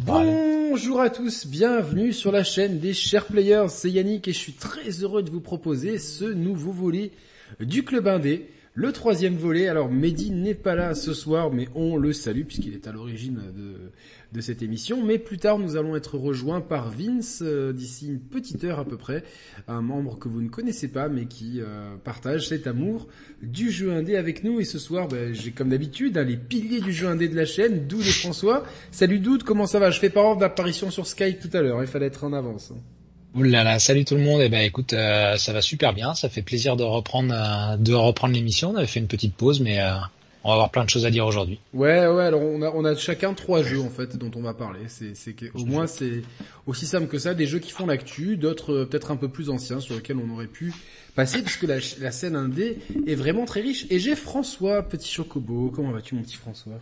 Bonjour à tous, bienvenue sur la chaîne des chers players, c'est Yannick et je suis très heureux de vous proposer ce nouveau volet du Club Indé. Le troisième volet, alors Mehdi n'est pas là ce soir, mais on le salue puisqu'il est à l'origine de, cette émission. Mais plus tard, nous allons être rejoints par Vince euh, d'ici une petite heure à peu près, un membre que vous ne connaissez pas, mais qui euh, partage cet amour du jeu indé avec nous. Et ce soir, ben, j'ai comme d'habitude hein, les piliers du jeu indé de la chaîne, Doud et François. Salut Doud, comment ça va? Je fais pas ordre d'apparition sur Skype tout à l'heure, il fallait être en avance. Hein. Oulala, salut tout le monde. Eh ben écoute, euh, ça va super bien. Ça fait plaisir de reprendre euh, de reprendre l'émission. On avait fait une petite pause, mais euh, on va avoir plein de choses à dire aujourd'hui. Ouais, ouais. Alors on a on a chacun trois jeux en fait dont on va parler. C'est c'est au moins c'est aussi simple que ça. Des jeux qui font l'actu, d'autres peut-être un peu plus anciens sur lesquels on aurait pu passer puisque la, la scène indé est vraiment très riche. Et j'ai François, petit chocobo. Comment vas-tu mon petit François?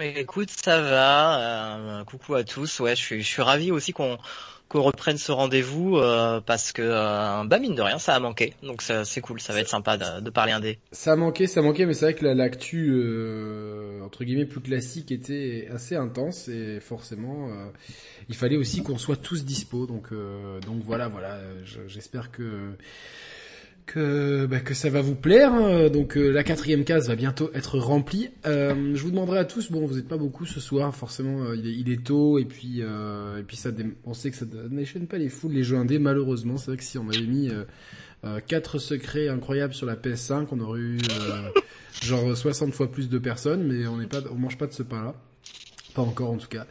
Écoute, ça va. coucou à tous. Ouais, je suis je suis ravi aussi qu'on qu'on reprenne ce rendez-vous euh, parce que euh, bah mine de rien ça a manqué donc c'est cool ça va être sympa de, de, parler indé. Ça a manqué ça a manqué mais c'est vrai que l'actu euh, entre guillemets plus classique était assez intense et forcément euh, il fallait aussi qu'on soit tous dispo donc donc voilà voilà j'espère que que, bah, que ça va vous plaire. Hein. Donc euh, la quatrième case va bientôt être remplie. Euh, je vous demanderai à tous, bon vous n'êtes pas beaucoup ce soir, forcément euh, il, est, tôt et puis et puis ça on sait que ça n'échaîne pas les foules les jeux indés malheureusement. C'est vrai que si on avait mis quatre secrets incroyables sur la PS5, on aurait eu genre 60 fois plus de personnes, mais on n'est pas on mange pas de ce pain là. Pas encore en tout cas.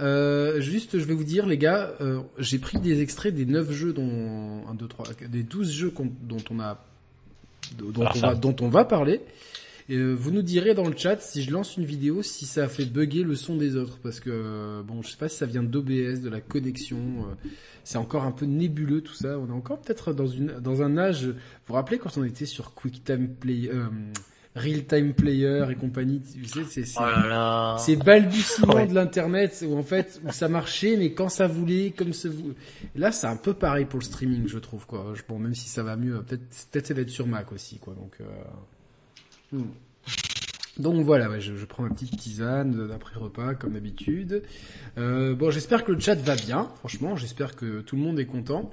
Euh, juste, je vais vous dire, les gars, euh, j'ai pris des extraits des 9 jeux dont, 1, 2, 3, des 12 jeux dont on a, dont, on va, dont on va parler. Et euh, vous nous direz dans le chat si je lance une vidéo si ça a fait bugger le son des autres parce que bon je sais pas si ça vient d'OBS de la connexion c'est encore un peu nébuleux tout ça on est encore peut-être dans une dans un âge vous vous rappelez quand on était sur QuickTime Play real-time player et compagnie, tu sais, c'est c'est oh balbutiement de l'internet où en fait où ça marchait mais quand ça voulait comme ce là c'est un peu pareil pour le streaming je trouve quoi. Bon même si ça va mieux peut-être peut-être ça va être sur Mac aussi quoi donc euh... Hmm. Donc voilà, ouais, je, je, prends ma petite tisane d'après repas comme d'habitude. Euh, bon, j'espère que le chat va bien. Franchement, j'espère que tout le monde est content.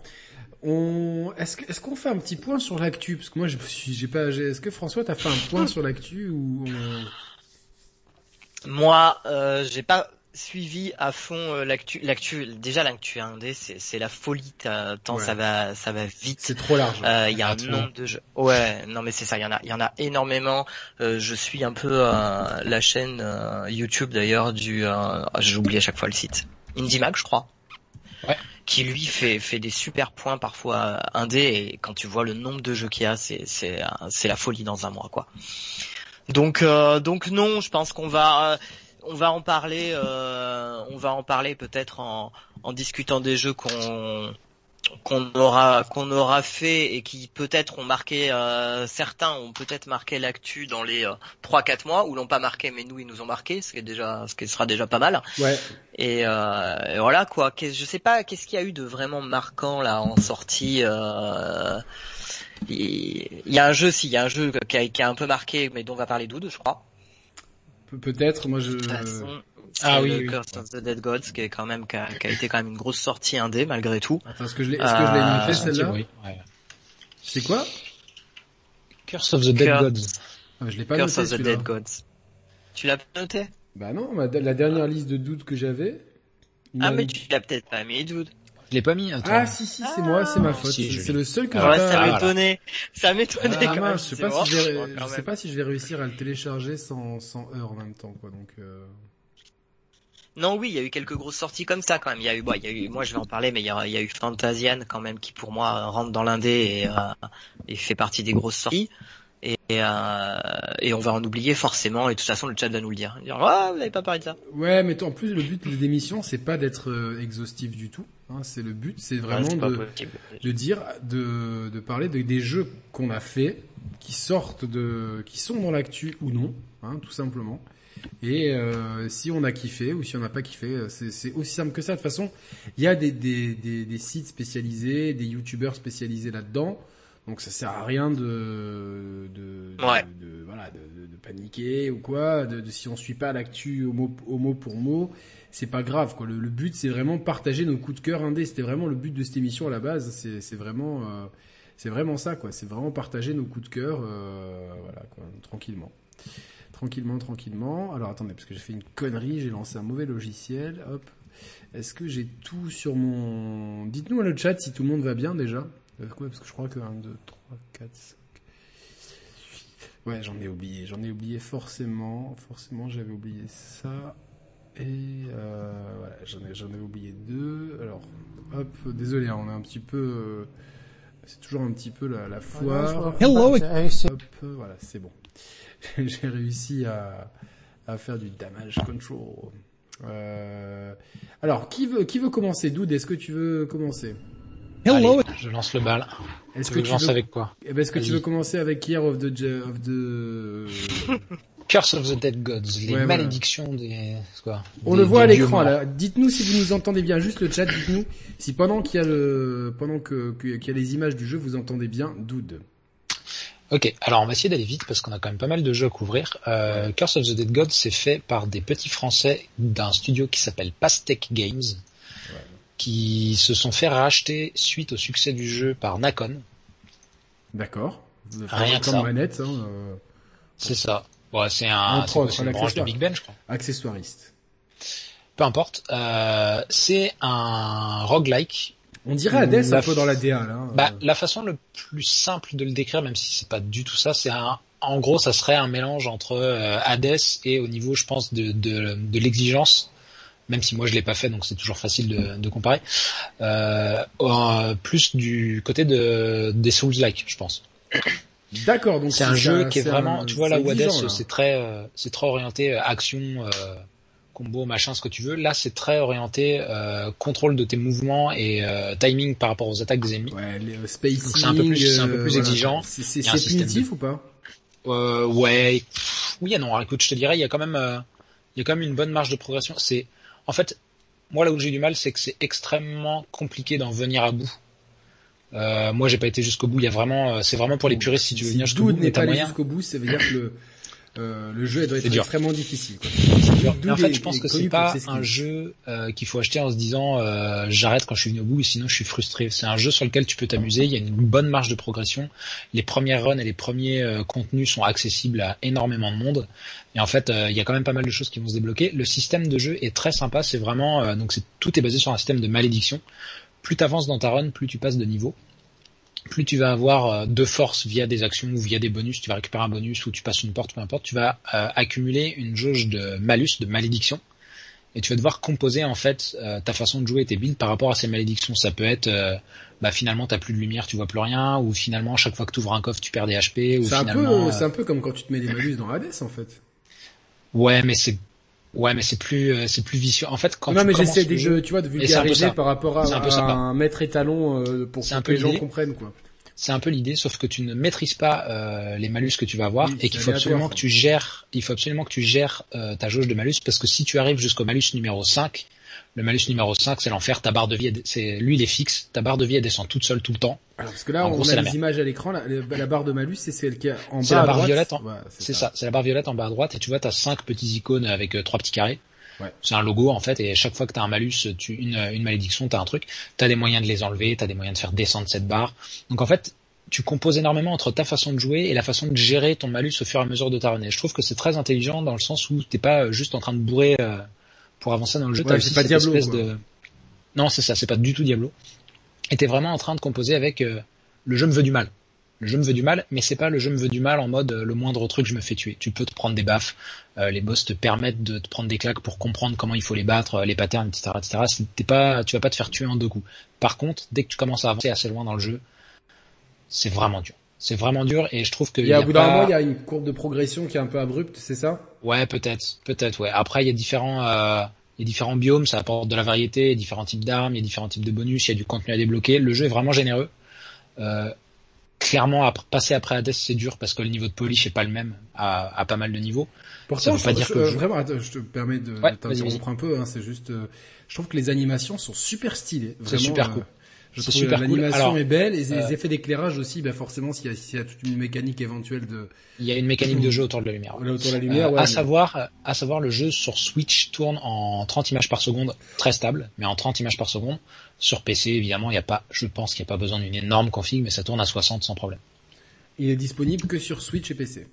On... Est-ce est qu'on fait un petit point sur l'actu? Parce que moi, je suis, j'ai pas. Est-ce que François, t'as fait un point sur l'actu ou Moi, euh, j'ai pas suivi à fond euh, l'actu. L'actu, déjà l'actu indé, c'est, c'est la folie. Tant ça va, ça va vite. C'est trop large. Euh, il y a un nombre de jeux. Ouais, non mais c'est ça. Il y en a, il y en a énormément. Euh, je suis un peu euh, la chaîne YouTube d'ailleurs du. J'oublie à chaque fois le site. IndieMag, je crois. Ouais qui lui fait des super points parfois indé et quand tu vois le nombre de jeux qu'il y a, c'est c'est c'est la folie dans un mois quoi. Donc euh, donc non, je pense qu'on va on va en parler euh, on va en parler peut-être en en discutant des jeux qu'on qu'on aura qu'on aura fait et qui peut-être ont marqué euh, certains ont peut-être marqué l'actu dans les euh, trois 4 quatre mois ou l'ont pas marqué mais nous ils nous ont marqué ce qui est déjà ce qui sera déjà pas mal. Ouais. Et, euh, et voilà quoi. Je sais pas qu'est-ce qu'il y a eu de vraiment marquant là en sortie euh, il y a un jeu si il y a un jeu qui a, qui a un peu marqué mais dont on va parler d'où je crois. Peut-être moi je ah oui, Curse of the Dead Gods, qui est quand même qui a, qui a, été quand même une grosse sortie indé malgré tout. Attends, est-ce que je l'ai, est-ce que je l'ai euh, noté celle-là oui. ouais. C'est quoi Curse of the Dead Gods. Ah, je l'ai pas Curse noté. of the Dead Gods. Tu l'as pas noté Bah non, la dernière liste de doutes que j'avais. Ah mais tu l'as peut-être pas mis, doute. Je l'ai pas mis. Attends. Ah si si c'est moi, c'est ma faute. Si, c'est le seul que ah, j'ai ouais, pas. Ça m'étonnait, ça m'étonnait. Ah, quand même. je sais pas si je vais, je sais pas si je vais réussir à le télécharger sans sans heure en même temps quoi donc. Euh... Non, oui, il y a eu quelques grosses sorties comme ça quand même. Il y a eu, bon, il y a eu, moi je vais en parler, mais il y a, il y a eu Fantasian quand même qui pour moi rentre dans l'indé et, euh, et fait partie des grosses sorties. Et, euh, et on va en oublier forcément. Et de toute façon, le chat va nous le dire. Dire, oh, vous n'avez pas parlé de ça. Ouais, mais en plus, le but de l'émission, c'est pas d'être euh, exhaustif du tout. Hein, c'est le but, c'est vraiment de, de dire, de, de parler de, des jeux qu'on a fait, qui sortent de, qui sont dans l'actu ou non, hein, tout simplement. Et euh, si on a kiffé ou si on n'a pas kiffé, euh, c'est aussi simple que ça. De toute façon, il y a des, des, des, des sites spécialisés, des youtubeurs spécialisés là-dedans. Donc ça sert à rien de de, Ouais. de, de- voilà de, paniquer ou quoi. De, de- si on suit pas l'actu au mot, au mot pour mot, c'est pas grave quoi. Le, le but c'est vraiment partager nos coups de cœur indé. C'était vraiment le but de cette émission à la base. C'est c'est vraiment euh, c'est vraiment ça quoi. C'est vraiment partager nos coups de cœur. euh, voilà quoi, tranquillement. Tranquillement, tranquillement. Alors attendez, parce que j'ai fait une connerie, j'ai lancé un mauvais logiciel. Hop. Est-ce que j'ai tout sur mon... Dites-nous le chat si tout le monde va bien déjà. Euh, quoi, parce que je crois que 1, 2, 3, 4, 5... Ouais, j'en ai oublié. J'en ai oublié forcément. Forcément, j'avais oublié ça. Et euh, voilà, j'en ai, j'en ai oublié deux. Alors, hop, désolé, hein, on est un petit peu... euh, c'est toujours un petit peu la, la foire. Hello. Hop, voilà, c'est bon. J'ai réussi à, à faire du damage control. Euh, alors, qui veut, qui veut commencer? Doud, est-ce que tu veux commencer? Hello. je lance le bal. Est-ce que tu veux, avec quoi? Eh ben, est-ce que tu veux commencer avec Year of the, Je- of the... Curse of the Dead Gods, les Ouais, voilà. malédictions des quoi? On des- le voit à l'écran là. Dites-nous si vous nous entendez bien. Juste le chat, dites-nous si pendant qu'il y a le, pendant que- qu'il y a les images du jeu, vous entendez bien Doud. Ok, alors on va essayer d'aller vite parce qu'on a quand même pas mal de jeux à couvrir. Euh, Curse of the Dead Gods, c'est fait par des petits Français d'un studio qui s'appelle Pastec Games, qui se sont fait racheter suite au succès du jeu par Nacon. D'accord. Rien que ça. manette, hein, euh, C'est ça. Bon, c'est un, Entre c'est quoi, autres, c'est une branche de. Big Ben, je crois. accessoiriste. Peu importe. Euh, c'est un roguelike On dirait Hades un peu dans la DA là. hein. Bah, la façon le plus simple de le décrire, même si c'est pas du tout ça, c'est un, en gros, ça serait un mélange entre euh, Hades et au niveau, je pense, de, de, de l'exigence, même si moi je l'ai pas fait, donc c'est toujours facile de, de comparer, euh, euh, plus du côté de, des Souls-like, je pense. D'accord, donc C'est un jeu qui est vraiment, un- tu vois là où Hades, c'est très, euh, c'est très orienté action, euh, combo, machin, ce que tu veux. Là, c'est très orienté euh, contrôle de tes mouvements et euh, timing par rapport aux attaques des ennemis. Ouais, les euh, spacing, Donc c'est un peu plus- un peu euh, plus voilà. exigeant. C'est c'est- c'est punitif de- ou pas? Euh, ouais, pff, oui et non. Alors, écoute, je te dirais, il y a quand même, euh, il y a quand même une bonne marge de progression. C'est, en fait, moi là où j'ai du mal, c'est que c'est extrêmement compliqué d'en venir à bout. Euh, moi, j'ai pas été jusqu'au bout. Il y a vraiment, c'est vraiment pour les puristes si tu veux venir jusqu'au bout. N'est pas allé moyen. jusqu'au bout, ça veut dire que le, euh, le jeu doit être dur. extrêmement difficile. Quoi. En fait, je pense que c'est pas un jeu euh, qu'il faut acheter en se disant euh, j'arrête quand je suis venu au bout et sinon je suis frustré. C'est un jeu sur lequel tu peux t'amuser. Il y a une bonne marge de progression. Les premières runs et les premiers euh, contenus sont accessibles à énormément de monde. Et en fait, euh, il y a quand même pas mal de choses qui vont se débloquer. Le système de jeu est très sympa. C'est vraiment euh, donc c'est tout est basé sur un système de malédiction. Plus tu avances dans ta run, plus tu passes de niveau. Plus tu vas avoir euh, de force via des actions ou via des bonus, tu vas récupérer un bonus ou tu passes une porte, peu importe, tu vas euh, accumuler une jauge de malus, de malédiction, et tu vas devoir composer en fait euh, ta façon de jouer tes builds par rapport à ces malédictions. Ça peut être, euh, bah finalement t'as plus de lumière, tu vois plus rien, ou finalement chaque fois que tu ouvres un coffre tu perds des HP, ou C'est un peu, c'est un peu comme quand tu te mets des malus dans Hades en fait. ouais mais c'est, ouais mais c'est plus, euh, c'est plus vicieux. En fait quand non tu mais j'essaie des jeux, tu vois, de vulgariser par rapport à, un peu maître étalon euh, pour, un que peu les gens comprennent quoi. C'est un peu l'idée, sauf que tu ne maîtrises pas euh, les malus que tu vas avoir Oui, et qu'il faut absolument que tu gères, il faut absolument que tu gères euh, ta jauge de malus parce que si tu arrives jusqu'au malus numéro 5, le malus numéro 5 c'est l'enfer, ta barre de vie, c'est lui il est fixe, ta barre de vie elle descend toute seule tout le temps. Alors, parce que là, En on gros, a les images à l'écran, la, la barre de malus, c'est celle qui est en bas C'est la à barre droite. violette, hein. C'est ça, c'est la barre violette en bas à droite et tu vois t'as cinq petits icônes avec euh, trois petits carrés. Ouais. C'est un logo en fait et chaque fois que t'as un malus, tu une, une malédiction, t'as un truc, t'as des moyens de les enlever, t'as des moyens de faire descendre cette barre. Donc en fait, tu composes énormément entre ta façon de jouer et la façon de gérer ton malus au fur et à mesure de ta run. Et je trouve que c'est très intelligent dans le sens où t'es pas euh, juste en train de bourrer euh, pour avancer dans le jeu. Ouais, T'as c'est aussi pas cette Diablo, de non, c'est ça, c'est pas du tout Diablo. Et t'es vraiment en train de composer avec euh, le jeu me veut du mal. Le jeu me veut du mal, mais c'est pas le jeu me veut du mal en mode euh, le moindre truc je me fais tuer. Tu peux te prendre des baffes, euh, les boss te permettent de te prendre des claques pour comprendre comment il faut les battre, les patterns, etc., etc. T'es pas, tu vas pas te faire tuer en deux coups. Par contre, dès que tu commences à avancer assez loin dans le jeu, c'est vraiment dur. C'est vraiment dur et je trouve que Il y a, au bout d'un pas- moment, il y a une courbe de progression qui est un peu abrupte, c'est ça? Ouais, peut-être, peut-être, ouais. Après, il y a différents, euh, il y a différents biomes, ça apporte de la variété, il y a différents types d'armes, il y a différents types de bonus, il y a du contenu à débloquer. Le jeu est vraiment généreux. Euh, clairement, après, passer après Hades, c'est dur parce que le niveau de polish est pas le même à, à pas mal de niveaux. Pourtant, veut je- pas dire je- que euh, vraiment, attends, je te permets de Ouais, de t'interrompre un peu. Hein, c'est juste, euh, je trouve que les animations sont super stylées. C'est super euh, cool. Je trouve super cool. l'animation est belle et les euh, effets d'éclairage aussi, ben forcément s'il y, a- y toute une mécanique éventuelle de Il y a une mécanique de jeu autour de la lumière. là autour de la lumière. Euh, ouais, à mais- savoir, à savoir, le jeu sur Switch tourne en 30 images par seconde, très stable, mais en 30 images par seconde. Sur PC, évidemment, il n'y a pas, je pense qu'il n'y a pas besoin d'une énorme config, mais ça tourne à 60 sans problème. Il est disponible que sur Switch et PC.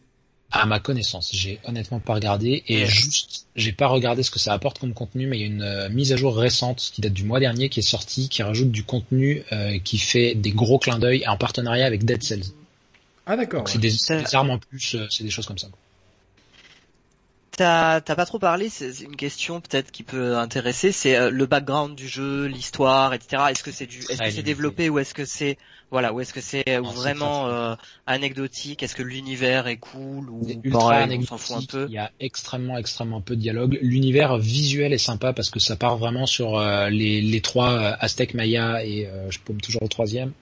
À ma connaissance, j'ai honnêtement pas regardé et Ouais. juste, j'ai pas regardé ce que ça apporte comme contenu, mais il y a une euh, mise à jour récente qui date du mois dernier qui est sortie, qui rajoute du contenu euh, qui fait des gros clins d'œil en partenariat avec Dead Cells. Ah d'accord. Donc c'est des, armes en plus, euh, c'est des choses comme ça. T'as t'as pas trop parlé, c'est une question peut-être qui peut intéresser, c'est euh, le background du jeu, l'histoire, etc. Est-ce que c'est du, est-ce que c'est développé ou est-ce que c'est, voilà, ou est-ce que c'est euh, vraiment euh, anecdotique? Est-ce que l'univers est cool ou ultra pareil, on s'en fout un anecdotique, peu? Il y a extrêmement extrêmement peu de dialogue. L'univers visuel est sympa parce que ça part vraiment sur euh, les, les trois euh, Aztèques, Maya et euh, je paume toujours le troisième.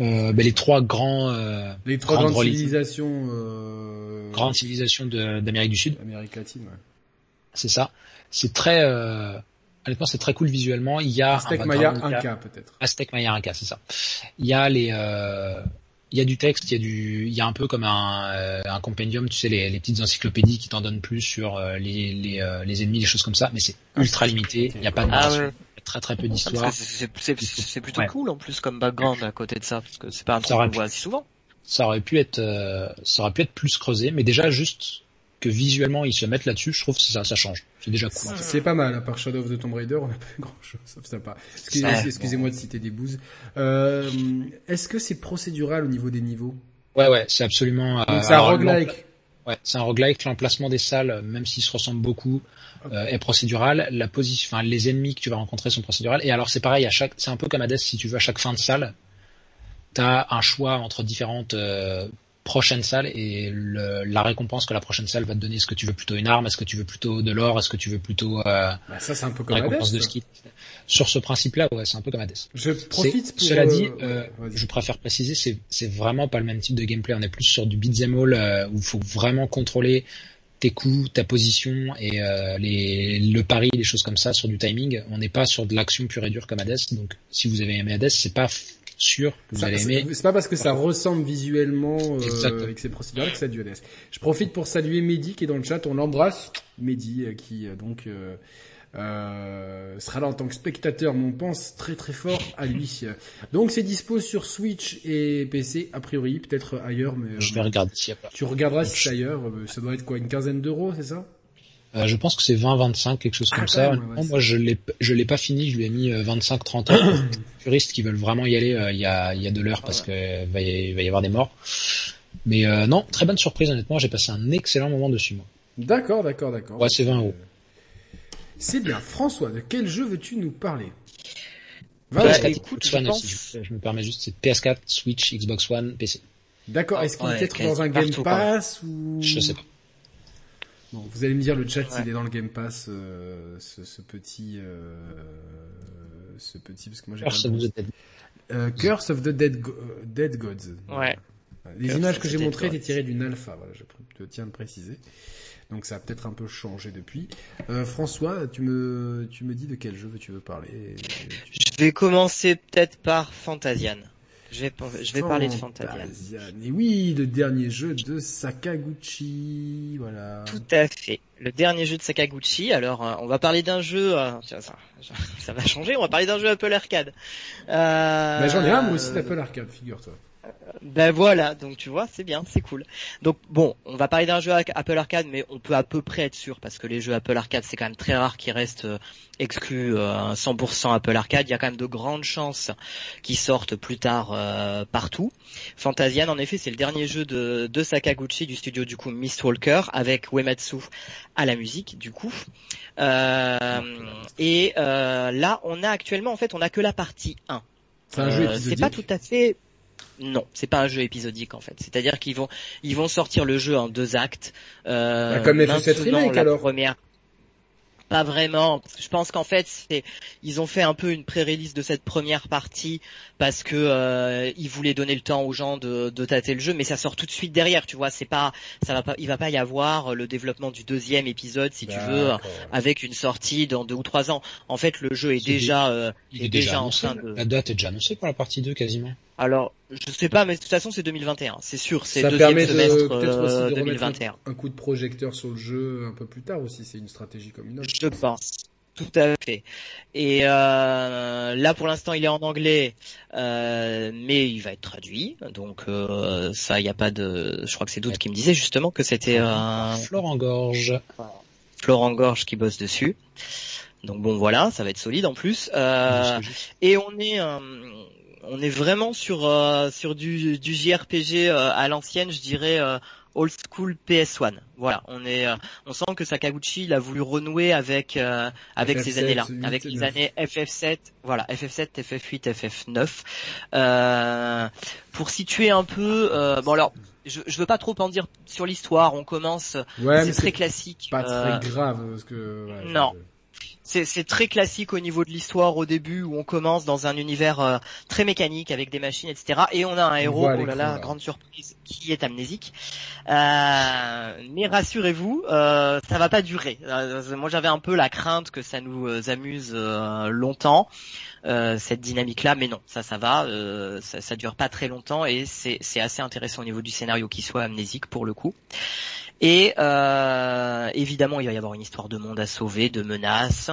Euh, ben, les trois grands euh, Les trois grandes grandes civilisations euh... grandes civilisations de- d'Amérique du Sud. Amérique latine. Ouais. C'est ça. C'est très euh, honnêtement c'est très cool visuellement. Il y a Aztec un Maya background, Inca peut-être. Aztec Maya Inca, c'est ça. Il y a les euh, il y a du texte, il y a du il y a un peu comme un, euh, un compendium, tu sais les, les petites encyclopédies qui t'en donnent plus sur euh, les les, euh, les ennemis, les choses comme ça, mais c'est ultra limité, il y a pas de Ah narration, ouais. il y a très très peu d'histoire. c'est- plutôt Ouais. cool en plus comme background à côté de ça, parce que c'est pas un truc qu'on voit si souvent. Ça aurait pu être euh, ça aurait pu être plus creusé, mais déjà juste que visuellement ils se mettent là-dessus, je trouve que ça ça change. C'est déjà cool. C'est pas mal, à part Shadow of the Tomb Raider, on n'a pas eu grand chose, sauf sympa. Excusez-. Excusez-moi de citer des bouses. Euh, Est-ce que c'est procédural au niveau des niveaux? Ouais ouais, c'est absolument euh, c'est un roguelike. Ouais, c'est un roguelike. L'emplacement des salles, même s'ils se ressemblent beaucoup, euh, est procédural. La position, enfin, les ennemis que tu vas rencontrer sont procédurales. Et alors, c'est pareil à chaque, c'est un peu comme Hades, si tu veux, à chaque fin de salle, t'as un choix entre différentes prochaines salles et le- la récompense que la prochaine salle va te donner. Est-ce que tu veux plutôt une arme? Est-ce que tu veux plutôt de l'or? Est-ce que tu veux plutôt euh, Bah, ça c'est un peu une comme récompense Hades. de ski? Sur ce principe-là, ouais, c'est un peu comme Hades. Je profite pour... Cela dit, euh, euh, ouais, je préfère préciser, c'est c'est vraiment pas le même type de gameplay. On est plus sur du beat'em all euh, où il faut vraiment contrôler tes coups, ta position et euh, les, le pari, les choses comme ça sur du timing. On n'est pas sur de l'action pure et dure comme Hades. Donc, si vous avez aimé Hades, c'est pas sûr que vous Ça- allez c'est- aimer. C'est pas parce que ça ressemble visuellement euh, avec ses procédures que ça du Hades. Je profite pour saluer Mehdi qui est dans le chat. On l'embrasse. Mehdi euh, qui euh, donc euh, euh, sera là en tant que spectateur, mais on pense très très fort à lui. Donc c'est dispo sur Switch et PC a priori, peut-être ailleurs, mais Je vais regarder s'il y a pas. tu regarderas si c'est ailleurs. Ça doit être quoi, une quinzaine d'euros, c'est ça? Euh, je pense que c'est 20-25, quelque chose Ah, comme ça. ouais, ouais, moi, je l'ai, je l'ai pas fini. Je lui ai mis euh, 25-30 heures. Les puristes qui veulent vraiment y aller, euh, il y a, il y a de l'heure parce que euh, va y, il va y avoir des morts. Mais euh, non, très bonne surprise honnêtement. J'ai passé un excellent moment dessus. Moi. D'accord, d'accord, d'accord. Ouais, c'est 20 euros. C'est bien. François, de quel jeu veux-tu nous parler? Bah, Va, PS4, vas-y. écoute, je pense- aussi, je, je me permets juste, c'est PS4, Switch, Xbox One, PC. D'accord, est-ce qu'il Ouais, est peut-être dans un Game. Pass ou... Je sais pas. Bon, vous allez me dire le chat Ouais. s'il est dans le Game Pass, euh, ce, ce petit, euh, ce petit, parce que moi j'ai pas Curse of the Dead. Euh, Curse of the Dead, Go- euh, Dead Gods. Ouais. Les Curse images que the j'ai montrées étaient tirées d'une alpha, voilà, je te tiens à le préciser. Donc ça a peut-être un peu changé depuis. Euh, François, tu me, tu me dis de quel jeu tu veux parler Tu- Je vais commencer peut-être par Fantasian. Je vais, je vais parler de Fantasian. Et oui, le dernier jeu de Sakaguchi, voilà. Tout à fait. Le dernier jeu de Sakaguchi. Alors, euh, on va parler d'un jeu. euh, tiens, ça, ça va changer. On va parler d'un jeu Apple Arcade. Euh, Bah, j'en ai un moi aussi d'Apple Arcade, figure-toi. Ben voilà, donc tu vois, c'est bien, c'est cool. Donc bon, on va parler d'un jeu Apple Arcade, mais on peut à peu près être sûr parce que les jeux Apple Arcade, c'est quand même très rare qu'ils restent euh, exclus euh, 100% Apple Arcade. Il y a quand même de grandes chances qu'ils sortent plus tard euh, partout. Fantasian, en effet, c'est le dernier jeu de, de Sakaguchi du studio du coup Mistwalker avec Uematsu à la musique du coup. Euh, et euh, là, on a actuellement, en fait, on a que la partie 1. C'est un jeu Euh. C'est pas tout à fait. Non, c'est pas un jeu épisodique en fait. C'est-à-dire qu'ils vont ils vont sortir le jeu en deux actes. Euh, Bah, comme FF7 maintenant, Remake, la alors. Première. Pas vraiment. Je pense qu'en fait, c'est ils ont fait un peu une pré-release de cette première partie parce que euh, ils voulaient donner le temps aux gens de, de tâter le jeu, mais ça sort tout de suite derrière. Tu vois, c'est pas, ça va pas, il va pas y avoir le développement du deuxième épisode, si tu veux, avec une sortie dans deux ou trois ans. En fait, le jeu est, déjà, euh, il est, déjà, en train de. La date est déjà annoncée pour la partie 2 quasiment. Alors, je sais pas, mais de toute façon, c'est 2021. C'est sûr, c'est deuxième semestre de, 2021. Un, coup de projecteur sur le jeu un peu plus tard aussi. C'est une stratégie comme une autre. Je pense. Tout à fait. Et euh, là, pour l'instant, il est en anglais, euh, mais il va être traduit. Donc euh, ça, il n'y a pas de. Je crois que c'est d'autres qui me disait justement que c'était un. Florent Gorge. Florent Gorge qui bosse dessus. Donc bon, voilà, ça va être solide en plus. Euh, et on est on est vraiment sur euh, sur du, du JRPG euh, à l'ancienne, je dirais euh, old school PS1. Voilà, on est on sent que Sakaguchi il a voulu renouer avec avec ces années-là, avec les années FF7, voilà, FF7, FF8, FF9. pour situer un peu bon alors je, je veux pas trop en dire sur l'histoire, on commence c'est très classique. Pas très grave parce que non c'est très classique au niveau de l'histoire au début où on commence dans un univers euh, très mécanique avec des machines, etc. Et on a un héros, oh là là, grande surprise, qui est amnésique. Euh, mais rassurez-vous, euh, ça va pas durer. Euh, moi j'avais un peu la crainte que ça nous amuse longtemps. cette dynamique-là, mais non, ça, ça va, ça, ça dure pas très longtemps et c'est assez intéressant au niveau du scénario qui soit amnésique pour le coup. Et euh, évidemment, il va y avoir une histoire de monde à sauver, de menaces.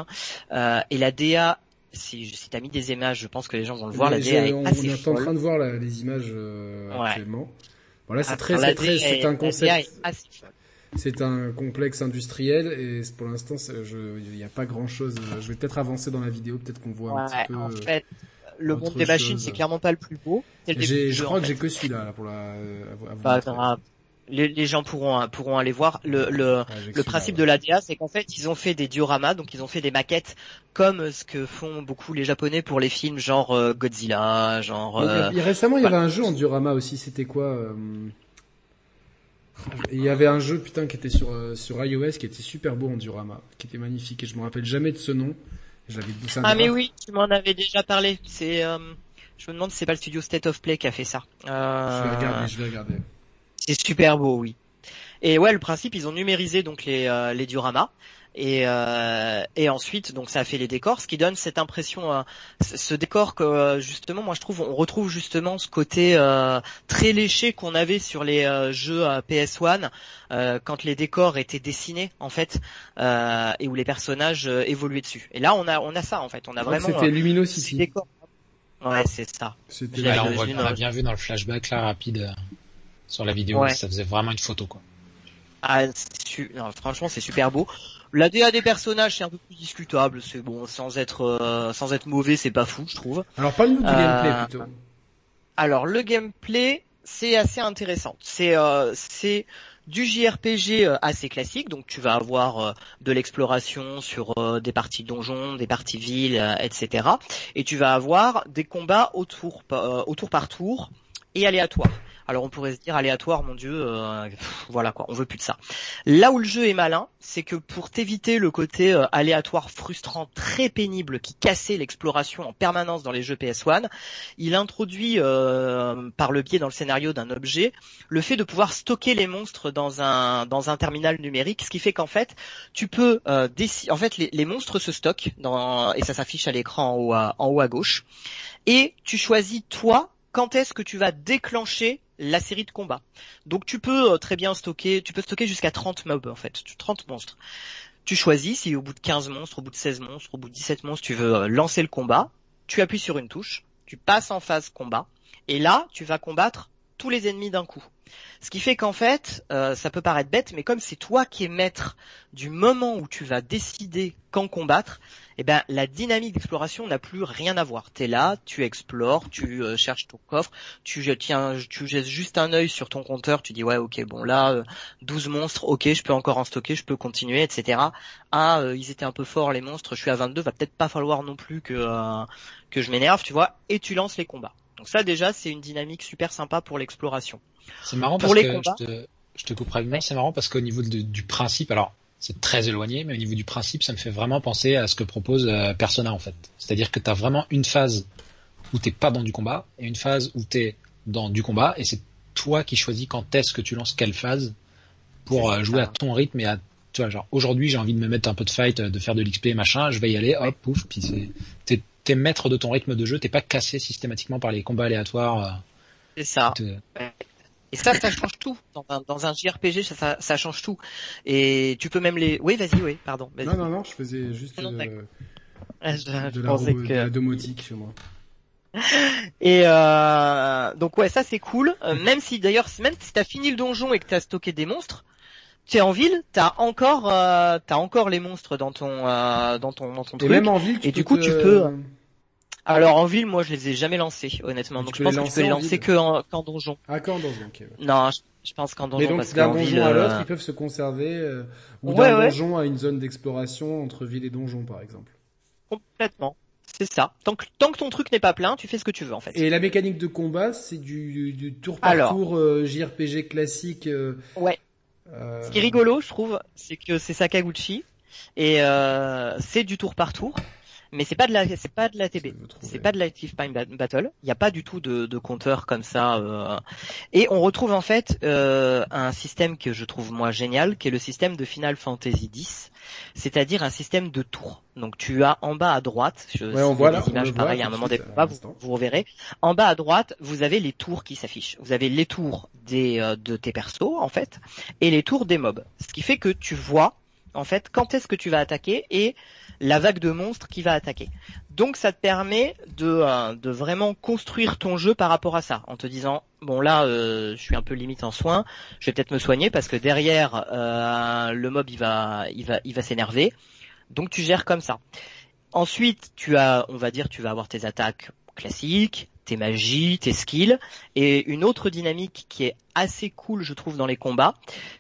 Euh, et la DA, si, si tu as mis des images, je pense que les gens vont le voir. La DA est on, assez on est en train de voir les images euh, actuellement. Bon c'est très, c'est très, c'est un concept. C'est un complexe industriel et pour l'instant, il n'y a pas grand chose. Je vais peut-être avancer dans la vidéo, peut-être qu'on voit un petit peu. En fait, le monde des machines, c'est clairement pas le plus beau. je crois que j'ai que celui-là pour la. pas grave les, les, gens pourront pourront aller voir. Le, le, le principe de l'ADA, c'est qu'en fait, ils ont fait des dioramas, donc ils ont fait des maquettes comme ce que font beaucoup les Japonais pour les films genre euh, Godzilla, genre. Euh... récemment, il y avait un jeu en diorama aussi. C'était quoi euh, Il y avait un jeu putain qui était sur sur iOS qui était super beau en diorama, qui était magnifique et je me rappelle jamais de ce nom. J'avais ah mais oui, tu m'en avais déjà parlé. C'est je me demande si c'est pas le studio State of Play qui a fait ça. Je vais regarder, je vais regarder. C'est super beau, oui. Et ouais, le principe, ils ont numérisé donc les, euh, les dioramas. Et, euh, et ensuite, donc ça a fait les décors, ce qui donne cette impression, euh, ce décor que justement, moi je trouve, on retrouve justement ce côté très léché qu'on avait sur les jeux PS1 quand les décors étaient dessinés en fait et où les personnages évoluaient dessus. Et là, on a on a ça en fait, on a vraiment. C'était Luminosity. Décor. Ouais, c'est ça. C'était. on, a bien vu dans le flashback là rapide sur la vidéo. Ça faisait vraiment une photo, quoi. Ah, franchement, c'est super beau. La DA des personnages, c'est un peu plus discutable. C'est bon, sans être euh, sans être mauvais, c'est pas fou, je trouve. Alors, parle-nous du gameplay euh, plutôt. Alors, le gameplay, c'est assez intéressant. C'est euh, c'est du JRPG assez classique, donc tu vas avoir de l'exploration sur des parties donjons, des parties villes, etc. Et tu vas avoir des combats au tour, au tour par tour et aléatoires. Alors on pourrait se dire aléatoire, mon dieu, euh, voilà quoi, on veut plus de ça. Là où le jeu est malin, c'est que pour t'éviter le côté euh, aléatoire, frustrant, très pénible qui cassait l'exploration en permanence dans les jeux PS1, il introduit euh, par le biais dans le scénario d'un objet le fait de pouvoir stocker les monstres dans un dans un terminal numérique, ce qui fait qu'en fait tu peux en fait les, monstres se stockent dans, et ça s'affiche à l'écran en haut à gauche et tu choisis toi quand est-ce que tu vas déclencher la série de combats. Donc tu peux euh, très bien stocker, tu peux stocker jusqu'à 30 mobs en fait, 30 monstres. Tu choisis si au bout de 15 monstres, au bout de 16 monstres, au bout de 17 monstres, tu veux euh, lancer le combat, tu appuies sur une touche, tu passes en phase combat, et là, tu vas combattre tous les ennemis d'un coup. Ce qui fait qu'en fait, euh, ça peut paraître bête, mais comme c'est toi qui es maître du moment où tu vas décider quand combattre, eh ben la dynamique d'exploration n'a plus rien à voir. T'es là, tu explores, tu euh, cherches ton coffre, tu jettes juste un œil sur ton compteur, tu dis ouais ok bon là 12 euh, monstres, ok je peux encore en stocker, je peux continuer, etc. Ah ils étaient un peu forts les monstres, je suis à 22, va peut-être pas falloir non plus que je m'énerve, tu vois, et tu lances les combats. Donc ça déjà c'est une dynamique super sympa pour l'exploration. C'est marrant parce que je te, je te couperai c'est marrant parce qu'au niveau du principe, alors c'est très éloigné, mais au niveau du principe, ça me fait vraiment penser à ce que propose euh, Persona en fait. C'est-à-dire que tu as vraiment une phase où t'es pas dans du combat et une phase où t'es dans du combat et c'est toi qui choisis quand est-ce que tu lances quelle phase pour euh, jouer à ton rythme et à tu vois genre aujourd'hui j'ai envie de me mettre un peu de fight, de faire de l'XP machin, je vais y aller, hop pouf, puis c'est t'es, maître de ton rythme de jeu, t'es pas cassé systématiquement par les combats aléatoires. Euh, c'est ça. Et ça, ça change tout. Dans un, dans un JRPG, ça, ça, ça, change tout. Et tu peux même les. Oui, vas-y, oui, pardon. Vas non, non, non, je faisais juste euh, de, la, que... domotique chez moi. Et euh, donc ouais, ça c'est cool. Euh, même si d'ailleurs, même si t'as fini le donjon et que t'as stocké des monstres, tu es en ville, t'as encore, euh, t'as encore les monstres dans ton, euh, dans ton, dans ton truc. Même en ville, tu et du coup, tu peux. Alors en ville, moi je les ai jamais lancés, honnêtement. Donc je pense que tu peux les lancer que en, qu'en donjon. Ah qu'en donjon, ok. Non, je, pense qu'en donjon. Mais donc d'un donjon à l'autre, ils peuvent se conserver, ou d'un donjon à une zone d'exploration entre ville et donjon, par exemple. Complètement. C'est ça. Tant que, tant que ton truc n'est pas plein, tu fais ce que tu veux en fait. Et la mécanique de combat, c'est du, du, tour par tour euh, JRPG classique. Euh, ouais. Euh... Ce qui est rigolo, je trouve, c'est que c'est Sakaguchi et euh, c'est du tour par tour mais c'est pas de la c'est pas de la TB c'est pas de l'active time battle. Il n'y a pas du tout de, de compteur comme ça euh, et on retrouve en fait euh, un système que je trouve moi génial qui est le système de Final Fantasy X c'est-à-dire un système de tours. Donc tu as en bas à droite je ouais, on voit là, images pareil à un moment des vous, vous reverrez. En bas à droite vous avez les tours qui s'affichent. Vous avez les tours des euh, de tes persos en fait et les tours des mobs. Ce qui fait que tu vois en fait quand est-ce que tu vas attaquer et la vague de monstres qui va attaquer. Donc ça te permet de, euh, vraiment construire ton jeu par rapport à ça, en te disant bon là euh, je suis un peu limite en soins, je vais peut-être me soigner parce que derrière euh, le mob il va il va il va s'énerver. Donc tu gères comme ça. Ensuite tu as on va dire tu vas avoir tes attaques classiques, tes magies, tes skills. Et une autre dynamique qui est assez cool, je trouve, dans les combats,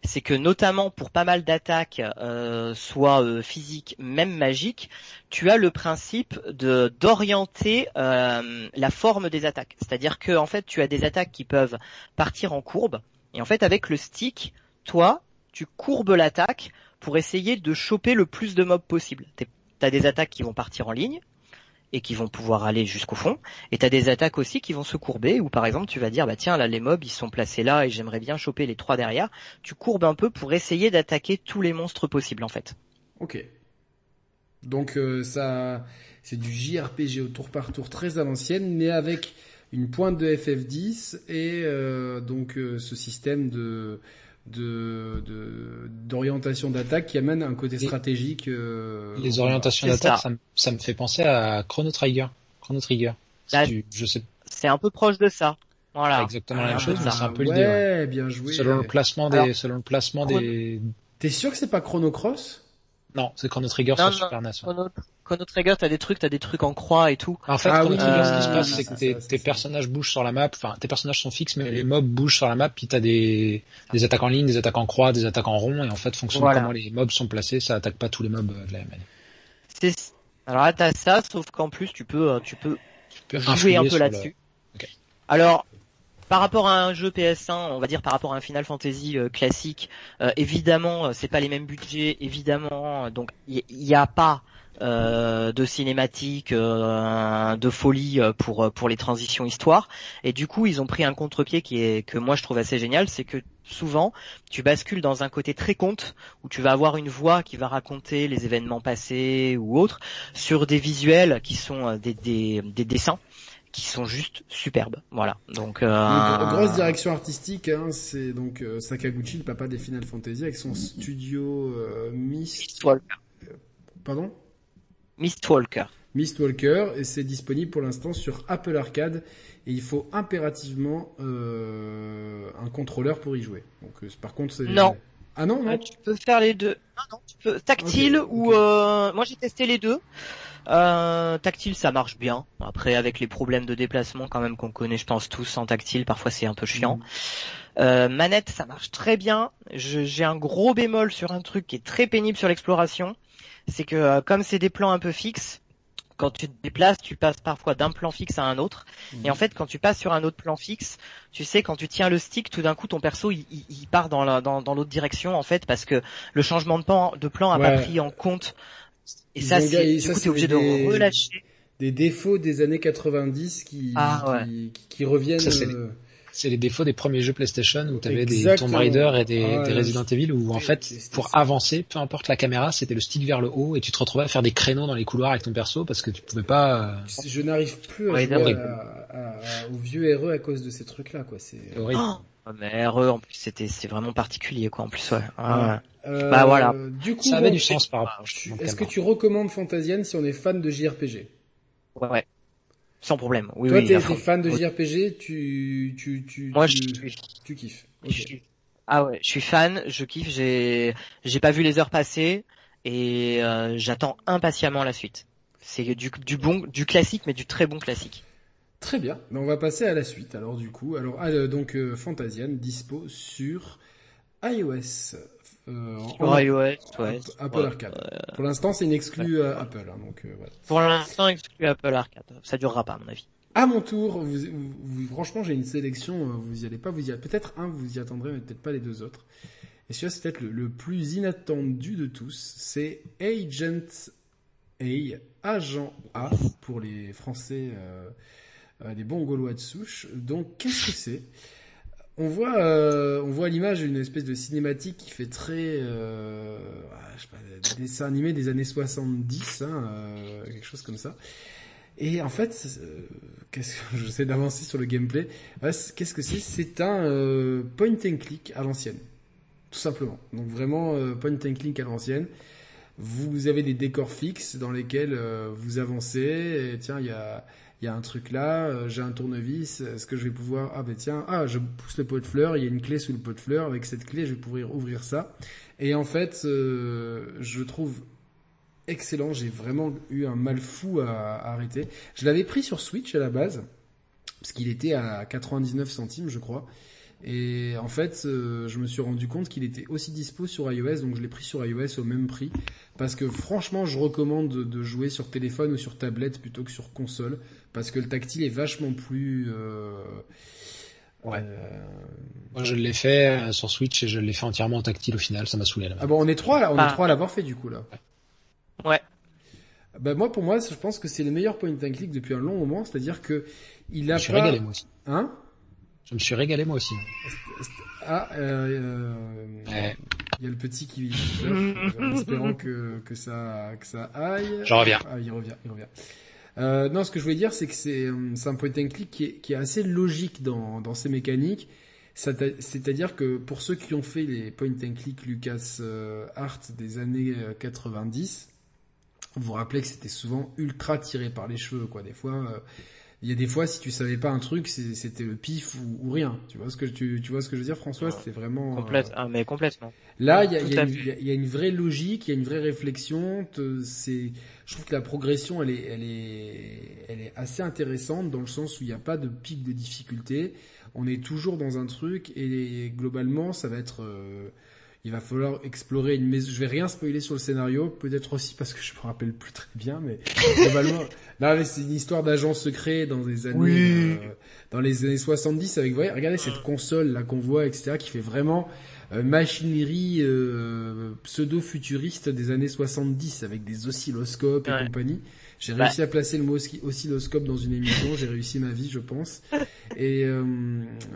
c'est que notamment pour pas mal d'attaques, euh, soit euh, physiques, même magiques, tu as le principe de d'orienter euh, la forme des attaques. C'est-à-dire que en fait, tu as des attaques qui peuvent partir en courbe. Et en fait, avec le stick, toi, tu courbes l'attaque pour essayer de choper le plus de mobs possible. T'as des attaques qui vont partir en ligne, et qui vont pouvoir aller jusqu'au fond. Et t'as des attaques aussi qui vont se courber, où par exemple tu vas dire bah tiens là les mobs ils sont placés là et j'aimerais bien choper les trois derrière. Tu courbes un peu pour essayer d'attaquer tous les monstres possibles en fait. Ok. Donc euh, ça c'est du JRPG au tour par tour très à l'ancienne, mais avec une pointe de FF10 et euh, donc euh, ce système de de d'orientation d'attaque qui amène un côté stratégique. Euh, les orientations d'attaque, ça. ça, me fait penser à Chrono Trigger. Chrono Trigger. Je sais. C'est un peu proche de ça. Voilà. exactement la même chose, mais c'est un peu ouais, l'idée. Ouais, bien joué. Selon le placement des, selon le placement des. T'es sûr que c'est pas Chrono Cross? Non, c'est Chrono Trigger sur Super NES. Chrono Trigger, t'as des trucs, t'as des trucs en croix et tout. En fait, ah, Chrono Trigger, ce qui se passe, c'est que tes, personnages bougent sur la map, enfin, tes personnages sont fixes, mais les mobs bougent sur la map, puis t'as des, des attaques en ligne, des attaques en croix, des attaques en rond, et en fait, fonction de comment les mobs sont placés, ça attaque pas tous les mobs euh, de la MN. C'est, alors là, t'as ça, sauf qu'en plus, tu peux, euh, tu peux, jouer un peu là-dessus. Alors, par rapport à un jeu PS1, on va dire par rapport à un Final Fantasy euh, classique, évidemment, c'est pas les mêmes budgets, évidemment, donc il n'y a pas euh, de cinématiques, euh, de folie euh, pour pour les transitions histoire. Et du coup, ils ont pris un contre-pied qui est que moi je trouve assez génial, c'est que souvent tu bascules dans un côté très conte où tu vas avoir une voix qui va raconter les événements passés ou autres sur des visuels qui sont des, des, des dessins qui sont juste superbes. Voilà. Donc, euh... grosse direction artistique, hein, c'est donc Sakaguchi, le papa des Final Fantasy, avec son studio euh, Mist. Pardon? Mistwalker. Mistwalker, et c'est disponible pour l'instant sur Apple Arcade, et il faut impérativement euh, un contrôleur pour y jouer. Donc euh, par contre, c'est... Non. Ah non, non. tu peux faire les deux. Non, non, tu peux tactile ou euh, moi j'ai testé les deux. Euh, tactile, ça marche bien. Après, avec les problèmes de déplacement quand même qu'on connaît, je pense tous en tactile, parfois c'est un peu chiant. Mm. Euh, manette, ça marche très bien. J'ai un gros bémol sur un truc qui est très pénible sur l'exploration c'est que euh, comme c'est des plans un peu fixes, quand tu te déplaces, tu passes parfois d'un plan fixe à un autre. Et en fait, quand tu passes sur un autre plan fixe, tu sais, quand tu tiens le stick, tout d'un coup, ton perso, il, il, part dans la, dans, dans l'autre direction, en fait, parce que le changement de plan, de plan a pas pris en compte. Et ça, c'est, du coup, t'es obligé de relâcher. Des défauts des années 90 qui, ah, qui, qui, reviennent. Euh, c'est les défauts des premiers jeux PlayStation où tu avais des Tomb Raider et des, ah, Resident Evil où en fait pour avancer, peu importe la caméra, c'était le stick vers le haut et tu te retrouvais à faire des créneaux dans les couloirs avec ton perso parce que tu pouvais pas. Euh, Je n'arrive plus à jouer au vieux RE à cause de ces trucs là quoi. C'est horrible. Oh, mais RE en plus c'était c'est vraiment particulier quoi en plus ouais. Ah, euh, bah voilà. Du coup, ça avait du sens par rapport. Est-ce que tu recommandes Fantasian si on est fan de JRPG Ouais. Sans problème. Oui, Toi, oui, t'es fan de JRPG, tu, tu, tu, Moi, tu, je, tu kiffes. Ah ouais, je suis fan, je kiffe, j'ai, j'ai pas vu les heures passer et euh, j'attends impatiemment la suite. C'est du, du bon, du classique, mais du très bon classique. Très bien. on va passer à la suite. Alors du coup, alors ah, donc euh, Fantasian dispo sur iOS. Euh, sur iOS, ouais. Apple Arcade. Pour l'instant, c'est une exclue euh, Apple, hein, donc euh, voilà. Pour l'instant, exclu Apple Arcade. Ça durera pas, à mon avis. À mon tour, vous, vous, franchement, j'ai une sélection. Vous y allez pas, vous y peut-être un, vous y attendrez, mais peut-être pas les deux autres. Et celui-là, c'est peut-être le, plus inattendu de tous. C'est Agent A, Agent A pour les Français, euh, des bons Gaulois de souche. Donc, qu'est-ce que c'est? On voit, euh, on voit à l'image une espèce de cinématique qui fait très, euh, ah, je sais pas, dessin animé des années 70, hein, euh, quelque chose comme ça. Et en fait, qu'est-ce que j'essaie d'avancer sur le gameplay Qu'est-ce que c'est? C'est un point and click à l'ancienne, tout simplement. Donc vraiment point and click à l'ancienne. Vous avez des décors fixes dans lesquels vous avancez. Tiens, il y a il y a un truc là, euh, j'ai un tournevis, est-ce que je vais pouvoir, ah ben tiens, ah je pousse le pot de fleurs, il y a une clé sous le pot de fleurs, avec cette clé je vais pouvoir ouvrir ça. Et en fait, euh, je trouve excellent, j'ai vraiment eu un mal fou à, arrêter. Je l'avais pris sur Switch à la base, parce qu'il était à 99 centimes je crois. Et en fait, euh, je me suis rendu compte qu'il était aussi dispo sur iOS, donc je l'ai pris sur iOS au même prix. Parce que franchement, je recommande de jouer sur téléphone ou sur tablette plutôt que sur console parce que le tactile est vachement plus. Euh, ouais. Euh, Moi, je l'ai fait euh, sur Switch et je l'ai fait entièrement en tactile au final. Ça m'a saoulé là. Ah bon, on est trois là, on est ah. trois à l'avoir fait du coup là. Ouais. Bah moi, pour moi, je pense que c'est le meilleur point and click depuis un long moment. C'est-à-dire que il a. Je me suis régalé moi aussi. Hein? Je me suis régalé moi aussi. Ah, euh, ouais. il y a le petit qui, en espérant que que ça que ça aille. Je reviens. Ah, il revient, il revient. Euh, non, ce que je voulais dire, c'est que c'est euh, un point and click qui est, qui est assez logique dans, dans ses mécaniques. C'est-à-dire que pour ceux qui ont fait les point and click Lucas euh, Art des années 90, vous vous rappelez que c'était souvent ultra tiré par les cheveux, quoi. Des fois, il y a des fois, si tu savais pas un truc, c'était le pif ou, rien. Tu vois ce que tu, tu vois ce que je veux dire, François? C'était vraiment complète, ah, mais complètement. Là, il y a, y, a y a, une vraie logique, il y a une vraie réflexion. C'est, je trouve que la progression, elle est, elle est, elle est assez intéressante dans le sens où il n'y a pas de pic de difficulté. On est toujours dans un truc et globalement, ça va être euh, il va falloir explorer une maison. Je vais rien spoiler sur le scénario, peut-être aussi parce que je me rappelle plus très bien, mais globalement, là, c'est une histoire d'agent secret dans des années, euh, dans les années 70 avec, voyez, regardez cette console là qu'on voit, etc., qui fait vraiment machinerie euh, pseudo-futuriste des années 70 avec des oscilloscopes et compagnie. J'ai bah. réussi à placer le mot oscilloscope dans une émission, j'ai réussi ma vie, je pense. Et euh,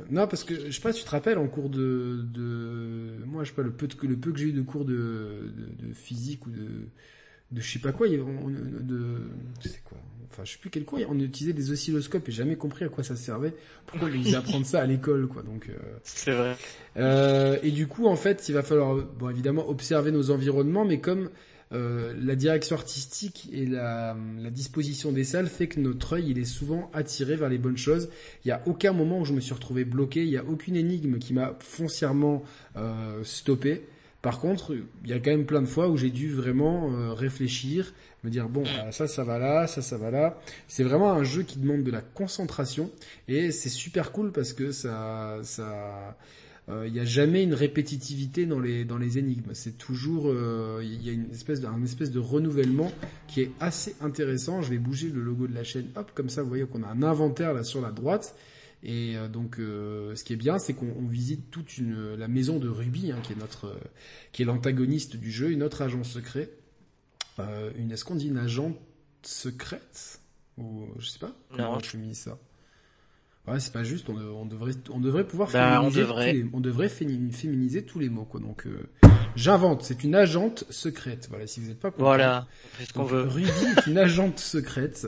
non, parce que je sais pas, tu te rappelles en cours de, de moi, je sais pas le peu de, le peu que j'ai eu de cours de, de, de, physique ou de de je sais pas quoi, on, de c'est quoi? Enfin, je sais plus quel cours, on utilisait des oscilloscopes et jamais compris à quoi ça servait. Pourquoi ils faisaient apprendre ça à l'école, quoi Donc euh, c'est vrai. Euh, et du coup, en fait, il va falloir, bon, évidemment, observer nos environnements, mais comme euh, la direction artistique et la, la, disposition des salles fait que notre œil il est souvent attiré vers les bonnes choses. Il n'y a aucun moment où je me suis retrouvé bloqué, il n'y a aucune énigme qui m'a foncièrement euh, stoppé. Par contre, il y a quand même plein de fois où j'ai dû vraiment euh, réfléchir, me dire bon ça ça va là, ça ça va là. C'est vraiment un jeu qui demande de la concentration et c'est super cool parce que ça ça euh, il n'y a jamais une répétitivité dans les dans les énigmes. C'est toujours euh, il y a une espèce de, un espèce de renouvellement qui est assez intéressant. Je vais bouger le logo de la chaîne, hop, comme ça vous voyez qu'on a un inventaire là sur la droite. Et euh, donc, ce qui est bien, c'est qu'on visite toute une la maison de Ruby, hein, qui est notre, qui est l'antagoniste du jeu, une autre agent secret. une, est-ce qu'on dit une agente secrète ou je sais pas comment je mis ça. Ouais, c'est pas juste. On, devrait, on devrait pouvoir bah, féminiser, on devrait. Tous les, on devrait féminiser tous les mots, quoi. Donc, euh, j'invente. C'est une agente secrète. Voilà, si vous n'êtes pas content. Voilà, ce qu'on veut. Ruby est une agente secrète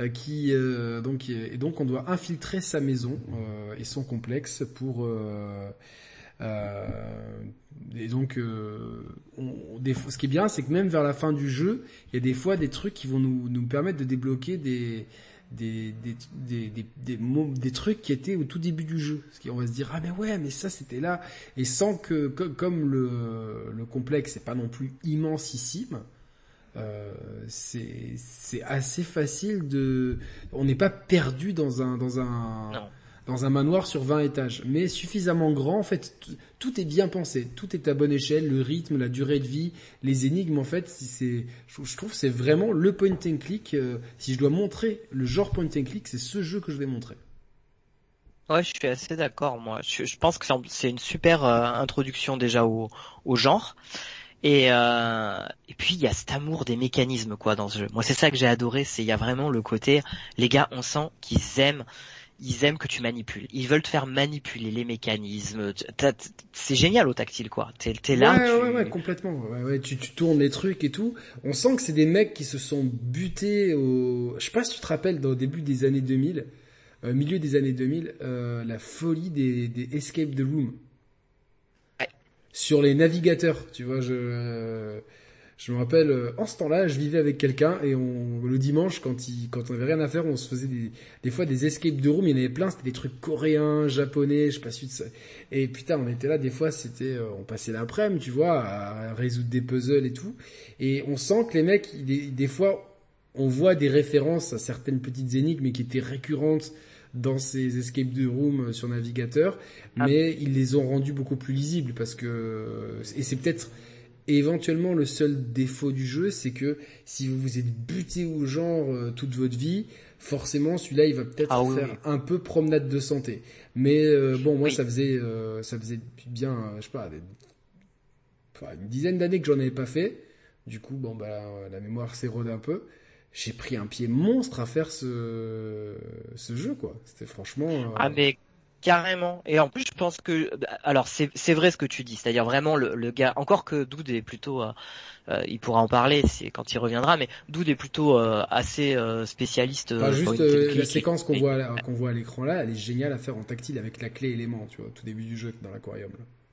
euh, qui, euh, donc, et donc, on doit infiltrer sa maison euh, et son complexe pour. Euh, et donc, on, des, ce qui est bien, c'est que même vers la fin du jeu, il y a des fois des trucs qui vont nous, nous permettre de débloquer des des, des, des, des, des, trucs qui étaient au tout début du jeu. Parce qu'on va se dire, ah mais ouais, mais ça c'était là. Et sans que, comme le, le complexe n'est pas non plus immensissime, euh, c'est assez facile de... On n'est pas perdu dans un... Dans un dans un manoir sur 20 étages, mais suffisamment grand. En fait, tout est bien pensé, tout est à bonne échelle, le rythme, la durée de vie, les énigmes. En fait, c'est, je trouve, c'est vraiment le point and click. Euh, si je dois montrer le genre point and click, c'est ce jeu que je vais montrer. Ouais, je suis assez d'accord. Moi, je, pense que c'est une super euh, introduction déjà au, au genre. Et, euh, et puis il y a cet amour des mécanismes quoi dans ce jeu. Moi c'est ça que j'ai adoré, c'est il y a vraiment le côté les gars on sent qu'ils aiment ils aiment que tu manipules. Ils veulent te faire manipuler les mécanismes. C'est génial au tactile, quoi. T'es es là. Ouais, ouais, ouais, complètement. Ouais, ouais, tu, tu tournes les trucs et tout. On sent que c'est des mecs qui se sont butés au. Je sais pas si tu te rappelles, dans le début des années 2000, euh, milieu des années 2000, euh, la folie des, des Escape the Room. Ouais. Sur les navigateurs, tu vois, je. Euh, je me rappelle, euh, en ce temps-là, je vivais avec quelqu'un et on, le dimanche, quand, il, quand on avait rien à faire, on se faisait des, des fois des escape de room. Il y en avait plein, c'était des trucs coréens, japonais, je sais pas si ça. Et putain, on était là, des fois, c'était, euh, on passait l'après-midi, tu vois, à résoudre des puzzles et tout. Et on sent que les mecs, des, des fois, on voit des références à certaines petites énigmes qui étaient récurrentes dans ces escape de room sur navigateur, ah. mais ils les ont rendus beaucoup plus lisibles parce que et c'est peut-être et éventuellement, le seul défaut du jeu, c'est que si vous vous êtes buté au genre euh, toute votre vie, forcément, celui-là, il va peut-être ah faire un peu promenade de santé. Mais euh, bon, moi, ça faisait, euh, ça faisait bien, je sais pas, une dizaine d'années que j'en avais pas fait. Du coup, bon, bah, la mémoire s'érode un peu. J'ai pris un pied monstre à faire ce, ce jeu, quoi. C'était franchement. Ah, mais Carrément. Et en plus, je pense que, alors c'est vrai ce que tu dis, c'est-à-dire vraiment le, le, gars, encore que Doud est plutôt, euh, euh il pourra en parler c'est quand il reviendra, mais Doud est plutôt euh, assez euh, spécialiste. Enfin, juste la séquence qu'on voit qu'on voit à l'écran là, elle est géniale à faire en tactile avec la clé élément, tu vois, au tout début du jeu dans l'aquarium.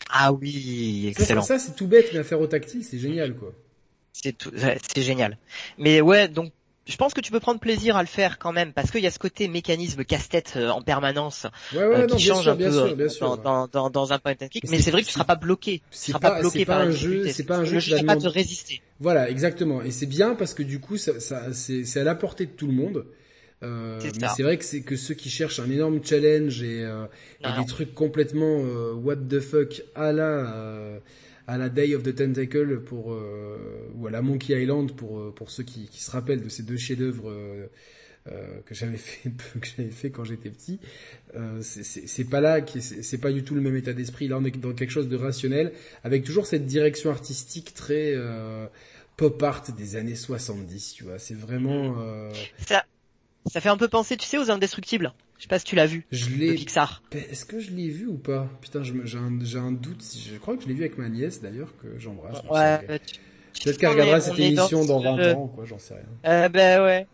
Ah oui, excellent. Ça, ça c'est tout bête, mais à faire au tactile, c'est génial quoi. C'est c'est génial. Mais ouais, donc je pense que tu peux prendre plaisir à le faire quand même parce qu'il y a ce côté mécanisme casse-tête euh, en permanence euh, qui change un peu euh, dans, dans, dans, un point and click. Mais c'est vrai que tu seras pas bloqué. Tu seras pas, bloqué par un jeu. C'est pas un jeu pas te résister. Voilà, exactement. Et c'est bien parce que du coup, ça, ça c'est à la portée de tout le monde. Euh, mais c'est vrai que c'est que ceux qui cherchent un énorme challenge et, euh, et des trucs complètement euh, what the fuck à la à la Day of the Tentacle pour euh, ou à la Monkey Island pour euh, pour ceux qui, se rappellent de ces deux chefs-d'œuvre euh, euh que j'avais fait que j'avais fait quand j'étais petit. Euh, c'est pas là, c'est pas du tout le même état d'esprit. Là, on est dans quelque chose de rationnel, avec toujours cette direction artistique très pop art des années 70. Tu vois, c'est vraiment. Ça, ça fait un peu penser, tu sais, aux Indestructibles. Je sais pas si tu l'as vu. Je l'ai. Pixar. Est-ce que je l'ai vu ou pas? Putain, j'ai un, un, doute. Je crois que je l'ai vu avec ma nièce d'ailleurs que j'embrasse. Ouais. Peut-être qu'elle regardera cette émission dans, 20 ans, quoi. J'en sais rien. Euh, ben ouais.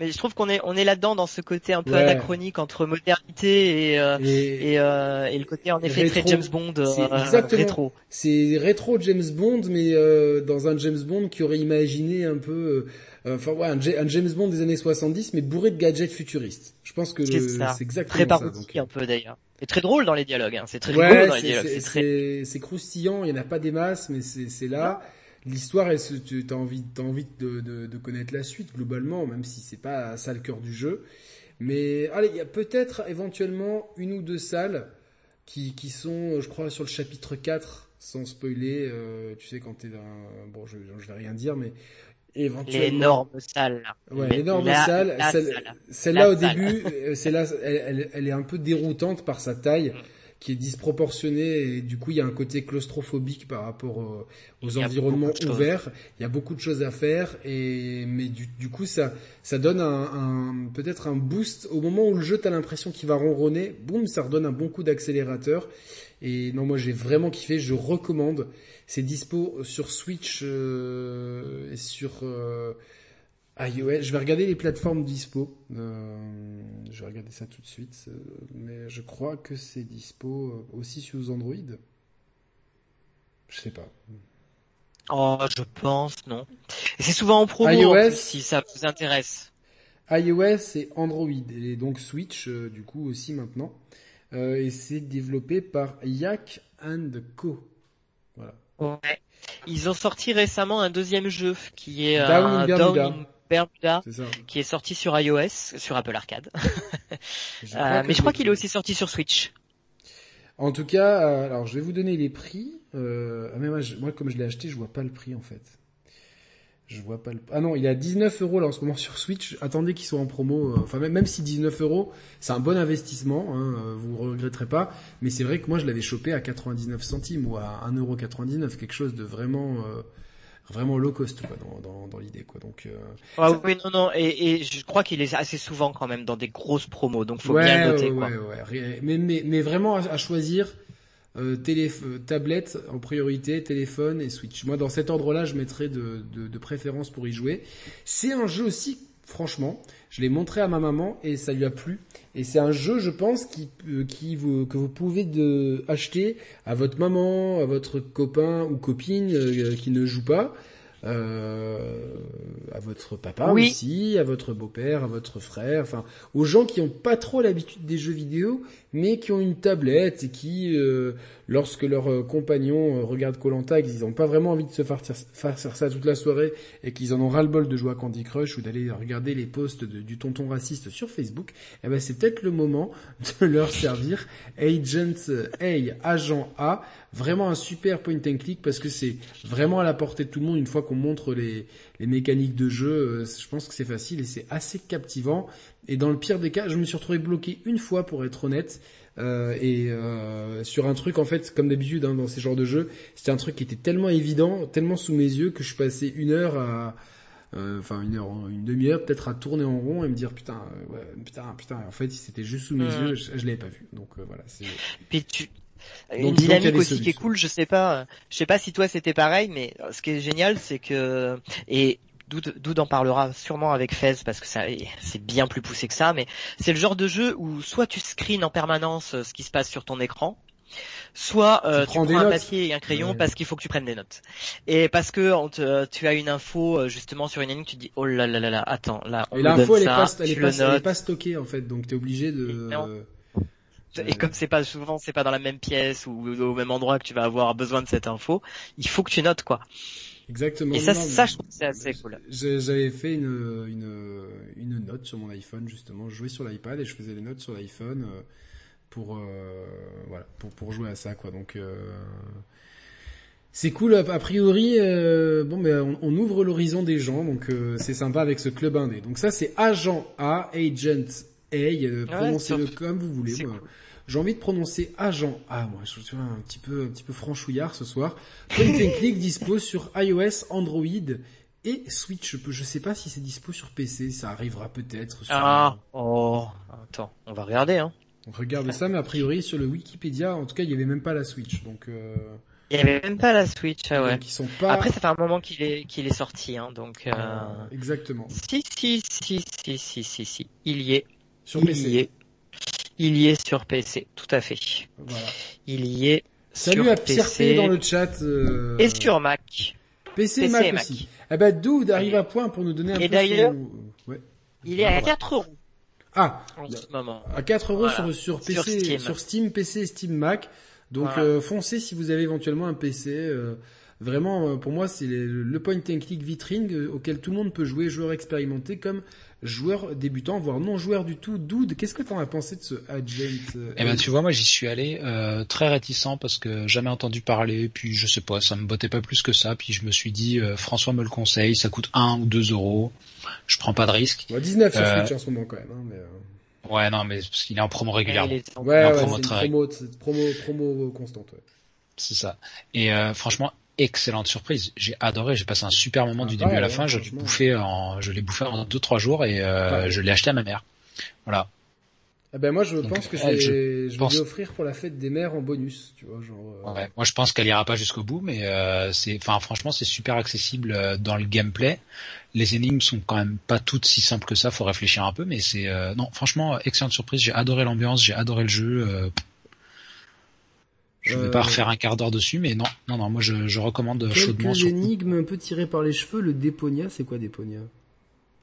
Mais je trouve qu'on est on est là-dedans dans ce côté un peu anachronique entre modernité et euh, et, euh, et, le côté en effet très James Bond euh, rétro. C'est rétro James Bond mais euh, dans un James Bond qui aurait imaginé un peu euh, enfin ouais, un, James Bond des années 70 mais bourré de gadgets futuristes. Je pense que c'est exactement très ça. Très un peu d'ailleurs. Et très drôle dans les dialogues. Hein. C'est très drôle dans les dialogues. C'est très... croustillant. Il n'y en a pas des masses, mais c'est là. L'histoire, tu as envie, as envie de, de, de, connaître la suite globalement, même si c'est pas ça le cœur du jeu. Mais allez, il y a peut-être éventuellement une ou deux salles qui, qui sont, je crois, sur le chapitre 4, sans spoiler, euh, tu sais, quand t'es dans... Bon, je, je vais rien dire, mais éventuellement... L'énorme salle. Ouais, l'énorme salle. Celle-. Celle-là, au salle. début, euh, celle-là, elle, elle, elle est un peu déroutante par sa taille, Mm. Qui est disproportionnée, et du coup, il y a un côté claustrophobique par rapport au- aux environnements ouverts. Il y a beaucoup de choses à faire, et mais du, du coup, ça, ça donne un, un- peut-être un boost au moment où le jeu, t'as l'impression qu'il va ronronner. Boum, ça redonne un bon coup d'accélérateur. Et non, moi, j'ai vraiment kiffé. Je recommande. C'est dispo sur Switch euh, et sur euh, iOS. Je vais regarder les plateformes dispo. Euh, je vais regarder ça tout de suite. euh, mais je crois que c'est dispo euh, aussi sous Android. Je sais pas. Oh, je pense, non. Et c'est souvent en promo, iOS. en plus, si ça vous intéresse. iOS et Android. Et donc Switch, euh, du coup, aussi maintenant. Euh, et c'est développé par Yak and Co. Voilà. Ouais. Ils ont sorti récemment un deuxième jeu qui est Down un in Bermuda. Down in Bermuda, qui est sorti sur iOS, sur Apple Arcade. Je Euh, mais je crois qu'il est aussi sorti sur Switch. En tout cas, euh, alors je vais vous donner les prix. Euh, mais moi, je- moi, comme je l'ai acheté, je vois pas le prix en fait. Je vois pas le. Ah non, il est à 19 euros là en ce moment sur Switch. Attendez qu'il soit en promo. Enfin même, même si 19 euros, c'est un bon investissement. Hein, vous regretterez pas. Mais c'est vrai que moi je l'avais chopé à 99 centimes ou à 1,99€, quelque chose de vraiment euh, vraiment low cost quoi dans dans, dans l'idée quoi. Donc euh, Ah Ça- oui, non, non, et, et je crois qu'il est assez souvent quand même dans des grosses promos, donc faut ouais, bien le noter, ouais, quoi. ouais, ouais, rien- Mais, mais, mais vraiment à, à choisir euh, télé- euh, tablette en priorité, téléphone et Switch. Moi, dans cet ordre-là, je mettrais de, de, de préférence pour y jouer. C'est un jeu aussi, franchement, je l'ai montré à ma maman et ça lui a plu. Et c'est un jeu, je pense, qui, euh, qui vous, que vous pouvez de, acheter à votre maman, à votre copain ou copine euh, qui ne joue pas. Euh, à votre papa Oui. aussi, à votre beau-père, à votre frère, enfin aux gens qui n'ont pas trop l'habitude des jeux vidéo, mais qui ont une tablette et qui, euh, lorsque leurs euh, compagnons euh, regardent Colanta et qu'ils n'ont pas vraiment envie de se faire, faire ça toute la soirée et qu'ils en ont ras-le-bol de jouer à Candy Crush ou d'aller regarder les posts du tonton raciste sur Facebook, eh ben c'est peut-être le moment de leur servir Agent A, Agent A, vraiment un super point and click parce que c'est vraiment à la portée de tout le monde une fois qu'on montre les, mécaniques de jeu, je pense que c'est facile et c'est assez captivant. Et dans le pire des cas, je me suis retrouvé bloqué une fois pour être honnête. euh, et euh, sur un truc en fait comme d'habitude hein, dans ces genres de jeux c'était un truc qui était tellement évident tellement sous mes yeux que je passais une heure à euh, enfin une heure une demi-heure peut-être à tourner en rond et me dire putain euh, ouais, putain putain en fait c'était juste sous mes Mhm. yeux je, je l'avais pas vu donc euh, voilà c'est Puis tu... donc, Une dynamique aussi qui est cool, je sais pas, je sais pas si toi c'était pareil, mais ce qui est génial, c'est que et Doud Doud en parlera sûrement avec Fez parce que ça c'est bien plus poussé que ça, mais c'est le genre de jeu où soit tu screens en permanence euh, ce qui se passe sur ton écran, soit euh, Tu tu, prends un notes. papier et un crayon Ouais. parce qu'il faut que tu prennes des notes. Et parce que on te- tu as une info euh, justement sur une ligne, tu te dis oh là là là là, attends là, on et me l'info donne elle est ça, pas elle est tu pas, le elle est pas stockée en fait donc t'es obligé de Non. Et comme c'est pas souvent, c'est pas dans la même pièce ou au même endroit que tu vas avoir besoin de cette info, il faut que tu notes quoi. Exactement Et ça, Non, ça, je trouve que c'est assez cool. J'avais fait une, une, une note sur mon iPhone justement. Je jouais sur l'iPad et je faisais les notes sur l'iPhone euh, pour euh, voilà pour pour jouer à ça quoi. Donc euh, c'est cool. A priori, euh, bon mais on, on ouvre l'horizon des gens donc euh, c'est sympa avec ce club indé. Donc ça c'est Agent A, Agent A. euh, Prononcez-le comme vous voulez. C'est moi. cool. J'ai envie de prononcer Agent A. Moi, je suis un petit peu un petit peu franchouillard ce soir. Point and click dispo sur iOS, Android et Switch. Je, sais pas si c'est dispo sur PC. Ça arrivera peut-être. sur- Ah, oh, attends, on va regarder hein. On regarde ça, mais a priori sur le Wikipédia, en tout cas, il y avait même pas la Switch. Donc, euh, Il y avait même pas la Switch, ah ouais. donc ils sont pas. Après, ça fait un moment qu'il est qu'il est sorti, hein, donc. Euh... Euh, exactement. Si si si si si si si, il y est, Sur il PC. y est, il y est sur PC, tout à fait. Voilà. Il y est Salut sur à Pierre P PC dans le chat. euh, et sur Mac. PC, PC Mac, et Mac. aussi. Eh ben, Dude arrive à point pour nous donner un Et peu d'ailleurs- son... Ouais. Il est à 4 euros Ah, en ce moment. à 4 euros Voilà. sur, sur Sur PC, Steam. sur Steam, PC et Steam Mac. Donc Voilà. euh, foncez si vous avez éventuellement un PC. euh, Vraiment, pour moi, c'est le point and click vitrine auquel tout le monde peut jouer, joueur expérimenté comme joueur débutant, voire non joueur du tout. Dude, qu'est-ce que t'en as pensé de ce agent Eh ben, tu vois, moi, j'y suis allé euh, très réticent parce que jamais entendu parler, puis je sais pas, ça me bottait pas plus que ça, puis je me suis dit, euh, François me le conseille, ça coûte 1 ou 2 euros, je prends pas de risque. Ouais, 19 sur euh, Switch en ce moment quand même. Hein, mais, euh. Ouais, non, mais parce qu'il est en promo régulièrement. Ouais, ouais, ouais promo, promo, promo, promo constante. Ouais. C'est ça. Et franchement, excellente surprise. J'ai adoré, j'ai passé un super moment du ah, début à la fin. Je l'ai bouffé en, je l'ai bouffé en deux trois jours et euh, je l'ai acheté à ma mère. Voilà. Ah ben moi je pense que je vais, je, vais lui offrir pour la fête des mères en bonus, tu vois, genre. Euh. Ouais, moi je pense qu'elle ira pas jusqu'au bout, mais euh, c'est, enfin franchement c'est super accessible euh, dans le gameplay. Les énigmes sont quand même pas toutes si simples que ça, faut réfléchir un peu, mais c'est non franchement excellente surprise. J'ai adoré l'ambiance, j'ai adoré le jeu. Je vais pas euh, refaire un quart d'heure dessus, mais non, non, non, moi je, je recommande Quelques chaudement. Quelques énigmes un peu tirées par les cheveux. Le Deponia, c'est quoi Deponia?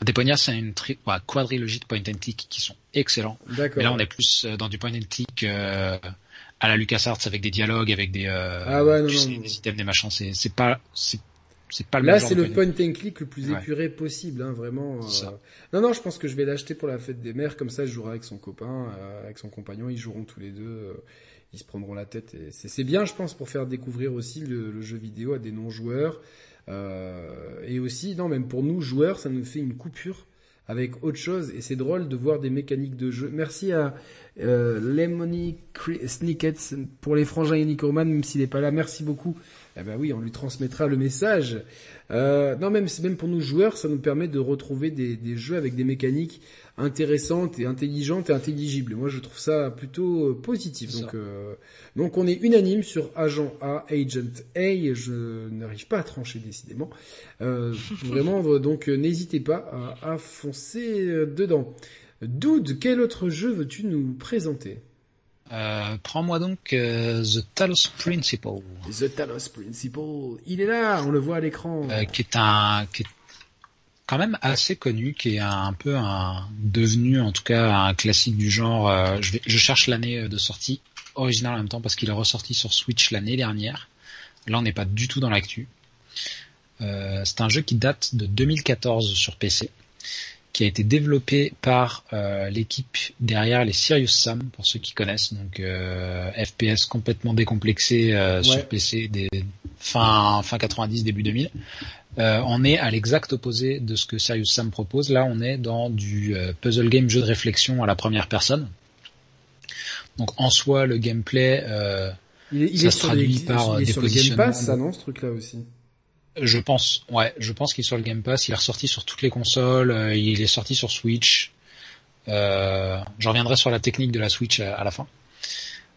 Deponia, c'est une tri ouais, quadrilogie de point and click qui sont excellents. D'accord. Mais là, on est plus euh, dans du point and click euh, à la LucasArts avec des dialogues, avec des, euh, ah ouais, non, non, des items, des machins. C'est, c'est pas, c'est, c'est pas le Là, c'est le point and click le plus épuré possible, hein, vraiment. Euh... Non, non, je pense que je vais l'acheter pour la fête des mères, comme ça, je jouerai avec son copain, euh, avec son compagnon, ils joueront tous les deux ils se prendront la tête. Et c'est bien, je pense, pour faire découvrir aussi le, jeu vidéo à des non-joueurs. Euh, et aussi, non, même pour nous joueurs, ça nous fait une coupure avec autre chose. Et c'est drôle de voir des mécaniques de jeu. Merci à euh, Lemony Snickets pour les frangins et Nicoman, même s'il n'est pas là. Merci beaucoup. Eh ben oui, on lui transmettra le message. Euh, non, même même pour nous joueurs, ça nous permet de retrouver des, des jeux avec des mécaniques intéressante et intelligente et intelligible. moi, je trouve ça plutôt euh, positif. Donc, euh, donc, on est unanime sur Agent A, Agent A. Je n'arrive pas à trancher décidément. Euh, vraiment, donc, n'hésitez pas à, à foncer dedans. Dude, quel autre jeu veux-tu nous présenter? Euh, Prends-moi donc The Talos Principle. The Talos Principle, il est là, on le voit à l'écran. Euh, qui est un, qui est quand même assez connu, qui est un peu un devenu en tout cas un classique du genre. Euh, je, vais, je, cherche l'année euh, de sortie originale en même temps parce qu'il est ressorti sur Switch l'année dernière. Là, on n'est pas du tout dans l'actu. Euh, c'est un jeu qui date de 2014 sur PC, qui a été développé par euh, l'équipe derrière les Serious Sam, pour ceux qui connaissent, donc euh, FPS complètement décomplexé sur PC des fin fin 90 début 2000. Euh, on est à l'exact opposé de ce que Serious Sam propose. Là, on est dans du euh, puzzle game, jeu de réflexion à la première personne. Donc en soi, le gameplay, euh, il ça se traduit par des positionnements. Game Pass, ça non, ce truc-là aussi? Je pense, ouais, je pense qu'il est sur le Game Pass. Il est ressorti sur toutes les consoles. il est sorti sur Switch. Euh, je reviendrai sur la technique de la Switch à, la fin.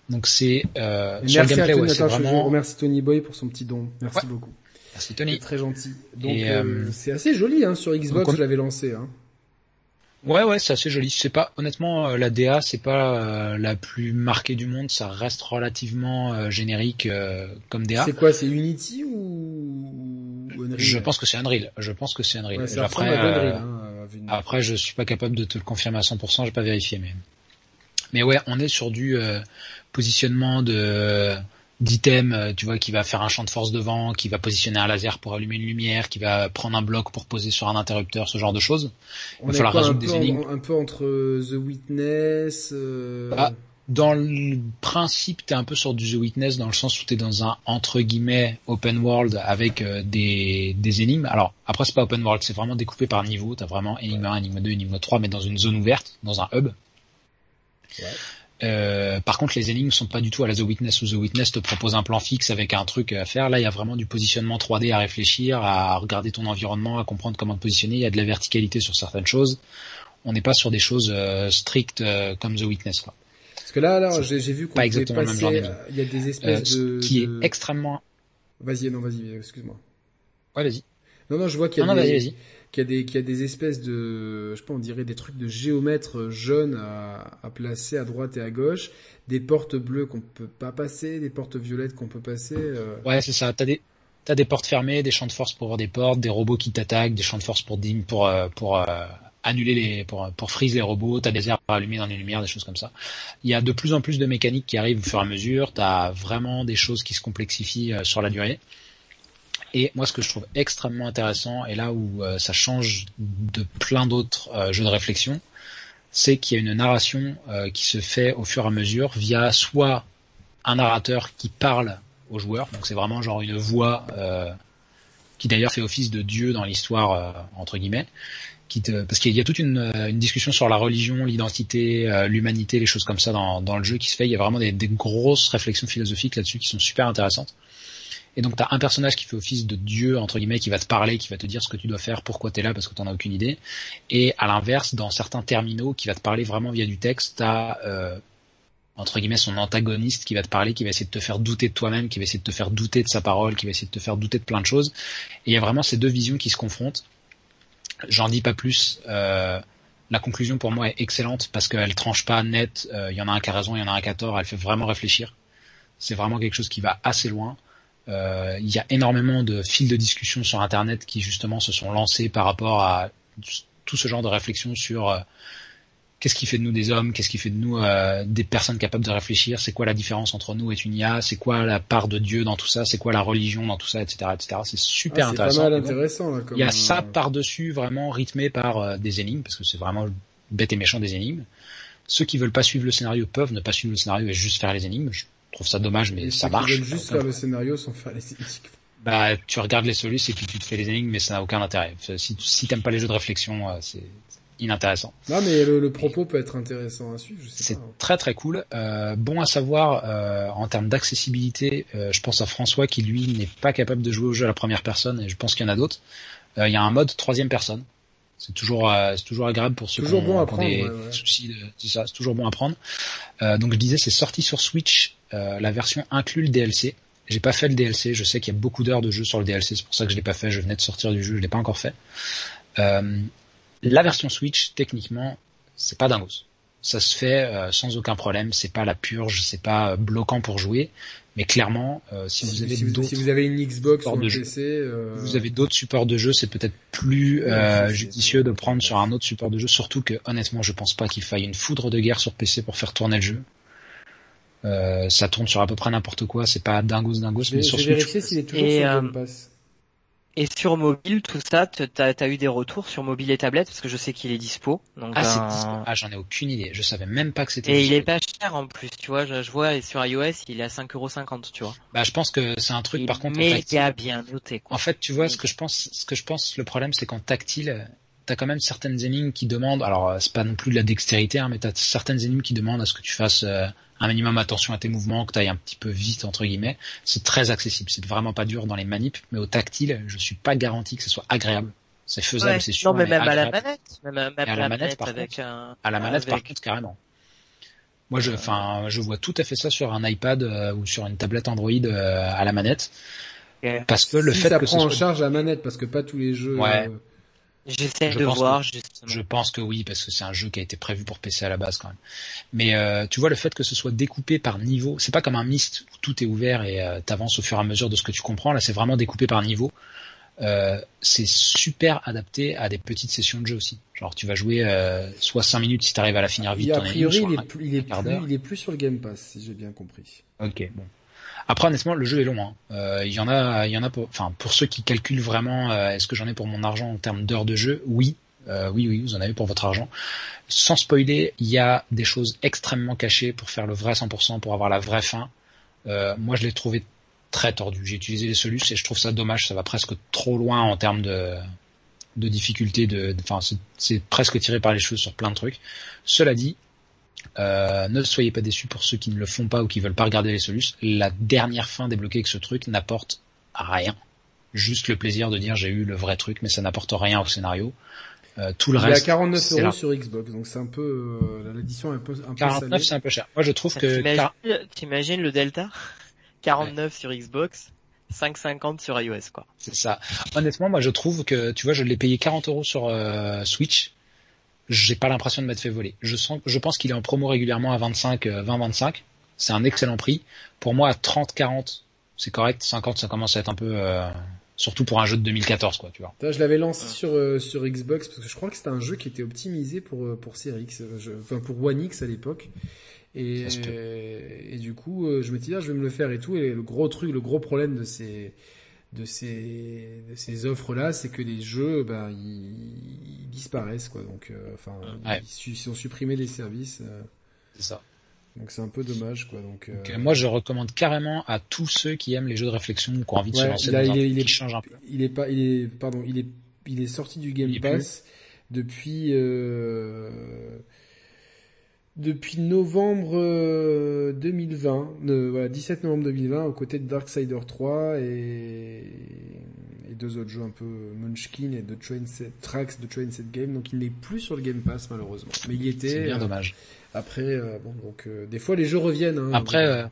Donc c'est euh, sur le gameplay, ouais, c'est vraiment. Je remercie Tony Boy pour son petit don. Merci beaucoup. Merci Tony. Très gentil. Donc euh, euh, c'est assez joli hein, sur Xbox, je l'avais lancé. Hein. Ouais ouais, c'est assez joli. C'est pas honnêtement euh, la DA, c'est pas la plus marquée du monde, ça reste relativement générique comme DA. C'est quoi, c'est Unity ou, Je pense que c'est Unreal. Je pense que c'est Unreal. après, Unreal, hein, après, je suis pas capable de te le confirmer à 100%, j'ai pas vérifié, mais mais ouais, on est sur du positionnement de d'item, euh, tu vois, qui va faire un champ de force devant, qui va positionner un laser pour allumer une lumière, qui va prendre un bloc pour poser sur un interrupteur, ce genre de choses. Il va falloir résoudre des énigmes. un peu entre euh, The Witness. Euh... Ah, dans le principe, t'es un peu sur du The Witness dans le sens où t'es dans un entre guillemets open world avec euh, des, des énigmes. Alors après c'est pas open world, c'est vraiment découpé par niveau. T'as vraiment énigme 1, énigme 2, énigme 3, mais dans une zone ouverte, dans un hub. Ouais. Euh, par contre, les énigmes sont pas du tout à la The Witness où The Witness te propose un plan fixe avec un truc à faire. Là, il y a vraiment du positionnement 3D à réfléchir, à regarder ton environnement, à comprendre comment te positionner. Il y a de la verticalité sur certaines choses. On n'est pas sur des choses euh, strictes euh, comme The Witness. Quoi. Parce que là, là, j'ai vu qu'on exactement passer, Il y a des espèces de qui est extrêmement. Vas-y, non, vas-y, excuse-moi. Ouais, vas-y. Non, non, je vois qu'il y a des y des y a des espèces de je sais pas on dirait des trucs de géomètres jaunes à, à placer à droite et à gauche des portes bleues qu'on peut pas passer des portes violettes qu'on peut passer euh. ouais c'est ça t'as des t'as des portes fermées des champs de force pour avoir des portes des robots qui t'attaquent des champs de force pour pour euh, pour euh, annuler les pour freeze les robots t'as des airs allumés dans les lumières des choses comme ça. Il y a de plus en plus de mécaniques qui arrivent au fur et à mesure. T'as vraiment des choses qui se complexifient sur la durée. Et moi, ce que je trouve extrêmement intéressant, et là où euh, ça change de plein d'autres euh, jeux de réflexion, c'est qu'il y a une narration euh, qui se fait au fur et à mesure via soit un narrateur qui parle aux joueurs, donc c'est vraiment genre une voix qui d'ailleurs fait office de dieu dans l'histoire entre guillemets, parce qu'il y a toute une, une, discussion sur la religion, l'identité, l'humanité, les choses comme ça dans, le jeu qui se fait. Il y a vraiment des, des grosses réflexions philosophiques là-dessus qui sont super intéressantes. Et donc tu as un personnage qui fait office de dieu entre guillemets qui va te parler, qui va te dire ce que tu dois faire, pourquoi tu es là parce que tu as aucune idée. Et à l'inverse, dans certains terminaux qui va te parler vraiment via du texte, tu as euh, entre guillemets son antagoniste qui va te parler, qui va essayer de te faire douter de toi-même, qui va essayer de te faire douter de sa parole, qui va essayer de te faire douter de plein de choses. Et il y a vraiment ces deux visions qui se confrontent. J'en dis pas plus. Euh, la conclusion pour moi est excellente parce qu'elle tranche pas net. Euh, il y en a un qui a raison, il y en a un qui a tort. Elle fait vraiment réfléchir. C'est vraiment quelque chose qui va assez loin. Euh, il y a énormément de fils de discussion sur Internet qui justement se sont lancés par rapport à tout ce genre de réflexion sur euh, qu'est-ce qui fait de nous des hommes, qu'est-ce qui fait de nous euh, des personnes capables de réfléchir, c'est quoi la différence entre nous et une IA, c'est quoi la part de Dieu dans tout ça, c'est quoi la religion dans tout ça, etc., etc. C'est super ah, intéressant. Pas mal intéressant là, Il y a ça par dessus vraiment rythmé par des énigmes parce que c'est vraiment bête et méchant des énigmes. Ceux qui veulent pas suivre le scénario peuvent ne pas suivre le scénario et juste faire les énigmes. Je trouve ça dommage, mais ça marche. juste faire le scénario sans faire les énigmes. Bah, tu regardes les solutions et puis tu te fais les énigmes, mais ça n'a aucun intérêt. Si, si t'aimes pas les jeux de réflexion, euh, c'est inintéressant. Non, mais le, propos peut être intéressant à suivre. C'est très très cool. Euh, bon à savoir euh, en termes d'accessibilité. Euh, je pense à François qui lui n'est pas capable de jouer au jeu à la première personne, et je pense qu'il y en a d'autres. Euh, il y a un mode troisième personne. C'est toujours, euh, c'est toujours agréable pour ceux toujours qui ont, bon des soucis. C'est ça, c'est toujours bon à prendre. Euh, donc je disais, c'est sorti sur Switch. Euh, la version inclut le DLC. J'ai pas fait le DLC. Je sais qu'il y a beaucoup d'heures de jeu sur le DLC. C'est pour ça que je l'ai pas fait. Je venais de sortir du jeu. Je l'ai pas encore fait. Euh, la version Switch, techniquement, c'est pas dingos. Ça se fait euh, sans aucun problème. C'est pas la purge. C'est pas bloquant pour jouer. Mais clairement, euh, si, vous avez si, si vous avez une Xbox ou un PC, euh... vous avez d'autres supports de jeu, c'est peut-être plus euh, judicieux de prendre sur un autre support de jeu. Surtout que honnêtement, je pense pas qu'il faille une foudre de guerre sur PC pour faire tourner le jeu. Euh, ça tourne sur à peu près n'importe quoi. C'est pas dingos dingos, mais sur Switch. vérifier s'il est toujours sur Game euh, Pass. Et sur mobile, tout ça, t'as as eu des retours sur mobile et tablette? Parce que je sais qu'il est dispo. Donc ah, c'est dispo. Ah, j'en ai aucune idée. Je savais même pas que c'était. Et il est pas cher en plus, tu vois. Je, je vois sur iOS, il est à 5,50€, tu vois. Bah, je pense que c'est un truc, par contre. Méga bien noté. Quoi. En fait, tu vois, ce que je pense, ce que je pense, le problème, c'est qu'en tactile, t'as quand même certaines énigmes qui demandent. Alors, c'est pas non plus de la dextérité, hein, mais t'as certaines énigmes qui demandent à ce que tu fasses. Euh, un minimum attention à tes mouvements, que tu ailles un petit peu vite entre guillemets. C'est très accessible, c'est vraiment pas dur dans les manips, mais au tactile, je suis pas garanti que ce soit agréable. C'est faisable, c'est sûr. Non, mais, même à la manette, même, à, la manette, par avec contre, un... à la manette par contre carrément. Moi, je, enfin, je vois tout à fait ça sur un iPad euh, ou sur une tablette Android euh, à la manette, parce que le si fait ça que prend ce en charge la manette, parce que pas tous les jeux. Ouais. Euh... J'essaie Je de voir, que- justement. Je pense que oui, parce que c'est un jeu qui a été prévu pour PC à la base quand même. Mais euh, tu vois le fait que ce soit découpé par niveau, c'est pas comme un Myst où tout est ouvert et euh, t'avances au fur et à mesure de ce que tu comprends. Là, c'est vraiment découpé par niveau. Euh, c'est super adapté à des petites sessions de jeu aussi. Genre tu vas jouer euh, soit 5 minutes si t'arrives à la finir vite. Et a priori, il est, plus, il, est quart plus, d'heure. il est plus sur le Game Pass, si j'ai bien compris. Ok, bon. Après, honnêtement, le jeu est long. hein. Euh, Il y en a, il y en a pour, enfin, pour ceux qui calculent vraiment, euh, est-ce que j'en ai pour mon argent en termes d'heures de jeu Oui, Euh, oui, oui, vous en avez pour votre argent. Sans spoiler, il y a des choses extrêmement cachées pour faire le vrai 100%, pour avoir la vraie fin. Euh, moi, je l'ai trouvé très tordu. J'ai utilisé les solutions et je trouve ça dommage. Ça va presque trop loin en termes de de difficulté. De, enfin, c'est presque tiré par les cheveux sur plein de trucs. Cela dit, euh, ne soyez pas déçus pour ceux qui ne le font pas ou qui veulent pas regarder les solutions. La dernière fin débloquée avec ce truc n'apporte rien. Juste le plaisir de dire j'ai eu le vrai truc, mais ça n'apporte rien au scénario. Euh, tout le Il est à reste, 49 c'est euros là. sur Xbox, donc c'est un peu euh, l'édition est un peu un peu 49 salée. c'est un peu cher. Moi je trouve que T'imagines, car- t'imagines le Delta? 49 sur Xbox, 5,50 sur iOS, quoi. c'est ça. Honnêtement, moi je trouve que tu vois, je l'ai payé 40 euros sur euh, Switch. J'ai pas l'impression de m'être fait voler. Je sens, je pense qu'il est en promo régulièrement à 25, euh, 20, 25. C'est un excellent prix. Pour moi, à 30, 40, c'est correct. 50, ça commence à être un peu, euh, surtout pour un jeu de 2014, quoi, tu vois. Je l'avais lancé sur euh, sur Xbox parce que je crois que c'était un jeu qui était optimisé pour euh, pour Series X, euh, je- enfin pour One X à l'époque. Et, et du coup, euh, je me dis ah, je vais me le faire et tout. Et le gros truc, le gros problème de ces de ces de ces offres là, c'est que les jeux ben ils, ils disparaissent quoi. Donc euh, enfin Ouais. ils, ils ont supprimé les services. euh, C'est ça. donc c'est un peu dommage quoi. Donc, euh, Donc, moi, je recommande carrément à tous ceux qui aiment les jeux de réflexion ou qui ont envie de se lancer là, dans il un il est- change un peu. il est pas il est pardon, il est il est sorti du Game est plus. Pass depuis euh, depuis novembre euh, 2020, euh, voilà, 17 novembre 2020, aux côtés de Darksider 3 et, et deux autres jeux un peu Munchkin et de Train Set, Tracks de Train Set Game. Donc il n'est plus sur le Game Pass malheureusement. Mais il y était. C'est bien euh, dommage. Après, euh, bon, donc euh, des fois les jeux reviennent. hein. Après, euh,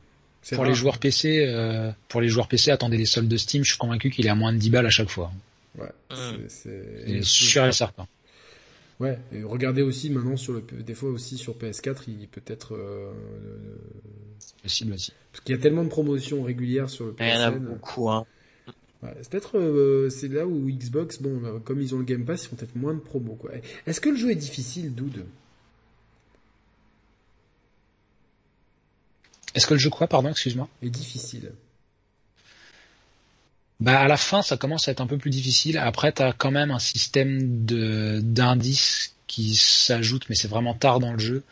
pour rare. les joueurs PC, euh, pour les joueurs PC, attendez les soldes de Steam. Je suis convaincu qu'il est à moins de 10 balles à chaque fois. Ouais, Mm. c'est- sûr et certain. Ouais, et regardez aussi maintenant sur le, des fois aussi sur PS4, il peut être euh, euh, C'est possible aussi. parce qu'il y a tellement de promotions régulières sur le Il y en a beaucoup, hein. Ouais, c'est peut-être euh, c'est là où Xbox, bon, euh, comme ils ont le Game Pass, ils font peut-être moins de promos quoi. Est-ce que le jeu est difficile, Dude? Est-ce que le jeu quoi, pardon, excuse-moi? Est difficile. Bah à la fin, ça commence à être un peu plus difficile. Après, t'as quand même un système de d'indices qui s'ajoute, mais c'est vraiment tard dans le jeu.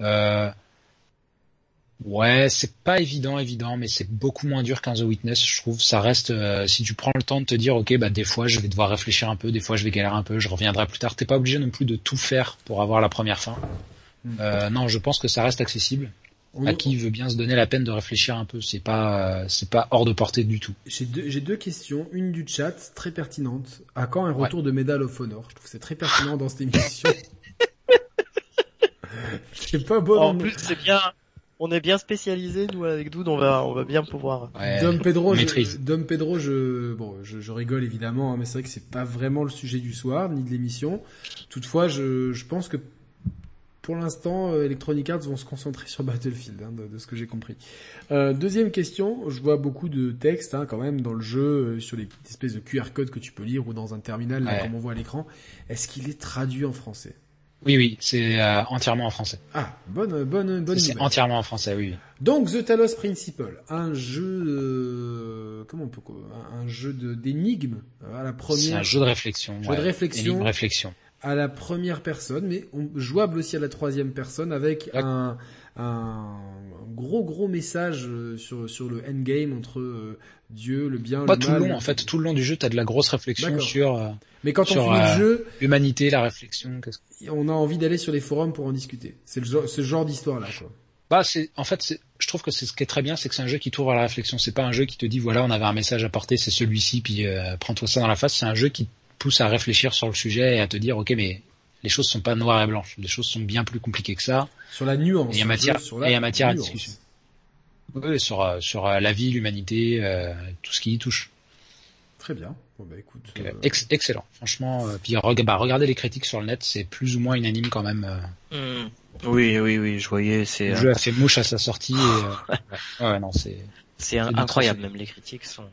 Euh... Ouais, c'est pas évident, évident, mais c'est beaucoup moins dur qu'un The Witness, je trouve. Ça reste, euh, si tu prends le temps de te dire, ok, bah des fois je vais devoir réfléchir un peu, des fois je vais galérer un peu, je reviendrai plus tard. T'es pas obligé non plus de tout faire pour avoir la première fin. Mm. Euh, non, je pense que ça reste accessible. On- À qui veut bien se donner la peine de réfléchir un peu, c'est pas, euh, c'est pas hors de portée du tout. J'ai deux, j'ai deux questions, une du chat très pertinente. À quand un retour de Medal of Honor? Je trouve que c'est très pertinent dans cette émission. C'est pas bon. En plus, c'est bien. On est bien spécialisé, nous, avec Doud, on va, on va bien pouvoir. Ouais, Dom Pedro, je, maîtrise. Dom Pedro, je, bon, je, je rigole évidemment, hein, mais c'est vrai que c'est pas vraiment le sujet du soir ni de l'émission. Toutefois, je, je pense que pour l'instant, euh, Electronic Arts vont se concentrer sur Battlefield, hein, de, de ce que j'ai compris. Euh, deuxième question, je vois beaucoup de textes hein, quand même dans le jeu euh, sur les espèces de QR codes que tu peux lire ou dans un terminal, là, Ouais. comme on voit à l'écran. Est-ce qu'il est traduit en français? Oui, oui, c'est euh, entièrement en français. Ah, bonne, bonne, bonne C'est entièrement en français, oui. Donc The Talos Principle, un jeu, euh, comment on peut, un, jeu d'énigmes à la C'est première, un jeu de réflexion. Jeu ouais. de réflexion. Énigme réflexion. À la première personne, mais on, jouable aussi à la troisième personne avec D'accord. un, un gros gros message euh, sur sur le endgame entre euh, Dieu, le bien, Pas le tout mal. le long, en fait, tout le long du jeu, t'as de la grosse réflexion sur euh, Mais quand sur, on finit euh, le jeu, l'humanité, la réflexion. que- on a envie d'aller sur les forums pour en discuter. C'est le genre, ce genre d'histoire là, quoi. Bah, c'est, en fait, c'est, je trouve que c'est ce qui est très bien, c'est que c'est un jeu qui t'ouvre à la réflexion. C'est pas un jeu qui te dit, voilà, on avait un message à porter, c'est celui-ci, puis euh, prends-toi ça dans la face. C'est un jeu qui pousse à réfléchir sur le sujet et à te dire, ok, mais les choses sont pas noires et blanches. Les choses sont bien plus compliquées que ça. Sur la nuance. Et il y a le matière- sur et la il y a matière à nuance. discussion. Oui, sur euh, sur euh, la vie, l'humanité, euh, tout ce qui y touche. Très bien. Bon bah écoute. Donc, euh, ex- excellent, franchement. euh, puis bah, regardez les critiques sur le net, c'est plus ou moins unanime quand même. euh. Hmm. Oui, oui, oui, je voyais, c'est, Le jeu a fait mouche à sa sortie. Et, euh, ouais. ouais, non, c'est. c'est incroyable, même les critiques sont.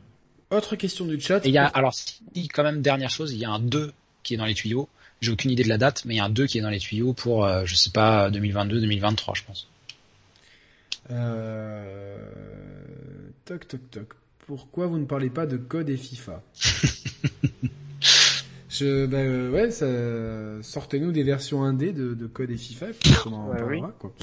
Autre question du chat. Et il y a, alors, si, quand même, dernière chose, il y a un 2 qui est dans les tuyaux. J'ai aucune idée de la date, mais il y a un 2 qui est dans les tuyaux pour, euh, je sais pas, 2022, 2023, je pense. Euh... Toc toc toc. Pourquoi vous ne parlez pas de code et FIFA Je, ben euh, ouais, ça... sortez-nous des versions indé de, de code et FIFA, et puis on en Ouais, parlera, quoi.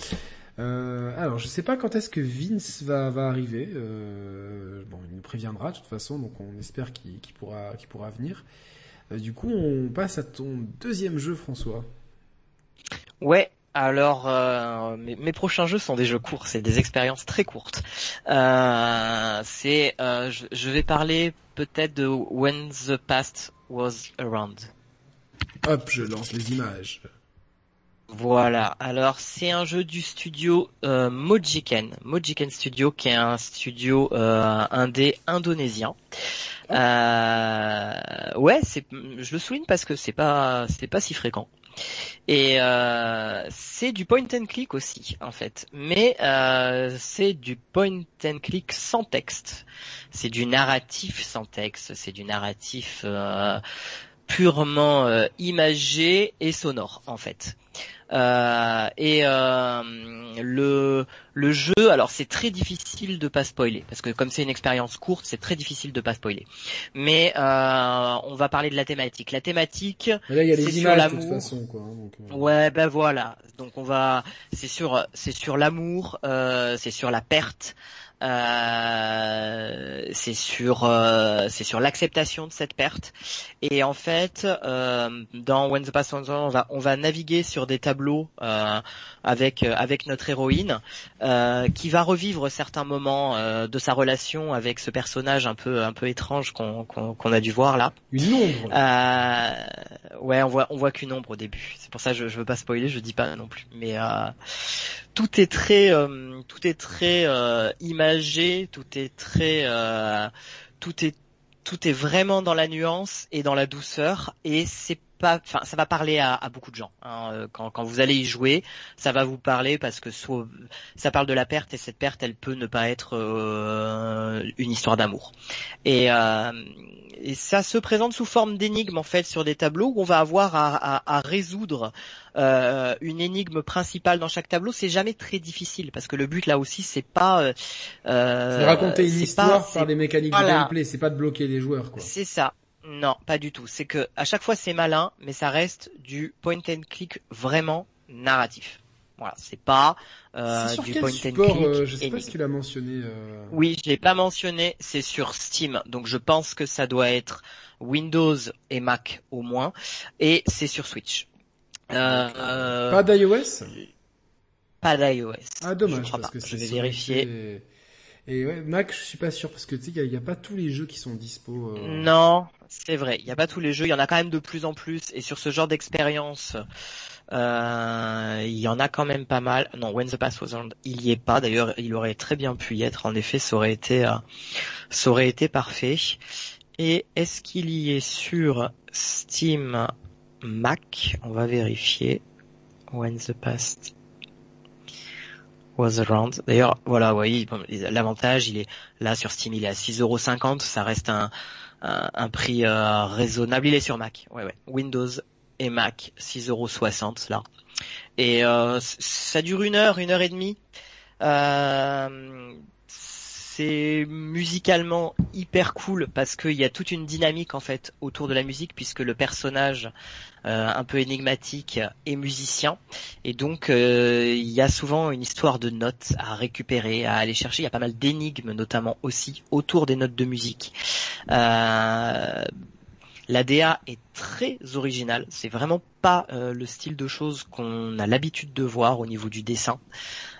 Euh, alors, je sais pas quand est-ce que Vince va, va arriver. Euh, bon, il nous préviendra de toute façon, donc on espère qu'il pourra, venir. Euh, du coup, on passe à ton deuxième jeu, François. Ouais. Alors, mes, mes prochains jeux sont des jeux courts, c'est des expériences très courtes. C'est, je, je vais parler peut-être de When the Past Was Around. Hop, je lance les images. Voilà. Alors c'est un jeu du studio euh, Mojiken, Mojiken Studio, qui est un studio euh, indé indonésien. Euh, ouais, c'est, je le souligne parce que c'est pas, c'est pas si fréquent. Et euh, c'est du point and click aussi, en fait. Mais euh, c'est du point and click sans texte. C'est du narratif sans texte. C'est du narratif. euh, purement euh, imagé et sonore en fait. Euh, et euh, le le jeu, alors c'est très difficile de pas spoiler parce que comme c'est une expérience courte, c'est très difficile de pas spoiler. Mais euh, on va parler de la thématique. La thématique, Là, il y a c'est les sur images de l'amour. toute façon, quoi. donc, Ouais, ben voilà. Donc on va, c'est sur, c'est sur l'amour, euh, c'est sur la perte, euh, c'est sur, euh, c'est sur l'acceptation de cette perte. Et en fait, euh, dans When the Past Was On, va, on va naviguer sur des tableaux euh, avec euh, avec notre héroïne, euh, qui va revivre certains moments euh, de sa relation avec ce personnage un peu un peu étrange qu'on qu'on qu'on a dû voir là. Une ombre. Euh, ouais, on voit, on voit qu'une ombre au début. C'est pour ça que je, je veux pas spoiler, je dis pas non plus. Mais euh, tout est très, euh, tout est très euh, tout est très, euh, tout est, tout est vraiment dans la nuance et dans la douceur. Et c'est pas, enfin, ça va parler à, à beaucoup de gens. hein. Euh, Quand, quand vous allez y jouer, ça va vous parler parce que soit, ça parle de la perte et cette perte, elle peut ne pas être euh, une histoire d'amour. Et, euh, et ça se présente sous forme d'énigmes en fait sur des tableaux où on va avoir à, à- à résoudre euh, une énigme principale dans chaque tableau. C'est jamais très difficile parce que le but là aussi c'est pas c'est raconter une histoire pas- par des mécaniques voilà. de gameplay, c'est pas de bloquer les joueurs, c'est ça. Non, pas du tout. C'est que à chaque fois c'est malin, mais ça reste du point and click vraiment narratif. Voilà, c'est pas euh, sur du quel point and click. euh, Je sais pas si tu l'as mentionné. euh, Oui, je l'ai pas mentionné, c'est sur Steam, donc je pense que ça doit être Windows et Mac au moins, et c'est sur Switch. Pas d'iOS? Pas d'iOS. Ah dommage je crois parce pas. que Je c'est vais vérifier. Et Mac, je suis pas sûr parce que tu sais, il a- pas tous les jeux qui sont dispo. euh, Non, c'est vrai. Il n'y a pas tous les jeux. Il y en a quand même de plus en plus. Et sur ce genre d'expérience, euh, il y en a quand même pas mal. Non, When the Past Was On, il y est pas. D'ailleurs, il aurait très bien pu y être. En effet, ça aurait été, euh, ça aurait été parfait. Et est-ce qu'il y est sur Steam Mac? On va vérifier. When the Past was around. D'ailleurs, voilà, bon, l'avantage, il est là sur Steam, il est à 6,50€, ça reste un, prix euh, raisonnable. Il est sur Mac. Windows et Mac, 6,60€ là. Et euh, ça dure une heure, une heure et demie. Euh, c'est musicalement hyper cool parce qu'il y a toute une dynamique en fait autour de la musique puisque le personnage euh, un peu énigmatique est musicien et donc euh, il y a souvent une histoire de notes à récupérer, à aller chercher. Il y a pas mal d'énigmes notamment aussi autour des notes de musique. Euh, la DA est très originale. C'est vraiment pas euh, le style de choses qu'on a l'habitude de voir au niveau du dessin.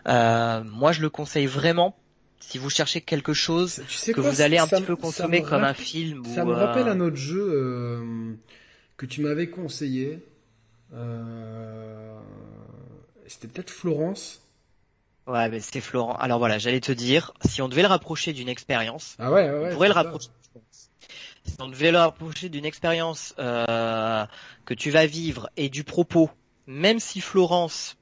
Moi, je le conseille vraiment si vous cherchez quelque chose ça- tu sais que quoi, vous allez un ça petit peu consommer me comme un film. Ça ou, me euh, rappelle un autre jeu euh, que tu m'avais conseillé. Euh, C'était peut-être Florence. Ouais, mais c'est Florent. Alors voilà, j'allais te dire, si on devait le rapprocher d'une expérience, Ah ouais, ouais, on pourrait le ça. rapprocher. Si on devait le rapprocher d'une expérience euh, que tu vas vivre et du propos, même si Florence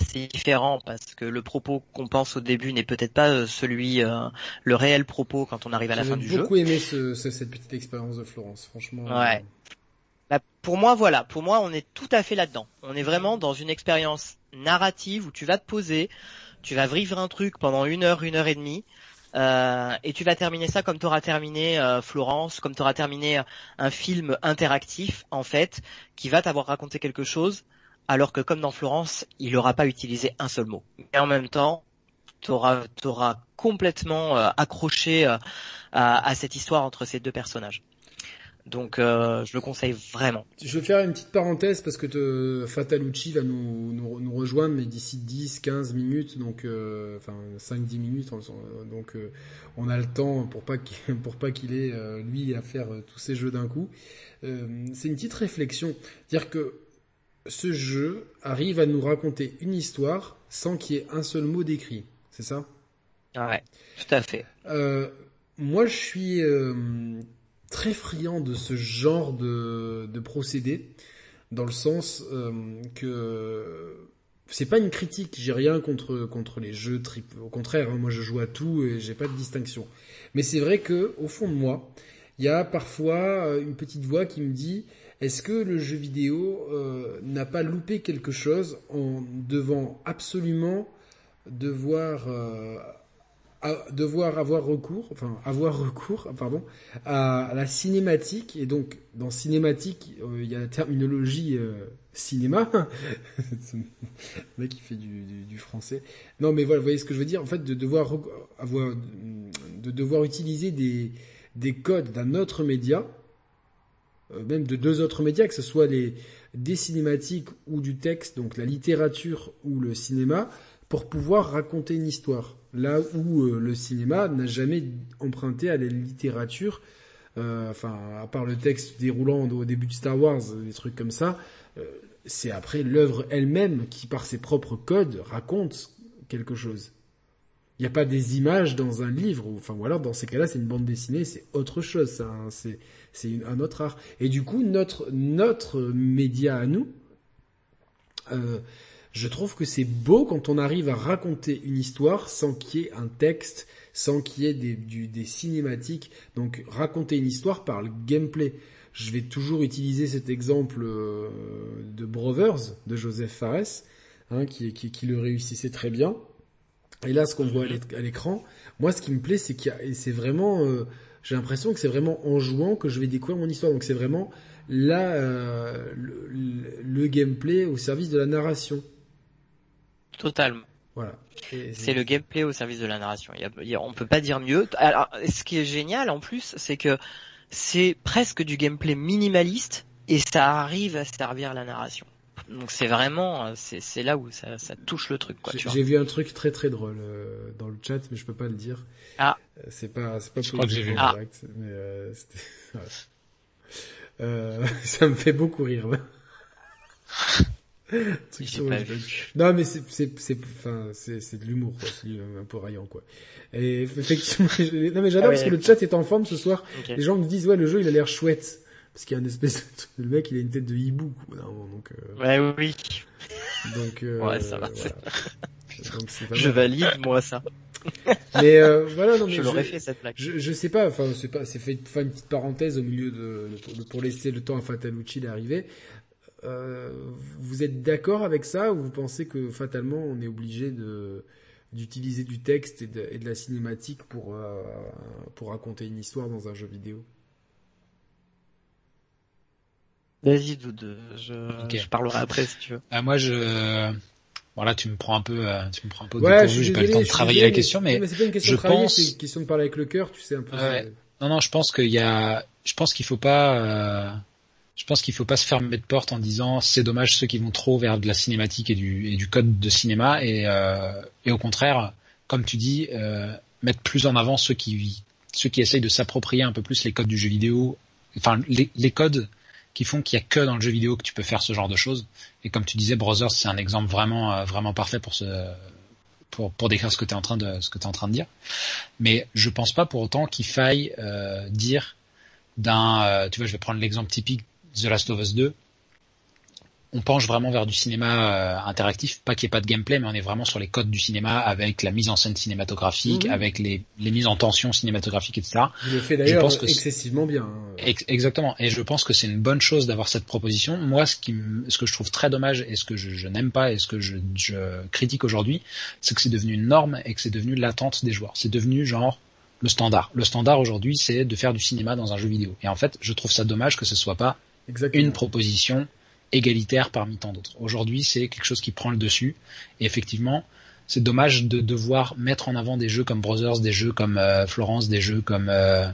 c'est différent parce que le propos qu'on pense au début n'est peut-être pas euh, celui, euh, le réel propos quand on arrive à la fin du jeu. beaucoup aimé ce, ce- cette petite expérience de Florence, franchement. Ouais. Bah, pour moi, voilà, pour moi, on est tout à fait là-dedans. On est vraiment dans une expérience narrative où tu vas te poser, tu vas vivre un truc pendant une heure, une heure et demie, euh, et tu vas terminer ça comme tu auras terminé euh, Florence, comme tu auras terminé euh, un film interactif, en fait, qui va t'avoir raconté quelque chose, alors que comme dans Florence, il n'aura pas utilisé un seul mot. Et en même temps, tu auras, complètement euh, accroché euh, à, à cette histoire entre ces deux personnages. Donc euh, je le conseille vraiment. Je vais faire une petite parenthèse parce que te, Fatalucci va nous, nous, nous rejoindre mais d'ici 10, 15 minutes, donc euh, enfin 5-10 minutes, on- donc on a le temps pour pas qu'il, pour pas qu'il ait lui à faire tous ces jeux d'un coup. C'est une petite réflexion, dire que ce jeu arrive à nous raconter une histoire sans qu'il y ait un seul mot décrit, c'est ça? Ouais, tout à fait. euh, moi, je suis euh, très friand de ce genre de, de procédé, dans le sens euh, que c'est pas une critique. J'ai rien contre contre les jeux trip. Au contraire, hein, moi je joue à tout et j'ai pas de distinction. Mais c'est vrai que au fond de moi, il y a parfois une petite voix qui me dit est-ce que le jeu vidéo euh, n'a pas loupé quelque chose en devant absolument devoir euh, devoir avoir recours, enfin avoir recours, pardon, à, la cinématique et donc dans cinématique euh, il y a la terminologie cinéma, le mec qui fait du, du, français. Non mais voilà, vous voyez ce que je veux dire en fait de devoir avoir de devoir utiliser des des codes d'un autre média euh, même de deux autres médias, que ce soit les, des cinématiques ou du texte, donc la littérature ou le cinéma, pour pouvoir raconter une histoire. Là où euh, le cinéma n'a jamais emprunté à la littérature, euh, enfin, à part le texte déroulant au début de Star Wars, des trucs comme ça, c'est après l'œuvre elle-même qui, par ses propres codes, raconte quelque chose. Il n'y a pas des images dans un livre, ou, enfin, ou alors dans ces cas-là, c'est une bande dessinée, c'est autre chose, c'est, c'est un autre art. Et du coup, notre notre média à nous, euh, je trouve que c'est beau quand on arrive à raconter une histoire sans qu'il y ait un texte, sans qu'il y ait des, des cinématiques. Donc raconter une histoire par le gameplay. Je vais toujours utiliser cet exemple euh, de Brothers de Joseph Fares, hein, qui, qui, qui, le réussissait très bien. Et là, ce qu'on voit à l'écran, moi, ce qui me plaît, c'est qu'il y a, c'est vraiment euh, j'ai l'impression que c'est vraiment en jouant que je vais découvrir mon histoire. Donc c'est vraiment là euh, le, gameplay au service de la narration. Totalement. Voilà. C'est le gameplay au service de la narration. Il y a, on peut pas dire mieux. Alors, ce qui est génial en plus, c'est que c'est presque du gameplay minimaliste et ça arrive à servir la narration. Donc c'est vraiment, c'est là où ça, ça, touche le truc. J'ai vu un truc très très drôle euh, dans le chat, mais je peux pas le dire. Ah. Euh, c'est pas, c'est pas je crois que j'ai vu. Ah. mais euh, euh, ça me fait beaucoup rire. non mais c'est c'est c'est enfin c'est c'est de l'humour quoi c'est un peu raillant quoi et effectivement non mais j'adore ah parce que le chat est en forme ce soir les gens me disent ouais le jeu il a l'air chouette parce qu'il y a une espèce de... le mec il a une tête de hibou quoi, donc euh... ouais oui. donc euh, ouais ça va je valide moi ça. Mais euh, voilà non mais je, l'aurais fait cette blague. je, je sais pas enfin c'est pas c'est fait une petite parenthèse au milieu de, pour laisser le temps à Fatalucci d'arriver. Vous êtes d'accord avec ça ou vous pensez que fatalement on est obligé de d'utiliser du texte et de, et de la cinématique pour pour raconter une histoire dans un jeu vidéo? Vas-y, Doud, je, je parlerai après si tu veux. Ah, moi, je, voilà, tu me prends un peu, euh, tu me prends un peu. Ouais, j'ai pas le temps de travailler la question, mais, mais c'est pas une question je pense. C'est une question de parler avec le cœur, tu sais un peu. Ouais. Non, non, je pense qu'il y a, je pense qu'il faut pas, euh... je pense qu'il faut pas se fermer de porte en disant c'est dommage ceux qui vont trop vers de la cinématique et du, et du code de cinéma et, euh... et au contraire, comme tu dis, euh, mettre plus en avant ceux qui, ceux qui essayent de s'approprier un peu plus les codes du jeu vidéo, enfin les, les codes qui font qu'il y a que dans le jeu vidéo que tu peux faire ce genre de choses. Et comme tu disais, Brothers, c'est un exemple vraiment euh, vraiment parfait pour ce pour, décrire ce que tu es en train de dire. Mais je pense pas pour autant qu'il faille euh, dire d'un euh, tu vois, je vais prendre l'exemple typique The Last of Us 2 on penche vraiment vers du cinéma euh, interactif, pas qu'il n'y ait pas de gameplay, mais on est vraiment sur les codes du cinéma avec la mise en scène cinématographique, mhm. avec les, les, mises en tension cinématographiques, etc. Il le fait d'ailleurs excessivement bien. Hein. exactement. Et je pense que c'est une bonne chose d'avoir cette proposition. Moi, ce, qui, ce que je trouve très dommage et ce que je, je n'aime pas et ce que je, je critique aujourd'hui, c'est que c'est devenu une norme et que c'est devenu l'attente des joueurs. C'est devenu genre le standard. Le standard aujourd'hui, c'est de faire du cinéma dans un jeu vidéo. Et en fait, je trouve ça dommage que ce soit pas Exactement. une proposition égalitaire parmi tant d'autres. Aujourd'hui, c'est quelque chose qui prend le dessus. Et effectivement, c'est dommage de devoir mettre en avant des jeux comme Brothers, des jeux comme euh, Florence, des jeux comme euh,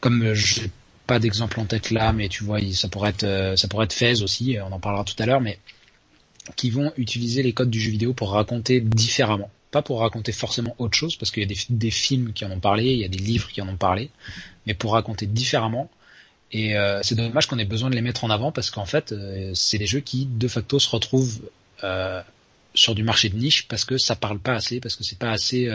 comme euh, j'ai pas d'exemple en tête là, mais tu vois, ça pourrait être ça pourrait être Fez aussi. On en parlera tout à l'heure, mais qui vont utiliser les codes du jeu vidéo pour raconter différemment. Pas pour raconter forcément autre chose, parce qu'il y a des films qui en ont parlé, il y a des livres qui en ont parlé, mais pour raconter différemment et euh, c'est dommage qu'on ait besoin de les mettre en avant parce qu'en fait, euh, c'est des jeux qui de facto se retrouvent euh, sur du marché de niche parce que ça parle pas assez, parce que c'est pas assez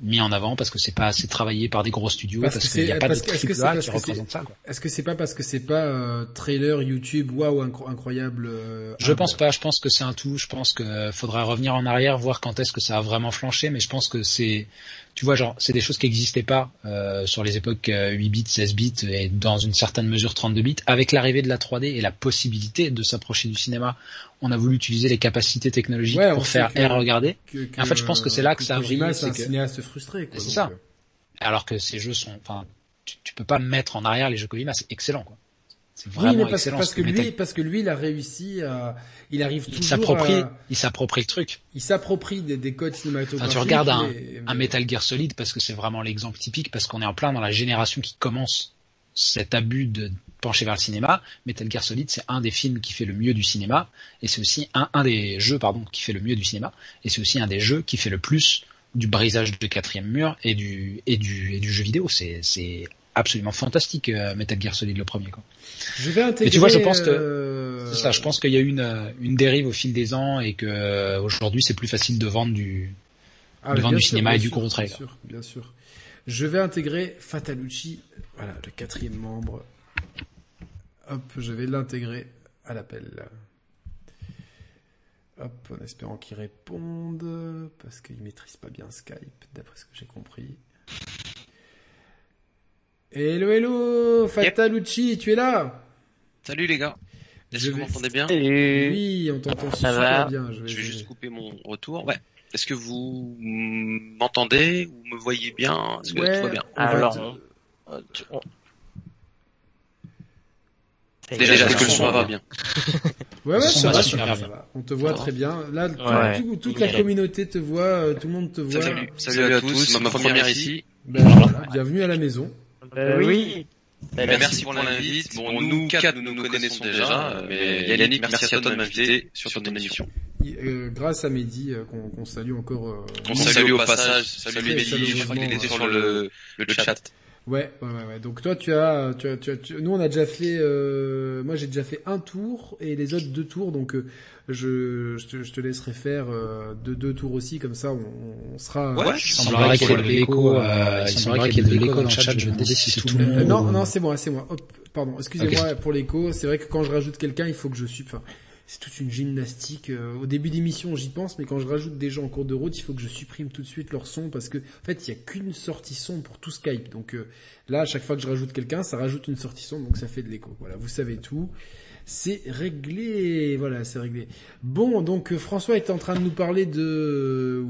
mis en avant parce que c'est pas assez travaillé par des gros studios parce, qu'il n'y a pas de triple A qui représente ça. Est-ce que c'est pas parce que c'est pas euh, trailer YouTube waouh incroyable euh, Je pense pas. Je pense que c'est un tout. Je pense que faudra revenir en arrière voir quand est-ce que ça a vraiment flanché. Mais je pense que c'est tu vois, genre, c'est des choses qui n'existaient pas euh, sur les époques 8 bits, 16 bits et dans une certaine mesure 32 bits. Avec l'arrivée de la 3D et la possibilité de s'approcher du cinéma, on a voulu utiliser les capacités technologiques pour faire et regarder. en fait, je pense que c'est là que, ça a brillé. C'est un cinéaste frustré. C'est ça. Euh. Alors que ces jeux sont, enfin, tu, tu, peux pas mettre en arrière les jeux Kojima, c'est excellent, quoi. C'est vraiment parce, excellent. Parce que lui, parce que lui, il a réussi à, il arrive il s'approprie, il s'approprie le truc. Il s'approprie des, des, codes cinématographiques. tu regardes un, un Metal Gear Solid parce que c'est vraiment l'exemple typique parce qu'on est en plein dans la génération qui commence cet abus de pencher vers le cinéma. Metal Gear Solid, c'est un des films qui fait le mieux du cinéma et c'est aussi un, un des jeux, pardon, qui fait le mieux du cinéma et c'est aussi un des jeux qui fait le plus du brisage de quatrième mur et du et du et du jeu vidéo. C'est c'est absolument fantastique euh, Metal Gear Solid le premier quoi. Je vais intégrer. Mais tu vois, je pense que euh, ça. Je pense qu'il y a eu une une dérive au fil des ans et que euh, aujourd'hui c'est plus facile de vendre du ah, de vendre du cinéma et du court Bien sûr, bien sûr. Je vais intégrer Fatalucci, voilà le quatrième membre. Hop, je vais l'intégrer à l'appel. Hop, en espérant qu'il réponde, parce qu'il maîtrise pas bien Skype, d'après ce que j'ai compris. Hello, hello, Fatalucci, tu es là Salut les gars. Est-ce que vous m'entendez bien Oui, on t'entend super bien. Je vais... je vais, juste couper mon retour. Ouais. Est-ce que vous m'entendez ou me voyez bien? Est-ce que ouais, tout va bien? Alors, Déjà, est-ce que le son va bien? Ouais, ouais, ça va, ça va, ça va. On te voit très bien. Là, ouais. tout, toute la communauté te voit, euh, tout le monde te voit. Salut, salut à tous, ma première ici. Ben, voilà, bienvenue à la maison. Euh, oui. Ben, merci pour l'invite. Bon, nous quatre, nous nous connaissons déjà, mais Yannick, merci à toi de m'inviter sur ton émission. Euh, grâce à Mehdi, euh, qu'on salue encore. Euh, on salue au passage. Salut Mehdi, je crois qu'il était sur le, le chat. Ouais, ouais, ouais, Donc toi, tu as, tu as, tu as, nous on a déjà fait, euh, moi j'ai déjà fait un tour et les autres deux tours, donc euh, je, je te, je te laisserai faire euh, deux, deux tours aussi, comme ça on, on sera. Ouais, il semblerait qu'il y ait de l'écho, euh, il semblerait qu'il y ait de l'écho dans le chat. Je me demandais si c'est tout le monde. Non, non, c'est moi, c'est moi. Hop, pardon, excusez-moi pour l'écho. C'est vrai que quand je rajoute quelqu'un, il faut que je suis, enfin, c'est toute une gymnastique. Euh, au début d'émission, j'y pense, mais quand je rajoute des gens en cours de route, il faut que je supprime tout de suite leur son parce que, en fait, il y a qu'une sortie son pour tout Skype. Donc euh, là, à chaque fois que je rajoute quelqu'un, ça rajoute une sortie son, donc ça fait de l'écho. Voilà, vous savez tout. C'est réglé, voilà, c'est réglé. Bon, donc euh, François est en train de nous parler de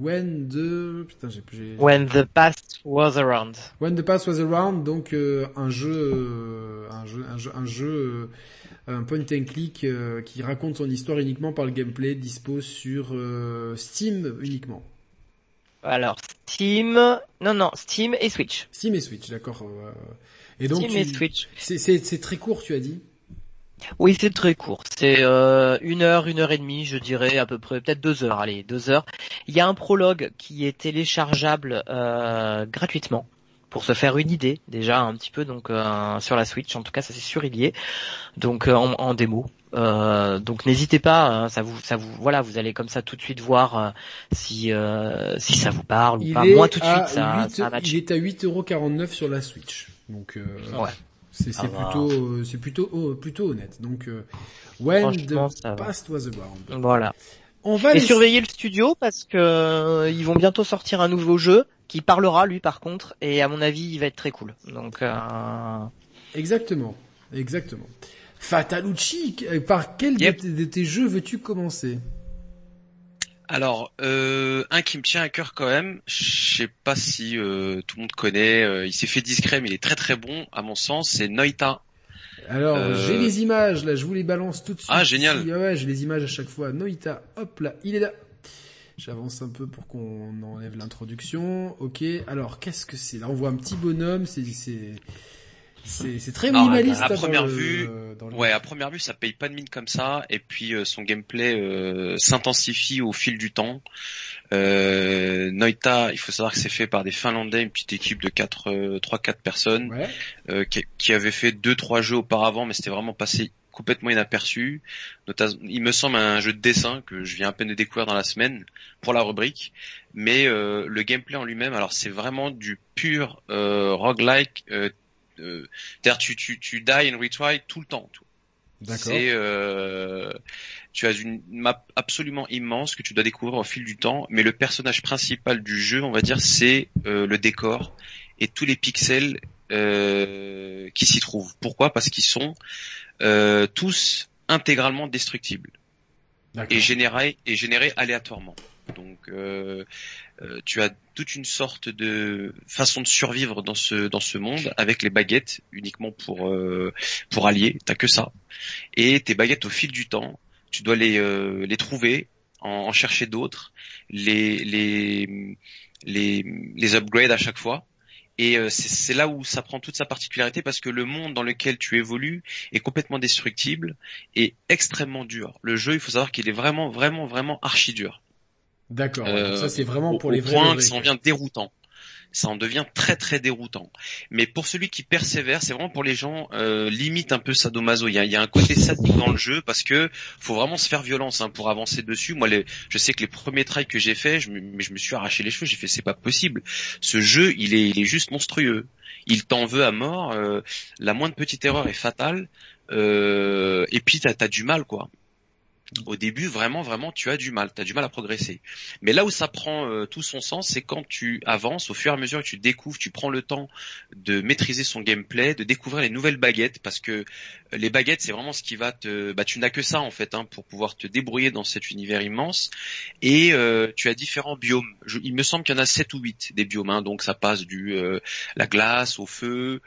When the putain, j'ai When the past was around. When the past was around, donc un jeu, un jeu, un jeu, un jeu un point and click euh, qui raconte son histoire uniquement par le gameplay, dispose sur euh, Steam uniquement. Alors Steam, non non, Steam et Switch. Steam et Switch, d'accord. Euh, et donc Steam et Switch. C'est très court, tu as dit? Oui, c'est très court. C'est euh, une heure, une heure et demie, je dirais à peu près, peut-être deux heures. Allez, deux heures. Il y a un prologue qui est téléchargeable euh, gratuitement pour se faire une idée déjà un petit peu donc euh, sur la Switch. En tout cas ça c'est sûr il y est. Donc euh, en, en, démo. Euh, donc n'hésitez pas hein, ça vous ça vous voilà vous allez comme ça tout de suite voir euh, si euh, si ça vous parle ou pas. Moi tout de suite ça, 8, ça il est à 8,49€ sur la Switch. Donc ouais. c'est c'est plutôt c'est plutôt oh, plutôt honnête. Donc when the past was around voilà. On va et surveiller le studio parce que ils vont bientôt sortir un nouveau jeu qui parlera lui par contre et à mon avis il va être très cool. Donc euh... exactement, exactement. Fatalucci, euh, par quel de, tes jeux veux-tu commencer? Alors, euh, un qui me tient à cœur quand même, je sais pas si euh, tout le monde connaît, euh, il s'est fait discret mais il est très très bon à mon sens, c'est Noita. Alors, j'ai les images là, je vous les balance tout de suite. Ah, génial. ouais, j'ai les images à chaque fois. Noita, hop là, il est là. J'avance un peu pour qu'on enlève l'introduction. Ok, alors qu'est-ce que c'est? Là, on voit un petit bonhomme. C'est c'est très minimaliste. À, hein, première vue, ouais, à première vue, ça paye pas de mine comme ça. Et puis euh, son gameplay euh, s'intensifie au fil du temps. Euh, Noita, il faut savoir que c'est fait par des Finlandais, une petite équipe de 4, 3-4 personnes, ouais. euh, qui, qui, avait fait deux trois jeux auparavant, mais c'était vraiment passé complètement inaperçu. Il me semble un jeu de dessin que je viens à peine de découvrir dans la semaine pour la rubrique, mais euh, le gameplay en lui-même, alors c'est vraiment du pur euh, roguelike. Euh, euh, tu, tu, tu die and retry tout le temps. Tout. C'est euh, tu as une map absolument immense que tu dois découvrir au fil du temps, mais le personnage principal du jeu, on va dire, c'est euh, le décor et tous les pixels euh, qui s'y trouvent. Pourquoi? Parce qu'ils sont euh, tous intégralement destructibles et générés et générés aléatoirement. Donc euh, euh, tu as toute une sorte de façon de survivre dans ce dans ce monde avec les baguettes uniquement pour euh, pour allier. T'as que ça. Et tes baguettes au fil du temps, tu dois les euh, les trouver, en, en chercher d'autres, les les les les upgrade à chaque fois et euh, c'est là où ça prend toute sa particularité parce que le monde dans lequel tu évolues est complètement destructible et extrêmement dur. Le jeu, il faut savoir qu'il est vraiment, vraiment, vraiment archi dur. D'accord. Euh, ça c'est vraiment pour les vrais. Point que ça en vient déroutant ça en devient très très déroutant. Mais pour celui qui persévère, c'est vraiment pour les gens euh, limite un peu sadomaso. Il y a, il y a un côté sadique dans le jeu parce que faut vraiment se faire violence hein, pour avancer dessus. Moi, je sais que les premiers trails que j'ai fait, je me, je me suis arraché les cheveux. J'ai fait c'est pas possible. Ce jeu, il est, juste monstrueux. Il t'en veut à mort. Euh, la moindre petite erreur est fatale. Euh, et puis t'as as du mal quoi au début, vraiment, vraiment, tu as du mal, tu as du mal à progresser. Mais là où ça prend euh, tout son sens, c'est quand tu avances, au fur et à mesure que tu découvres, tu prends le temps de maîtriser son gameplay, de découvrir les nouvelles baguettes, parce que euh, les baguettes, c'est vraiment ce qui va te... Bah, tu n'as que ça, en fait, hein, pour pouvoir te débrouiller dans cet univers immense. Et euh, tu as différents biomes. il me semble qu'il y en a 7 ou 8 des biomes, hein, donc ça passe du la glace au feu,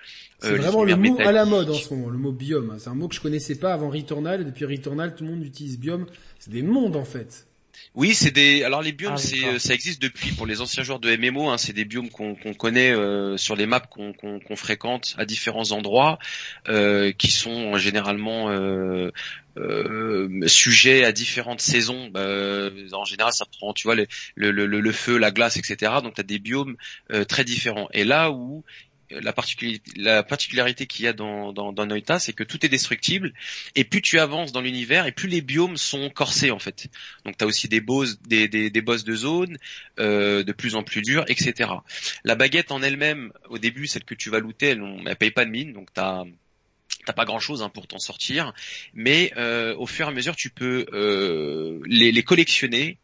c'est euh, vraiment le mot à la mode en ce moment, le mot biome. C'est un mot que je connaissais pas avant Returnal, et depuis Returnal, tout le monde utilise biome. C'est des mondes en fait. Oui, c'est des. Alors les biomes, ah, c'est euh, ça existe depuis pour les anciens joueurs de MMO. Hein, c'est des biomes qu'on connaît euh, sur les maps qu'on fréquente à différents endroits, qui sont généralement sujets à différentes saisons. Bah, en général, ça prend, tu vois, le, le, le, feu, la glace, etc. Donc, tu as des biomes très différents. Et là où la, particularité, qu'il y a dans, Noita, c'est que tout est destructible, et plus tu avances dans l'univers, et plus les biomes sont corsés en fait. Donc tu as aussi des boss, des, boss de zone, euh, de plus en plus durs, etc. La baguette en elle-même, au début, celle que tu vas looter, elle, elle paye pas de mine, donc t'as pas grand chose hein, pour t'en sortir, mais euh, au fur et à mesure tu peux euh, les collectionner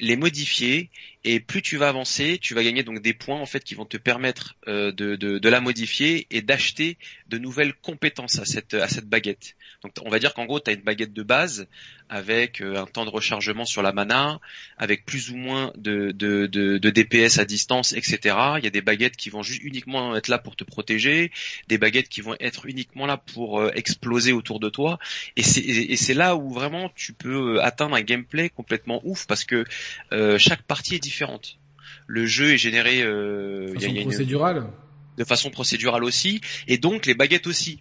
les modifier et plus tu vas avancer, tu vas gagner donc des points en fait qui vont te permettre euh, de, de, la modifier et d'acheter de nouvelles compétences à cette à cette baguette. Donc on va dire qu'en gros tu as une baguette de base avec euh, un temps de rechargement sur la mana, avec plus ou moins de, de, DPS à distance, etc. Il y a des baguettes qui vont juste uniquement être là pour te protéger, des baguettes qui vont être uniquement là pour euh, exploser autour de toi. Et c'est là où vraiment tu peux atteindre un gameplay complètement ouf parce que chaque partie est différente. Le jeu est généré euh, de façon procédurale. de façon procédurale aussi, et donc les baguettes aussi.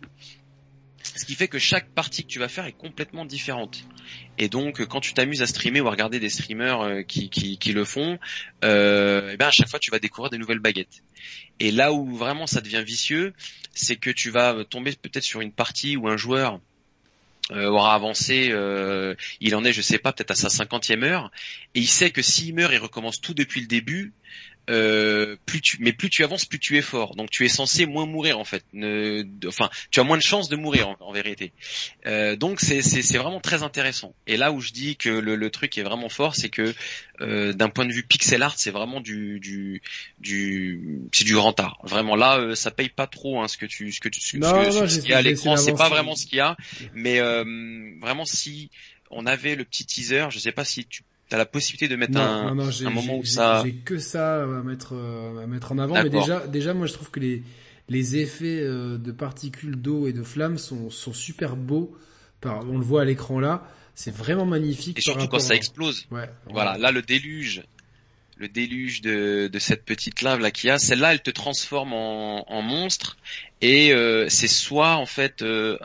Ce qui fait que chaque partie que tu vas faire est complètement différente. Et donc, quand tu t'amuses à streamer ou à regarder des streamers euh, qui, qui, le font, euh, et ben à chaque fois tu vas découvrir des nouvelles baguettes. Et là où vraiment ça devient vicieux, c'est que tu vas tomber peut-être sur une partie où un joueur aura avancé, euh, il en est, je sais pas, peut-être à sa cinquantième heure, et il sait que s'il meurt, il recommence tout depuis le début, euh, plus tu, mais plus tu avances, plus tu es fort. Donc tu es censé moins mourir en fait. Ne, enfin, tu as moins de chances de mourir en, vérité. Euh, donc c'est, c'est, vraiment très intéressant. Et là où je dis que le, le truc est vraiment fort, c'est que euh, d'un point de vue pixel art, c'est vraiment du, du, du, c'est du grand art. Vraiment là, euh, ça paye pas trop hein, ce que tu, ce que tu, ce, ce, qu'il y a à l'écran, c'est pas vraiment ce qu'il y a. Mais euh, vraiment si on avait le petit teaser, je sais pas si tu t'as la possibilité de mettre un, un moment où ça. J'ai que ça à mettre à mettre en avant, mais déjà déjà moi je trouve que les les effets euh, de particules d'eau et de flammes sont sont super beaux. Par, on le voit à l'écran là, c'est vraiment magnifique. Et surtout quand ça explose. Ouais. Voilà, là le déluge le déluge de, de cette petite lave là qu'il y a, celle-là elle te transforme en, en monstre. Et euh, c'est soit en fait euh,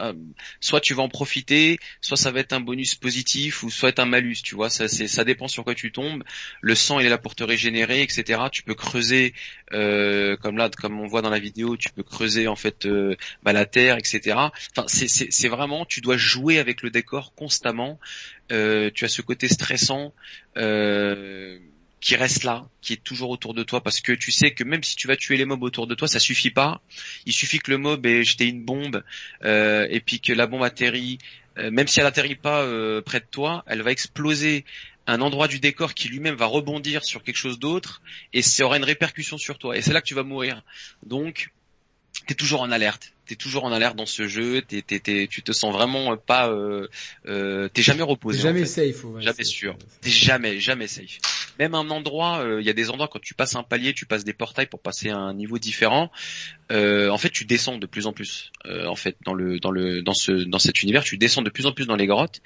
soit tu vas en profiter soit ça va être un bonus positif ou soit un malus tu vois. Ça ça dépend sur quoi tu tombes. Le sang il est là pour te régénérer etc tu peux creuser euh, comme là comme on voit dans la vidéo tu peux creuser en fait bah, la terre etc enfin c'est vraiment tu dois jouer avec le décor constamment. Tu as ce côté stressant euh, qui reste là, qui est toujours autour de toi, parce que tu sais que même si tu vas tuer les mobs autour de toi, ça suffit pas. Il suffit que le mob ait jeté une bombe euh, et puis que la bombe atterrit, euh, même si elle atterrit pas euh, près de toi, elle va exploser un endroit du décor qui lui-même va rebondir sur quelque chose d'autre et ça aura une répercussion sur toi. Et c'est là que tu vas mourir. Donc, t'es toujours en alerte t'es toujours en alerte dans ce jeu, t'es, t'es, tu te sens vraiment pas, euh, euh, t'es jamais reposé. jamais safe, jamais sûr. T'es jamais, jamais safe. Même un endroit, euh, il y a des endroits quand tu passes un palier, tu passes des portails pour passer à un niveau différent. Euh, en fait, tu descends de plus en plus. Euh, en fait, dans le, dans le, dans ce, dans cet univers, tu descends de plus en plus dans les grottes.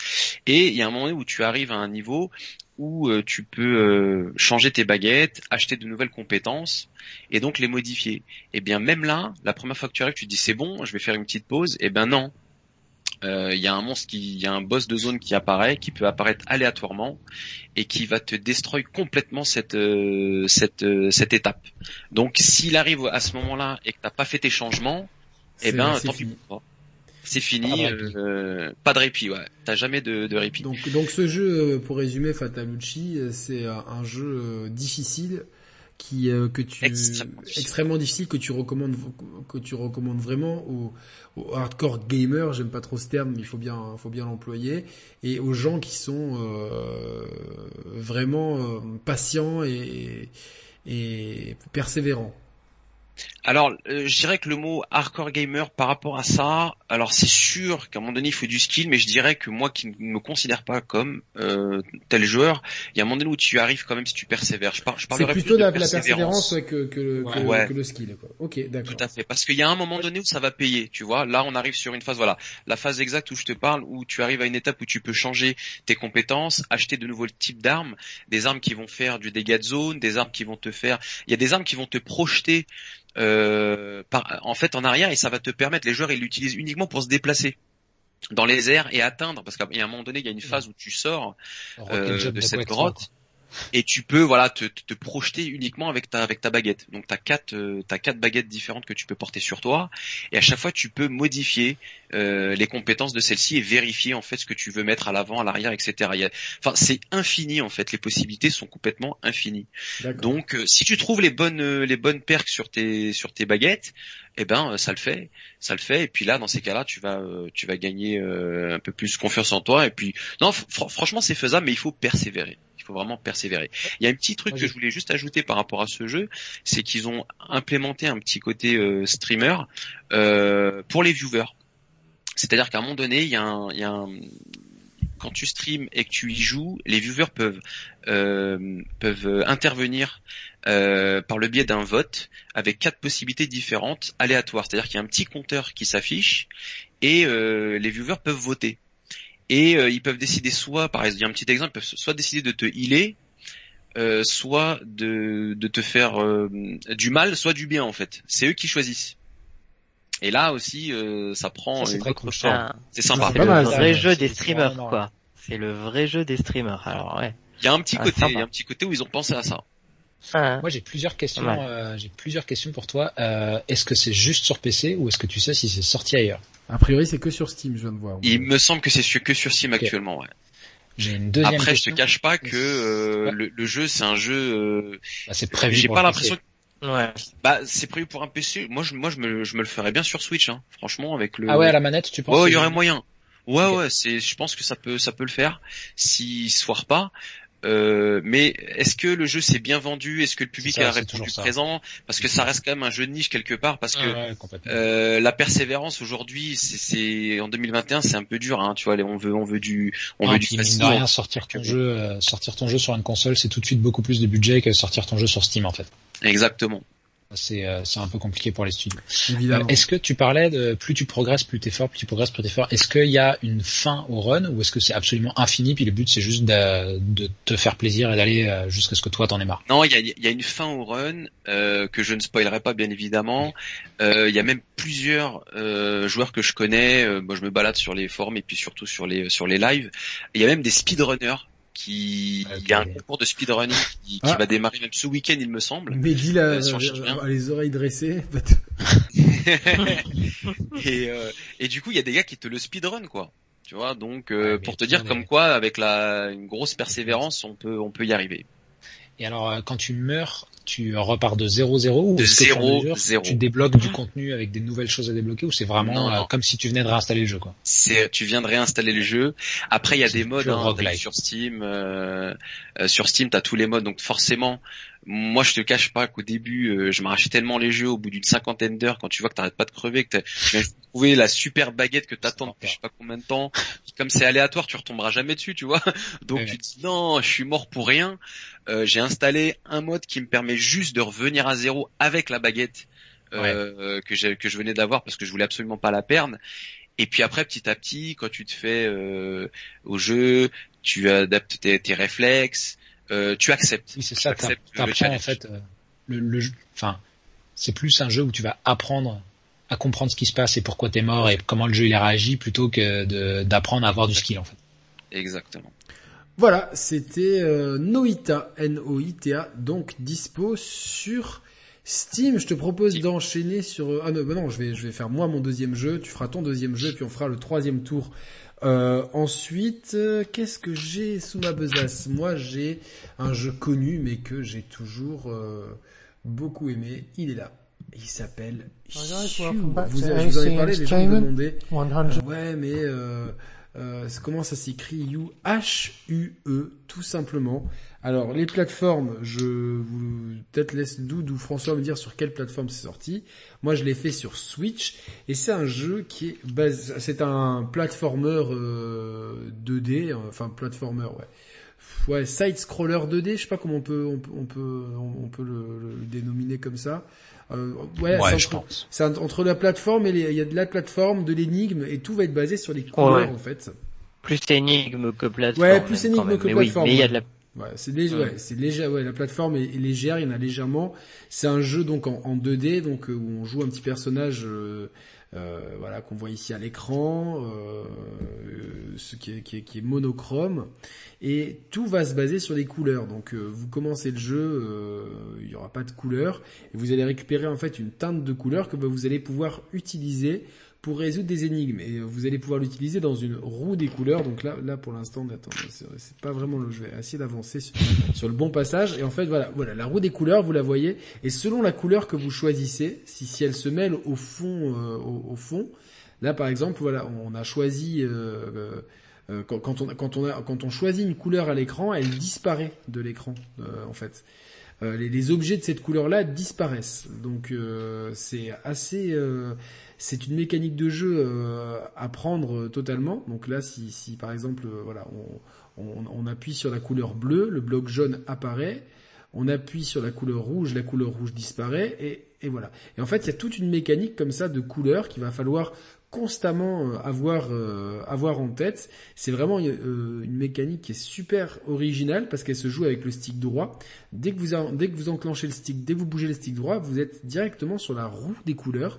Et il y a un moment où tu arrives à un niveau où tu peux changer tes baguettes, acheter de nouvelles compétences et donc les modifier. Et eh bien même là, la première fois que tu arrives, tu te dis c'est bon, je vais faire une petite pause. Et eh ben non, euh, il y a un monstre qui, il y a un boss de zone qui apparaît, qui peut apparaître aléatoirement et qui va te destroy complètement cette cette cette étape. Donc s'il arrive à ce moment-là et que t'as pas fait tes changements, eh ben tant pis c'est fini, euh, pas de répit, ouais. T'as jamais de, de, répit. Donc, donc ce jeu, euh, pour résumer, Fatalucci, euh, c'est un jeu difficile qui que tu extrêmement difficile. que tu recommandes que tu recommandes vraiment aux, hardcore gamers j'aime pas trop ce terme mais il faut bien faut bien l'employer et aux gens qui sont vraiment patients et, et persévérants alors, euh, je dirais que le mot hardcore gamer par rapport à ça, alors c'est sûr qu'à un moment donné il faut du skill, mais je dirais que moi qui ne me considère pas comme euh, tel joueur, il y a un moment donné où tu arrives quand même si tu persévères. Je, par, je plutôt de la, persévérance, que, que, que, le skill. Quoi. Ok, d'accord. Tout à fait, parce qu'il y a un moment donné où ça va payer. Tu vois, là on arrive sur une phase, voilà, la phase exacte où je te parle, où tu arrives à une étape où tu peux changer tes compétences, acheter de nouveaux types d'armes, des armes qui vont faire du dégât de zone, des armes qui vont te faire, il y a des armes qui vont te projeter euh, en fait en arrière et ça va te permettre, les joueurs ils l'utilisent uniquement pour se déplacer dans les airs et atteindre, parce qu'à un moment donné il y a une phase où tu sors euh, de cette grotte et tu peux voilà te, te, projeter uniquement avec ta avec ta baguette. Donc t'as quatre euh, t'as quatre baguettes différentes que tu peux porter sur toi et à chaque fois tu peux modifier euh, les compétences de celle-ci et vérifier en fait ce que tu veux mettre à l'avant, à l'arrière, etc. enfin c'est infini en fait, les possibilités sont complètement infinies. Donc euh, si tu trouves les bonnes euh, les bonnes perks sur tes sur tes baguettes, eh ben ça le fait, ça le fait. Et puis là, dans ces cas-là, tu vas tu vas gagner un peu plus confiance en toi. Et puis non, franchement, c'est faisable, mais il faut persévérer faut vraiment persévérer. Il y a un petit truc que je voulais juste ajouter par rapport à ce jeu, c'est qu'ils ont implémenté un petit côté euh, streamer euh, pour les viewers. C'est-à-dire qu'à un moment donné, il y a un, il y a un quand tu streams et que tu y joues, les viewers peuvent euh, peuvent intervenir euh, par le biais d'un vote avec quatre possibilités différentes aléatoires. C'est-à-dire qu'il y a un petit compteur qui s'affiche et euh, les viewers peuvent voter et euh, ils peuvent décider soit, par exemple, il y a un petit exemple, soit décider de te healer, soit de, de te faire du mal, soit du bien en fait. C'est eux qui choisissent. Et là aussi, euh, ça prend c'est très C'est sympa. C'est le vrai jeu des streamers, quoi. C'est le vrai jeu des streamers. Alors ouais. Il y a un petit ah, côté, il y a un petit côté où ils ont pensé à ça. Ah. Moi j'ai plusieurs questions. j'ai plusieurs questions pour toi. est-ce que c'est juste sur PC ou est-ce que tu sais si c'est sorti ailleurs? A priori, c'est que sur Steam, je viens de voir. Il me semble que c'est que sur Steam actuellement, ouais. J'ai une deuxième Après, je te cache pas que euh, le, jeu, c'est un jeu. Euh, bah, c'est prévu. J'ai pas l'impression. Ouais. Bah, c'est prévu pour un PC. Moi, je, moi, je me, je me le ferais bien sur Switch, hein. Franchement, avec le. Ah ouais, à la manette, tu penses Oh, il y aurait moyen. Ouais, ouais, c'est, je pense que ça peut, ça peut le faire. S'il se foire pas. Euh, mais est-ce que le jeu s'est bien vendu? Est-ce que le public a répondu présent? Parce que ça reste quand même un jeu de niche quelque part. Parce que euh, la persévérance aujourd'hui, c'est en 2021, c'est un peu dur. Hein, tu vois, on veut, on veut du, on veut du facile. rien sortir ton jeu, euh, sortir ton jeu sur une console, c'est tout de suite beaucoup plus de budget que sortir ton jeu sur Steam en fait. Exactement. c'est euh, c'est un peu compliqué pour les studios. Euh, est-ce que tu parlais de plus tu progresses, plus t'es fort, plus tu progresses, plus t'es fort. Est-ce qu'il y a une fin au run ou est-ce que c'est absolument infini puis le but c'est juste de, de, te faire plaisir et d'aller euh, jusqu'à ce que toi t'en aies marre? Non, il y a, y a une fin au run que je ne spoilerai pas bien évidemment. Il y a même plusieurs joueurs que je connais. moi, je me balade sur les forums et puis surtout sur les sur les lives. Il y a même des speedrunners qui il y a un concours de speedrunning qui, qui ah. va démarrer même ce week-end il me semble. Mais dis la, euh, euh, les oreilles dressées. et, euh, et du coup il y a des gars qui te le speedrun quoi. Tu vois donc euh, pour te dire comme quoi avec la une grosse persévérance on peut on peut y arriver. Et alors quand tu meurs tu repars de 0-0 ou de 0, 0. tu débloques du contenu avec des nouvelles choses à débloquer ou c'est vraiment euh, comme si tu venais de réinstaller le jeu quoi? C'est tu viens de réinstaller le jeu. Après il y a des modes hein, sur Steam euh, euh, sur Steam tu as tous les modes donc forcément moi je te cache pas qu'au début je m'arrachais tellement les jeux au bout d'une cinquantaine d'heures quand tu vois que t'arrêtes pas de crever que tu trouver la super baguette que t'attends depuis je sais pas combien de temps. Comme c'est aléatoire tu retomberas jamais dessus tu vois. Donc tu te dis non je suis mort pour rien. Euh, j'ai installé un mode qui me permet juste de revenir à zéro avec la baguette euh, que j'ai que je venais d'avoir parce que je voulais absolument pas la perdre. Et puis après petit à petit quand tu te fais euh, au jeu tu adaptes tes, tes réflexes euh, tu acceptes. Oui, c'est ça. T'apprends en fait euh, le, le, enfin, c'est plus un jeu où tu vas apprendre à comprendre ce qui se passe et pourquoi t'es mort et comment le jeu il a réagi plutôt que d'apprendre à avoir du skill en fait. Exactement. Voilà, c'était euh, Noita, N-O-I-T-A, donc dispo sur Steam. Je te propose d'enchaîner sur... Ah non, bah non, je vais, je vais faire moi mon deuxième jeu, tu feras ton deuxième jeu, puis on fera le troisième tour euh, ensuite, euh, qu'est-ce que j'ai sous ma besace? Moi, j'ai un jeu connu, mais que j'ai toujours euh, beaucoup aimé. Il est là. Il s'appelle Vous, vous en avez parlé, les gens me demandaient. ouais, mais comment ça s'écrit? You H-U-E, tout simplement. Alors, les plateformes, je vous peut-être laisse Doud ou François me dire sur quelle plateforme c'est sorti. Moi, je l'ai fait sur Switch et c'est un jeu qui est basé, c'est un platformer 2D, euh, enfin platformer, ouais. Ouais, side scroller 2D, je sais pas comment on peut on, peut on peut le, dénominer comme ça. Euh, ouais, ouais je pense. C'est entre la plateforme et il y a de la plateforme, de l'énigme et tout va être basé sur les couleurs en fait. Plus énigme que plateforme. Ouais, plus énigme que plateforme. mais il y a de la Ouais, c'est léger, ouais. c'est léger, ouais, la plateforme est, légère, il y en a légèrement. C'est un jeu donc en, 2D, donc euh, où on joue un petit personnage, euh, voilà, qu'on voit ici à l'écran, euh, ce qui est, monochrome, et tout va se baser sur les couleurs. Donc vous commencez le jeu, il n'y aura pas de couleurs, et vous allez récupérer en fait une teinte de couleurs que vous allez pouvoir utiliser pour résoudre des énigmes. Et vous allez pouvoir l'utiliser dans une roue des couleurs. Donc là, là pour l'instant, c'est pas vraiment le. Je vais essayer d'avancer sur, le bon passage. Et en fait, voilà, voilà, la roue des couleurs, vous la voyez. Et selon la couleur que vous choisissez, si, si elle se mêle au fond, euh, au, fond, là par exemple, voilà, on a choisi. Euh, euh, quand, on, quand, on a, quand on choisit une couleur à l'écran, elle disparaît de l'écran, en fait. Les, les, objets de cette couleur-là disparaissent. Donc c'est assez c'est une mécanique de jeu euh, à prendre totalement. Donc là, si, par exemple, euh, voilà, on, appuie sur la couleur bleue, le bloc jaune apparaît. On appuie sur la couleur rouge, la couleur rouge disparaît, et, voilà. Et en fait, il y a toute une mécanique comme ça de couleurs qu'il va falloir constamment euh, avoir en tête. C'est vraiment une mécanique qui est super originale parce qu'elle se joue avec le stick droit. Dès que vous enclenchez le stick, dès que vous bougez le stick droit, vous êtes directement sur la roue des couleurs.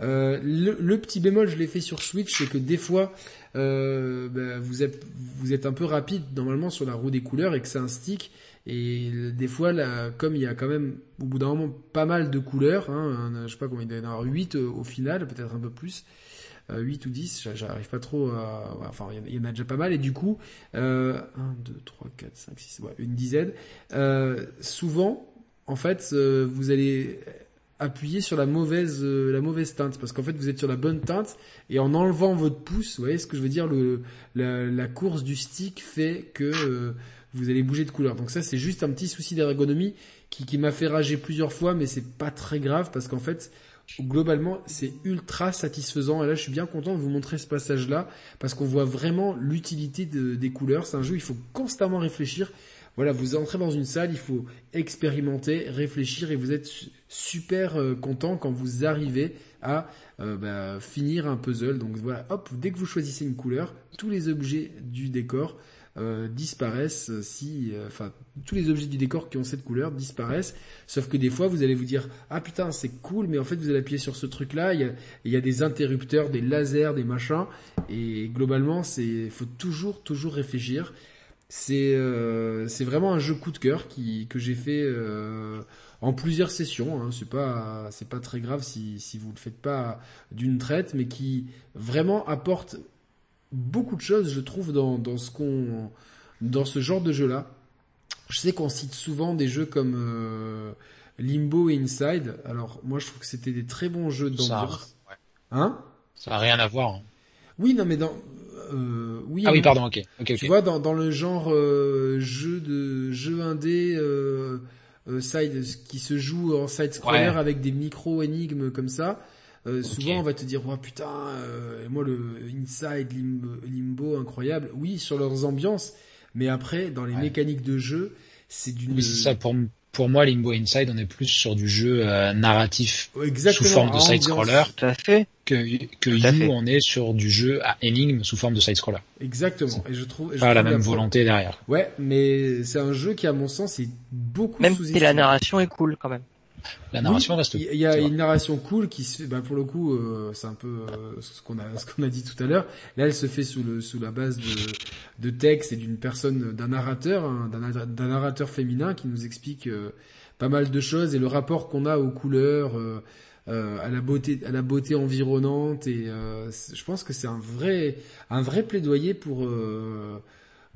Euh, le, petit bémol, je l'ai fait sur Switch, c'est que des fois, euh, ben, vous, êtes, vous êtes un peu rapide normalement sur la roue des couleurs et que c'est un stick. Et des fois, là, comme il y a quand même au bout d'un moment pas mal de couleurs, hein, je sais pas combien il y en a 8 euh, au final, peut-être un peu plus. 8 ou 10, j'arrive pas trop à... Enfin, il y en a déjà pas mal, et du coup, euh, 1, 2, 3, 4, 5, 6, ouais, une dizaine. Euh, souvent, en fait, vous allez appuyer sur la mauvaise euh, la mauvaise teinte parce qu'en fait vous êtes sur la bonne teinte et en enlevant votre pouce, vous voyez ce que je veux dire le la, course du stick fait que euh, vous allez bouger de couleur. Donc ça c'est juste un petit souci d'ergonomie qui, qui m'a fait rager plusieurs fois mais c'est pas très grave parce qu'en fait globalement, c'est ultra satisfaisant. Et là, je suis bien content de vous montrer ce passage-là parce qu'on voit vraiment l'utilité des couleurs. C'est un jeu, il faut constamment réfléchir. Voilà, vous entrez dans une salle, il faut expérimenter, réfléchir et vous êtes super euh, content quand vous arrivez à euh, bah, finir un puzzle. Donc voilà, hop, dès que vous choisissez une couleur, tous les objets du décor euh, disparaissent si, enfin, tous les objets du décor qui ont cette couleur disparaissent. Sauf que des fois, vous allez vous dire, ah putain, c'est cool, mais en fait, vous allez appuyer sur ce truc-là. Il y a, il y a des interrupteurs, des lasers, des machins, et globalement, c'est, faut toujours, toujours réfléchir. C'est, euh, c'est vraiment un jeu coup de cœur qui que j'ai fait en plusieurs sessions. Hein. C'est pas, c'est pas très grave si si vous le faites pas d'une traite, mais qui vraiment apporte beaucoup de choses, je trouve, dans, dans ce qu'on, dans ce genre de jeu-là. Je sais qu'on cite souvent des jeux comme euh, Limbo et Inside. Alors moi, je trouve que c'était des très bons jeux d'ambiance. Ça, Hein? Ça a rien à voir. Hein. Oui, non, mais dans euh, oui. Ah oui, pardon, ok. okay tu vois, dans, dans le genre euh, jeu de jeu indé. Euh, euh, side qui se joue en side scroller Ouais. avec des micro énigmes comme ça. Euh. Souvent, on va te dire, oh putain, euh, moi le Inside Limbo, Limbo, incroyable. Oui, sur leurs ambiances, mais après, dans les Ouais. mécaniques de jeu, c'est d'une. Oui, c'est ça. Pour, pour moi, Limbo Inside, on est plus sur du jeu euh, narratif Exactement. sous forme de side-scroller que, que You, fait. on est sur du jeu à énigme sous forme de side-scroller. Exactement. Et je trouve. et je Pas la même volonté derrière. Ouais, mais c'est un jeu qui, à mon sens, est beaucoup Même si la narration est cool quand même. La narration Oui, reste. Il y- a une narration cool qui se fait, bah pour le coup, euh, c'est un peu euh, ce qu'on a ce qu'on a dit tout à l'heure. Là, elle se fait sous le sous la base de de texte et d'une personne, d'un narrateur, hein, d'un narrateur féminin qui nous explique euh, pas mal de choses et le rapport qu'on a aux couleurs, à la beauté à la beauté environnante et je pense que c'est un vrai un vrai plaidoyer pour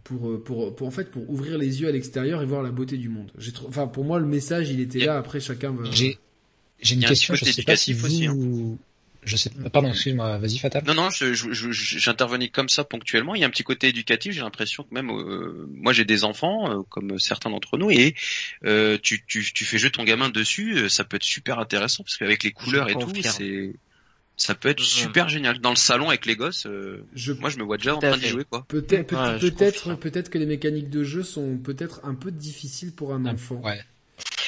pour, euh, pour, pour, en fait, pour ouvrir les yeux à l'extérieur et voir la beauté du monde. J'ai enfin, pour moi, le message, il était là. Après, chacun va. J'ai j'ai une un question. Je sais pas si vous. aussi, hein. Je sais. Pardon, excuse-moi. Vas-y, Fatal. Non, non, j'intervenais comme ça ponctuellement. Il y a un petit côté éducatif. J'ai l'impression que même, euh, moi, j'ai des enfants, euh, comme certains d'entre nous, et euh, tu, tu, tu fais jouer ton gamin dessus, euh, ça peut être super intéressant parce qu'avec les couleurs et tout, c'est, ça peut être super génial. Dans le salon avec les gosses, euh, Je, moi, je me vois déjà en train d'y jouer, quoi. peut-être, Ouais, peut-être, confirme. peut-être que les mécaniques de jeu sont peut-être un peu difficiles pour un Ah, enfant. Ouais.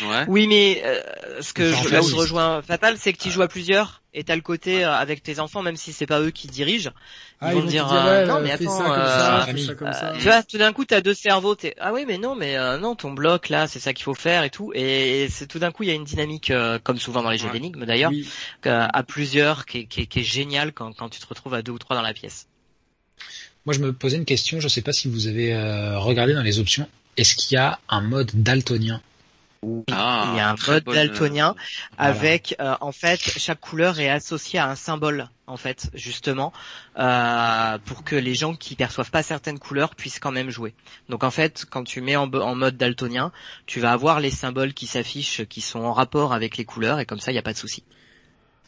Ouais. Oui, mais euh, ce que je, là où je rejoins Fatal, c'est que tu joues à plusieurs et t'as le côté euh, avec tes enfants, même si c'est pas eux qui dirigent. Ah, Ils vont te dire, euh, non, mais attends, ça comme ça, fais famille. ça comme ça. Tu vois, tout d'un coup, t'as deux cerveaux. T'es ah oui, mais non, mais euh, non, ton bloc là, c'est ça qu'il faut faire et tout. Et, c'est tout d'un coup, il y a une dynamique, euh, comme souvent dans les jeux Ouais. d'énigmes d'ailleurs, Oui. euh, à plusieurs, qui, est- qui, est- qui est génial quand, quand tu te retrouves à deux ou trois dans la pièce. Moi, je me posais une question. Je sais pas si vous avez euh, regardé dans les options. Est-ce qu'il y a un mode daltonien? Ah, il y a un mode bonne, daltonien Voilà. avec, euh, en fait, chaque couleur est associée à un symbole, en fait, justement, euh, pour que les gens qui perçoivent pas certaines couleurs puissent quand même jouer. Donc en fait, quand tu mets en, mode daltonien, tu vas avoir les symboles qui s'affichent, qui sont en rapport avec les couleurs, et comme ça, il n'y a pas de souci.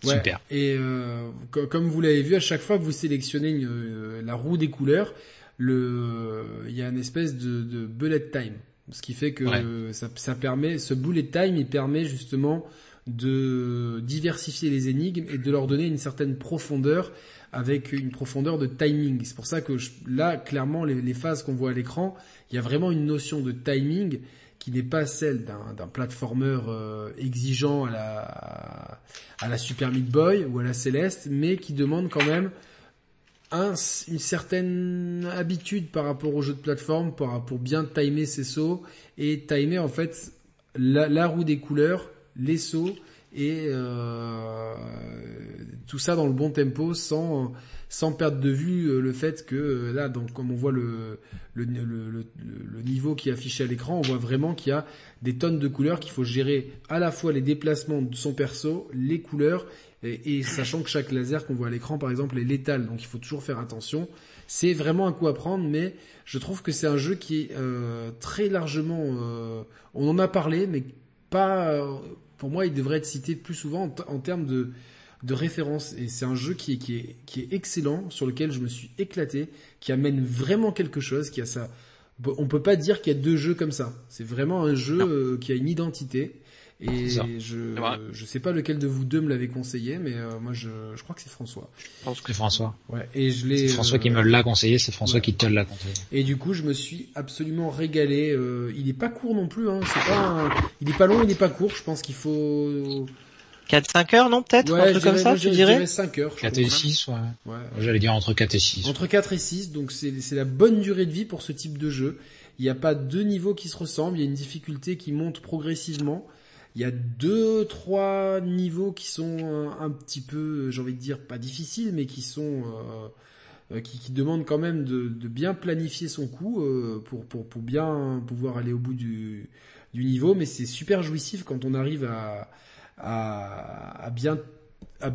Ouais. Super. Et euh, co- comme vous l'avez vu, à chaque fois que vous sélectionnez une, euh, la roue des couleurs, le, il y a une espèce de, de bullet time, ce qui fait que Ouais. ça, ça permet, ce bullet time, il permet justement de diversifier les énigmes et de leur donner une certaine profondeur avec une profondeur de timing. C'est pour ça que je- là, clairement, les, les phases qu'on voit à l'écran, il y a vraiment une notion de timing qui n'est pas celle d'un d'un platformer euh, exigeant à la, à la Super Meat Boy ou à la Céleste, mais qui demande quand même un, une certaine habitude par rapport au jeu de plateforme pour, pour bien timer ses sauts et timer en fait la, roue des couleurs, les sauts et euh, tout ça dans le bon tempo sans perdre de vue euh, le fait que euh, là donc comme on voit le, le niveau qui est affiché à l'écran, on voit vraiment qu'il y a des tonnes de couleurs qu'il faut gérer à la fois les déplacements de son perso, les couleurs et, sachant que chaque laser qu'on voit à l'écran par exemple est létal donc il faut toujours faire attention. C'est vraiment un coup à prendre mais je trouve que c'est un jeu qui est euh, très largement euh, on en a parlé mais pas euh, pour moi il devrait être cité plus souvent en, termes de de référence. Et c'est un jeu qui est, qui est qui est excellent sur lequel je me suis éclaté qui amène vraiment quelque chose qui a ça on peut pas dire qu'il y a deux jeux comme ça. C'est vraiment un jeu qui a une identité Et je je sais pas lequel de vous deux me l'avait conseillé, mais euh, moi je, je crois que c'est François. Je pense que c'est François. Ouais. Et je l'ai. C'est François qui me l'a conseillé, c'est François qui te l'a conseillé. Et du coup, je me suis absolument régalé. Euh, il est pas court non plus. Hein. C'est pas. Il est pas long, il est pas court. Je pense qu'il faut. 4-5 heures, non peut-être Un truc comme ça, tu dirais 5 heures. 4 et 6, ouais. ouais. J'allais dire entre 4 et 6. Entre 4 et 6, donc c'est la bonne durée de vie pour ce type de jeu. Il n'y a pas deux niveaux qui se ressemblent, il y a une difficulté qui monte progressivement. Il y a deux, trois niveaux qui sont un, petit peu, j'ai envie de dire, pas difficiles, mais qui sont euh, euh, qui, qui, demandent quand même de, de bien planifier son coup euh, pour, pour, pour bien pouvoir aller au bout du, du niveau. Mais c'est super jouissif quand on arrive à, à, à bien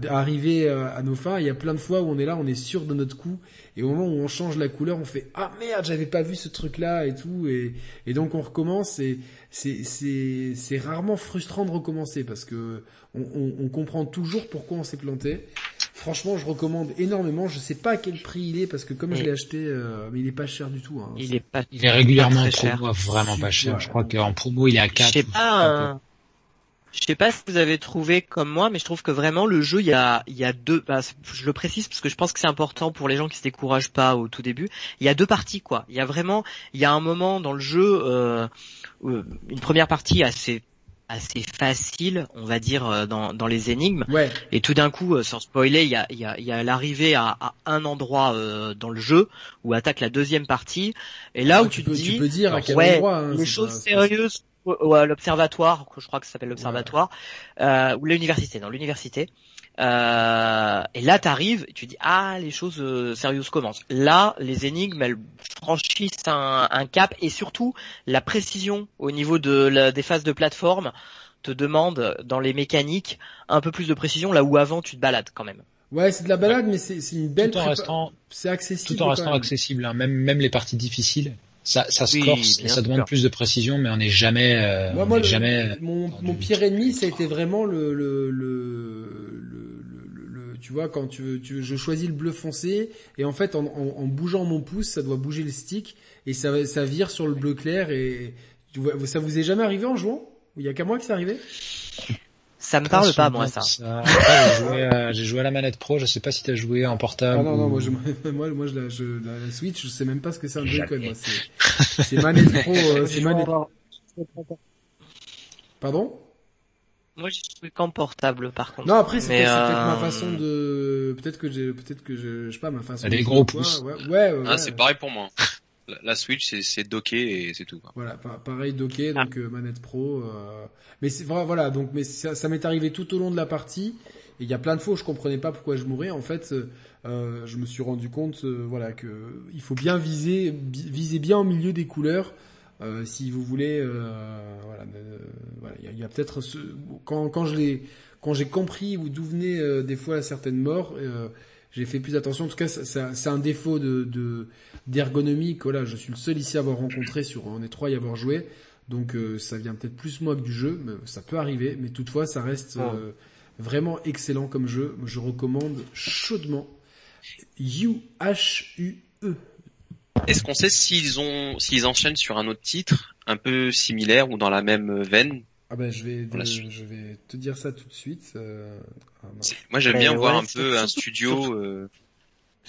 arriver euh, à nos fins. Il y a plein de fois où on est là, on est sûr de notre coup, et au moment où on change la couleur, on fait ah merde, j'avais pas vu ce truc là et tout, et, et donc on recommence. Et c'est c'est c'est rarement frustrant de recommencer parce que on, on, on comprend toujours pourquoi on s'est planté. Franchement, je recommande énormément. Je sais pas à quel prix il est parce que comme je l'ai acheté, euh, mais il est pas cher du tout. Hein. Il est pas. Il est régulièrement en promo, vraiment pas cher. Je crois qu'en promo il est à 4. Je sais pas. Je sais pas si vous avez trouvé comme moi, mais je trouve que vraiment le jeu, il y a, il y a deux. Bah, je le précise parce que je pense que c'est important pour les gens qui se découragent pas au tout début. Il y a deux parties quoi. Il y a vraiment, il y a un moment dans le jeu, euh, une première partie assez assez facile, on va dire, euh, dans, dans les énigmes. Ouais. Et tout d'un coup, euh, sans spoiler, il y a, il y a, il y a l'arrivée à, à, un endroit euh, dans le jeu où attaque la deuxième partie. Et là ah, où tu, peux, te dis, tu peux dire à quel endroit, hein, les choses sérieuses ou l'observatoire, je crois que ça s'appelle l'observatoire, euh, ou l'université, non, l'université. Euh, et là, t'arrives, tu dis ah les choses euh, sérieuses commencent. Là, les énigmes elles franchissent un, un, cap et surtout la précision au niveau de la, des phases de plateforme te demande dans les mécaniques un peu plus de précision là où avant tu te balades quand même. Ouais, c'est de la balade, mais c'est une belle. Tout en restant, c'est accessible. Tout en restant accessible, hein. même même les parties difficiles. Ça, ça se corse et ça demande plus de précision, mais on n'est jamais, euh, moi, moi, jamais. Mon, mon pire ennemi, ça a été vraiment le, le, le, le, tu vois, quand tu, tu, je choisis le bleu foncé et en fait, en, en, en, bougeant mon pouce, ça doit bouger le stick et ça, ça vire sur le bleu clair et tu vois, ça vous est jamais arrivé en jouant? Il y a qu'à moi que c'est arrivé? Ça me parle pas, moi, ça. j'ai, joué à, j'ai joué à la manette pro, je sais pas si t'as joué en portable. Ah non, non, moi, je, moi, moi, je, la, je, la, Switch, je sais même pas ce que c'est un Joy-Con, moi. C'est, c'est manette pro, euh, c'est manette... Pardon? Moi, j'ai joué qu'en portable, par contre. Non, après, c'est, peut-être ma euh, façon de, peut-être que j'ai, peut-être que je, je sais pas, ma façon. Elle a des gros pouces. Ouais, ouais, ouais, Ah, c'est pareil pour moi la Switch c'est docké et c'est tout. Quoi. Voilà, pareil docké donc ah. euh, manette pro. Euh... Mais c'est voilà donc mais ça, ça m'est arrivé tout au long de la partie. Et il y a plein de fois où je comprenais pas pourquoi je mourais. En fait, euh, je me suis rendu compte euh, voilà que il faut bien viser viser bien au milieu des couleurs. Euh, si vous voulez, voilà, voilà, il y a, a peut-être ce... quand quand je l'ai quand j'ai compris d'où venaient des fois certaines morts, j'ai fait plus attention. En tout cas, c'est un défaut de d'ergonomie que là, je suis le seul ici à avoir rencontré sur on est trois y avoir joué. Donc euh, ça vient peut-être plus moi que du jeu, mais ça peut arriver. Mais toutefois, ça reste ah. euh, vraiment excellent comme jeu. Je recommande chaudement. U H U E. Est-ce qu'on sait s'ils ont s'ils enchaînent sur un autre titre un peu similaire ou dans la même veine ah ben je vais je vais te dire ça tout de suite. Euh... Ah, moi j'aime bien voir un peu un studio. Euh...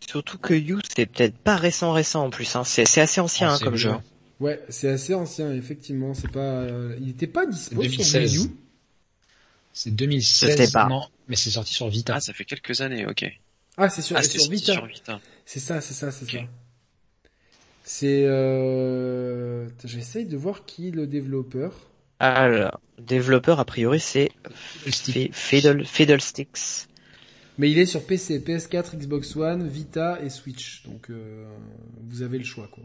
Surtout que You c'est peut-être pas récent récent en plus. Hein. C'est c'est assez ancien ah, hein, comme jeu. Ouais, c'est assez ancien effectivement. C'est pas, euh... il était pas dispo sur Wii U. C'est 2016. Pas. Non, mais c'est sorti sur Vita. Ah, ça fait quelques années, ok. Ah, c'est sur, ah, sur, Vita. sur Vita. C'est ça, c'est ça, c'est ça. C'est, euh... j'essaye de voir qui est le développeur. Alors, développeur, a priori, c'est Fiddle, Fiddlesticks. Mais il est sur PC, PS4, Xbox One, Vita et Switch. Donc, euh, vous avez le choix, quoi.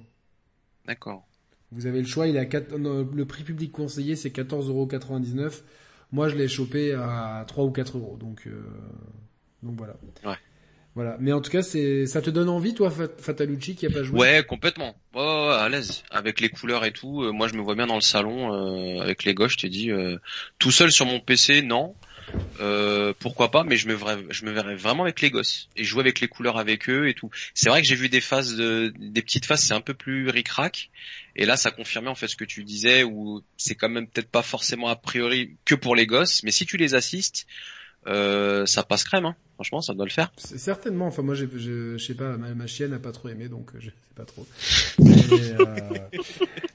D'accord. Vous avez le choix. Il a 4... le prix public conseillé, c'est 14,99€. Moi, je l'ai chopé à 3 ou 4 euros. Donc, euh... donc voilà. Ouais. Voilà. Mais en tout cas, c'est, ça te donne envie, toi, Fatalucci, qui a pas joué? Ouais, complètement. Oh, à l'aise. Avec les couleurs et tout. Euh, moi, je me vois bien dans le salon, euh, avec les gauches, je t'ai dit, euh, tout seul sur mon PC, non. euh, pourquoi pas, mais je me verrais, je me verrais vraiment avec les gosses et jouer avec les couleurs avec eux et tout. C'est vrai que j'ai vu des phases, de, des petites phases, c'est un peu plus ric-rac. Et là, ça confirmait en fait ce que tu disais, où c'est quand même peut-être pas forcément a priori que pour les gosses, mais si tu les assistes, euh, ça passe crème. Hein. Franchement, ça doit le faire. Certainement. Enfin, moi, je, sais pas, ma, chienne n'a pas trop aimé, donc je sais pas trop. Mais, euh,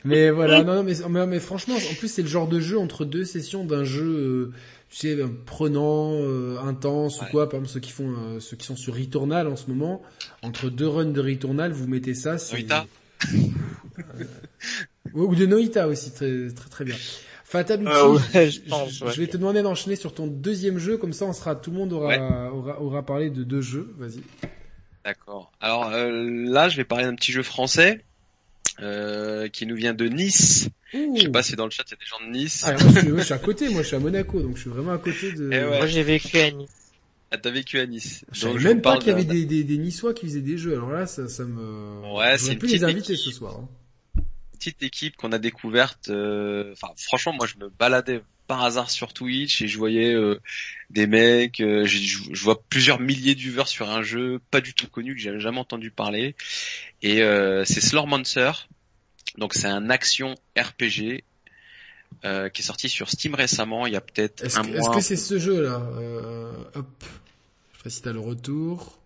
mais voilà, non, non mais, mais, franchement, en plus, c'est le genre de jeu entre deux sessions d'un jeu, euh, tu sais, prenant, euh, intense ou quoi. Par exemple, ceux qui font, euh, ceux qui sont sur Returnal en ce moment, entre deux runs de Returnal, vous mettez ça. Noita. ou de Noita aussi, très très très bien. Fatalucci, euh, je, vais te demander d'enchaîner sur ton deuxième jeu, comme ça on sera, tout le monde aura, aura, aura, parlé de deux jeux. Vas-y. D'accord. Alors euh, là, je vais parler d'un petit jeu français euh, qui nous vient de Nice. Je sais pas si dans le chat il y a des gens de Nice. Ah, moi, je suis, je suis, à côté, moi je suis à Monaco, donc je suis vraiment à côté de. Eh moi j'ai vécu à Nice. Ah, t'as vécu à Nice. Je savais même pas qu'il y avait des, des, des, Niçois qui faisaient des jeux. Alors là, ça, ça me. Ouais, c'est plus les inviter ce soir. Hein petite équipe qu'on a découverte. Euh, enfin, franchement, moi, je me baladais par hasard sur Twitch et je voyais euh, des mecs. Euh, je vois plusieurs milliers de viewers sur un jeu pas du tout connu que j'avais jamais entendu parler. Et c'est Slormancer. Donc c'est un action RPG qui est sorti sur Steam récemment, il y a peut-être un mois. Est-ce que c'est ce jeu-là Hop, je sais pas si t'as le retour.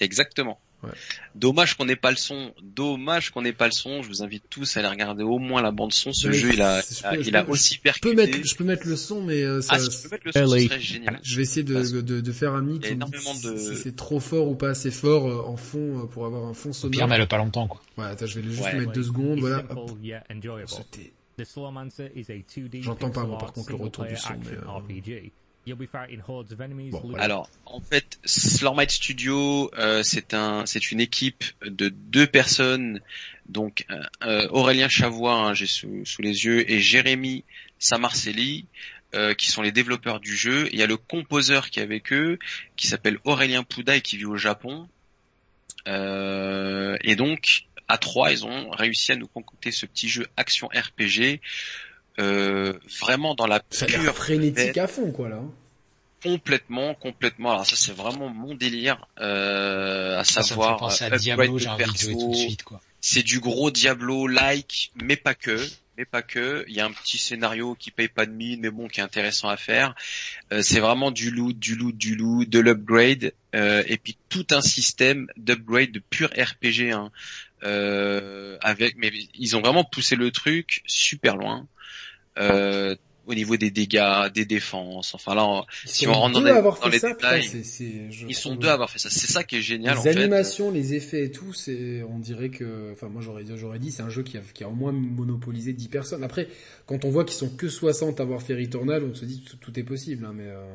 Exactement. Ouais. Dommage qu'on n'ait pas le son. Dommage qu'on n'ait pas le son. Je vous invite tous à aller regarder au moins la bande son. Ce jeu, il a, il a aussi percuté. Je peux mettre, je peux mettre le son, mais euh, ça, ah, si tu peux mettre le son, ce serait génial. Je vais essayer de, de, de faire un mix. De... Si c'est trop fort ou pas assez fort euh, en fond euh, pour avoir un fond sonore. Pierre, mais le pas longtemps, quoi. Ouais, attends, je vais juste ouais. mettre deux secondes. Voilà. J'entends pas, moi, par contre, le retour du son. Mais, alors, en fait, Slormite Studio, euh, c'est un, c'est une équipe de deux personnes, donc euh, euh Aurélien Chavois, hein, j'ai sous, sous, les yeux, et Jérémy Samarcelli, euh, qui sont les développeurs du jeu. Il y a le composeur qui est avec eux, qui s'appelle Aurélien Pouda et qui vit au Japon. et donc, à trois, ils ont réussi à nous concocter ce petit jeu action RPG euh, vraiment dans la ça pure frénétique à fond quoi là. Complètement, complètement. Alors ça c'est vraiment mon délire, euh, à savoir. Ça à Diablo, j'ai envie de jouer tout de suite quoi. C'est du gros Diablo-like, mais pas que mais pas que. Il y a un petit scénario qui paye pas de mine, mais bon, qui est intéressant à faire. Euh, c'est vraiment du loot, du loot, du loot, de l'upgrade, euh, et puis tout un système d'upgrade de pur RPG. Hein, euh, avec, mais ils ont vraiment poussé le truc super loin. Euh, au niveau des dégâts, des défenses. Enfin là, si on rentre dans, les, détails, ils sont deux à avoir fait ça. C'est ça qui est génial. Les animations, les effets et tout, c'est, on dirait que, enfin moi j'aurais, j'aurais dit, c'est un jeu qui a, qui a au moins monopolisé 10 personnes. Après, quand on voit qu'ils sont que 60 à avoir fait Returnal, on se dit tout, tout est possible. Hein, mais euh,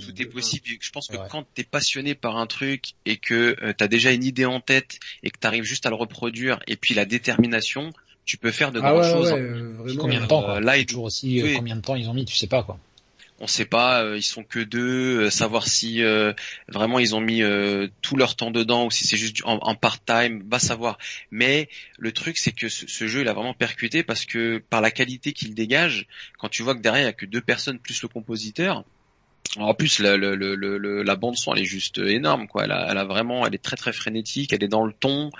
tout est possible. Je pense que quand t'es passionné par un truc et que tu euh, t'as déjà une idée en tête et que t'arrives juste à le reproduire et puis la détermination tu peux faire de ah grandes choses. Euh, combien de temps euh, Là, et toujours aussi euh, combien de temps ils ont mis, tu sais pas quoi. On sait pas, ils sont que deux, savoir si vraiment ils ont mis tout leur temps dedans ou si c'est juste en, part-time, va savoir. Mais le truc c'est que ce, jeu il a vraiment percuté parce que par la qualité qu'il dégage, quand tu vois que derrière il y a que deux personnes plus le compositeur, en plus, la, bande son, elle est juste énorme, quoi. Elle a, elle a, vraiment, elle est très très frénétique. Elle est dans le ton.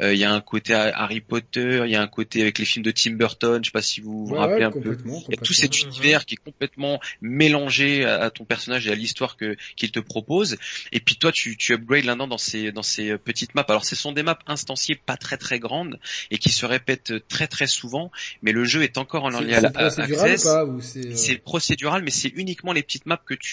Euh, il y a un côté Harry Potter, il y a un côté avec les films de Tim Burton. Je sais pas si vous vous rappelez un peu. Il y a tout cet univers qui est complètement mélangé à, ton personnage et à l'histoire que qu'il te propose. Et puis toi, tu, tu upgrades là-dedans dans ces dans ces petites maps. Alors, ce sont des maps instanciées, pas très très grandes et qui se répètent très très souvent. Mais le jeu est encore en early access. C'est procédural, mais c'est uniquement les petites maps que tu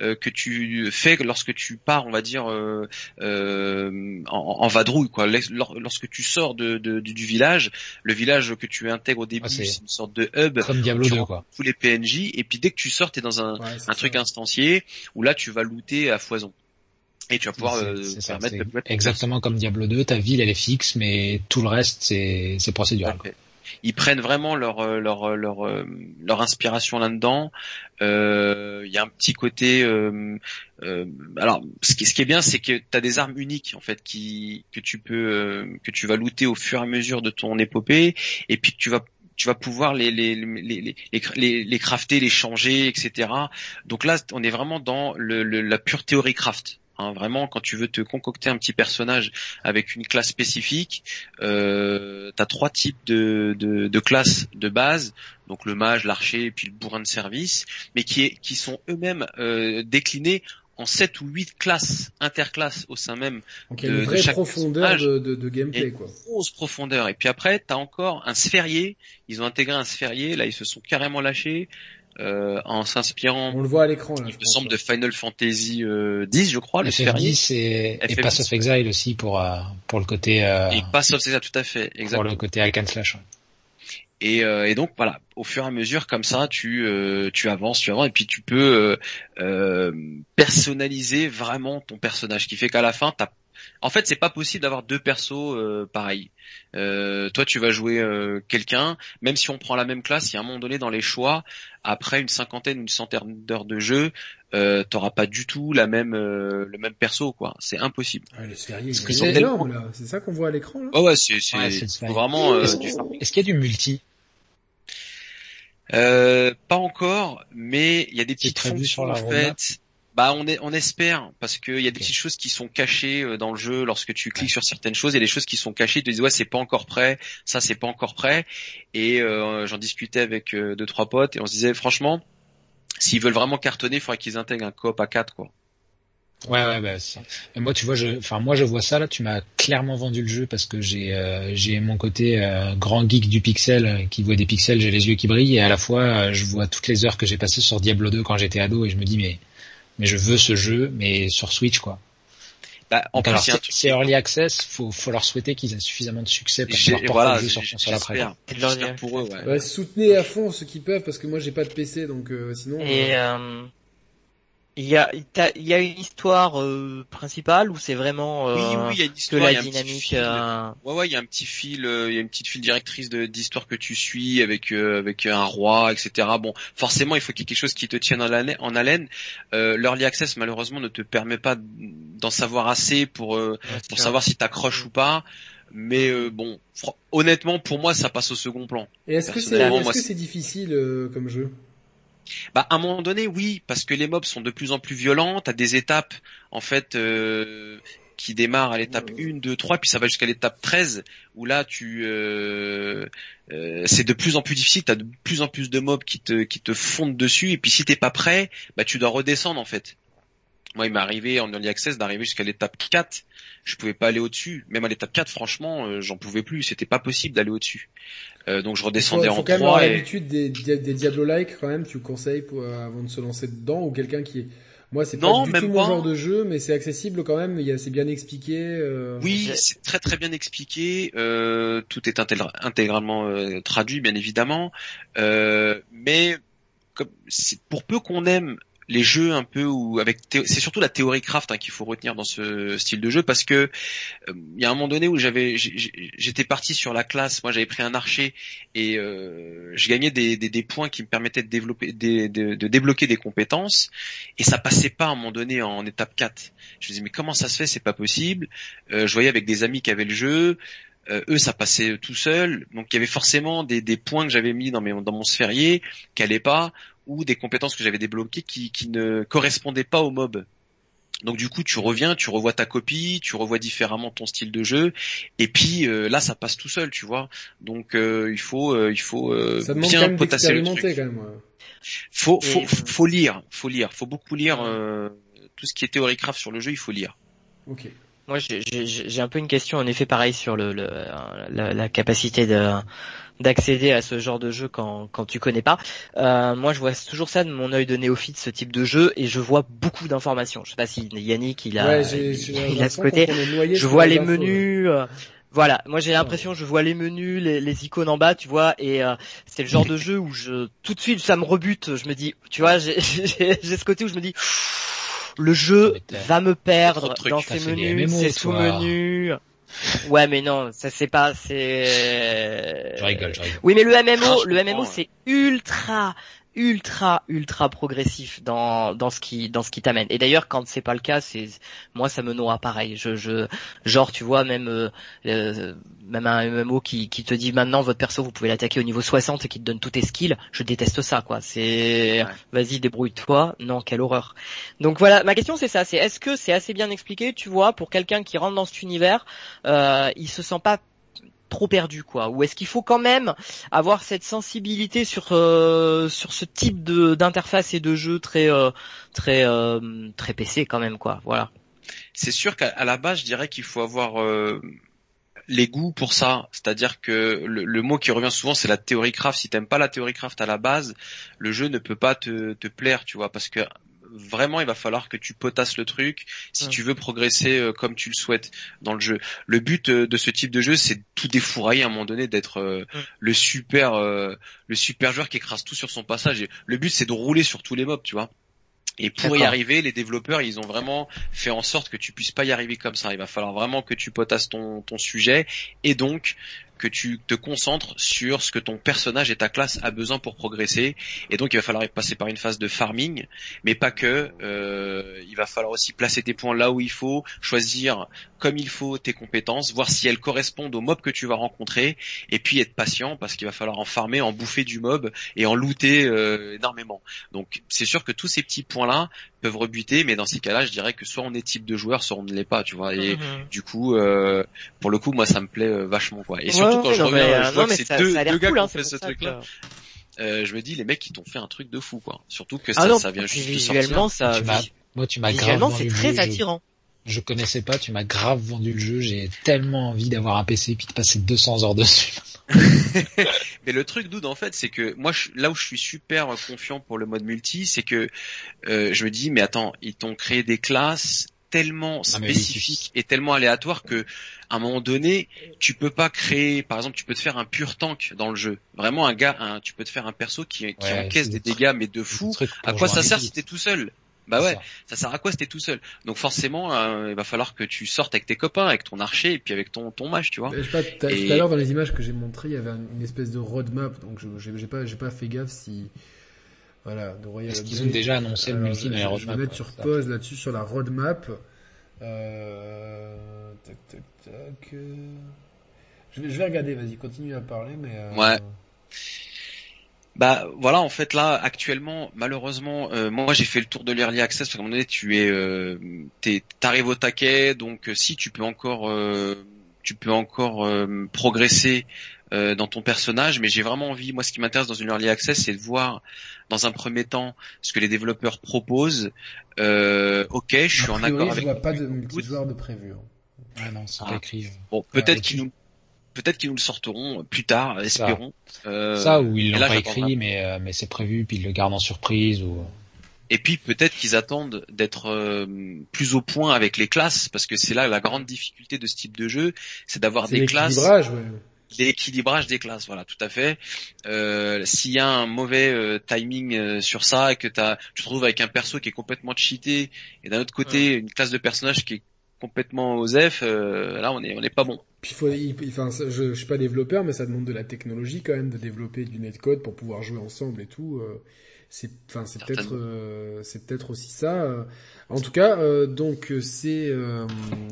euh, que tu fais lorsque tu pars, on va dire euh, euh, en, vadrouille quoi. Lorsque tu sors de, du village, le village que tu intègres au début, ah, c'est une sorte de hub. Comme Diablo 2 quoi. Tous les PNJ et puis dès que tu sors, t'es dans un, un truc instancié où là tu vas looter à foison. Et tu vas pouvoir permettre de Exactement comme Diablo 2, ta ville elle est fixe, mais tout le reste c'est procédural ils prennent vraiment leur euh, leur euh, leur euh, leur inspiration là-dedans. Il y a un petit côté. alors, ce qui, ce qui est bien, c'est que tu as des armes uniques en fait qui que tu peux que tu vas looter au fur et à mesure de ton épopée, et puis que tu vas tu vas pouvoir les les, les les, les, crafter, les changer, etc. Donc là, on est vraiment dans le, la pure théorie craft. Hein, vraiment, quand tu veux te concocter un petit personnage avec une classe spécifique, euh, tu as trois types de, de, de, classes de base, donc le mage, l'archer et puis le bourrin de service, mais qui, est, qui sont eux-mêmes euh, déclinés en 7 ou 8 classes, interclasses au sein même Donc il y a une vraie profondeur de, de, de, gameplay. Quoi. Une grosse profondeur. Et puis après, tu as encore un sphérié. Ils ont intégré un sphérié. Là, ils se sont carrément lâchés euh, en s'inspirant. On le voit à l'écran. Il me semble de Final Fantasy euh, 10, je crois. Le sphérié. 10 et, et Pass of Exile aussi pour euh, pour le côté. Euh, et Pass of Exile, tout à fait. Exactement. Pour le côté hack and slash. Et, euh, et, donc voilà, au fur et à mesure comme ça, tu tu avances, tu avances, et puis tu peux euh, personnaliser vraiment ton personnage, qui fait qu'à la fin, t'as en fait, c'est pas possible d'avoir deux persos pareils. toi, tu vas jouer quelqu'un, même si on prend la même classe, il y a un moment donné dans les choix, après une cinquantaine, une centaine d'heures de jeu, euh, t'auras pas du tout la même le même perso quoi. C'est impossible. Ah, c'est énorme là. C'est ça qu'on voit à l'écran là? Oh ouais, c'est c'est vraiment. Est-ce qu'il y a du multi? Euh, pas encore, mais il y a des petites fonctions en fait. Bah on, est, on espère parce qu'il y a des petites choses qui sont cachées euh, dans le jeu lorsque tu cliques sur certaines choses. Il y a des choses qui sont cachées. Tu te dis ouais c'est pas encore prêt, ça c'est pas encore prêt. Et euh, j'en discutais avec euh, deux trois potes et on se disait franchement s'ils veulent vraiment cartonner, il faudrait qu'ils intègrent un coop à 4 quoi. Ouais, ouais, bah, ça. moi, tu vois, je, enfin, moi, je vois ça là. Tu m'as clairement vendu le jeu parce que j'ai, euh, j'ai mon côté euh, grand geek du pixel euh, qui voit des pixels, j'ai les yeux qui brillent et à la fois, je vois toutes les heures que j'ai passées sur Diablo 2 quand j'étais ado et je me dis mais, mais je veux ce jeu, mais sur Switch quoi. Bah, en plus, c'est early access, faut, faut leur souhaiter qu'ils aient suffisamment de succès pour pouvoir porter le jeu sur console après. pour eux, ouais. soutenez à fond ceux qui peuvent parce que moi j'ai pas de PC donc sinon. Et il y a, il y a une histoire euh, principale ou c'est vraiment euh, oui, oui, il y a une histoire, que la dynamique. Euh... Ouais, ouais, il y a un petit fil, euh, il y a une petite file directrice d'histoire que tu suis avec euh, avec un roi, etc. Bon, forcément, il faut qu'il y ait quelque chose qui te tienne en haleine. En haleine. L'early access, malheureusement, ne te permet pas d'en savoir assez pour pour savoir si t'accroches ou pas. Mais bon, honnêtement, pour moi, ça passe au second plan. Et est-ce que c'est est -ce c'est difficile comme jeu? Bah à un moment donné oui parce que les mobs sont de plus en plus violents, t'as des étapes en fait euh, qui démarrent à l'étape 1, 2, 3 puis ça va jusqu'à l'étape 13 où là tu euh, euh, c'est de plus en plus difficile, t'as de plus en plus de mobs qui te qui te fondent dessus. Et puis si t'es pas prêt, bah tu dois redescendre en fait. Moi, il m'est arrivé en early access d'arriver jusqu'à l'étape 4. Je pouvais pas aller au-dessus. Même à l'étape 4, franchement, euh, j'en pouvais plus. C'était pas possible d'aller au-dessus. Euh, donc je redescendais faut, faut en quand 3. Même avoir l'habitude des, des Diablo-like quand même. Tu conseilles pour, euh, avant de se lancer dedans ou quelqu'un qui est moi, c'est pas du tout mon genre de jeu, mais c'est accessible quand même. C'est bien expliqué. Euh... Oui, c'est très très bien expliqué. Euh, tout est intégralement euh, traduit, bien évidemment. Euh, mais comme, pour peu qu'on aime les jeux un peu où avec c'est surtout la théorie craft hein, qu'il faut retenir dans ce style de jeu parce que il euh, y a un moment donné où j'avais j'étais parti sur la classe moi j'avais pris un archer et euh, je gagnais des, des, points qui me permettaient de développer de, de, débloquer des compétences et ça passait pas à un moment donné en étape 4 je me disais mais comment ça se fait? C'est pas possible. Euh, je voyais avec des amis qui avaient le jeu. Eux ça passait tout seul. Donc il y avait forcément des, des points que j'avais mis dans, mes, dans mon sphérié qui allaient pas ou des compétences que j'avais débloquées qui, qui ne correspondaient pas au mob. Donc du coup, tu reviens, tu revois ta copie, tu revois différemment ton style de jeu, et puis euh, là, ça passe tout seul, tu vois. Donc euh, il faut, euh, il faut ça bien potasser le truc. Quand même, Faut, faut, faut lire, faut lire, faut beaucoup lire tout ce qui est théorie craft sur le jeu, il faut lire. Ok. Moi, j'ai un peu une question, en effet, pareil sur le, le la, la, capacité de d'accéder à ce genre de jeu quand, quand tu connais pas. Euh, moi, je vois toujours ça de mon œil de néophyte, ce type de jeu, et je vois beaucoup d'informations. Je sais pas si Yannick il a, il, a ce côté. Je vois les menus. Euh, voilà, moi j'ai l'impression, je vois les menus, les, les, icônes en bas, tu vois, et euh, c'est le genre de jeu où je tout de suite ça me rebute. Je me dis, tu vois, j'ai ce côté où je me dis, le jeu va me perdre dans ces menus, ces sous-menus. Ouais, mais non, ça c'est pas, c'est. Je rigole, je rigole. Oui, mais le MMO, le MMO, c'est ultra, ultra ultra progressif dans dans ce qui dans ce qui t'amène. Et d'ailleurs quand c'est pas le cas, c'est moi ça me noie pareil. Je je genre tu vois même euh, euh même un MMO qui qui te dit maintenant votre perso vous pouvez l'attaquer au niveau 60 et qui te donne tous tes skills, je déteste ça quoi. C'est vas-y débrouille-toi. Non, quelle horreur. Donc voilà, ma question c'est ça, c'est est-ce que c'est assez bien expliqué, tu vois, pour quelqu'un qui rentre dans cet univers, euh, il se sent pas trop perdu quoi. Ou est-ce qu'il faut quand même avoir cette sensibilité sur euh, sur ce type de d'interface et de jeu très euh, très euh, très PC quand même quoi. Voilà. C'est sûr qu'à la base je dirais qu'il faut avoir les goûts pour ça, c'est-à-dire que le, mot qui revient souvent c'est la théorie craft. Si t'aimes pas la théorie craft à la base, le jeu ne peut pas te, te plaire, tu vois, parce que vraiment il va falloir que tu potasses le truc si tu veux progresser euh, comme tu le souhaites dans le jeu. Le but euh, de ce type de jeu, c'est de tout défourailler à un moment donné, d'être euh, le super le super joueur qui écrase tout sur son passage. Et le but, c'est de rouler sur tous les mobs, tu vois. Et pour y arriver, les développeurs, ils ont vraiment fait en sorte que tu puisses pas y arriver comme ça. Il va falloir vraiment que tu potasses ton, ton sujet et donc que tu te concentres sur ce que ton personnage et ta classe a besoin pour progresser. Et donc il va falloir passer par une phase de farming, mais pas que. Euh, il va falloir aussi placer tes points là où il faut, choisir comme il faut tes compétences, voir si elles correspondent au mob que tu vas rencontrer, et puis être patient parce qu'il va falloir en farmer, en bouffer du mob et en looter euh, énormément. Donc c'est sûr que tous ces petits points-là peuvent rebuter, mais dans ces cas-là, je dirais que soit on est type de joueur, soit on ne l'est pas, tu vois. Et mhm. du coup, euh, pour le coup, moi, ça me plaît euh, vachement, quoi. Et surtout quand je reviens, je vois que c'est deux, deux gars qui ont hein, fait ce truc-là. Euh, je me dis les mecs qui t'ont fait un truc de fou quoi. Surtout que ah ça, ça vient juste visuellement, ça. Moi tu m'as grave. c'est très attirant je connaissais pas, tu m'as grave vendu le jeu, j'ai tellement envie d'avoir un PC et puis de passer 200 heures dessus. Mais le truc d'où en fait, c'est que moi là où je suis super confiant pour le mode multi, c'est que euh, je me dis mais attends, ils t'ont créé des classes tellement spécifiques et tellement aléatoires que à un moment donné, tu peux pas créer, par exemple, tu peux te faire un pur tank dans le jeu. Vraiment un gars, un, tu peux te faire un perso qui, qui encaisse des dégâts mais de fou. À quoi ça sert si t'es tout seul? Bah ouais, ça. sert à quoi si t'es tout seul? Donc forcément, euh, il va falloir que tu sortes avec tes copains, avec ton archer et puis avec ton ton mage, tu vois. Je sais pas, tout à l'heure dans les images que j'ai montrées, il y avait une espèce de roadmap, donc j'ai pas j'ai pas fait gaffe si voilà, de Royal Est-ce qu'ils ont déjà annoncé le multi dans les roadmaps Je vais mettre sur pause là-dessus sur la roadmap. Euh... Tac tac tac. Euh. Je vais, je vais regarder, vas-y, continue à parler, mais. Euh... Ouais. Bah voilà, en fait là actuellement, malheureusement, euh, moi j'ai fait le tour de l'early access parce qu'à un moment donné tu es, euh, t'arrives au taquet, donc euh, si tu peux encore, euh, tu peux encore progresser dans ton personnage, mais j'ai vraiment envie, moi ce qui m'intéresse dans une early access, c'est de voir dans un premier temps ce que les développeurs proposent. ok, je suis en accord avec. Je vois pas de multijoueur de prévu. Hein. Ah non, c'est ah. écrit. Bon, peut-être qu'ils nous peut-être qu'ils nous le sortiront plus tard, espérons. Ça, euh, ça ou ils l'ont pas écrit, mais euh, mais c'est prévu, puis ils le gardent en surprise ou. Et puis peut-être qu'ils attendent d'être euh, plus au point avec les classes, parce que c'est là la grande difficulté de ce type de jeu, c'est d'avoir des classes. L'équilibrage, ouais. L'équilibrage des classes, voilà, tout à fait. Euh, S'il y a un mauvais timing sur ça et que as, tu te retrouves avec un perso qui est complètement cheaté et d'un autre côté une classe de personnage qui est complètement aux F, là on est on est pas bon. Puis faut, enfin, je, je suis pas développeur, mais ça demande de la technologie quand même de développer du netcode pour pouvoir jouer ensemble et tout. Euh. c'est, enfin, c'est peut-être, euh, c'est peut-être aussi ça. Euh. En tout cas, donc c'est,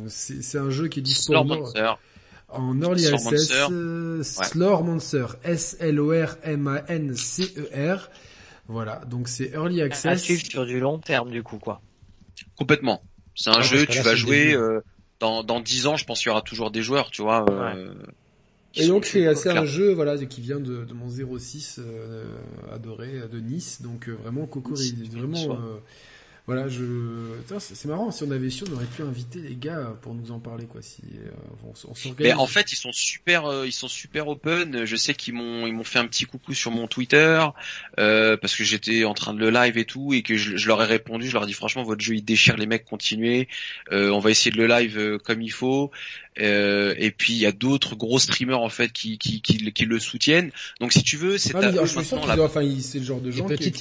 c'est, un jeu qui est disponible en early access. Slormancer, S-L-O-R-M-A-N-C-E-R. Voilà, donc c'est early access. À suivre sur du long terme du coup quoi. Complètement. C'est un jeu, tu vas jouer dans dans dix ans, je pense qu'il y aura toujours des joueurs, tu vois. Euh, et donc c'est un jeu voilà qui vient de, de mon 06 euh, adoré de Nice, donc euh, vraiment Coco vraiment voilà, je, c'est marrant. Si on avait su, on aurait pu inviter les gars pour nous en parler, quoi. Si euh, on, Mais en fait, ils sont super, euh, ils sont super open. Je sais qu'ils m'ont, ils m'ont fait un petit coucou sur mon Twitter euh, parce que j'étais en train de le live et tout et que je, leur ai répondu. Je leur ai dit franchement, votre jeu il déchire les mecs, continuez. on va essayer de le live comme il faut. et puis il y a d'autres gros streamers en fait qui qui, qui, le soutiennent. Donc si tu veux, c'est ah, la... enfin, c'est le genre de gens qui,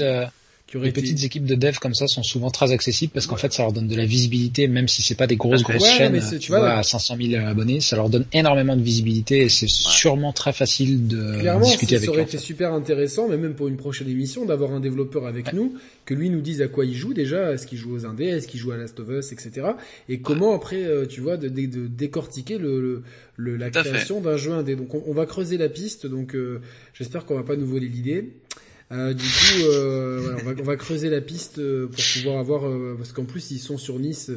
les petites équipes de dev comme ça sont souvent très accessibles parce qu'en fait ça leur donne de la visibilité même si c'est pas des grosses grosses chaînes tu, vois, à 500 000 abonnés ça leur donne énormément de visibilité et c'est sûrement très facile de discuter avec eux. ça aurait été super intéressant mais même pour une prochaine émission d'avoir un développeur avec nous que lui nous dise à quoi il joue déjà est-ce qu'il joue aux indés est-ce qu'il joue à Last of Us etc et comment après euh, tu vois de, de, décortiquer le, le, la création d'un jeu indé. Donc on, va creuser la piste donc euh, j'espère qu'on va pas nous voler l'idée euh, du coup, euh, on, va, on, va, creuser la piste euh, pour pouvoir avoir, euh, parce qu'en plus ils sont sur Nice.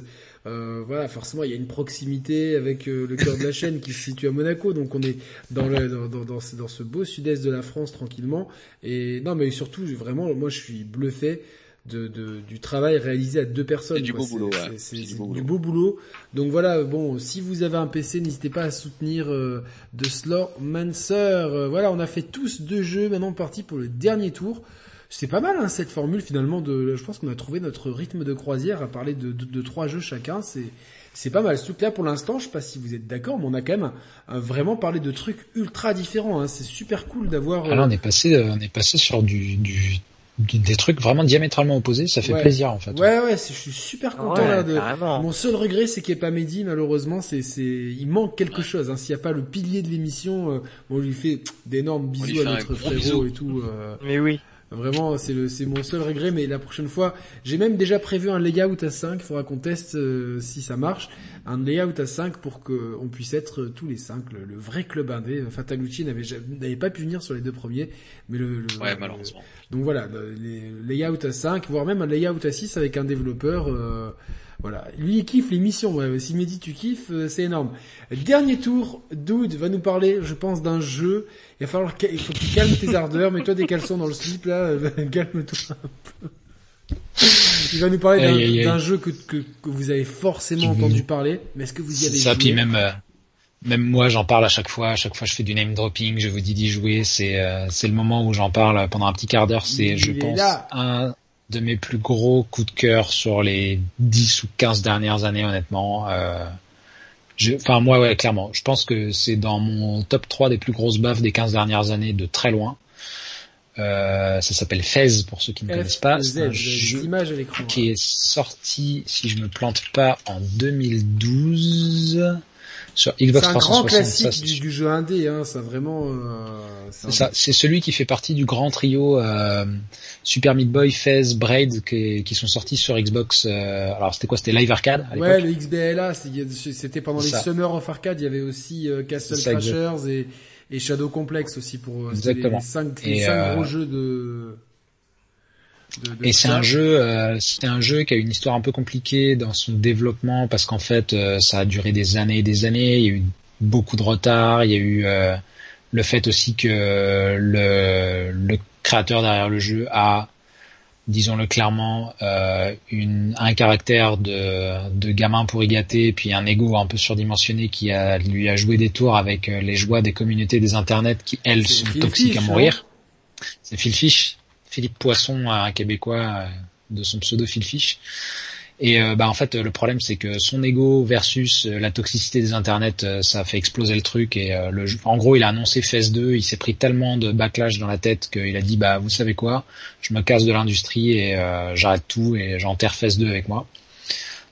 voilà, forcément, il y a une proximité avec le cœur de la chaîne qui se situe à Monaco, donc on est dans, le, dans, dans, dans, ce, dans ce beau sud-est de la France tranquillement. Et non, mais surtout, vraiment, moi, je suis bluffé de, de, du travail réalisé à deux personnes. du beau boulot. C'est du, beau boulot. Donc voilà, bon, si vous avez un PC, n'hésitez pas à soutenir euh, The Slowmancer. Euh, voilà, on a fait tous deux jeux. Maintenant, parti pour le dernier tour. C'est pas mal hein, cette formule finalement. De, je pense qu'on a trouvé notre rythme de croisière à parler de, de, de trois jeux chacun. C'est c'est pas mal. Surtout là, pour l'instant, je sais pas si vous êtes d'accord, mais on a quand même vraiment parlé de trucs ultra différents. Hein. C'est super cool d'avoir. Alors, on est passé, on est passé sur du, du des trucs vraiment diamétralement opposés, ça fait plaisir en fait. Ouais ouais, je suis super content là de. Mon seul regret c'est qu'il n'y ait pas Mehdi malheureusement, c'est c'est il manque quelque chose. Hein. S'il n'y a pas le pilier de l'émission, euh, on lui fait d'énormes bisous à notre frérot et tout. Euh... Mais oui. Vraiment, c'est le, c'est mon seul regret, mais la prochaine fois, j'ai même déjà prévu un layout à 5, il faudra qu'on teste euh, si ça marche, un layout à 5 pour qu'on puisse être tous les 5, le, vrai club indé. Fatalucci n'avait, n'avait pas pu venir sur les deux premiers, mais le, le ouais, malheureusement. donc voilà, les layout à 5, voire même un layout à 6 avec un développeur, euh, voilà. Lui, il kiffe l'émission. Ouais. Si Mehdi, tu kiffes, euh, c'est énorme. Dernier tour, Dude va nous parler, je pense, d'un jeu. Il va falloir, il faut que tu calmes tes ardeurs. Mets-toi des caleçons dans le slip, là. Calme-toi un peu. Il va nous parler d'un jeu que, que, que, vous avez forcément entendu parler. Mais est-ce que vous y avez ça, joué puis même, euh, même moi, j'en parle à chaque fois. À chaque fois, je fais du name dropping. Je vous dis d'y jouer. C'est, euh, c'est le moment où j'en parle pendant un petit quart d'heure. C'est, je pense, un, de mes plus gros coups de cœur sur les 10 ou 15 dernières années, honnêtement. Euh, enfin, moi, ouais, clairement. Je pense que c'est dans mon top 3 des plus grosses baffes des 15 dernières années de très loin. Euh, ça s'appelle Fez pour ceux qui ne connaissent pas. C'est un jeu qui est sorti, si je me plante pas, en 2012 sur Xbox 360. C'est un grand classique du, jeu indé, hein, ça vraiment. Euh, c'est ça, celui qui fait partie du grand trio euh, Super Meat Boy, Fez, Braid qui, qui, sont sortis sur Xbox. Euh, alors c'était quoi C'était Live Arcade à Ouais, le XBLA, c'était pendant les Summer of Arcade. Il y avait aussi Castle Crashers et, et, Shadow Complex aussi pour Exactement. les cinq, les cinq gros jeux de et c'est un jeu, euh, c'est un jeu qui a une histoire un peu compliquée dans son développement parce qu'en fait, euh, ça a duré des années et des années. Il y a eu beaucoup de retard. Il y a eu euh, le fait aussi que le, le créateur derrière le jeu a, disons-le clairement, une, un caractère de, de gamin pour y gâter, puis un ego un peu surdimensionné qui a, lui a joué des tours avec les joies des communautés des internets qui elles sont toxiques à mourir. C'est Phil Fish Philippe Poisson, un Québécois euh, de son pseudo Phil Fish. Et euh, bah en fait le problème c'est que son ego versus euh, la toxicité des internets ça a fait exploser le truc et le en gros il a annoncé FES 2, il s'est pris tellement de backlash dans la tête qu'il a dit bah vous savez quoi, je me casse de l'industrie et j'arrête tout et j'enterre FES 2 avec moi.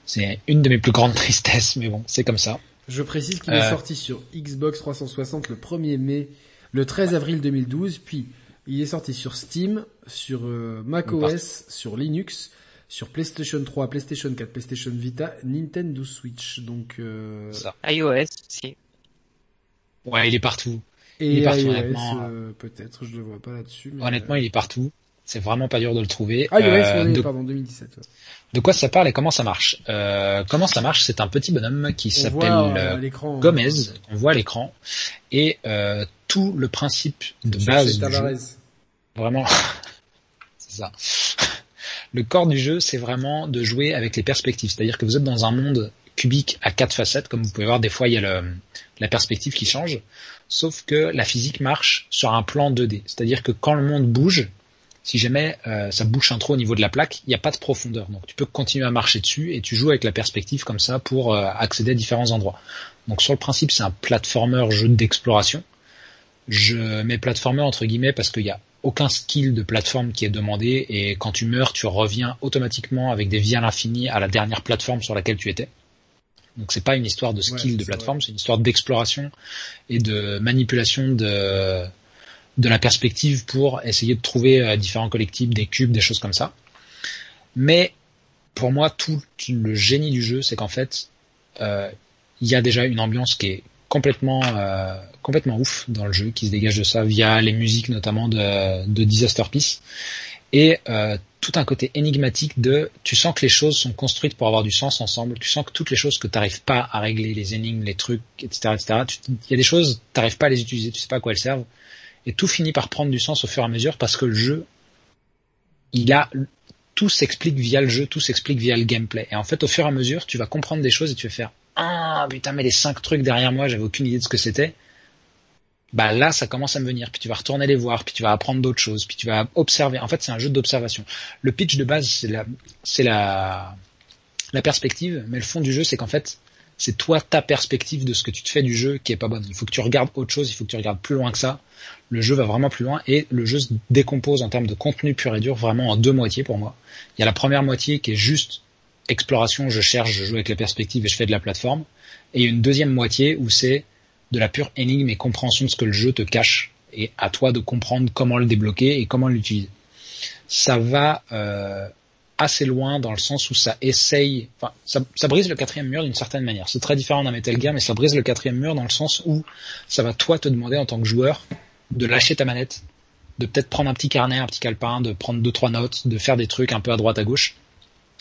C'est une de mes plus grandes tristesses mais bon, c'est comme ça. Je précise qu'il est sorti sur Xbox 360 le 1er mai, le 13 avril 2012 puis il est sorti sur Steam, sur euh, macOS, sur Linux, sur PlayStation 3, PlayStation 4, PlayStation Vita, Nintendo Switch. Donc euh... iOS aussi. Ouais, il est partout. Et il est partout, iOS, euh, peut-être, je le vois pas là-dessus. Honnêtement, il est partout. C'est vraiment pas dur de le trouver. Ah, iOS, euh, de... pardon, 2017. De quoi ça parle et comment ça marche? Euh, Comment ça marche? C'est un petit bonhomme qui s'appelle euh, Gomez. On voit à l'écran et euh, tout le principe de base du jeu, vraiment, c'est ça. Le corps du jeu, c'est vraiment de jouer avec les perspectives. C'est-à-dire que vous êtes dans un monde cubique à quatre facettes, comme vous pouvez voir. Des fois, il y a le, la perspective qui change. Sauf que la physique marche sur un plan 2D. C'est-à-dire que quand le monde bouge, si jamais euh, ça bouge un trop au niveau de la plaque, il n'y a pas de profondeur. Donc tu peux continuer à marcher dessus et tu joues avec la perspective comme ça pour euh, accéder à différents endroits. Donc sur le principe, c'est un platformer jeu d'exploration je mets platformer entre guillemets parce qu'il y a aucun skill de plateforme qui est demandé et quand tu meurs, tu reviens automatiquement avec des vies à l'infini à la dernière plateforme sur laquelle tu étais. Donc c'est pas une histoire de skill de plateforme, c'est une histoire d'exploration et de manipulation de de la perspective pour essayer de trouver euh, différents collectifs, des cubes, des choses comme ça. Mais pour moi, tout le génie du jeu, c'est qu'en fait, euh, il y a déjà une ambiance qui est complètement euh, complètement ouf dans le jeu, qui se dégage de ça via les musiques notamment de, de Disaster Peace et tout un côté énigmatique de tu sens que les choses sont construites pour avoir du sens ensemble, tu sens que toutes les choses que tu n'arrives pas à régler, les énigmes, les trucs, etc., etc. Il y a des choses, tu n'arrives pas à les utiliser, tu sais pas à quoi elles servent, et tout finit par prendre du sens au fur et à mesure parce que le jeu, il a tout s'explique via le jeu, tout s'explique via le gameplay. Et en fait, au fur et à mesure, tu vas comprendre des choses et tu vas faire ah putain mais les cinq trucs derrière moi, j'avais aucune idée de ce que c'était. Bah là, ça commence à me venir. Puis tu vas retourner les voir, puis tu vas apprendre d'autres choses, puis tu vas observer. En fait, c'est un jeu d'observation. Le pitch de base, c'est la, c'est la, la perspective, mais le fond du jeu, c'est qu'en fait, c'est toi ta perspective de ce que tu te fais du jeu qui est pas bonne. Il faut que tu regardes autre chose, il faut que tu regardes plus loin que ça. Le jeu va vraiment plus loin et le jeu se décompose en termes de contenu pur et dur vraiment en deux moitiés pour moi. Il y a la première moitié qui est juste exploration, je cherche, je joue avec la perspective et je fais de la plateforme. Et une deuxième moitié où c'est de la pure énigme et compréhension de ce que le jeu te cache et à toi de comprendre comment le débloquer et comment l'utiliser. Ça va euh, assez loin dans le sens où ça essaye, enfin, ça, ça brise le quatrième mur d'une certaine manière. C'est très différent d'un Metal Gear, mais ça brise le quatrième mur dans le sens où ça va toi te demander en tant que joueur de lâcher ta manette, de peut-être prendre un petit carnet, un petit calepin, de prendre deux trois notes, de faire des trucs un peu à droite à gauche.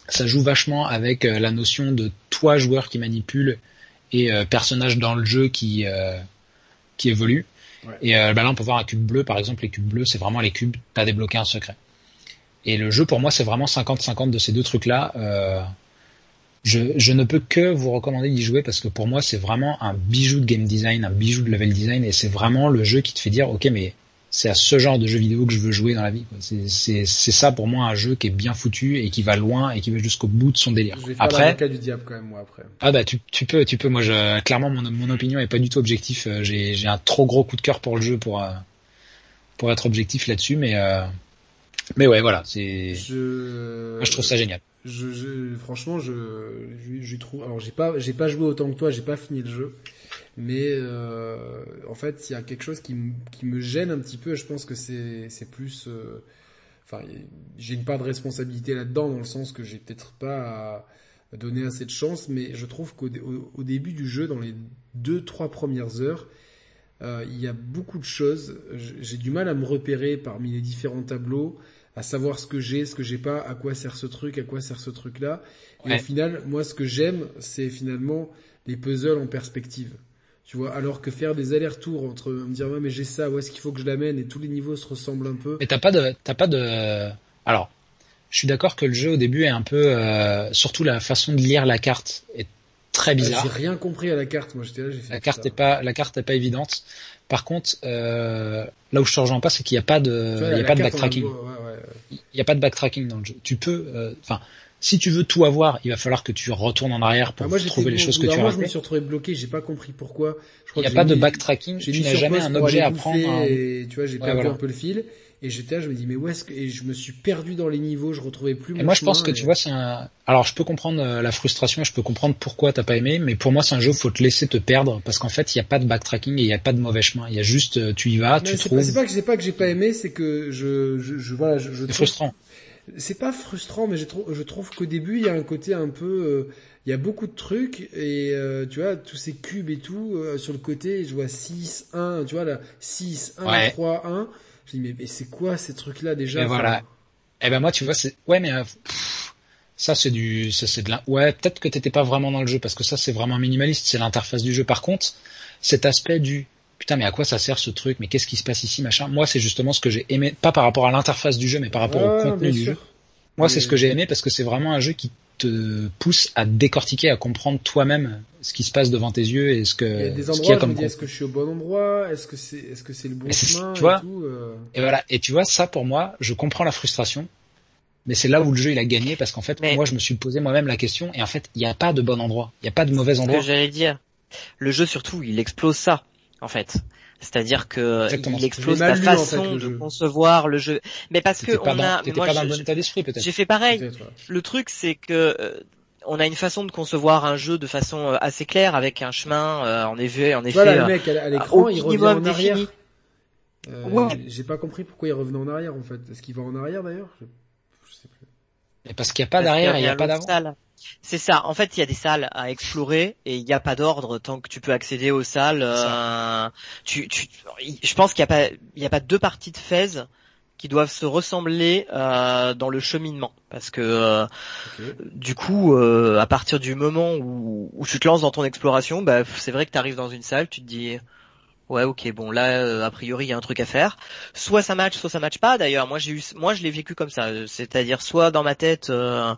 Ça joue vachement avec euh, la notion de toi joueur qui manipule et euh, personnage dans le jeu qui euh, qui évolue. Et bah là on peut voir un cube bleu par exemple. Les cubes bleus c'est vraiment les cubes. T'as débloqué un secret. Et le jeu pour moi c'est vraiment 50-50 de ces deux trucs là. Je, je, ne peux que vous recommander d'y jouer parce que pour moi c'est vraiment un bijou de game design, un bijou de level design et c'est vraiment le jeu qui te fait dire ok mais c'est à ce genre de jeu vidéo que je veux jouer dans la vie. C'est ça pour moi un jeu qui est bien foutu et qui va loin et qui va jusqu'au bout de son délire. Je vais faire après, du diable quand même moi après. Ah bah tu, tu peux, tu peux. Moi je, clairement mon, mon opinion est pas du tout objectif. Euh, j'ai un trop gros coup de cœur pour le jeu pour euh, pour être objectif là-dessus, mais euh, mais ouais voilà c'est. Je... je trouve ça génial je, je, franchement, je, je, je trouve. Alors, j'ai pas, j'ai pas joué autant que toi, j'ai pas fini le jeu, mais euh, en fait, il y a quelque chose qui, qui me gêne un petit peu. Je pense que c'est, c'est plus. Euh, enfin, j'ai une part de responsabilité là-dedans, dans le sens que j'ai peut-être pas à, donner assez de chance, mais je trouve qu'au au, début du jeu, dans les deux, trois premières heures, euh, il y a beaucoup de choses. J'ai du mal à me repérer parmi les différents tableaux à savoir ce que j'ai, ce que j'ai pas, à quoi sert ce truc, à quoi sert ce truc-là. Et au final, moi, ce que j'aime, c'est finalement les puzzles en perspective. Tu vois, alors que faire des allers-retours entre me dire ouais mais j'ai ça, où est-ce qu'il faut que je l'amène et tous les niveaux se ressemblent un peu. Mais t'as pas de, t'as pas de, alors, je suis d'accord que le jeu au début est un peu, euh, surtout la façon de lire la carte est très bizarre. j'ai rien compris à la carte, moi j'étais là, j'ai fait. La carte est pas, la carte est pas évidente. Par contre, euh, là où je te rejoins pas, c'est qu'il n'y a pas de, il y a pas de backtracking. Il n'y a pas de backtracking dans le jeu. Tu peux, euh, enfin, si tu veux tout avoir, il va falloir que tu retournes en arrière pour trouver les choses que tu as. Moi, je me suis retrouvé bloqué. J'ai pas compris pourquoi. il n'y a pas de backtracking. Tu n'as jamais un objet à prendre. Et, tu vois, j'ai perdu un peu le fil. Et j'étais là, je me dis mais où est-ce que et je me suis perdu dans les niveaux, je retrouvais plus. Et moi je pense que tu vois c'est un. Alors je peux comprendre euh, la frustration, je peux comprendre pourquoi t'as pas aimé, mais pour moi c'est un jeu où faut te laisser te perdre parce qu'en fait il y a pas de backtracking et il y a pas de mauvais chemin, il y a juste euh, tu y vas, tu trouves. C'est pas que c'est pas que j'ai pas aimé, c'est que je je, je voilà je. je c'est frustrant. C'est pas frustrant, mais je trouve je trouve qu'au début il y a un côté un peu euh, il y a beaucoup de trucs et tu vois tous ces cubes et tout sur le côté je vois 6 1 tu vois là 6 1 3 1 je dis mais, c'est quoi ces trucs là déjà Et voilà. Eh ben moi tu vois c'est ouais mais euh, ça c'est du ça c'est de la ouais peut-être que t'étais pas vraiment dans le jeu parce que ça c'est vraiment minimaliste c'est l'interface du jeu. Par contre cet aspect du putain mais à quoi ça sert ce truc? Mais qu'est-ce qui se passe ici machin? Moi c'est justement ce que j'ai aimé pas par rapport à l'interface du jeu mais par rapport au contenu du jeu. Moi c'est ce que j'ai aimé parce que c'est vraiment un jeu qui te pousse à décortiquer, à comprendre toi-même ce qui se passe devant tes yeux et ce que. Il y a des endroits, comme est-ce que je suis au bon endroit, est-ce que c'est, est-ce que c'est le bon chemin, tu vois, et, tout, euh... et voilà. Et tu vois, ça pour moi, je comprends la frustration, mais c'est là où le jeu il a gagné parce qu'en fait, moi je me suis posé moi-même la question et en fait, il n'y a pas de bon endroit, il n'y a pas de mauvais endroit. Ce que j'allais dire, le jeu surtout, il explose ça, en fait. C'est-à-dire que il explose ta façon de concevoir le jeu. Mais parce que on a, moi, pas dans le bon état d'esprit peut-être. J'ai fait pareil. Le truc c'est que euh, on a une façon de concevoir un jeu de façon euh, assez claire avec un chemin euh, en effet en effet voilà, le mec à l'écran il revient en arrière. euh, j'ai pas compris pourquoi il revenait en arrière en fait. Est-ce qu'il va en arrière d'ailleurs? Je... sais plus. Parce qu'il n'y a pas d'arrière il n'y a, pas d'avant c'est ça. En fait, il y a des salles à explorer et il n'y a pas d'ordre tant que tu peux accéder aux salles. Euh, tu, tu, je pense qu'il n'y a pas, il y a pas deux parties de Fez qui doivent se ressembler euh, dans le cheminement parce que euh, du coup euh, à partir du moment où, où, tu te lances dans ton exploration bah c'est vrai que tu arrives dans une salle tu te dis ouais ok bon là euh, a priori il y a un truc à faire. Soit ça match soit ça match pas. D'ailleurs moi j'ai eu moi je l'ai vécu comme ça. C'est-à-dire soit dans ma tête euh,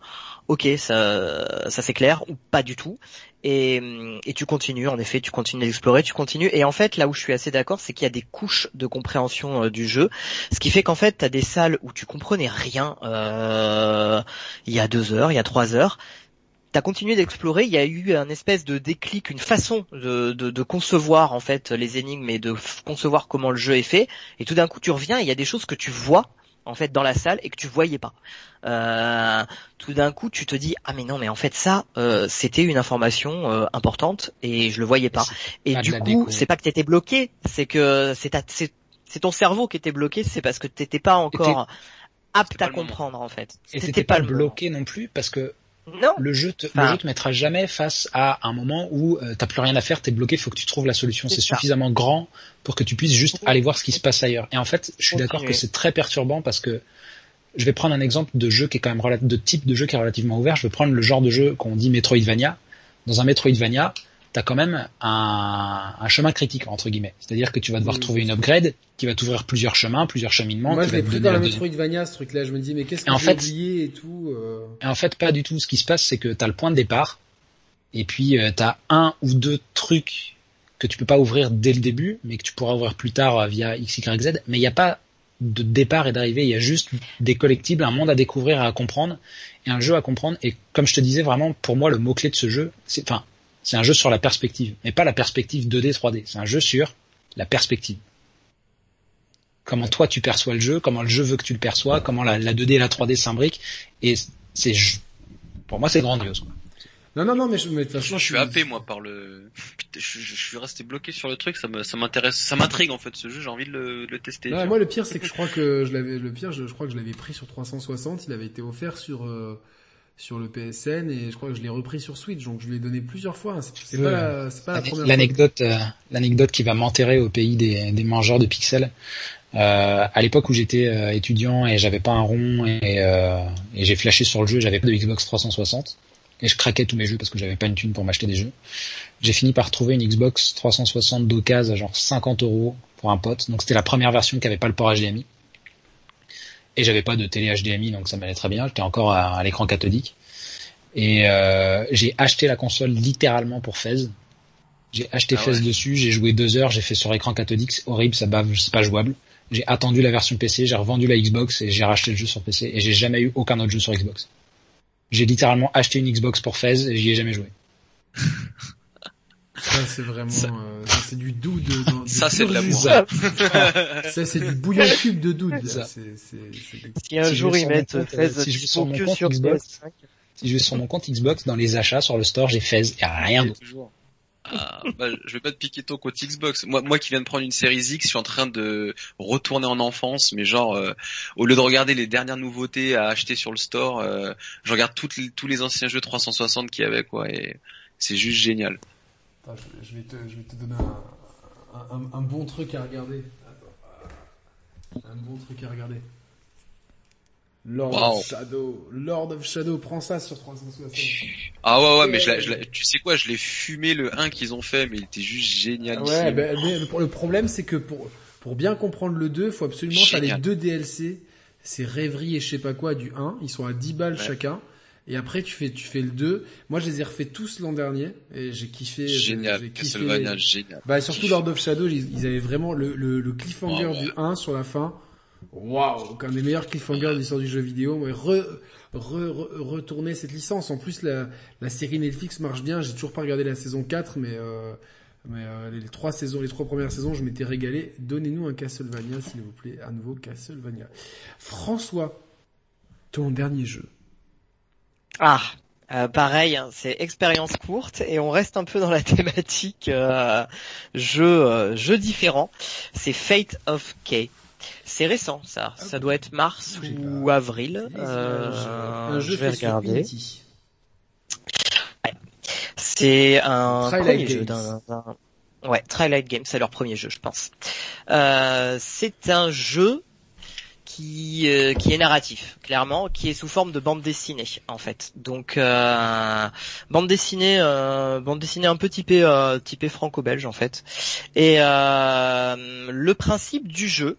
ok ça ça c'est clair ou pas du tout. Et, et tu continues en effet tu continues d'explorer tu continues. Et en fait là où je suis assez d'accord c'est qu'il y a des couches de compréhension euh, du jeu. Ce qui fait qu'en fait tu as des salles où tu comprenais rien il y a deux heures il y a trois heures t'as continué d'explorer, il y a eu un espèce de déclic, une façon de, de, de, concevoir en fait les énigmes et de concevoir comment le jeu est fait. Et tout d'un coup, tu reviens, et il y a des choses que tu vois en fait dans la salle et que tu voyais pas. Euh, tout d'un coup, tu te dis ah mais non mais en fait ça euh, c'était une information euh, importante et je le voyais pas. Et du coup, c'est pas que t'étais bloqué, c'est que c'est c'est ton cerveau qui était bloqué, c'est parce que t'étais pas encore apte à comprendre en fait. Et t'étais pas, pas bloqué non plus parce que non. Le jeu te, le jeu te mettra jamais face à un moment où euh, t'as plus rien à faire, t'es bloqué, faut que tu trouves la solution. C'est suffisamment grand pour que tu puisses juste aller voir ce qui se passe ailleurs. Et en fait, je suis d'accord que c'est très perturbant parce que je vais prendre un exemple de jeu qui est quand même de type de jeu qui est relativement ouvert. Je vais prendre le genre de jeu qu'on dit Metroidvania. Dans un Metroidvania, t'as quand même un, un, chemin critique entre guillemets. C'est-à-dire que tu vas devoir trouver une upgrade qui va t'ouvrir plusieurs chemins, plusieurs cheminements. Moi, je l'ai pris dans la Metroidvania ce truc-là. Je me dis mais qu'est-ce que j'ai oublié et tout. Euh... Et en fait, pas du tout. Ce qui se passe, c'est que t'as le point de départ et puis euh, t'as un ou deux trucs que tu peux pas ouvrir dès le début, mais que tu pourras ouvrir plus tard euh, via X, Y, Z. Mais il n'y a pas de départ et d'arrivée. Il y a juste des collectibles, un monde à découvrir et à comprendre et un jeu à comprendre. Et comme je te disais, vraiment, pour moi, le mot clé de ce jeu, c'est, enfin, c'est un jeu sur la perspective, mais pas la perspective 2D, 3D. C'est un jeu sur la perspective. Comment toi tu perçois le jeu, comment le jeu veut que tu le perçois, comment la, 2D et la 3D s'imbriquent. Et c'est, pour moi, c'est grandiose. Non, non, non, mais, je, de toute façon, je suis happé moi par le. Je, je, suis resté bloqué sur le truc. Ça ça m'intéresse, ça m'intrigue en fait ce jeu. J'ai envie de le, le tester. moi, le pire, c'est que je crois que je l'avais, le pire, je, crois que je l'avais pris sur 360. Il avait été offert sur. Euh, sur le PSN et je crois que je l'ai repris sur Switch donc je lui ai donné plusieurs fois. C'est pas, la, pas la première L'anecdote, euh, l'anecdote qui va m'enterrer au pays des, des mangeurs de pixels. Euh, à l'époque où j'étais euh, étudiant et j'avais pas un rond et, euh, et j'ai flashé sur le jeu, j'avais pas de Xbox 360 et je craquais tous mes jeux parce que j'avais pas une thune pour m'acheter des jeux. J'ai fini par trouver une Xbox 360 d'occasion à genre 50 euros pour un pote. Donc c'était la première version qui avait pas le port HDMI et j'avais pas de télé HDMI donc ça m'allait très bien. J'étais encore à, l'écran cathodique et euh, j'ai acheté la console littéralement pour Fez. J'ai acheté ah Fez dessus, j'ai joué deux heures, j'ai fait sur écran cathodique, c'est horrible, ça bave, c'est pas jouable. J'ai attendu la version PC, j'ai revendu la Xbox et j'ai racheté le jeu sur PC et j'ai jamais eu aucun autre jeu sur Xbox. J'ai littéralement acheté une Xbox pour Fez et j'y ai jamais joué. Ça c'est vraiment, euh, ça c'est du doud. Dans, ça c'est de l'amour. Ça, c'est du bouillon cube de doud. Si un jour ils mettent Fez, si je vais sur mon compte Xbox, si je vais sur mon compte Xbox dans les achats sur le store, j'ai Fez, y a rien d'autre. Ah, bah, je vais pas te piquer ton compte Xbox. Moi, moi qui viens de prendre une série X, je suis en train de retourner en enfance, mais genre euh, au lieu de regarder les dernières nouveautés à acheter sur le store, euh, je regarde toutes tous les anciens jeux 360 qu'il y avait quoi, et c'est juste génial je, vais te, je vais te donner un, un, un bon truc à regarder. Un bon truc à regarder. Lord of Shadow, Lord of Shadow, prends ça sur 360. Ah ouais ouais, mais je tu sais quoi, je l'ai fumé le 1 qu'ils ont fait, mais il était juste génial. Ouais, ben, le, problème c'est que pour pour bien comprendre le 2, faut absolument faire les deux DLC. C'est rêverie et je sais pas quoi du 1, ils sont à 10 balles chacun. Et après, tu fais, tu fais le 2. Moi, je les ai refait tous l'an dernier. Et j'ai kiffé. Génial. J'ai kiffé génial. Bah, surtout Lord of Shadow, ils, avaient vraiment le, le, le cliffhanger du 1 sur la fin. Waouh, un des meilleurs cliffhangers de l'histoire du jeu vidéo. Re, re, retourner cette licence. En plus, la, la série Netflix marche bien. J'ai toujours pas regardé la saison 4, mais euh, Mais euh, les trois saisons, les trois premières saisons, je m'étais régalé. Donnez-nous un Castlevania, s'il vous plaît, un nouveau Castlevania. François, ton dernier jeu. Ah, euh, pareil, hein, c'est expérience courte et on reste un peu dans la thématique euh, jeu euh, jeu différent. C'est Fate of K. C'est récent, ça. Ça doit être mars ou avril. un jeu je vais regarder. C'est un premier jeu d'un, ouais, Twilight Games, c'est leur premier jeu, je pense. Euh, c'est un jeu qui euh, qui est narratif, clairement, qui est sous forme de bande dessinée en fait. Donc euh, bande dessinée, euh, bande dessinée un peu typée typée franco-belge en fait. Et le principe du jeu,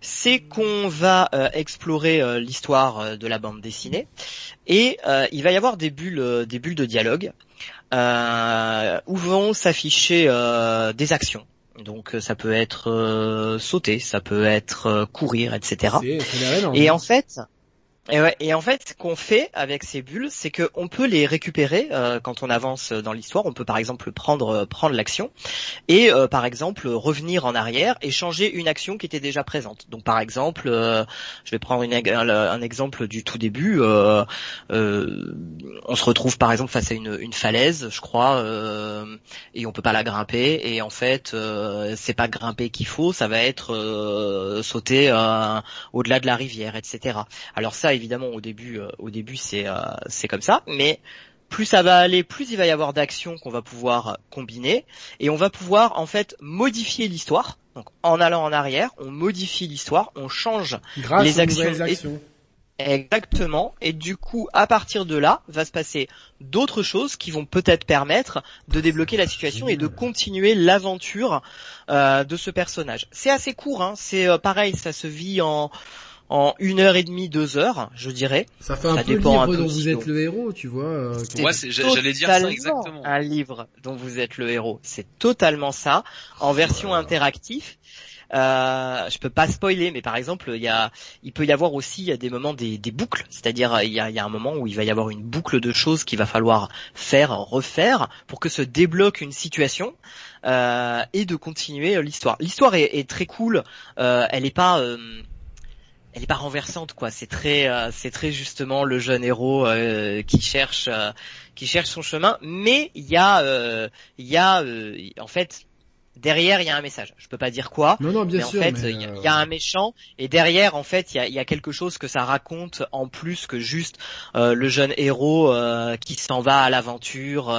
c'est qu'on va explorer l'histoire de la bande dessinée et il va y avoir des bulles des bulles de dialogue où vont s'afficher des actions donc euh, ça peut être euh, sauter, ça peut être euh, courir, etc. Et en fait, et, ouais, et en fait, ce qu'on fait avec ces bulles, c'est qu'on peut les récupérer euh, quand on avance dans l'histoire. On peut par exemple prendre euh, prendre l'action et euh, par exemple revenir en arrière et changer une action qui était déjà présente. Donc par exemple, je vais prendre un, exemple du tout début. on se retrouve par exemple face à une, une falaise, je crois, et on peut pas la grimper. Et en fait, c'est pas grimper qu'il faut, ça va être sauter au-delà de la rivière, etc. Alors ça évidemment au début, euh, au début c'est euh, c'est comme ça, mais plus ça va aller, plus il va y avoir d'actions qu'on va pouvoir combiner et on va pouvoir en fait modifier l'histoire. Donc en allant en arrière, on modifie l'histoire, on change les actions. Exactement. Et du coup, à partir de là, va se passer d'autres choses qui vont peut-être permettre de débloquer la situation et de continuer l'aventure euh, de ce personnage. C'est assez court. Hein. C'est pareil, ça se vit en en une heure et demie, deux heures, je dirais. Ça fait un peu le livre dont vous êtes le héros, tu vois. Euh, Moi, j'allais dire ça exactement. Un livre dont vous êtes le héros, c'est totalement ça, en version interactive. Euh, je peux pas spoiler, mais par exemple, il y a, il peut y avoir aussi il y a des moments des, des boucles, c'est-à-dire il y a, il y a un moment où il va y avoir une boucle de choses qu'il va falloir faire, refaire pour que se débloque une situation euh, et de continuer l'histoire. L'histoire est, est, très cool, euh, elle est pas euh, elle est pas renversante quoi. C'est très, euh, c'est très justement le jeune héros euh, qui cherche, euh, qui cherche son chemin. Mais il y a, il y a, en fait, derrière il y a un message. Je peux pas dire quoi. Non non bien mais sûr. En fait, il y, a un méchant et derrière en fait il y a, y a, quelque chose que ça raconte en plus que juste le jeune héros qui s'en va à l'aventure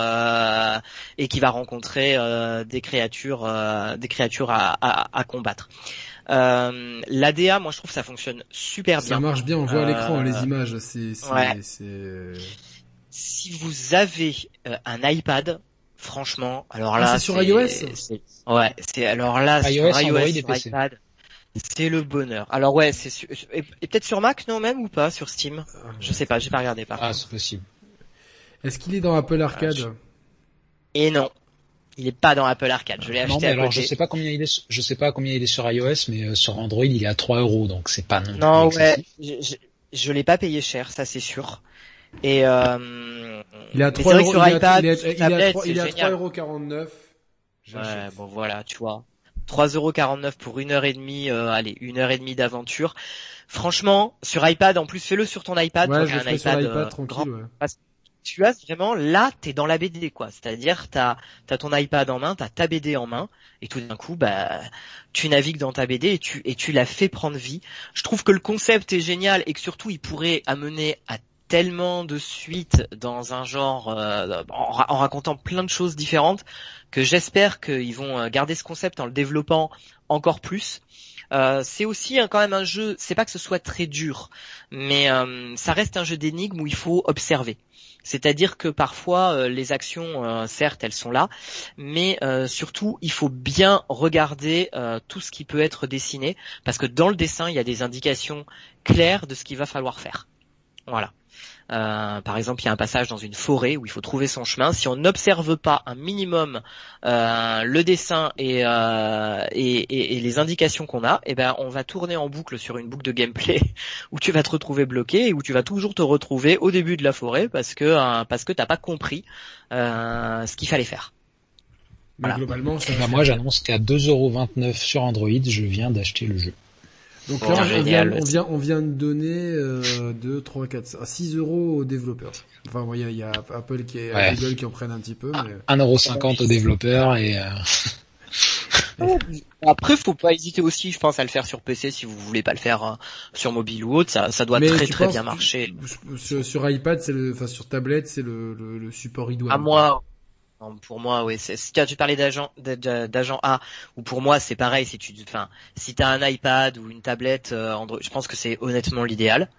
et qui va rencontrer des créatures, des créatures à, à, à combattre. Euh, L'ADA, moi je trouve que ça fonctionne super bien. Ça marche bien, on voit à l'écran les euh, images. C'est, Si vous avez euh, un iPad, franchement, alors ah, là, c'est sur iOS. Ouais, c'est alors là sur iOS, iPad. C'est le bonheur. Alors ouais, c'est et, peut-être sur Mac non même ou pas sur Steam? Ah, je sais pas, j'ai pas regardé par. Ah, c'est possible. Est-ce qu'il est dans Apple Arcade? Et non, il est pas dans Apple Arcade. Je l'ai acheté à alors je sais pas combien il est. Je sais pas combien il est sur iOS, mais euh, sur Android il est à 3 euros, donc c'est pas non. Non ouais, je, je, l'ai pas payé cher, ça c'est sûr. Et euh, il est à 3 euros. Sur iPad, il est, il est à, euros 49. Ouais, bon voilà, tu vois. 3,49€ pour une heure et demie, euh, allez, une heure et demie d'aventure. Franchement, sur iPad, en plus, fais-le sur ton iPad. Ouais, je un iPad, sur iPad euh, tranquille, grand, ouais tu as vraiment là, t'es dans la BD quoi. C'est-à-dire t'as as ton iPad en main, t'as ta BD en main, et tout d'un coup, bah, tu navigues dans ta BD et tu et tu la fais prendre vie. Je trouve que le concept est génial et que surtout il pourrait amener à tellement de suites dans un genre euh, en, racontant plein de choses différentes que j'espère qu'ils vont euh, garder ce concept en le développant encore plus. Euh, c'est aussi quand même un jeu, c'est pas que ce soit très dur, mais ça reste un jeu d'énigmes où il faut observer. C'est-à-dire que parfois euh, les actions, euh, certes, elles sont là, mais euh, surtout il faut bien regarder tout ce qui peut être dessiné, parce que dans le dessin il y a des indications claires de ce qu'il va falloir faire. Voilà. Euh, par exemple, il y a un passage dans une forêt où il faut trouver son chemin. Si on n'observe pas un minimum euh, le dessin euh, et, et, les indications qu'on a, eh ben on va tourner en boucle sur une boucle de gameplay où tu vas te retrouver bloqué et où tu vas toujours te retrouver au début de la forêt parce que parce que t'as pas compris ce qu'il fallait faire. Mais globalement, ça bah, moi j'annonce qu'à 2,29€ sur Android, je viens d'acheter le jeu. Donc là, on, vient, on, vient, on vient de donner euh, 2, 3, 4, 6 euros aux développeurs. Enfin, il y, y, a Apple qui est, ouais. Google qui en prennent un petit peu. Mais... 1,50€ aux développeurs et... Euh... Après, faut pas hésiter aussi, je pense, à le faire sur PC si vous voulez pas le faire hein, sur mobile ou autre. Ça, ça doit Mais très très bien marcher. Sur, sur iPad, c'est le, enfin sur tablette, c'est le, le, le, support idoine. À moi, pour moi, oui. Si tu parlais d'agent d'agent A, ou pour moi c'est pareil. Si tu, enfin, si t'as un iPad ou une tablette euh, Android, je pense que c'est honnêtement l'idéal.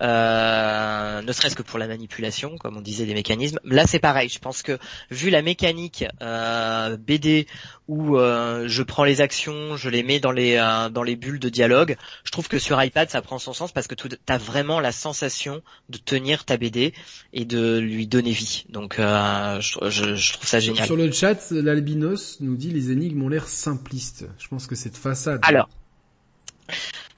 Euh, ne serait-ce que pour la manipulation, comme on disait des mécanismes. Là, c'est pareil. Je pense que vu la mécanique euh, BD où euh, je prends les actions, je les mets dans les euh, dans les bulles de dialogue, je trouve que sur iPad, ça prend son sens parce que tu as vraiment la sensation de tenir ta BD et de lui donner vie. Donc, euh, je, je, je, trouve ça génial. Sur le chat, l'albinos nous dit les énigmes ont l'air simplistes. Je pense que c'est de façade. Alors.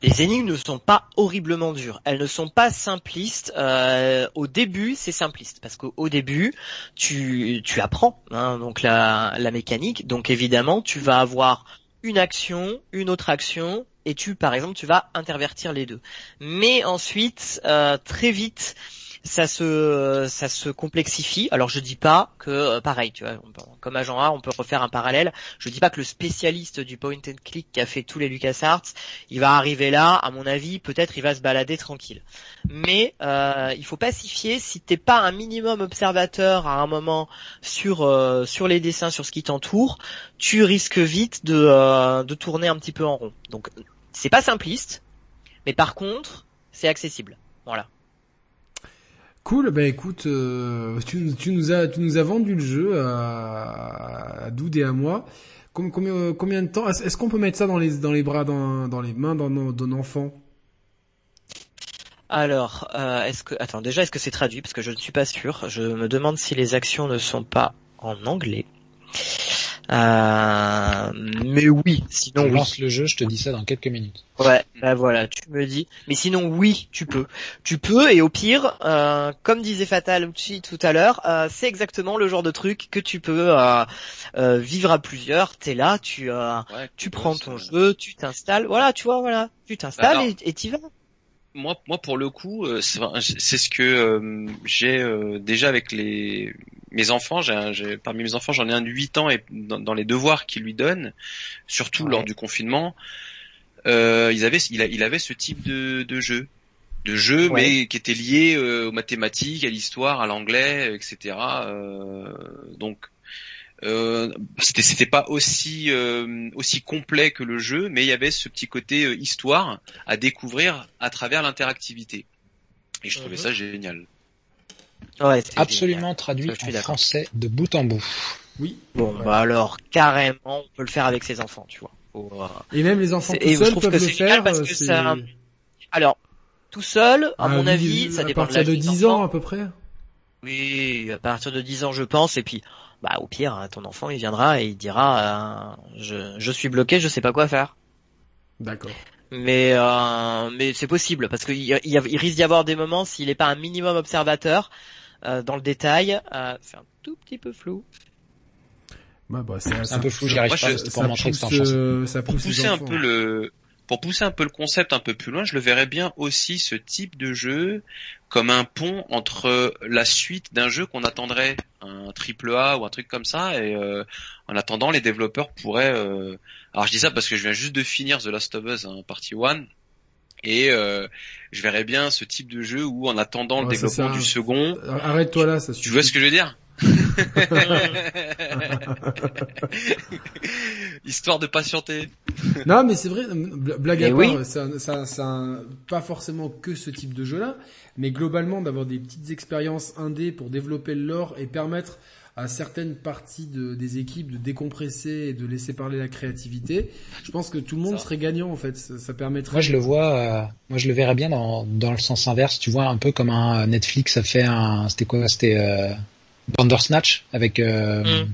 Les énigmes ne sont pas horriblement dures. Elles ne sont pas simplistes. Euh, au début, c'est simpliste parce qu'au début, tu, apprends hein, donc la, la mécanique. Donc évidemment, tu vas avoir une action, une autre action, et tu, par exemple, tu vas intervertir les deux. Mais ensuite, euh, très vite, ça se ça se complexifie. Alors je dis pas que euh, pareil, tu vois, comme agent A, on peut refaire un parallèle. Je dis pas que le spécialiste du point and click qui a fait tous les LucasArts, il va arriver là, à mon avis, peut-être il va se balader tranquille. Mais euh, il faut pas s'y fier si t'es pas un minimum observateur à un moment sur euh, sur les dessins, sur ce qui t'entoure, tu risques vite de euh, de tourner un petit peu en rond. Donc c'est pas simpliste, mais par contre, c'est accessible. Voilà. Cool, bah écoute, euh, tu, nous as, tu nous as vendu le jeu à, à Doud et à moi. Combien, combien de temps Est-ce qu'on peut mettre ça dans les, dans les bras, dans, dans les mains d'un enfant? Alors, euh, est-ce que attends déjà est-ce que c'est traduit? Parce que je ne suis pas sûr. Je me demande si les actions ne sont pas en anglais. Euh, mais oui, sinon je lance le jeu, je te dis ça dans quelques minutes. Ouais, bah voilà, tu me dis. Mais sinon oui, tu peux. Tu peux et au pire, euh, comme disait Fatal tout à l'heure, euh, c'est exactement le genre de truc que tu peux euh, euh vivre à plusieurs. T'es là, tu euh, tu prends ton jeu, tu t'installes. Voilà, tu vois, voilà, tu t'installes et et t'y vas moi, moi pour le coup, c'est ce que j'ai déjà avec les mes enfants, j'ai, parmi mes enfants, j'en ai un de 8 ans et dans, les devoirs qu'ils lui donnent, surtout lors du confinement, euh, ils avaient, il, il, avait ce type de, de jeu, de jeu, mais qui était lié euh, aux mathématiques, à l'histoire, à l'anglais, etc. Euh, donc euh, c'était c'était pas aussi euh, aussi complet que le jeu, mais il y avait ce petit côté euh, histoire à découvrir à travers l'interactivité. Et je trouvais mhm. ça génial. Ouais, absolument traduit en français de bout en bout. Oui. Bon, bah alors carrément, on peut le faire avec ses enfants, tu vois. Euh, et même les enfants tout seuls peuvent le faire. Parce que ça... Alors, tout seul, à mon avis, ça dépend de À partir de 10 ans à peu près. Oui, à partir de 10 ans, je pense. Et puis, bah au pire, hein, ton enfant, il viendra et il dira, euh, je, je suis bloqué, je sais pas quoi faire. D'accord mais euh, mais c'est possible parce qu'il y il risque d'y avoir des moments s'il n'est pas un minimum observateur euh, dans le détail, euh, c'est un tout petit peu flou. Bah, bah, c'est un peu flou, j'y arrive pas, pour montrer que euh, ça pousse pousser un peu le pour pousser un peu le concept un peu plus loin, je le verrais bien aussi ce type de jeu comme un pont entre la suite d'un jeu qu'on attendrait, un triple A ou un truc comme ça, et euh, en attendant, les développeurs pourraient. Euh... Alors je dis ça parce que je viens juste de finir The Last of Us, hein, partie 1, et euh, je verrais bien ce type de jeu où en attendant le développement du second. Arrête-toi là, ça suffit. Tu vois ce que je veux dire? Histoire de patienter. Non, mais c'est vrai, blague à part, ça, ça, ça, pas forcément que ce type de jeu-là, mais globalement d'avoir des petites expériences indées pour développer le lore et permettre à certaines parties de, des équipes de décompresser et de laisser parler la créativité. Je pense que tout le monde serait gagnant en fait. Ça, permettrait. Moi je le vois, euh, moi je le verrais bien dans, dans le sens inverse. Tu vois un peu comme un Netflix a fait un, c'était quoi, c'était euh, Bandersnatch avec euh,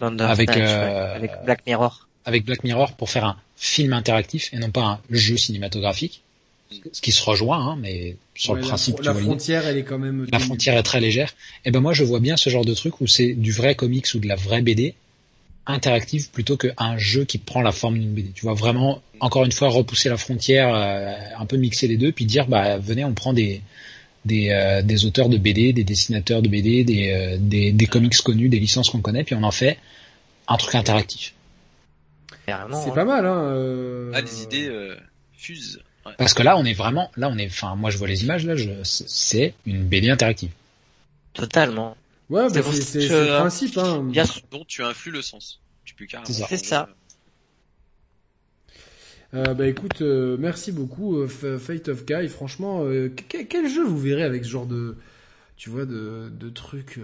mm. avec, euh, avec Black Mirror. Avec Black Mirror pour faire un film interactif et non pas un jeu cinématographique. Ce qui se rejoint, hein, mais sur le principe. La, la frontière, elle est quand même. La frontière est très légère. Et ben moi, je vois bien ce genre de truc où c'est du vrai comics ou de la vraie BD interactive plutôt qu'un jeu qui prend la forme d'une BD. Tu vois vraiment, encore une fois, repousser la frontière, euh, un peu mixer les deux, puis dire, bah venez, on prend des des, euh, des auteurs de BD, des dessinateurs de BD, des, euh, des, des comics connus, des licences qu'on connaît, puis on en fait un truc interactif. C'est hein. pas mal, hein. Ah, les idées fusent. Parce que là, on est vraiment, là, on est, enfin, moi, je vois les images, là, je, c'est une BD interactive. Totalement. Ouais, bah, c'est le principe, hein. Bien dont tu influes le sens. Tu peux carrément. C'est ça. Euh, bah écoute, euh, merci beaucoup euh, Fate of Guy. Franchement, euh, quel jeu vous verrez avec ce genre de, tu vois, de, de trucs,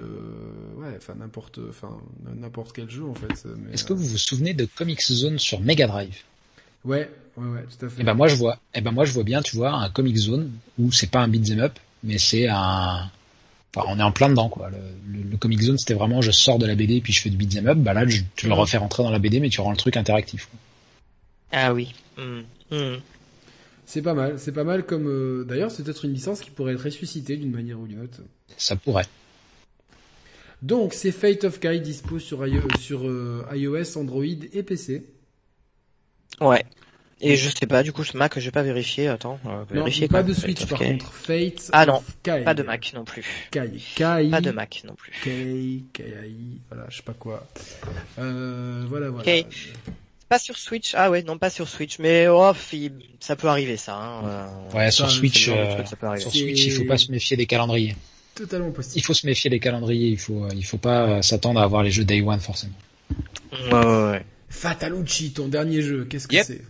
ouais, enfin n'importe, enfin n'importe quel jeu en fait. Est-ce que vous vous souvenez de Comic Zone sur Mega Drive? Ouais, ouais, ouais, tout à fait. Et eh ben moi je vois, et eh ben moi je vois bien, tu vois, un Comic Zone où c'est pas un beat'em up, mais c'est un, enfin on est en plein dedans quoi. Le, le, Comic Zone c'était vraiment je sors de la BD puis je fais du beat'em up. Bah là tu le refais rentrer dans la BD mais tu rends le truc interactif. Quoi. Ah oui. Hmm. Hmm. C'est pas mal, c'est pas mal comme... Euh, d'ailleurs, c'est peut-être une licence qui pourrait être ressuscitée d'une manière ou d'une autre. Ça pourrait. Donc, c'est Fate of Kai dispo sur, iOS, sur euh, iOS, Android et PC. Ouais. Et je sais pas, du coup, ce Mac, je vais pas vérifier. Attends, euh, vérifier pas de Switch par contre. Fate. Ah non, pas de Mac non plus. Kai, Kai. Pas de Mac non plus. Kai, Kai, voilà, je sais pas quoi. Euh, voilà, voilà. Pas sur Switch. Ah ouais, non pas sur Switch, mais oh, ça peut arriver ça. Hein. Euh, ouais, sur Switch, euh, sur Switch, il faut pas se méfier des calendriers. Totalement possible. Il faut se méfier des calendriers. Il faut, il faut pas s'attendre à avoir les jeux Day One forcément. Ouais, ouais, ouais. Fatalucci, ton dernier jeu, qu'est-ce que c'est?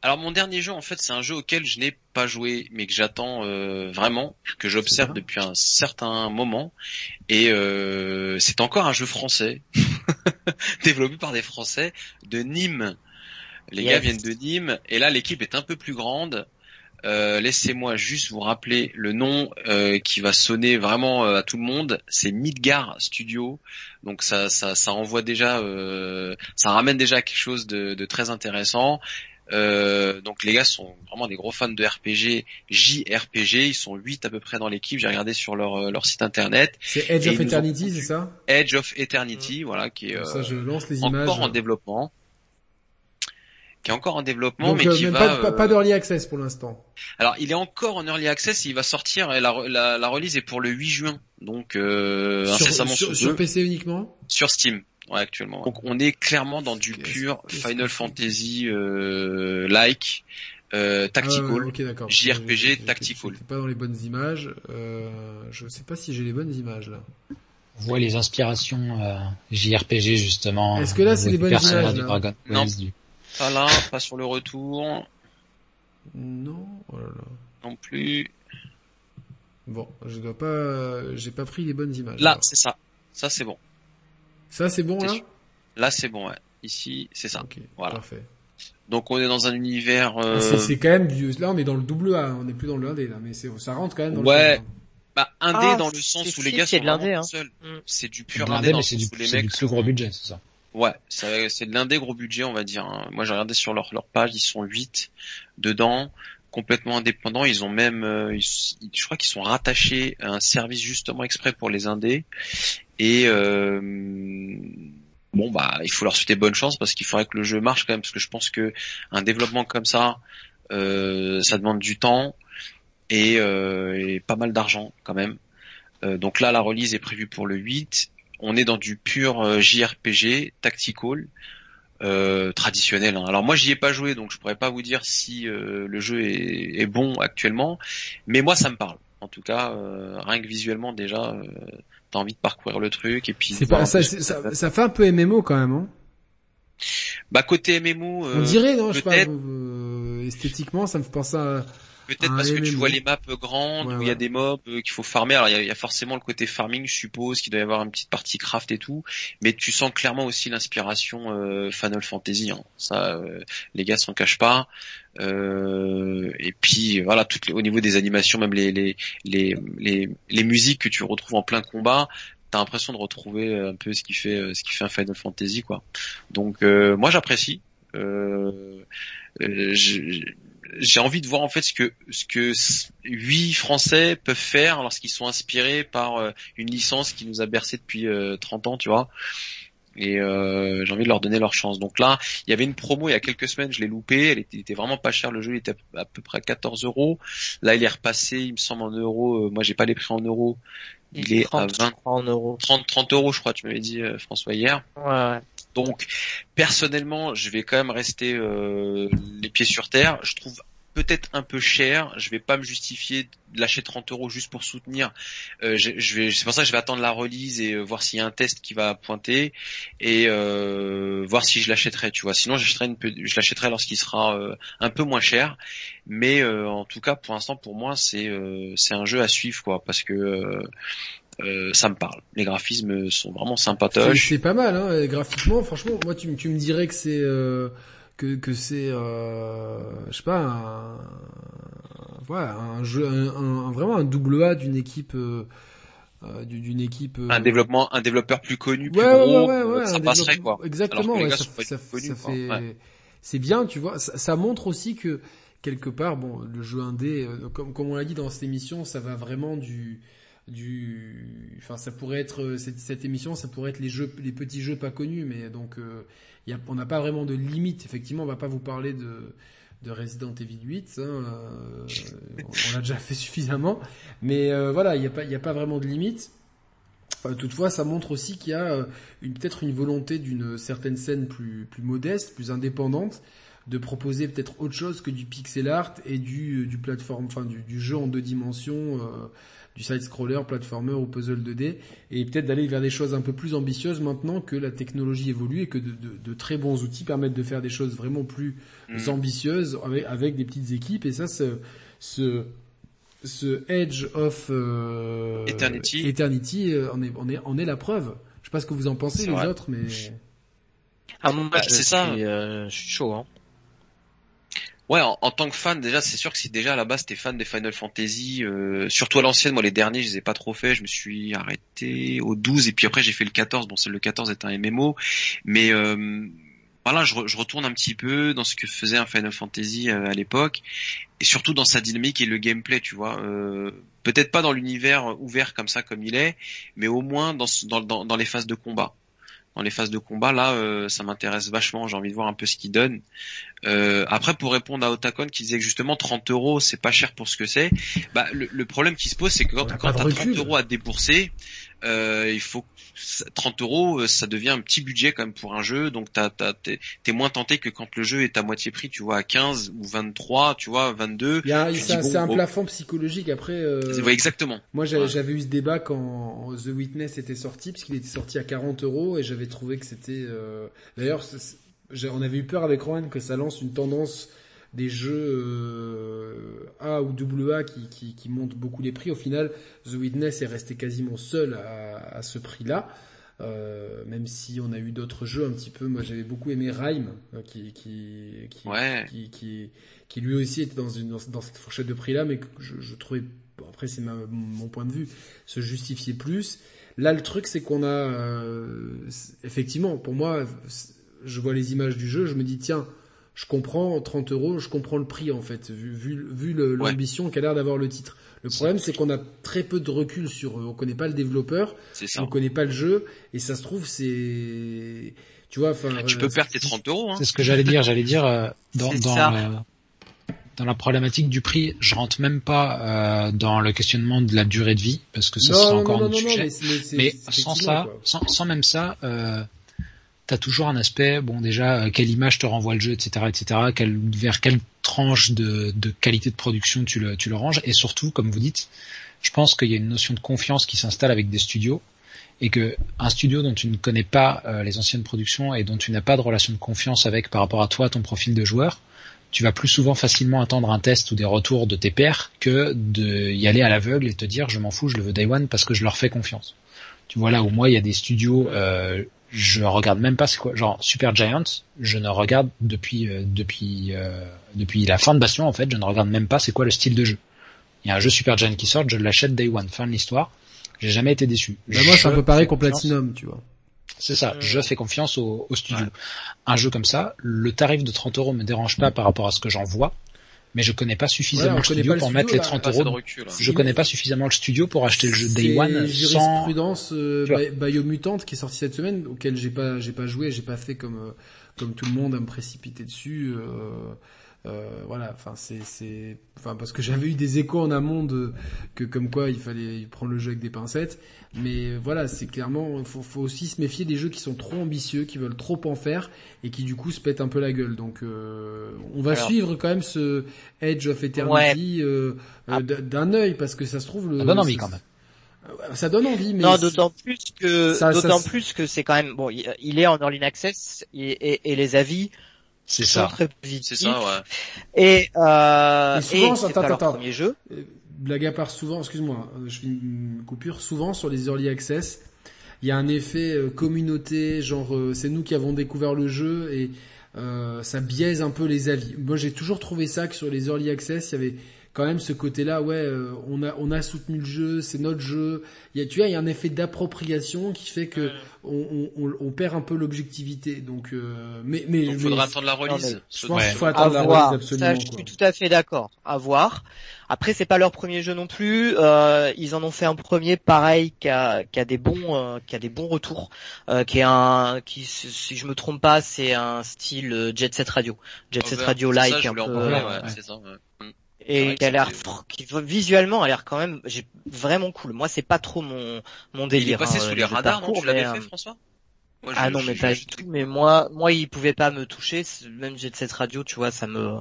Alors mon dernier jeu en fait c'est un jeu auquel je n'ai pas joué mais que j'attends euh, vraiment, que j'observe depuis un certain moment et euh, c'est encore un jeu français développé par des Français de Nîmes. Les gars viennent de Nîmes et là l'équipe est un peu plus grande. Euh, laissez-moi juste vous rappeler le nom qui va sonner vraiment à tout le monde. C'est Midgar Studio. Donc ça, ça, ça envoie déjà, ça ramène déjà quelque chose de, de très intéressant. Euh, donc les gars sont vraiment des gros fans de RPG, JRPG, ils sont 8 à peu près dans l'équipe, j'ai regardé sur leur, euh, leur site internet. C'est Edge of Eternity, c'est ça? Edge of Eternity, voilà, qui est euh, je lance les encore en développement. Qui est encore en développement, mais qui va... Pas, pas, d'early access pour l'instant. Alors il est encore en early access, il va sortir, et la, la, la release est pour le 8 juin, donc euh, sur, incessamment sur, sur PC uniquement? Sur Steam. Ouais, actuellement. Donc on est clairement dans du pur Final Fantasy euh, like. Euh, tactical, ah, JRPG tactical. pas dans les bonnes images. Euh, je sais pas si j'ai les bonnes images là. On voit les inspirations euh, JRPG justement. Est-ce que là c'est les bonnes images là Non. Pas là, pas sur le retour. Non. Oh là là. Non plus. Bon, je dois pas, j'ai pas pris les bonnes images. Là, c'est ça. Ça c'est bon. Ça c'est bon là Là c'est bon, ouais. Ici c'est ça. Voilà. Parfait. Donc on est dans un univers. Ah, euh... C'est quand même du. Là on est dans le double A, on n'est plus dans le 1D là, mais ça rentre quand même dans ouais. le. Ouais. Bah indé ah, dans le sens où les gars sont de hein. seuls. Mm. C'est du pur indé, mais c'est du, les mecs du plus gros budget, c'est ça. Ouais, c'est de l'indé gros budget, on va dire. Hein. Moi j'ai regardé sur leur leur page, ils sont 8 dedans complètement indépendants. Ils ont même, euh, je crois qu'ils sont rattachés à un service justement exprès pour les indés. Et euh, bon bah, il faut leur souhaiter bonne chance parce qu'il faudrait que le jeu marche quand même parce que je pense que un développement comme ça, euh, ça demande du temps et, et pas mal d'argent quand même. donc là, la release est prévue pour le 8. On est dans du pur JRPG tactical euh, traditionnel. Hein. Alors moi j'y ai pas joué donc je pourrais pas vous dire si euh, le jeu est, est, bon actuellement, mais moi ça me parle. En tout cas, euh, rien que visuellement déjà, euh, t'as envie de parcourir le truc et puis. C'est pas ça, ça, ça, fait un peu MMO quand même. Hein bah côté MMO. On dirait non, je sais pas. esthétiquement, ça me fait penser à Peut-être parce que tu vois les maps grandes où il y a des mobs euh, qu'il faut farmer. Alors il y, a, forcément le côté farming, je suppose, qu'il doit y avoir une petite partie craft et tout, mais tu sens clairement aussi l'inspiration euh, Final Fantasy. Hein. Ça, euh, les gars s'en cachent pas. Euh, et puis voilà, toutes au niveau des animations, même les les, les les les musiques que tu retrouves en plein combat, t'as l'impression de retrouver un peu ce qui fait ce qui fait un Final Fantasy quoi. Donc moi j'apprécie. Euh, j'ai envie de voir en fait ce que ce que huit Français peuvent faire lorsqu'ils sont inspirés par euh, une licence qui nous a bercé depuis 30 euh, ans, tu vois. et euh, j'ai envie de leur donner leur chance. Donc là, il y avait une promo il y a quelques semaines, je l'ai loupé, elle était, vraiment pas chère, le jeu il était à, peu près 14 euros. Là, il est repassé, il me semble en euros. Euh, moi, j'ai pas les prix en euros. Il, est à 20 en euros. 30 30 euros, je crois. Tu m'avais dit François hier. Ouais. Donc personnellement, je vais quand même rester les pieds sur terre. Je trouve peut-être un peu cher. Je vais pas me justifier de lâcher 30 euros juste pour soutenir. Euh, je, vais, c'est pour ça que je vais attendre la release et euh, voir s'il y a un test qui va pointer et euh, voir si je l'achèterai. Tu vois. Sinon, je l'achèterai lorsqu'il sera un peu moins cher. Mais en tout cas, pour l'instant, pour moi, c'est c'est un jeu à suivre, quoi, parce que ça me parle. Les graphismes sont vraiment sympatoches. C'est pas mal, hein, graphiquement. Franchement, moi, tu, tu me dirais que c'est que, que c'est, euh, je sais pas, un, voilà, un jeu, un, vraiment un double A d'une équipe. Euh, euh d'une équipe euh, un développement un développeur plus connu plus gros ouais, ouais, ça passerait quoi exactement ça, fait c'est bien tu vois ça, ça, montre aussi que quelque part bon le jeu indé euh, comme comme on l'a dit dans cette émission ça va vraiment du du enfin ça pourrait être cette, cette émission ça pourrait être les jeux les petits jeux pas connus mais donc euh, on n'a pas vraiment de limite. Effectivement, on va pas vous parler de, de Resident Evil 8. Hein, euh, on, l'a déjà fait suffisamment. Mais euh, voilà, il n'y a, pas, vraiment de limite. Euh, toutefois, ça montre aussi qu'il y a peut-être une volonté d'une certaine scène plus, modeste, plus indépendante, de proposer peut-être autre chose que du pixel art et du plateforme, enfin du, du jeu en deux dimensions du side-scroller, platformer ou puzzle 2D, et peut-être d'aller vers des choses un peu plus ambitieuses maintenant que la technologie évolue et que de, très bons outils permettent de faire des choses vraiment plus mm. ambitieuses avec, des petites équipes, et ça, ce, ce, ce Edge of euh, Eternity, Eternity euh, on, est, on, est, on est la preuve. Je sais pas ce que vous en pensez les autres, mais... Ah, bah, c'est ça. Euh, je suis chaud. Hein. Ouais, en, tant que fan, déjà, c'est sûr que si déjà à la base t'es fan des Final Fantasy, euh, surtout à l'ancienne, moi les derniers, je les ai pas trop fait, je me suis arrêté au 12 et puis après j'ai fait le 14. Bon, c'est le 14 est un MMO, mais euh, voilà, je, je, retourne un petit peu dans ce que faisait un Final Fantasy euh, à l'époque et surtout dans sa dynamique et le gameplay, tu vois. Euh, Peut-être pas dans l'univers ouvert comme ça comme il est, mais au moins dans, dans, dans, dans les phases de combat dans les phases de combat. Là, euh, ça m'intéresse vachement. J'ai envie de voir un peu ce qu'il donne. Euh, après, pour répondre à Otakon qui disait que justement 30 euros, c'est pas cher pour ce que c'est. Bah, le, problème qui se pose, c'est que quand, quand t'as 30 euros à débourser, euh, il faut 30 euros, ça devient un petit budget quand même pour un jeu, donc t'as, t'as, t'es, moins tenté que quand le jeu est à moitié prix, tu vois, à 15 ou 23, tu vois, 22. Il y a, c'est, un plafond psychologique après. Euh... exactement. Moi, j'avais, eu ce débat quand The Witness était sorti, parce qu'il était sorti à 40 euros, et j'avais trouvé que c'était. Euh... D'ailleurs, on avait eu peur avec Rowan que ça lance une tendance des jeux euh, A ou AA qui, qui, qui, montent beaucoup les prix. Au final, The Witness est resté quasiment seul à, à ce prix-là. Euh, même si on a eu d'autres jeux un petit peu, moi j'avais beaucoup aimé Rhyme, euh, qui qui qui, qui, qui, qui, lui aussi était dans une dans, cette fourchette de prix là, mais que je, je trouvais après c'est mon point de vue se justifier plus. Là le truc c'est qu'on a euh, effectivement pour moi je vois les images du jeu, je me dis tiens je comprends 30 euros, je comprends le prix en fait, vu, vu, vu l'ambition qu'a l'air d'avoir le titre. Le problème, c'est qu'on a très peu de recul sur, on connaît pas le développeur, on connaît pas le jeu, et ça se trouve c'est, tu vois, enfin. Tu peux euh, perdre tes 30 euros. Hein. C'est ce que j'allais dire. J'allais dire euh, dans dans, la, dans la problématique du prix, je rentre même pas euh, dans le questionnement de la durée de vie parce que ça sera encore un sujet. mais, sans ça, sans, sans, même ça. T'as toujours un aspect, bon déjà, euh, quelle image te renvoie le jeu, etc., etc., quel, vers quelle tranche de, de, qualité de production tu le, tu le ranges, et surtout, comme vous dites, je pense qu'il y a une notion de confiance qui s'installe avec des studios, et que un studio dont tu ne connais pas euh, les anciennes productions et dont tu n'as pas de relation de confiance avec par rapport à toi, ton profil de joueur, tu vas plus souvent facilement attendre un test ou des retours de tes pairs que de y aller à l'aveugle et te dire je m'en fous, je le veux day one parce que je leur fais confiance. Tu vois là où moi il y a des studios euh, je regarde même pas c'est quoi genre Super Giant je ne regarde depuis euh, depuis euh, depuis la fin de Bastion en fait je ne regarde même pas c'est quoi le style de jeu. Il y a un jeu Super Giant qui sort je l'achète day one fin de l'histoire. J'ai jamais été déçu. Bah moi c'est un peu pareil qu'au Platinum tu vois. C'est ça je fais confiance au, studio. Un jeu comme ça le tarif de 30 euros me dérange pas par rapport à ce que j'en vois mais je connais pas suffisamment le studio pour mettre les 30 euros. je connais pas suffisamment le studio pour acheter le jeu Day One sans... jurisprudence euh, Biomutante qui est sorti cette semaine, auquel j'ai pas, j'ai pas joué, j'ai pas fait comme, euh, comme tout le monde à me précipiter dessus. Euh, euh, voilà, enfin c'est, c'est, enfin parce que j'avais eu des échos en amont de que comme quoi il fallait prendre le jeu avec des pincettes. Mais voilà, c'est clairement, faut, faut aussi se méfier des jeux qui sont trop ambitieux, qui veulent trop en faire et qui du coup se pètent un peu la gueule. Donc euh, on va suivre quand même ce Edge of Eternity euh, ah. d'un œil parce que ça se trouve le. Ça donne envie quand même. Ça donne envie, mais non, d'autant plus que d'autant plus que c'est quand même bon. Il est en early access et, et les avis c'est ça. C'est ça, ouais. Et, euh, et souvent, et attends, attends, premier jeu. Euh, blague à part, souvent, excuse-moi, euh, je fais une coupure. Souvent sur les early access, il y a un effet euh, communauté, genre c'est nous qui avons découvert le jeu et euh, ça biaise un peu les avis. Moi, j'ai toujours trouvé ça que sur les early access, il y avait quand même ce côté-là, ouais, euh, on a on a soutenu le jeu, c'est notre jeu. Il y a, tu vois, il y a un effet d'appropriation qui fait que on, on, on, perd un peu l'objectivité. Donc, euh, mais mais il faudra attendre la release. je pense qu'il faut attendre la release absolument. Ça, je suis tout à fait d'accord. À voir. Après, c'est pas leur premier jeu non plus. Euh, ils en ont fait un premier pareil qui a, qui a des bons, euh, qui a des bons retours, euh, qui est un, qui si je me trompe pas, c'est un style Jet Set Radio, Jet Set Radio like un peu. Ouais, ça, et qui a l'air qui visuellement a l'air quand même j'ai vraiment cool. Moi c'est pas trop mon mon délire. Il est passé hein, sous les radars, non Tu l'avais fait François? Ah non mais pas du tout mais moi moi il pouvait pas me toucher même j'ai de cette radio tu vois ça me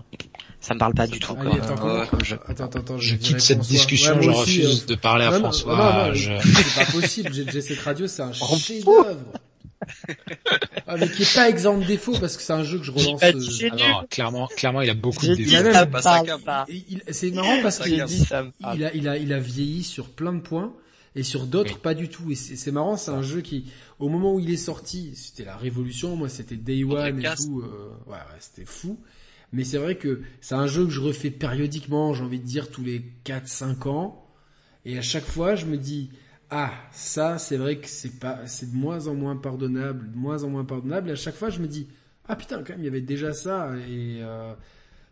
ça me parle pas du tout quoi. attends, je... attends, attends, je, quitte cette discussion je refuse euh, de parler à François je... c'est pas possible j'ai cette radio c'est un chef d'œuvre ah, mais qui est pas exempt de défaut parce que c'est un jeu que je relance. Euh... Ah non, clairement, clairement, il a beaucoup de défauts. C'est marrant parce qu'il il a, il a, il a vieilli sur plein de points et sur d'autres pas du tout. Et c'est marrant, c'est un jeu qui, au moment où il est sorti, c'était la révolution. Moi, c'était Day One et tout. Euh, ouais, ouais c'était fou. Mais c'est vrai que c'est un jeu que je refais périodiquement. J'ai envie de dire tous les 4-5 ans. Et à chaque fois, je me dis, ah, ça, c'est vrai que c'est pas, c'est de moins en moins pardonnable, de moins en moins pardonnable. Et à chaque fois, je me dis, ah putain, quand même, il y avait déjà ça. Et euh,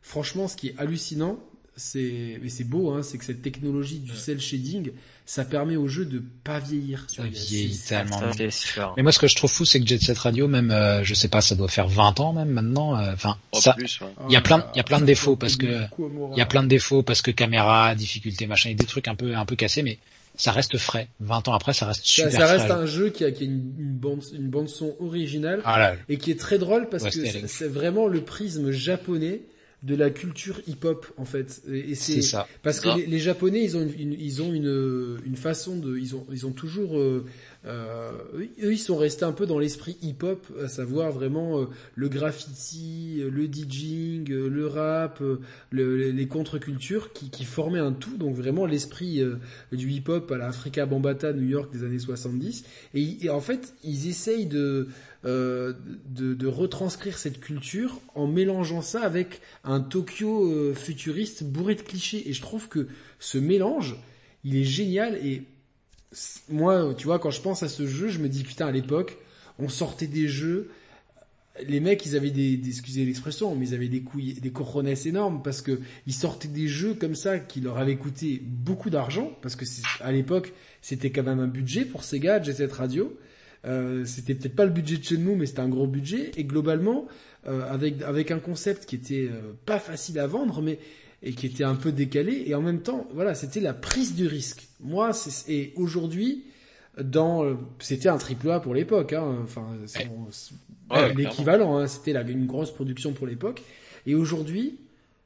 franchement, ce qui est hallucinant, c'est, mais c'est beau, hein, c'est que cette technologie du cel shading, ça permet au jeu de pas vieillir. Ça vieillit tellement. Mais moi, ce que je trouve fou, c'est que Jet Set Radio, même, euh, je sais pas, ça doit faire 20 ans même maintenant. Euh, enfin, oh, ça, il y a plein, il y a plein de défauts parce que, il y a plein de défauts parce que caméra, difficulté, machin, et des trucs un peu, un peu cassés, mais ça reste frais. 20 ans après, ça reste super ça, ça reste un jeu qui a, qui a une, bande, une bande son originale ah et qui est très drôle parce que c'est vraiment le prisme japonais de la culture hip-hop en fait. Et c'est ça. Parce que les, Japonais, ils ont une, ils ont une, une façon de, ils ont, ils ont toujours euh, eux, ils sont restés un peu dans l'esprit hip-hop, à savoir vraiment euh, le graffiti, euh, le DJing, euh, le rap, le, les contre-cultures qui, formaient un tout, donc vraiment l'esprit du hip-hop à l'Africa Bambata New York des années 70. Et, en fait, ils essayent de, retranscrire cette culture en mélangeant ça avec un Tokyo futuriste bourré de clichés. Et je trouve que ce mélange, il est génial et moi, tu vois, quand je pense à ce jeu, je me dis putain, à l'époque, on sortait des jeux, les mecs, ils avaient des, excusez l'expression, mais ils avaient des couilles, des coronets énormes parce que ils sortaient des jeux comme ça qui leur avaient coûté beaucoup d'argent parce que à l'époque, c'était quand même un budget pour Sega, Jet Radio. Euh, c'était peut-être pas le budget de chez nous, mais c'était un gros budget. Et globalement, euh, avec avec un concept qui était euh, pas facile à vendre, mais et qui était un peu décalé. Et en même temps, voilà, c'était la prise du risque. Moi, et aujourd'hui, dans, c'était un triple A pour l'époque. Hein, enfin, l'équivalent. Hein, c'était une grosse production pour l'époque. Et aujourd'hui,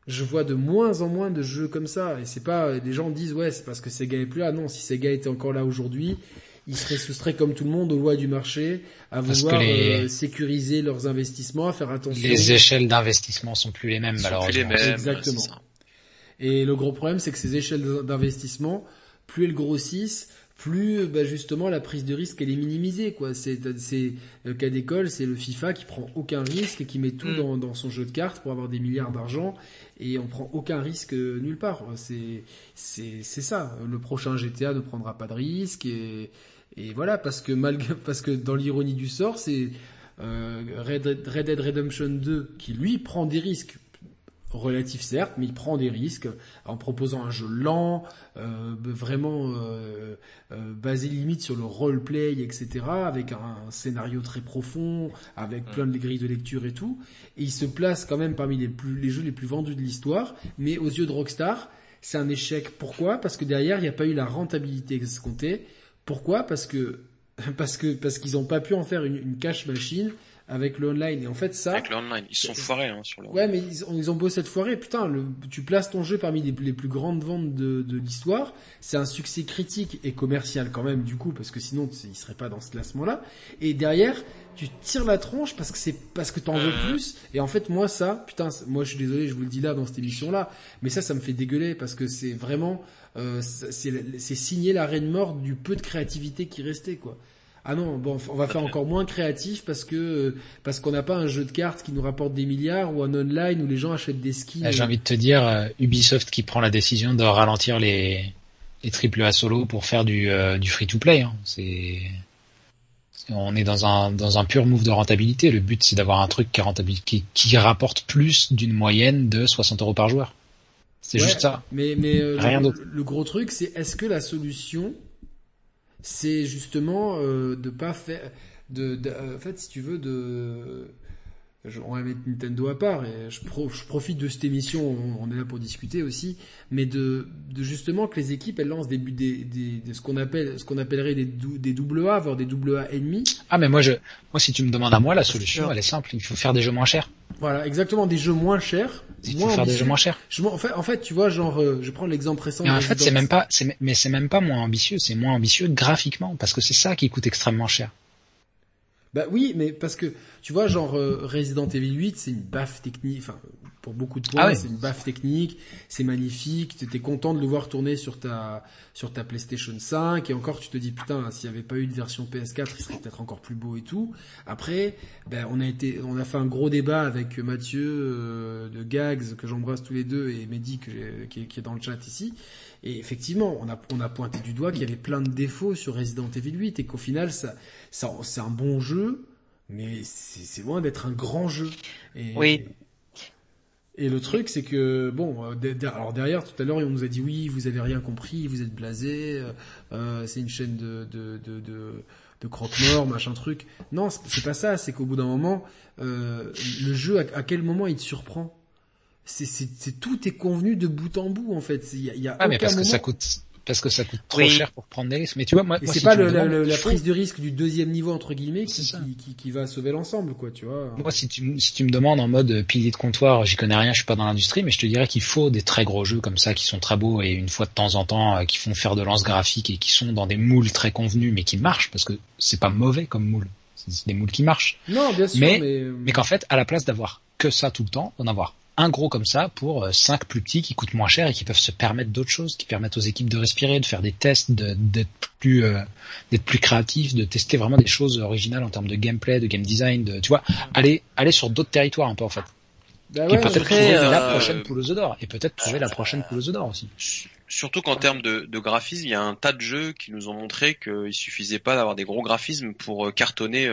je vois de moins en moins de jeux comme ça. Et c'est pas, des gens disent ouais, c'est parce que Sega est plus là. Non, si Sega était encore là aujourd'hui, ils seraient soustraits comme tout le monde aux lois du marché, à vouloir euh, sécuriser leurs investissements, à faire attention. Les échelles d'investissement sont plus les mêmes, malheureusement. Exactement. Et le gros problème, c'est que ces échelles d'investissement, plus elles grossissent, plus bah, justement la prise de risque elle est minimisée quoi. C'est c'est le cas d'école, c'est le FIFA qui prend aucun risque et qui met tout mm. dans, dans son jeu de cartes pour avoir des milliards d'argent et on prend aucun risque euh, nulle part. C'est c'est c'est ça. Le prochain GTA ne prendra pas de risque et et voilà parce que malgré parce que dans l'ironie du sort, c'est euh, Red, Red Dead Redemption 2 qui lui prend des risques relatif certes, mais il prend des risques en proposant un jeu lent, euh, vraiment euh, euh, basé limite sur le roleplay, etc., avec un, scénario très profond, avec plein de grilles de lecture et tout. Et il se place quand même parmi les, plus, les jeux les plus vendus de l'histoire, mais aux yeux de Rockstar, c'est un échec. Pourquoi? Parce que derrière, il n'y a pas eu la rentabilité escomptée. Pourquoi? Parce que parce que parce qu'ils n'ont pas pu en faire une, une cash machine avec le online. Et en fait, ça. Avec le online, ils sont foirés hein, sur le. Ouais, mais ils, ils ont beau s'être foirés. Putain, le, tu places ton jeu parmi les, les plus grandes ventes de, de l'histoire. C'est un succès critique et commercial quand même du coup, parce que sinon il serait pas dans ce classement-là. Et derrière, tu tires la tronche parce que c'est parce que t'en veux mmh. plus. Et en fait, moi ça, putain, moi je suis désolé, je vous le dis là dans cette émission-là, mais ça, ça me fait dégueuler parce que c'est vraiment, euh, c'est signer l'arrêt de mort du peu de créativité qui restait quoi. Ah non, bon, on va faire encore moins créatif parce que parce qu'on n'a pas un jeu de cartes qui nous rapporte des milliards ou un online où les gens achètent des skins. Ah, j'ai envie de te dire euh, Ubisoft qui prend la décision de ralentir les les triple A solo pour faire du euh, du free to play. Hein. C'est on est dans un dans un pur move de rentabilité. Le but c'est d'avoir un truc qui, qui, qui rapporte plus d'une moyenne de 60 euros par joueur. C'est juste ça. Mais mais euh, rien d'autre. Le gros truc c'est est-ce que la solution c'est justement euh, de pas faire de, euh, en fait si tu veux de on va mettre Nintendo à part et je, je profite de cette émission, on, est là pour discuter aussi, mais de, de justement que les équipes elles lancent des, des, des, ce qu'on appelle ce qu'on appellerait des, des double A voire des double A ennemis. Ah mais moi je moi si tu me demandes à moi la solution elle est simple, il faut faire des jeux moins chers. Voilà, exactement des jeux moins chers. Il faut faire des jeux moins chers. Je, en fait en fait tu vois genre euh, je prends l'exemple récent. Mais en fait c'est même pas mais c'est même pas moins ambitieux, c'est moins ambitieux graphiquement parce que c'est ça qui coûte extrêmement cher. Bah oui, mais parce que tu vois, genre euh, Resident Evil 8, c'est une baffe technique. Enfin, pour beaucoup de points, ah c'est une baffe technique. C'est magnifique. Tu étais content de le voir tourner sur ta sur ta PlayStation 5. Et encore, tu te dis putain, s'il n'y avait pas eu de version PS4, il serait peut-être encore plus beau et tout. Après, ben on a été, on a fait un gros débat avec Mathieu euh, de Gags que j'embrasse tous les deux et Mehdi qui, qui est dans le chat ici. Et effectivement, on a, on a pointé du doigt qu'il y avait plein de défauts sur Resident Evil 8 et qu'au final, ça, ça c'est un bon jeu, mais c'est loin d'être un grand jeu. Et, oui. Et le truc, c'est que bon, euh, alors derrière, tout à l'heure, on nous a dit oui, vous avez rien compris, vous êtes blasé, euh, euh c'est une chaîne de de de, de, de croque-mort, machin truc. Non, c'est pas ça. C'est qu'au bout d'un moment, euh, le jeu, à, quel moment il te surprend? C'est tout est convenu de bout en bout en fait. Il y a, y a ah, mais parce que ça coûte parce que ça coûte trop cher pour prendre des risques. Mais tu vois, moi, moi c'est pas le, la prise de risque du deuxième niveau entre guillemets qui, qui, qui, va sauver l'ensemble, quoi, tu vois. Moi, si tu, si tu me demandes en mode pilier de comptoir, j'y connais rien, je suis pas dans l'industrie, mais je te dirais qu'il faut des très gros jeux comme ça qui sont très beaux et une fois de temps en temps euh, qui font faire de lance graphique et qui sont dans des moules très convenus mais qui marchent parce que c'est pas mauvais comme moule. C'est des moules qui marchent. Non, bien sûr, mais, mais, mais qu'en fait, à la place d'avoir que ça tout le temps, d'en avoir un gros comme ça pour euh, cinq plus petits qui coûtent moins cher et qui peuvent se permettre d'autres choses, qui permettent aux équipes de respirer, de faire des tests, d'être plus euh, d'être plus créatifs, de tester vraiment des choses originales en termes de gameplay, de game design, de tu vois, aller aller sur d'autres territoires un peu en fait. Bah et peut-être trouver la prochaine poule d'or et peut-être trouver la prochaine poule d'or aussi. Surtout qu'en termes de, de, graphisme, il y a un tas de jeux qui nous ont montré qu'il suffisait pas d'avoir des gros graphismes pour euh, cartonner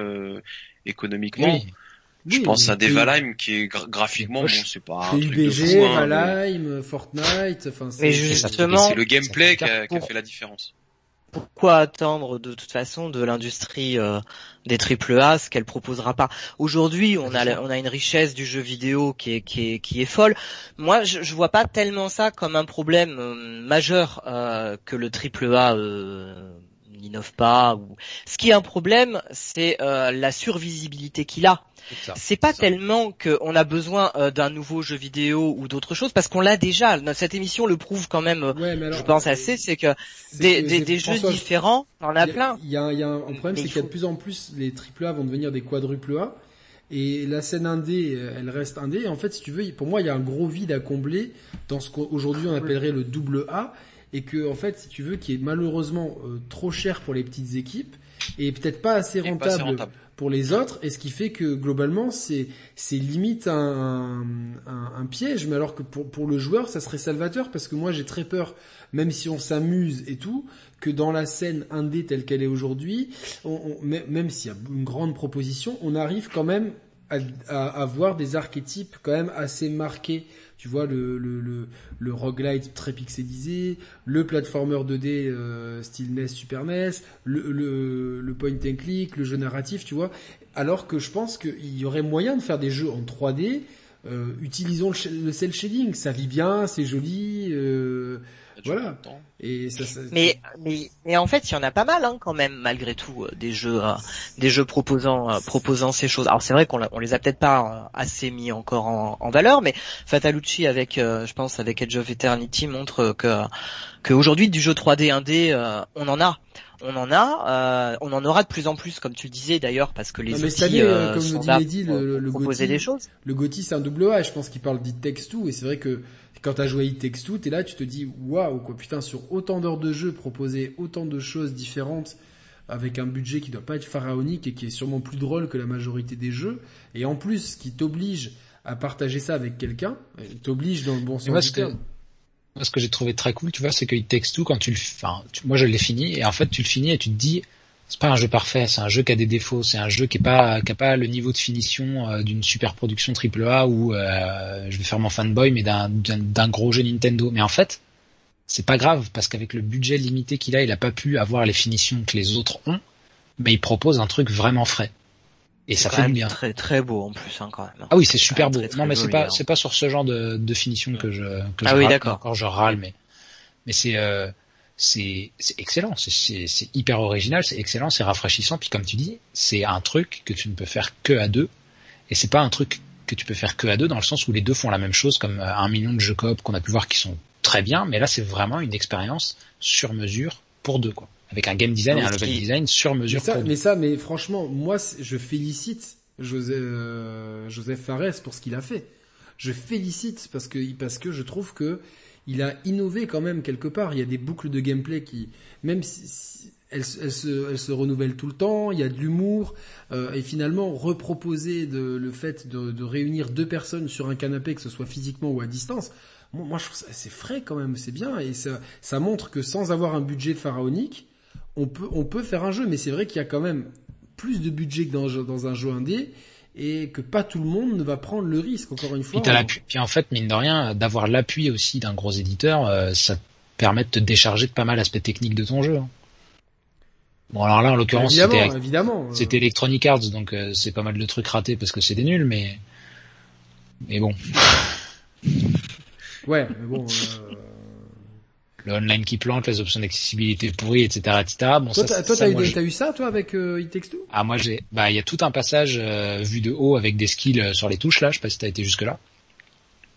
Je pense à des Valheim qui est graphiquement bon, c'est pas un truc de fou, hein, Valheim, Fortnite, enfin c'est justement c'est le gameplay qui a, fait la différence. Pourquoi attendre de toute façon de l'industrie euh, des triple A ce qu'elle proposera pas? Aujourd'hui, on a on a une richesse du jeu vidéo qui est qui est qui est folle. Moi, je, je vois pas tellement ça comme un problème euh, majeur euh, que le triple A euh, n'innove pas. Ou... Ce qui est un problème, c'est euh, la survisibilité qu'il a. C'est pas tellement qu'on a besoin euh, d'un nouveau jeu vidéo ou d'autre chose, parce qu'on l'a déjà. Cette émission le prouve quand même, euh, je pense assez, c'est que des, des, des jeux différents, on en a, plein. Il y a, y a un problème, c'est qu'il y a de plus en plus les AAA vont devenir des quadruple A. Et la scène indé, elle reste indé. Et en fait, si tu veux, pour moi, il y a un gros vide à combler dans ce qu'aujourd'hui on appellerait le double A et que en fait, si tu veux, qui est malheureusement euh, trop cher pour les petites équipes et peut-être pas assez rentable, pour les autres, et ce qui fait que globalement, c'est c'est limite un, un, un, piège, mais alors que pour pour le joueur, ça serait salvateur parce que moi, j'ai très peur, même si on s'amuse et tout, que dans la scène indé telle qu'elle est aujourd'hui, on, même s'il y a une grande proposition, on arrive quand même à, avoir des archétypes quand même assez marqués. Tu vois le le le, le roguelite très pixelisé, le platformer 2D euh, style NES Super NES, le, le le point and click, le jeu narratif, tu vois. Alors que je pense qu'il y aurait moyen de faire des jeux en 3D. Euh, utilisons le, le cel shading, ça vit bien, c'est joli. Euh, voilà. Et ça, ça, mais, mais mais en fait, il y en a pas mal hein, quand même malgré tout euh, des jeux euh, des jeux proposant euh, proposant ces choses. Alors c'est vrai qu'on on les a peut-être pas assez mis encore en, en valeur, mais Fatalucci avec je pense avec Edge of Eternity montre que que aujourd'hui du jeu 3D 1D on en a on en a, euh, on en aura de plus en plus, comme tu le disais d'ailleurs, parce que les non, outils euh, comme sont là dit, le, le, proposer des choses. Le GOTY c'est un double A, je pense qu'il parle d'It Takes Two, et c'est vrai que quand t'as joué It Takes Two, t'es là, tu te dis waouh quoi, putain sur autant d'heures de jeu, proposer autant de choses différentes avec un budget qui doit pas être pharaonique et qui est sûrement plus drôle que la majorité des jeux, et en plus qui t'oblige à partager ça avec quelqu'un, t'oblige dans le bon sens du terme. ce que j'ai trouvé très cool, tu vois, c'est que It Takes Two, quand tu le, enfin, moi je l'ai fini, et en fait tu le finis et tu te dis, c'est pas un jeu parfait, c'est un jeu qui a des défauts, c'est un jeu qui est pas, qui a pas le niveau de finition euh, d'une super production AAA où euh, je vais faire mon fanboy, mais d'un, d'un gros jeu Nintendo. Mais en fait, c'est pas grave parce qu'avec le budget limité qu'il a, il a pas pu avoir les finitions que les autres ont, mais il propose un truc vraiment frais. Et ça fait bien. Très très beau en plus hein, quand même. Ah oui, c'est super beau. non mais c'est pas hein. c'est pas sur ce genre de, de finition que je que ah je oui, d'accord. encore je râle mais mais c'est euh, c'est c'est excellent, c'est c'est hyper original, c'est excellent, c'est rafraîchissant. Puis comme tu dis, c'est un truc que tu ne peux faire que à deux. Et c'est pas un truc que tu peux faire que à deux dans le sens où les deux font la même chose comme euh, un million de jeux coop qu'on a pu voir qui sont très bien. Mais là c'est vraiment une expérience sur mesure pour deux quoi. Avec un game design et un level design sur mesure. Mais ça, mais ça, mais franchement, moi, je félicite Joseph, euh, Joseph Fares pour ce qu'il a fait. Je félicite parce que parce que je trouve que il a innové quand même quelque part. Il y a des boucles de gameplay qui, même si, elles, elles, se, elles se renouvellent tout le temps. Il y a de l'humour euh, et finalement reproposer le fait de, réunir deux personnes sur un canapé, que ce soit physiquement ou à distance moi, je trouve ça c'est frais quand même, c'est bien et ça, ça montre que sans avoir un budget pharaonique, on peut, on peut faire un jeu, mais c'est vrai qu'il y a quand même plus de budget que dans, dans un jeu indé et que pas tout le monde ne va prendre le risque, encore une fois. Puis, puis en fait, mine de rien, d'avoir l'appui aussi d'un gros éditeur, euh, ça te permet de te décharger de pas mal l'aspect technique de ton jeu. Hein. Bon alors là en l'occurrence c'était évidemment, c'était Electronic Arts donc euh, c'est pas mal de trucs ratés parce que c'est des nuls mais mais bon. ouais mais bon euh, le online qui plante, les options d'accessibilité pourries, etc., etc. Bon, toi, ça, toi, t'as eu, eu, ça, toi, avec euh, It Takes Two? Ah, moi, j'ai, bah, il y a tout un passage euh, vu de haut avec des skills euh, sur les touches là. Je sais pas si t'as été jusque là.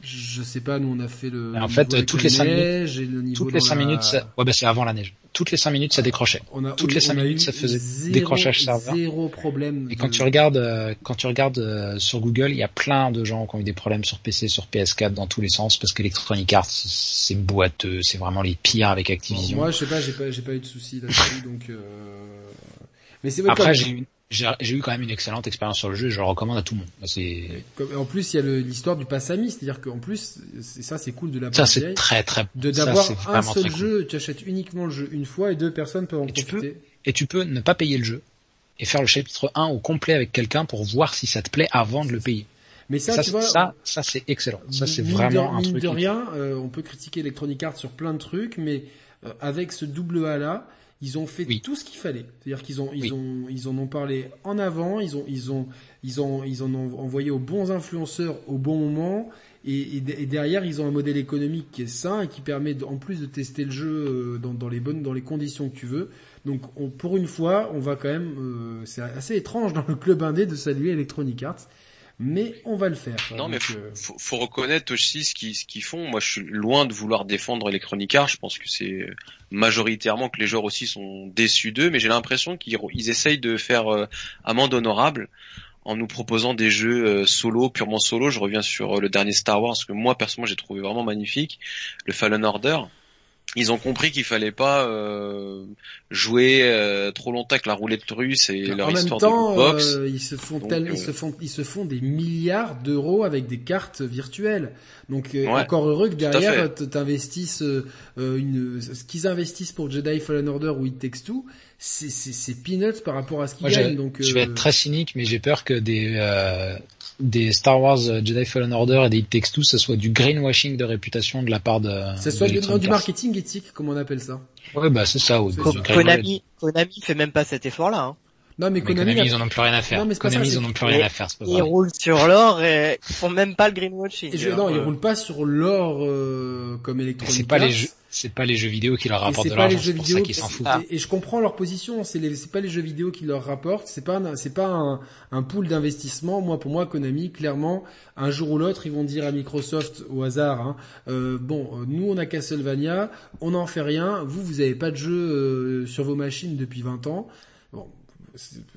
Je sais pas, nous on a fait le. en fait, toutes les 5 minutes, toutes les 5 minutes, ça... ouais, bah c'est avant la neige. Toutes les 5 minutes, ça décrochait. On a, toutes les 5 minutes, ça faisait zéro, décrochage serveur. Zéro problème. Et quand tu regardes, euh, quand tu regardes euh, sur Google, il y a plein de gens qui ont eu des problèmes sur PC, sur PS4, dans tous les sens, parce qu'Electronic Arts, c'est boiteux, c'est vraiment les pires avec Activision. moi, je sais pas, j'ai pas, j'ai pas eu de soucis là-dessus, donc. Euh... Mais c'est Après, j'ai eu j'ai eu quand même une excellente expérience sur le jeu et je le recommande à tout le monde. C'est en plus il y a l'histoire du pass ami, c'est-à-dire qu'en plus ça c'est cool de la Ça c'est très très de d'avoir un seul jeu, tu achètes uniquement le jeu une fois et deux personnes peuvent en et profiter. Tu peux, et tu peux ne pas payer le jeu et faire le chapitre 1 au complet avec quelqu'un pour voir si ça te plaît avant de le payer. Mais ça, ça tu vois, ça, ça c'est excellent. Ça c'est vraiment un truc. de rien, euh, on peut critiquer Electronic Arts sur plein de trucs, mais euh, avec ce double A là, ils ont fait tout ce qu'il fallait. C'est-à-dire qu'ils ont, ils ont, ils en ont parlé en avant, ils ont, ils ont, ils ont, ils en ont envoyé aux bons influenceurs au bon moment. Et, et, derrière, ils ont un modèle économique qui est sain et qui permet, en plus de tester le jeu euh, dans, dans, les bonnes, dans les conditions que tu veux. Donc, on, pour une fois, on va quand même, euh, c'est assez étrange dans le club indé de saluer Electronic Arts mais on va le faire. Non, mais euh, faut, faut, reconnaître aussi ce qu'ils font. Moi, je suis loin de vouloir défendre Electronic Arts. Je pense que c'est majoritairement que les joueurs aussi sont déçus d'eux, mais j'ai l'impression qu'ils ils essayent de faire euh, amende honorable en nous proposant des jeux euh, solo, purement solo. Je reviens sur le dernier Star Wars que moi personnellement j'ai trouvé vraiment magnifique, le Fallen Order. Ils ont compris qu'il fallait pas euh, jouer euh, trop longtemps avec la roulette russe et leur en histoire même temps, de box. euh, ils se font ils se font ils se font des milliards d'euros avec des cartes virtuelles. Donc encore heureux que derrière t'investisses une ce qu'ils investissent pour Jedi Fallen Order ou It Takes Two, c'est c'est peanuts par rapport à ce qu'ils gagnent. Donc je vais être très cynique, mais j'ai peur que des des Star Wars euh, Jedi Fallen Order et des It Takes Two, ce soit du greenwashing de réputation de la part de. Ce soit du, du, marketing éthique, comme on appelle ça. Ouais, bah c'est ça. Konami, Konami fait même pas cet effort-là. Hein. Non mais Konami, ils en ont plus rien à faire. Non, mais Konami, ils en ont plus rien à faire. Ils roulent sur l'or et ils font même pas le greenwashing. Et non, ils roulent pas sur l'or euh, comme Electronic C'est pas les jeux, c'est pas les jeux vidéo qui leur rapportent de l'argent. C'est pour ça qu'ils s'en foutent. Et, je comprends leur position. C'est les, c'est pas les jeux vidéo qui leur rapportent. C'est pas, c'est pas un, un pool d'investissement. Moi, pour moi, Konami, clairement, un jour ou l'autre, ils vont dire à Microsoft au hasard, hein, euh, bon, euh, nous on a Castlevania, on n'en fait rien. Vous, vous avez pas de jeu euh, sur vos machines depuis 20 ans.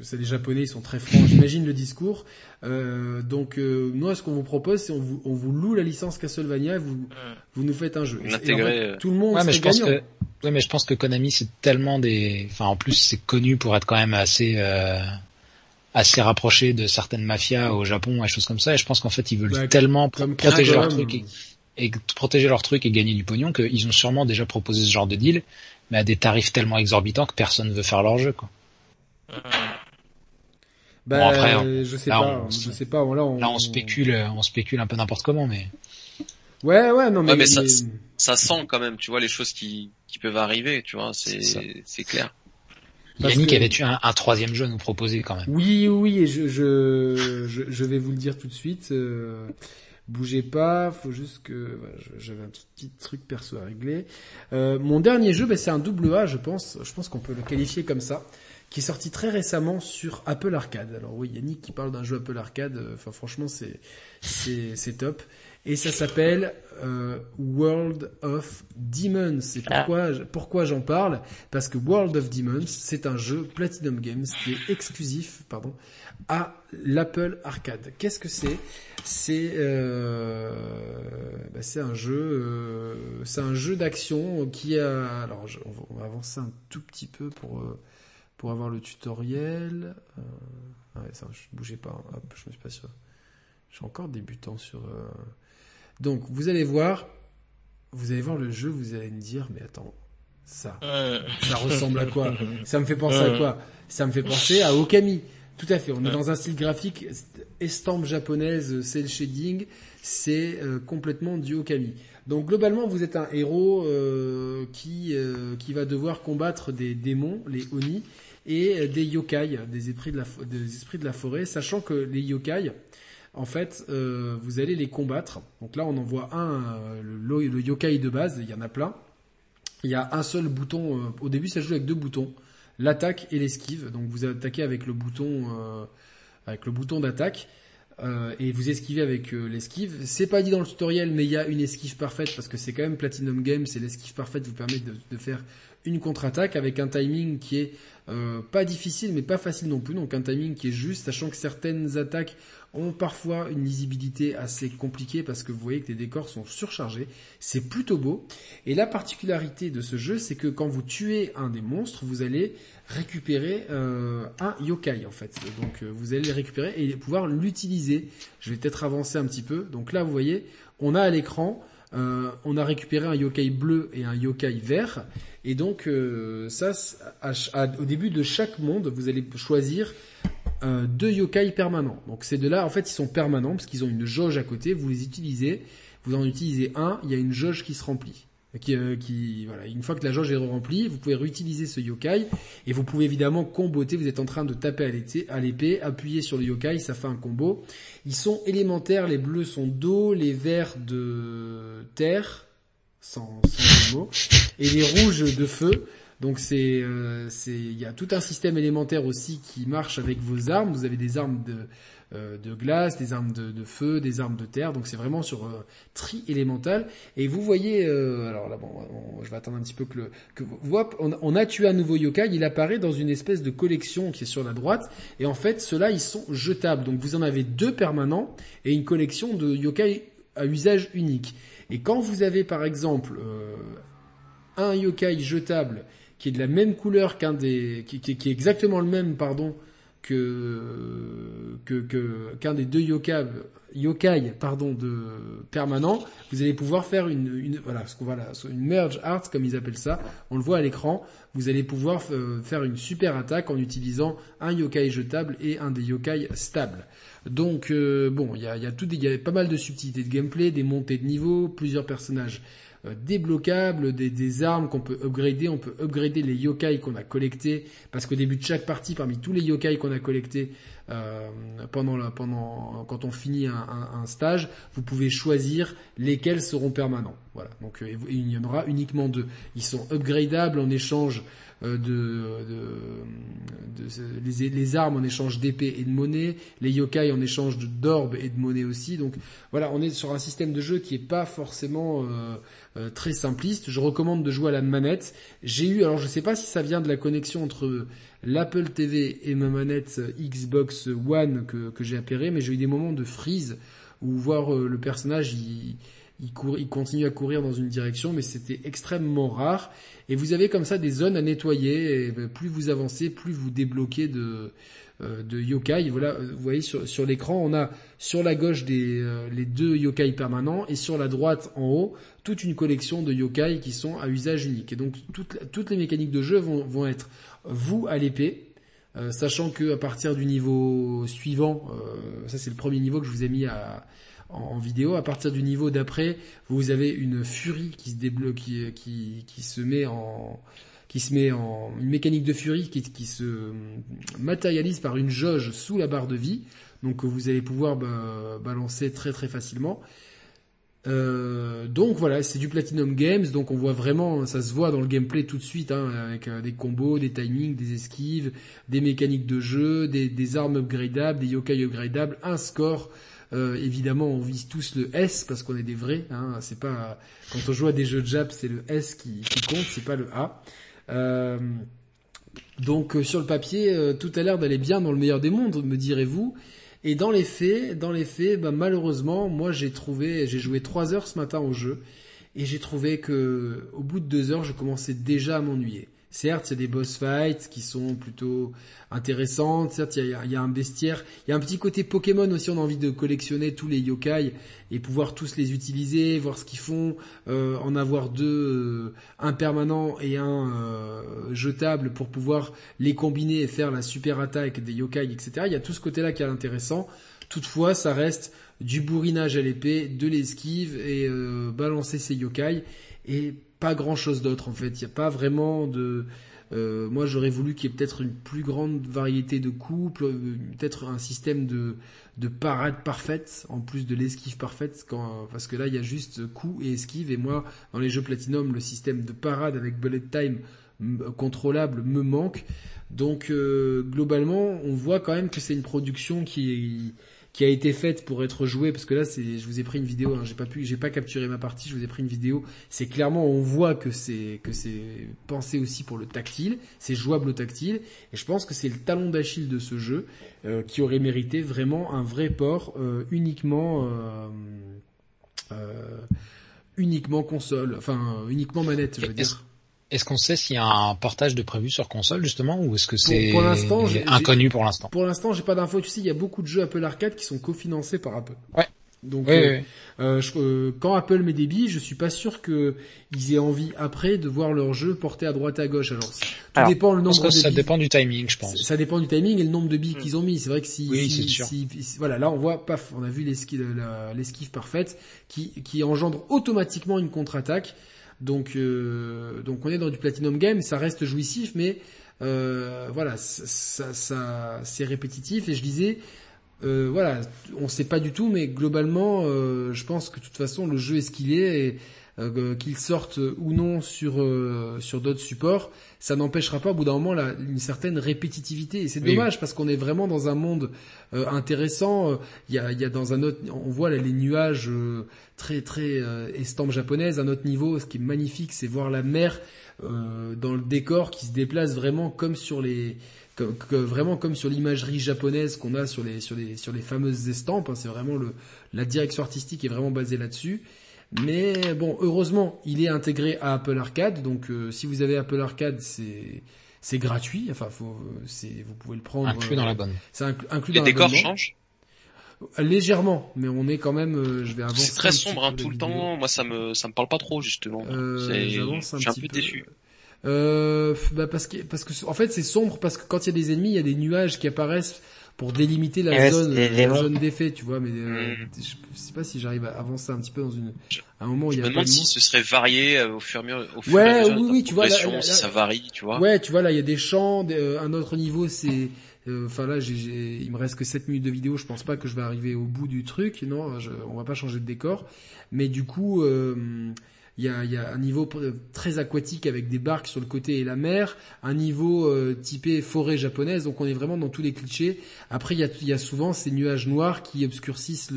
C'est les Japonais, ils sont très francs, j'imagine le discours. Euh, donc euh, moi, ce qu'on vous propose, c'est on vous, on vous loue la licence Castlevania, et vous, vous nous faites un jeu. Euh, tout le monde. Ouais, mais je pense que, ouais, mais je pense que Konami, c'est tellement des, enfin, en plus, c'est connu pour être quand même assez, euh, assez rapproché de certaines mafias au Japon et choses comme ça. Et je pense qu'en fait, ils veulent tellement protéger leur truc et, et, protéger leur truc et gagner du pognon qu'ils ont sûrement déjà proposé ce genre de deal, mais à des tarifs tellement exorbitants que personne ne veut faire leur jeu, quoi. Bah, bon, après, je sais pas, je sais pas. Là, on, spécule, on spécule un peu n'importe comment, mais. Ouais, ouais, non, mais. mais ça, ça, sent quand même, tu vois, les choses qui, qui peuvent arriver, tu vois, c'est, c'est clair. Yannick avait tu un, un, troisième jeu à nous proposer quand même. Oui, oui, et je, je, je, je vais vous le dire tout de suite. Euh, bougez pas, faut juste que j'avais un petit, petit, truc perso à régler. Euh, mon dernier jeu, bah, c'est un double A, je pense. Je pense qu'on peut le qualifier comme ça qui est sorti très récemment sur Apple Arcade. Alors oui, Yannick qui parle d'un jeu Apple Arcade, euh, enfin franchement c'est c'est top. Et ça s'appelle euh, World of Demons. C'est ah. pourquoi pourquoi j'en parle? Parce que World of Demons c'est un jeu Platinum Games qui est exclusif pardon à l'Apple Arcade. Qu'est-ce que c'est? C'est euh, bah c'est un jeu euh, c'est un jeu d'action qui a alors on va avancer un tout petit peu pour euh, pour avoir le tutoriel. Euh, ouais, ça, je bougeais pas. Hein. Hop, je me suis pas sûr. Je suis encore débutant sur. Euh... Donc, vous allez voir, vous allez voir le jeu, vous allez me dire, mais attends, ça, ça ressemble à quoi? Ça me fait penser à quoi? Ça me fait penser à Okami. Tout à fait. On est dans un style graphique estampe japonaise, cel shading. C'est euh, complètement du Okami. Donc globalement, vous êtes un héros euh, qui euh, qui va devoir combattre des démons, les oni, et des yokai, des esprits de la, des esprits de la forêt, sachant que les yokai, en fait, euh, vous allez les combattre. Donc là, on en voit un, euh, le, yokai de base, il y en a plein. Il y a un seul bouton, euh, au début ça joue avec deux boutons, l'attaque et l'esquive. Donc vous attaquez avec le bouton, avec le bouton d'attaque. et vous esquivez avec l'esquive. C'est pas dit dans le tutoriel, mais il y a une esquive parfaite parce que c'est quand même Platinum Games. C'est l'esquive parfaite vous permet de, de faire une contre-attaque avec un timing qui est euh, pas difficile mais pas facile non plus, donc un timing qui est juste, sachant que certaines attaques ont parfois une lisibilité assez compliquée parce que vous voyez que les décors sont surchargés. C'est plutôt beau. Et la particularité de ce jeu, c'est que quand vous tuez un des monstres, vous allez récupérer euh, un yokai en fait. Donc euh, vous allez le récupérer et pouvoir l'utiliser. Je vais peut-être avancer un petit peu. Donc là, vous voyez, on a à l'écran, on a récupéré un yokai bleu et un yokai vert. Et donc euh, ça, au début de chaque monde, vous allez choisir euh, deux yokai permanents. Donc ces deux-là, en fait, ils sont permanents parce qu'ils ont une jauge à côté. Vous les utilisez, vous en utilisez un, il y a une jauge qui se remplit. Euh, qui, voilà, une fois que la jauge est remplie, vous pouvez réutiliser ce yokai et vous pouvez évidemment comboter. Vous êtes en train de taper à l'épée, appuyer sur le yokai, ça fait un combo. Ils sont élémentaires. Les bleus sont d'eau, les verts de terre sans, sans mots, et les rouges de feu. Donc c'est, euh, c'est, il y a tout un système élémentaire aussi qui marche avec vos armes. Vous avez des armes de, de glace, des armes de, feu, des armes de terre. Donc c'est vraiment sur euh, tri élémental. Et vous voyez, euh, alors là bon, je vais attendre un petit peu que le, que on, on, a tué un nouveau yokai. Il apparaît dans une espèce de collection qui est sur la droite. Et en fait, ceux-là ils sont jetables. Donc vous en avez deux permanents et une collection de yokai à usage unique. Et quand vous avez par exemple euh, un yokai jetable qui est de la même couleur qu'un des, qui, est exactement le même, pardon, que que qu'un des deux yokai, yokai pardon de permanent, vous allez pouvoir faire une, une voilà ce qu'on va là, une merge art comme ils appellent ça. On le voit à l'écran. Vous allez pouvoir faire une super attaque en utilisant un yokai jetable et un des yokai stables. Donc euh, bon, il y a, y a tout, il y a pas mal de subtilités de gameplay, des montées de niveau, plusieurs personnages euh, débloquables, des, des armes qu'on peut upgrader. On peut upgrader les yokai qu'on a collectés parce qu'au début de chaque partie, parmi tous les yokai qu'on a collectés euh, pendant, la, pendant quand on finit un, un, un, stage, vous pouvez choisir lesquels seront permanents. Voilà. Donc euh, il y en aura uniquement deux. Ils sont upgradables en échange euh, de, de, de les, les, armes en échange d'épée et de monnaie, les yokai en échange d'orbes et de monnaie aussi. Donc voilà, on est sur un système de jeu qui est pas forcément euh, très simpliste. Je recommande de jouer à la manette. J'ai eu, alors je sais pas si ça vient de la connexion entre l'Apple TV et ma manette Xbox One que, j'ai appairé, mais j'ai eu des moments de freeze où voir le personnage il il, continue à courir dans une direction, mais c'était extrêmement rare. Et vous avez comme ça des zones à nettoyer. Et ben, plus vous avancez, plus vous débloquez de, euh, de yokai. Voilà, euh, vous voyez sur, l'écran, on a sur la gauche des, euh, les deux yokai permanents et sur la droite en haut toute une collection de yokai qui sont à usage unique. Et donc toutes, les mécaniques de jeu vont, vont être vous à l'épée. sachant que à partir du niveau suivant, ça c'est le premier niveau que je vous ai mis à, en, vidéo. À partir du niveau d'après, vous avez une furie qui se débloque, qui, qui, qui, se met en qui se met en une mécanique de furie qui, qui se matérialise par une jauge sous la barre de vie, donc vous allez pouvoir balancer très très facilement. Euh, donc voilà, c'est du Platinum Games, donc on voit vraiment, ça se voit dans le gameplay tout de suite, hein, avec euh, des combos, des timings, des esquives, des mécaniques de jeu, des, des armes upgradables, des yokai upgradables, un score, euh, évidemment, on vise tous le S parce qu'on est des vrais. Hein, c'est pas quand on joue à des jeux de Jap, c'est le S qui, compte, c'est pas le A. Euh, donc euh, sur le papier, tout a l'air d'aller bien dans le meilleur des mondes, me direz-vous. Et dans les faits, dans les faits, bah, malheureusement, moi j'ai trouvé, j'ai joué trois heures ce matin au jeu et j'ai trouvé que au bout de deux heures, je commençais déjà à m'ennuyer. Certes, a des boss fights qui sont plutôt intéressantes. Certes, il y, a, un bestiaire. Il y a un petit côté Pokémon aussi. On a envie de collectionner tous les yokai et pouvoir tous les utiliser, voir ce qu'ils font, euh, en avoir deux, euh, un permanent et un euh, jetable pour pouvoir les combiner et faire la super attaque des yokai, etc. Il y a tout ce côté-là qui est intéressant. Toutefois, ça reste du bourrinage à l'épée, de l'esquive et balancer ses yokai. Et pas grand chose d'autre en fait. Il n'y a pas vraiment de. Euh, moi, j'aurais voulu qu'il y ait peut-être une plus grande variété de coups, euh, peut-être un système de, de parade parfaite en plus de l'esquive parfaite, quand, parce que là, il y a juste coup et esquive. Et moi, dans les jeux Platinum, le système de parade avec bullet time contrôlable me manque. Donc, euh, globalement, on voit quand même que c'est une production qui est qui a été faite pour être jouée parce que là c'est je vous ai pris une vidéo hein, j'ai pas pu j'ai pas capturé ma partie je vous ai pris une vidéo. C'est clairement on voit que c'est que c'est pensé aussi pour le tactile c'est jouable au tactile et je pense que c'est le talon d'Achille de ce jeu euh, qui aurait mérité vraiment un vrai port euh, uniquement euh, uniquement console enfin uniquement manette je veux dire est-ce qu'on sait s'il y a un portage de prévu sur console justement ou est-ce que c'est inconnu pour l'instant? Pour l'instant, j'ai pas d'infos. Tu sais, il y a beaucoup de jeux Apple Arcade qui sont cofinancés par Apple. Ouais. Donc euh, euh, euh, quand Apple met des billes, je suis pas sûr que ils aient envie après de voir leur jeu porté à droite à gauche. Alors tout dépend le nombre de ça dépend du timing, je pense. Ça dépend du timing et le nombre de billes qu'ils ont mis. C'est vrai que si, oui, si, si, voilà, là on voit paf, on a vu l'esquive parfaite qui qui engendre automatiquement une contre-attaque. Donc, euh, donc on est dans du Platinum Game, ça reste jouissif, mais euh, voilà, ça, c'est répétitif. Et je disais, euh, voilà, on sait pas du tout, mais globalement, euh, je pense que de toute façon, le jeu est ce qu'il est. Et, euh, qu'il sorte ou non sur euh, sur d'autres supports, ça n'empêchera pas au bout d'un moment la, une certaine répétitivité. Et c'est dommage parce qu'on est vraiment dans un monde euh, intéressant. Il y a, y a dans un autre, on voit là, les nuages très très estampes japonaises. À notre niveau, ce qui est magnifique, c'est voir la mer dans le décor qui se déplace vraiment comme sur les vraiment comme sur l'imagerie japonaise qu'on a sur les sur les sur les fameuses estampes. Hein. c'est vraiment le la direction artistique est vraiment basée là-dessus. Mais bon, heureusement, il est intégré à Apple Arcade. Donc, si vous avez Apple Arcade, c'est c'est gratuit. Enfin, faut, c'est, vous pouvez le prendre. Inclus dans la bonne. C'est inclus Les décors changent? Légèrement, mais on est quand même. Euh, je vais avancer. C'est très sombre hein, tout le temps. Moi, ça me ça me parle pas trop justement. Euh, J'avance un, je suis un peu, déçu. Euh, bah parce que parce que en fait c'est sombre parce que quand il y a des ennemis, il y a des nuages qui apparaissent pour délimiter la zone, la zone d'effet, tu vois. Mais euh, mm. je sais pas si j'arrive à avancer un petit peu dans une un moment où il y a. Me demande si ce serait varié euh, au fur et à mesure. Ouais, à oui, oui, tu vois, là, si ça varie, tu vois. Ouais, tu vois là, il y a des champs. un autre niveau, c'est euh, enfin là, j'ai, il me reste que 7 minutes de vidéo. Je pense pas que je vais arriver au bout du truc. Non, je, on va pas changer de décor. Mais du coup, euh, il y, a, y, a, un niveau très aquatique avec des barques sur le côté et la mer, un niveau euh, typé forêt japonaise, donc on est vraiment dans tous les clichés. Après, il y a, y a, souvent ces nuages noirs qui obscurcissent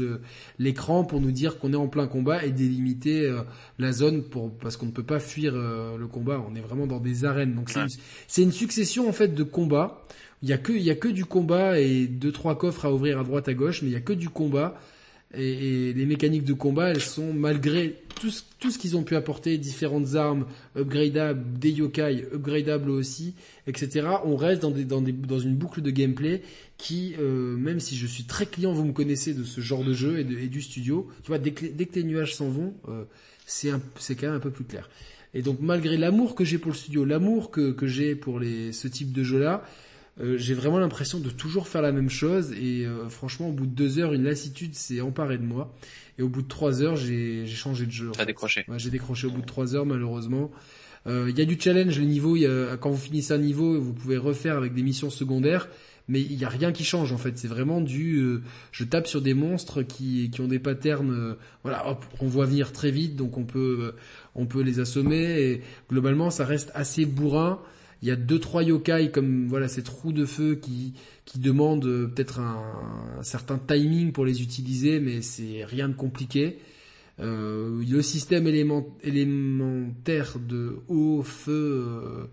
l'écran pour nous dire qu'on est en plein combat et délimiter la zone pour parce qu'on ne peut pas fuir le combat. On est vraiment dans des arènes, donc c'est, une, une succession en fait de combats il y a que il y a que du combat et deux trois coffres à ouvrir à droite à gauche, mais il y a que du combat. Et, les mécaniques de combat, elles sont malgré tout ce, tout ce qu'ils ont pu apporter, différentes armes upgradables, des yokai upgradables aussi, etc. On reste dans, des, dans, des, dans une boucle de gameplay qui, euh, même si je suis très client, vous me connaissez de ce genre de jeu et, et du studio, tu vois, dès que, dès que les nuages s'en vont, euh, c'est c'est quand même un peu plus clair. Et donc malgré l'amour que j'ai pour le studio, l'amour que, que j'ai pour les, ce type de jeu-là, euh, j'ai vraiment l'impression de toujours faire la même chose et euh, franchement au bout de deux heures une lassitude s'est emparée de moi et au bout de trois heures j'ai changé de jeu. T'as décroché. Ouais, j'ai décroché au bout de trois heures malheureusement. Euh, il y a du challenge, les niveaux, y a, quand vous finissez un niveau, vous pouvez refaire avec des missions secondaires, mais il y a rien qui change en fait. C'est vraiment du, je tape sur des monstres qui, qui ont des patterns, voilà, hop, on voit venir très vite, donc on peut, on peut les assommer. Et globalement, ça reste assez bourrin. Il y a deux trois yokai comme voilà ces trous de feu qui qui demandent euh, peut-être un, certain timing pour les utiliser, mais c'est rien de compliqué. Euh, le système élémentaire de eau, feu,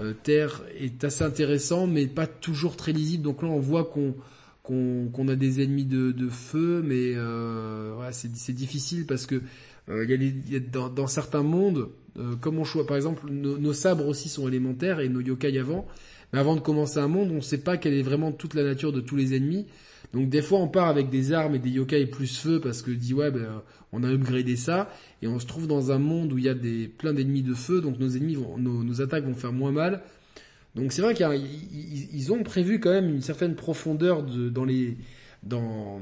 euh, terre est assez intéressant, mais pas toujours très lisible. Donc là, on voit qu'on qu'on a des ennemis de, de feu, mais c'est difficile parce que y a dans, dans, certains mondes, euh, comme on choisit, par exemple, nos, sabres aussi sont élémentaires et nos yokai avant. Mais avant de commencer un monde, on ne sait pas quelle est vraiment toute la nature de tous les ennemis. Donc des fois on part avec des armes et des yokai plus feu parce que dit ouais ben, on a upgradé ça et on se trouve dans un monde où il y a des plein d'ennemis de feu donc nos ennemis vont, nos, attaques vont faire moins mal. Donc c'est vrai qu'ils ont prévu quand même une certaine profondeur de, dans les dans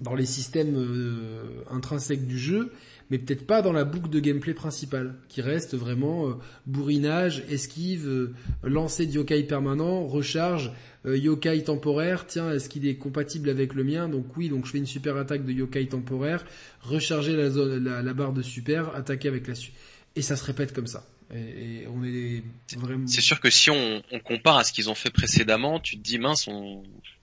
dans les systèmes euh, intrinsèques du jeu, mais peut-être pas dans la boucle de gameplay principale, qui reste vraiment euh, bourrinage, esquive, euh, lancer de yokai permanent, recharge, yokai temporaire, tiens, est-ce qu'il est compatible avec le mien? Donc oui, donc je fais une super attaque de yokai temporaire, recharger la, zone, la, barre de super, attaquer avec la... Et ça se répète comme ça. Et, on est vraiment... C'est sûr que si on, on compare à ce qu'ils ont fait précédemment, tu te dis mince, on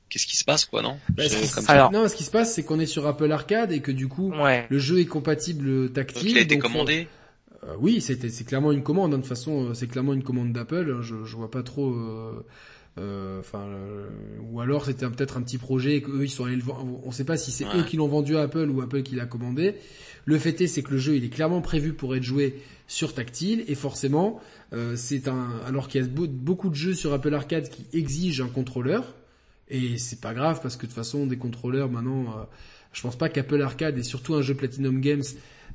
qu'est-ce qui se passe quoi non bah, ce Alors, non, ce qui se passe c'est qu'on est sur Apple Arcade et que du coup le jeu est compatible tactile. Donc il a été commandé. Euh, oui, c'était c'est clairement une commande. Hein. De toute façon, euh, c'est clairement une commande d'Apple. Je, je vois pas trop. Euh, enfin, ou alors c'était peut-être un petit projet que eux ils sont allés le vendre. On sait pas si c'est eux qui l'ont vendu à Apple ou Apple qui l'a commandé. Le fait est, c'est que le jeu il est clairement prévu pour être joué sur tactile et forcément c'est un alors qu'il y a beaucoup de jeux sur Apple Arcade qui exigent un contrôleur et c'est pas grave parce que de toute façon, des contrôleurs maintenant, euh, je pense pas qu'Apple Arcade et surtout un jeu Platinum Games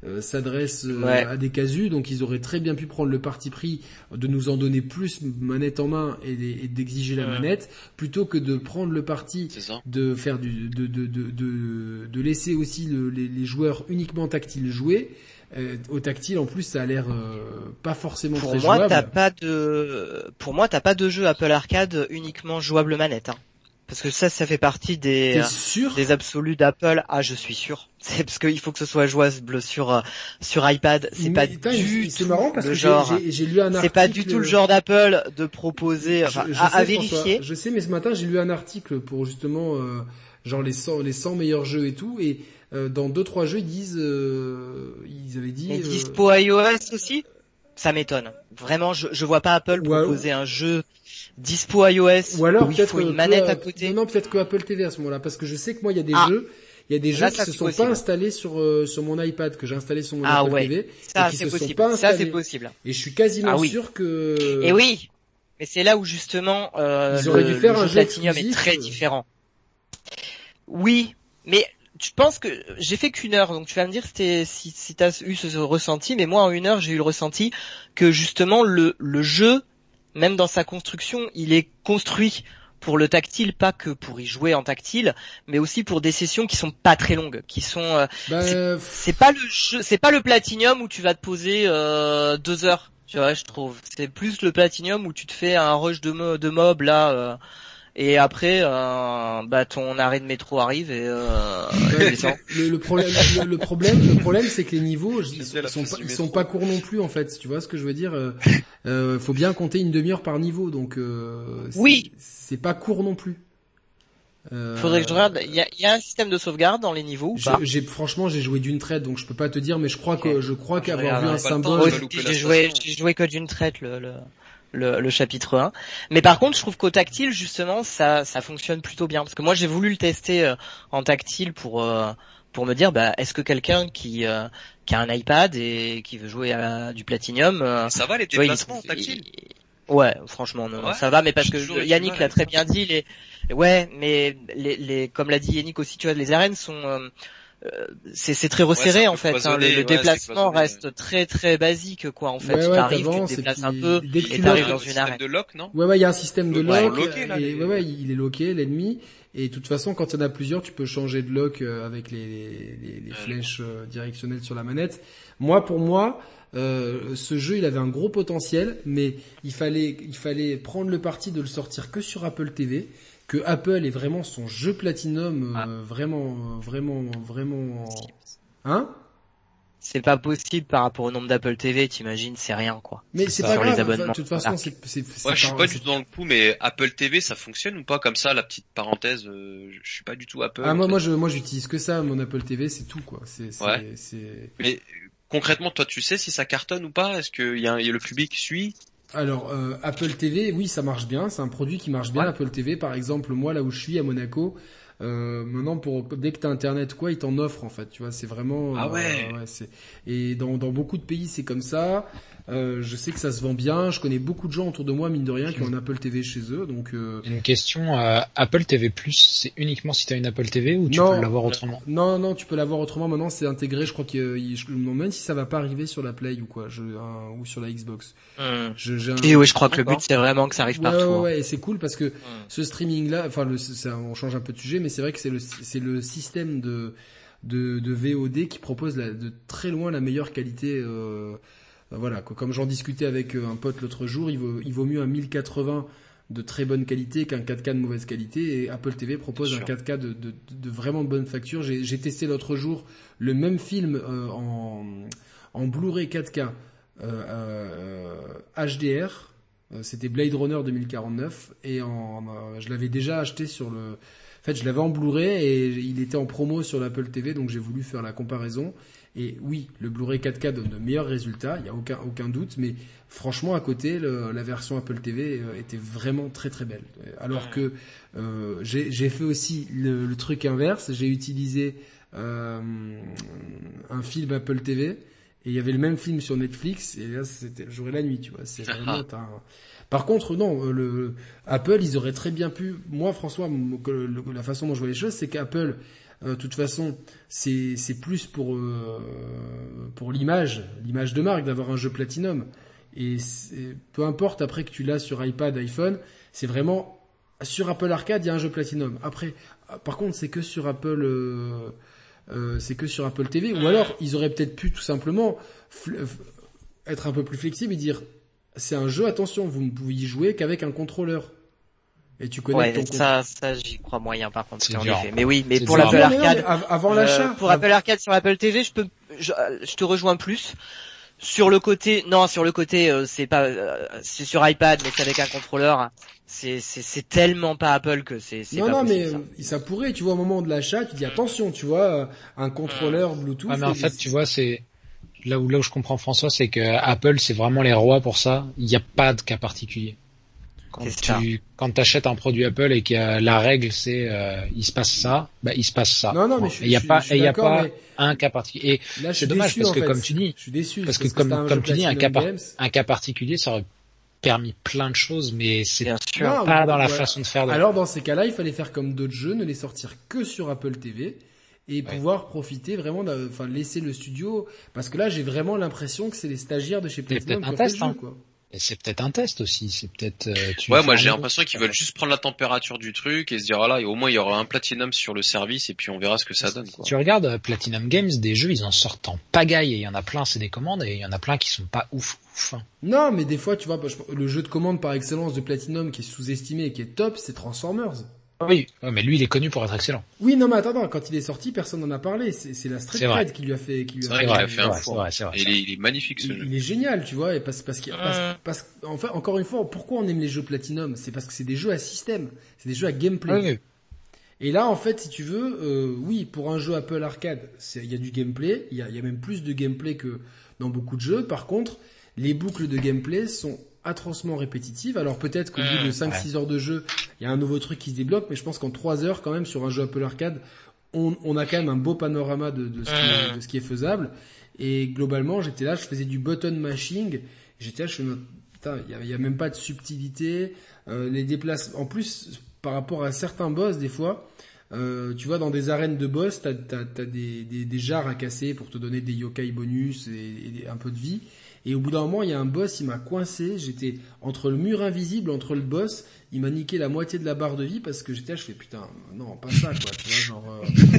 euh, s'adresse euh, à des casus, donc ils auraient très bien pu prendre le parti pris de nous en donner plus manette en main et, d'exiger la manette, plutôt que de prendre le parti de faire du, de, de, de, de, laisser aussi les, joueurs uniquement tactiles jouer. au tactile, en plus, ça a l'air pas forcément pour très moi, jouable. T'as pas de, pour moi, t'as pas de jeu Apple Arcade uniquement jouable manette. Hein. Parce que ça, ça fait partie des sûr des absolus d'Apple. Ah, je suis sûr. C'est parce qu'il faut que ce soit jouable sur euh, sur iPad. C'est pas du C'est marrant parce que j'ai lu un article. C'est pas du tout le genre d'Apple de proposer. Enfin, à, vérifier. Je sais, mais ce matin j'ai lu un article pour justement euh, genre les 100 les 100 meilleurs jeux et tout et euh, dans deux trois jeux ils disent ils avaient dit. Et dispo iOS aussi? Ça m'étonne. Vraiment, je je vois pas Apple proposer un jeu dispo iOS ou alors faut une manette à côté. Non, non peut-être que Apple TV à ce moment-là, parce que je sais que moi il y a des ah. jeux, il y a des jeux qui se sont pas installés sur euh, sur mon iPad que j'ai installé sur mon ah, Apple TV ça, et qui se possible. sont pas installés. Ça c'est possible. Et je suis quasiment ah sûr que. Et oui, mais c'est là où justement euh, Ils auraient dû faire un jeu Platinum est très euh. différent. Oui, mais je pense que j'ai fait qu'une heure, donc tu vas me dire si, si, si tu as eu ce ressenti, mais moi en une heure j'ai eu le ressenti que justement le, le jeu, même dans sa construction, il est construit pour le tactile, pas que pour y jouer en tactile, mais aussi pour des sessions qui sont pas très longues, qui sont. Euh, bah, c'est pas le c'est pas le platinium où tu vas te poser euh, deux heures, tu vois, je trouve. C'est plus le platinium où tu te fais un rush de, de mob là. Et après euh, bah ton arrêt de métro arrive et euh, le, problème le, problème le problème c'est que les niveaux ils sont pas, ils sont pas courts non plus en fait. Tu vois ce que je veux dire euh, euh faut bien compter une demi-heure par niveau donc euh, oui. c'est pas court non plus. Euh... Faudrait que je regarde. Il y a, y a, un système de sauvegarde dans les niveaux ou pas? J'ai franchement j'ai joué d'une traite donc je peux pas te dire mais je crois que je crois qu'avoir vu un symbole. J'ai joué j'ai joué que d'une traite le, le le, chapitre 1. Mais par contre, je trouve qu'au tactile, justement, ça, ça fonctionne plutôt bien. Parce que moi, j'ai voulu le tester euh, en tactile pour euh, pour me dire, bah, est-ce que quelqu'un qui euh, qui a un iPad et qui veut jouer à du Platinum, ça va les déplacements en tactile Ouais, franchement, non, ça va, mais parce que Yannick l'a très bien dit, les, ouais, mais les, les, comme l'a dit Yannick aussi, tu vois, les arènes sont, euh, c'est très resserré en fait. Hein, le, déplacement reste très très basique quoi en fait. Ouais, tu arrives, tu te déplaces un peu et t'arrives dans une arène. de lock non? Ouais ouais, il y a un système de lock. et, ouais ouais, il est locké l'ennemi. Et de toute façon, quand il y en a plusieurs, tu peux changer de lock euh, avec les, les, les flèches euh, directionnelles sur la manette. Moi, pour moi, euh, ce jeu, il avait un gros potentiel, mais il fallait, il fallait prendre le parti de le sortir que sur Apple TV que Apple est vraiment son jeu platinum, euh, ah. vraiment, vraiment, vraiment, hein? C'est pas possible par rapport au nombre d'Apple TV, t'imagines, c'est rien quoi. Mais c'est pas grave. Les abonnements. de toute façon, c'est, c'est, ouais, je suis pas du tout dans le coup, mais Apple TV, ça fonctionne ou pas comme ça La petite parenthèse, euh, je suis pas du tout Apple. Ah moi, moi, je, moi, j'utilise que ça, mon Apple TV, c'est tout quoi. C'est, c'est... Mais concrètement, toi, tu sais si ça cartonne ou pas? Est-ce que y a, y a le public suit? Alors euh, Apple TV, oui, ça marche bien. C'est un produit qui marche bien. Apple TV, par exemple, moi là où je suis à Monaco, euh, maintenant pour dès que t'as internet quoi, ils t'en offrent en fait. Tu vois, c'est vraiment. Ah ouais. Euh, ouais et dans dans beaucoup de pays c'est comme ça. Euh, je sais que ça se vend bien. Je connais beaucoup de gens autour de moi, mine de rien, qui ont un Apple TV chez eux. Donc euh... une question euh, Apple TV Plus, c'est uniquement si tu as une Apple TV ou tu peux l'avoir autrement? Non, non, tu peux l'avoir autrement. Maintenant, c'est intégré. Je crois qu'il, je me demande si ça va pas arriver sur la Play ou quoi, je, ou sur la Xbox. Je, Et oui, je crois que le but c'est vraiment que ça arrive partout. Ouais, ouais, hein. et c'est cool parce que hmm. ce streaming là, enfin, le, ça, on change un peu de sujet, mais c'est vrai que c'est le, c'est le système de de, de VOD qui propose la, de très loin la meilleure qualité. Euh, bah voilà, comme j'en discutais avec euh, un pote l'autre jour, il vaut, il vaut mieux un 1080 de très bonne qualité qu'un 4K de mauvaise qualité et Apple TV propose un 4K de, de, de, vraiment bonne facture. J'ai testé l'autre jour le même film euh, en, en Blu-ray 4K euh, HDR. Euh, c'était Blade Runner 2049 et en, je l'avais déjà acheté sur le. En fait, je l'avais en Blu-ray et il était en promo sur l'Apple TV, donc j'ai voulu faire la comparaison. Et oui, le Blu-ray 4K donne de meilleurs résultats, il n'y a aucun, aucun doute, mais franchement, à côté, la version Apple TV euh, était vraiment très très belle. Alors que euh, j'ai fait aussi le, truc inverse, j'ai utilisé euh, un film Apple TV, et il y avait le même film sur Netflix, et là, c'était le jour et la nuit, tu vois. C'est vraiment Par contre, non, euh, le, Apple, ils auraient très bien pu. Moi, François, la façon dont je vois les choses, c'est qu'Apple de toute façon, c'est plus pour euh, pour l'image, l'image de marque d'avoir un jeu platinum. Et peu importe après que tu l'as sur iPad, iPhone, c'est vraiment sur Apple Arcade, il y a un jeu platinum. Après, par contre, c'est que sur Apple. Euh, euh, c'est que sur Apple TV. Ou alors, ils auraient peut-être pu tout simplement être un peu plus flexible et dire c'est un jeu, attention, vous ne pouvez y jouer qu'avec un contrôleur. Et tu connais ouais, ça, ça j'y crois moyen par contre. En effet. Mais oui, mais pour l'Apple Arcade, avant l'achat, euh, pour Apple Arcade sur Apple TV, je peux, je, te rejoins plus. Sur le côté, non, sur le côté, euh, c'est pas, euh, c'est sur iPad, mais c'est avec un contrôleur. C'est, c'est, c'est tellement pas Apple que c'est, non, pas non, mais ça. pourrait. Tu vois, au moment de l'achat, tu dis attention, tu vois, un contrôleur Bluetooth. Ah, mais en fait, tu vois, c'est là où là où je comprends François, c'est que Apple, c'est vraiment les rois pour ça. Il n'y a pas de cas particulier. Quand tu quand achètes un produit Apple et que la règle c'est euh, il se passe ça, bah il se passe ça. Non non mais il y a pas il y a pas un cas particulier. Et c'est dommage parce que comme tu dis, je suis déçu parce que comme comme tu dis un cas un cas particulier ça aurait permis plein de choses mais c'est pas dans la façon de faire. Alors dans ces cas-là, il fallait faire comme d'autres jeux, ne les sortir que sur Apple TV et pouvoir profiter vraiment, enfin laisser le studio, parce que là j'ai vraiment l'impression que c'est les stagiaires de chez Platinum qui ont fait le hein. quoi. Et c'est peut-être un test aussi, c'est peut-être. Euh, ouais, moi j'ai l'impression qu'ils veulent juste prendre la température du truc et se dire ah et au moins il y aura un Platinum sur le service et puis on verra ce que ça donne. Quoi. tu regardes euh, Platinum Games, des jeux ils en sortent en pagaille et il y en a plein c'est des commandes et il y en a plein qui sont pas ouf ouf. Hein. Non, mais des fois tu vois, le jeu de commande par excellence de Platinum qui est sous-estimé et qui est top, c'est Transformers. Oui, mais lui il est connu pour être excellent. Oui, non mais attends, quand il est sorti, personne n'en a parlé. C'est la Street Cred qui lui a fait, qui lui a fait, vrai, fait un four. Il, est, il est magnifique ce il, jeu. Il est génial, tu vois, et parce parce qu'il parce, parce, enfin encore une fois, pourquoi on aime les jeux Platinum, c'est parce que c'est des jeux à système, c'est des jeux à gameplay. Et là, en fait, si tu veux, euh, oui, pour un jeu Apple Arcade, il y a du gameplay, il y a, y a même plus de gameplay que dans beaucoup de jeux. Par contre, les boucles de gameplay sont atrocement répétitive. Alors peut-être qu'au bout de 5-6 mmh, heures de jeu, il y a un nouveau truc qui se débloque, mais je pense qu'en 3 heures quand même sur un jeu Apple Arcade, on, on a quand même un beau panorama de, de, ce, qui est, mmh. de ce qui est faisable. Et globalement, j'étais là, je faisais du button mashing. J'étais là, je me il y a, même pas de subtilité. Euh, les déplacements, en plus, par rapport à certains boss, des fois, euh, tu vois, dans des arènes de boss, t'as as, des, des, des, jarres à casser pour te donner des yokai bonus et, et un peu de vie. Et au bout d'un moment, il y a un boss, il m'a coincé. J'étais entre le mur invisible, entre le boss. Il m'a niqué la moitié de la barre de vie parce que j'étais là, je fais putain, non, pas ça, quoi. Tu vois, genre. Euh...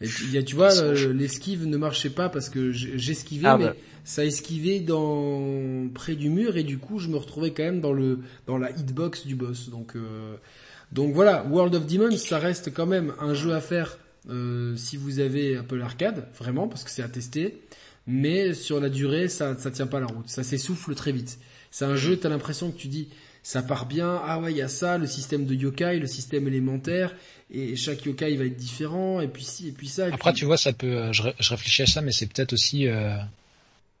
Et il y a, tu vois, l'esquive ne marchait pas parce que j'esquivais, ah, mais bah. ça esquivait dans près du mur et du coup, je me retrouvais quand même dans le dans la hitbox du boss. Donc euh... donc voilà, World of Demons, ça reste quand même un jeu à faire euh, si vous avez Apple Arcade, vraiment, parce que c'est à tester mais sur la durée, ça, ça tient pas la route. Ça s'essouffle très vite. C'est un jeu, t'as l'impression que tu dis, ça part bien, ah ouais, il y a ça, le système de yokai, le système élémentaire, et chaque yokai va être différent, et puis ci, et puis ça. Après, tu vois, ça peut, euh, je, réfléchis à ça, mais c'est peut-être aussi euh,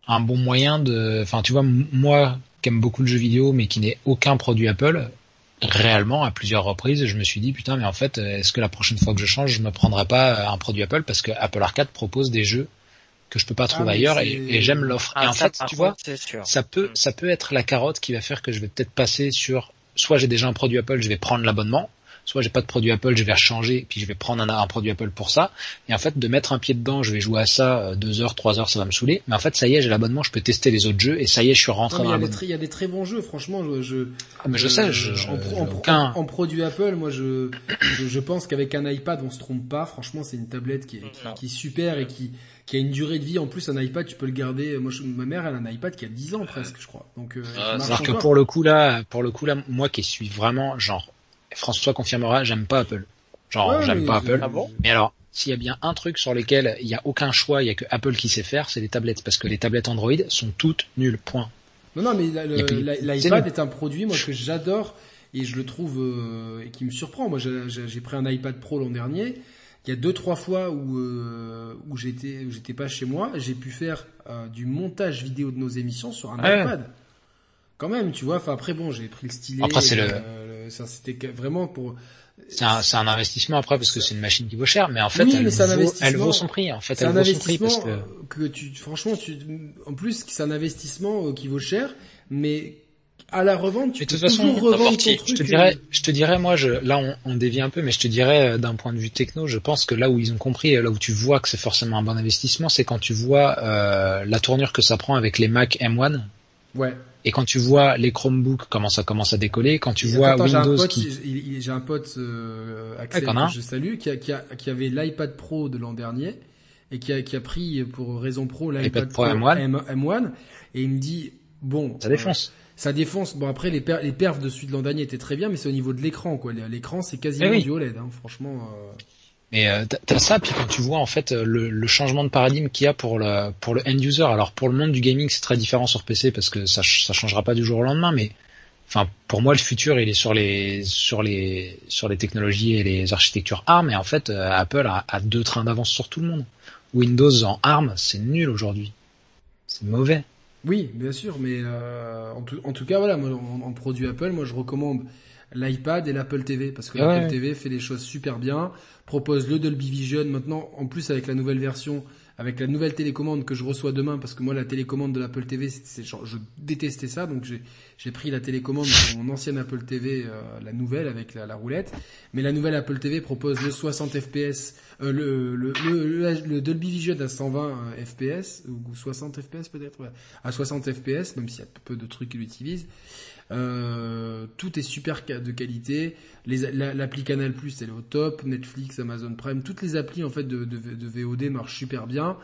un bon moyen de, enfin, tu vois, moi, qui aime beaucoup le jeu vidéo, mais qui n'ai aucun produit Apple, réellement, à plusieurs reprises, je me suis dit, putain, mais en fait, est-ce que la prochaine fois que je change, je me prendrai pas un produit Apple, parce que Apple Arcade propose des jeux que je peux pas ah, trouver ailleurs et, j'aime l'offre. et ah, en fait, tu vois, ça peut, mm. ça peut être la carotte qui va faire que je vais peut-être passer sur, soit j'ai déjà un produit Apple, je vais prendre l'abonnement, soit j'ai pas de produit Apple, je vais changer, puis je vais prendre un, produit Apple pour ça. Et en fait, de mettre un pied dedans, je vais jouer à ça euh, deux heures, trois heures, ça va me saouler. Mais en fait, ça y est, j'ai l'abonnement, je peux tester les autres jeux et ça y est, je suis rentré dans Il y a des très bons jeux, franchement. Je, ah, mais je, sais, je, en, en, produit Apple, moi, je, je, pense qu'avec un iPad, on se trompe pas. Franchement, c'est une tablette qui est, qui est super et qui qui a une durée de vie en plus un iPad tu peux le garder. Moi ma mère elle a un iPad qui a 10 ans presque je crois. Donc euh, ah, que pour le coup là pour le coup là moi qui suis vraiment genre François confirmera j'aime pas Apple. Genre j'aime pas Apple. Ah mais alors s'il y a bien un truc sur lequel il y a aucun choix il y a que Apple qui sait faire c'est les tablettes. Parce que les tablettes Android sont toutes nulles point. Non non mais l'iPad est, un produit moi que j'adore et je le trouve euh, et qui me surprend. Moi j'ai pris un iPad Pro l'an dernier il y a deux trois fois où euh, où j'étais j'étais pas chez moi, j'ai pu faire euh, du montage vidéo de nos émissions sur un ah iPad. Quand même, tu vois. Enfin après bon, j'ai pris le stylet. Après c'est le... ça c'était vraiment pour. C'est un, c'est un investissement après parce que c'est une machine qui vaut cher, mais en fait elle, vaut, elle, vaut, son prix. En fait, elle vaut son prix parce que... que tu franchement tu en plus c'est un investissement euh, qui vaut cher, mais à la revente, tu peux de toute façon, revendre ton truc. Je te dirais, je te dirais, moi, je, là, on, on dévie un peu, mais je te dirais, euh, d'un point de vue techno, je pense que là où ils ont compris, là où tu vois que c'est forcément un bon investissement, c'est quand tu vois euh, la tournure que ça prend avec les Mac M1. Ouais. Et quand tu vois les Chromebooks comment ça commence à décoller, quand tu vois Windows j'ai un qui... J'ai un pote euh, Axel, que je salue, qui, a, qui, a, qui avait l'iPad Pro de l'an dernier et qui a, qui a pris pour raison pro l'iPad Pro, M1. M1 et il me dit bon ça défonce ça défonce. Bon après les, per les perfs de celui de l'an dernier étaient très bien, mais c'est au niveau de l'écran quoi. L'écran c'est quasiment eh du OLED, hein, franchement. Euh... Mais euh, t'as ça, puis quand tu vois en fait euh, le, le changement de paradigme qu'il y a pour le pour le end user. Alors pour le monde du gaming c'est très différent sur PC parce que ça ça changera pas du jour au lendemain, mais enfin pour moi le futur il est sur les sur les sur les technologies et les architectures ARM et en fait euh, Apple a, a, deux trains d'avance sur tout le monde. Windows en ARM c'est nul aujourd'hui, c'est mauvais. Oui, bien sûr, mais en, tout, cas, voilà, moi, en, produit Apple, moi je recommande l'iPad et l'Apple TV parce que l'Apple TV fait les choses super bien, propose le Dolby Vision maintenant en plus avec la nouvelle version avec la nouvelle télécommande que je reçois demain, parce que moi la télécommande de l'Apple TV, c'est je détestais ça, donc j'ai pris la télécommande de mon ancienne Apple TV, euh, la nouvelle avec la, roulette. Mais la nouvelle Apple TV propose le 60 fps, euh, le, le, le, Dolby Vision à 120 euh, fps ou 60 fps peut-être, à 60 fps, même s'il y a peu de trucs qui l'utilisent. Euh, tout est super de qualité. L'appli Canal Plus, elle est au top. Netflix, Amazon Prime, toutes les applis en fait de, de, de VOD marchent super bien.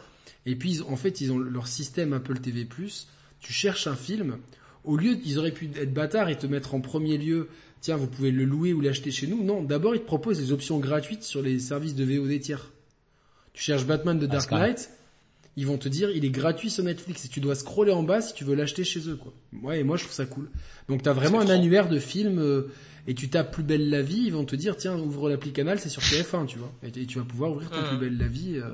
Et puis en fait, ils ont leur système Apple TV Plus. Tu cherches un film, au lieu, ils auraient pu être bâtards et te mettre en premier lieu. Tiens, vous pouvez le louer ou l'acheter chez nous. Non, d'abord ils te proposent des options gratuites sur les services de VOD tiers. Tu cherches Batman de Dark Knight ils vont te dire il est gratuit sur Netflix et tu dois scroller en bas si tu veux l'acheter chez eux quoi. Ouais, et moi je trouve ça cool. Donc t'as vraiment un annuaire de films euh, et tu tapes Plus belle la vie, ils vont te dire tiens ouvre l'appli Canal, c'est sur TF1, tu vois. Et, tu vas pouvoir ouvrir ton Plus belle la vie. Euh.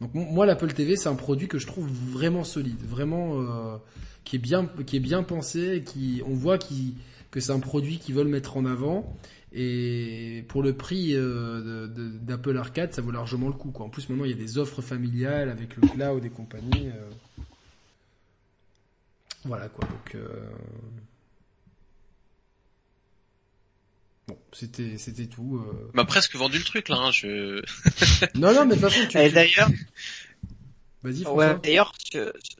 Donc moi l'Apple TV c'est un produit que je trouve vraiment solide, vraiment euh, qui est bien qui est bien pensé, qui on voit qui que c'est un produit qu'ils veulent mettre en avant et pour le prix euh, d'Apple Arcade, ça vaut largement le coup. Quoi. En plus, maintenant, il y a des offres familiales avec le cloud et compagnie. Euh. Voilà quoi. Donc, euh. bon, c'était c'était tout. M'a presque vendu le truc là. Hein, je... non non, mais de toute façon, tu. Et d'ailleurs, Vas-y, Ouais, d'ailleurs,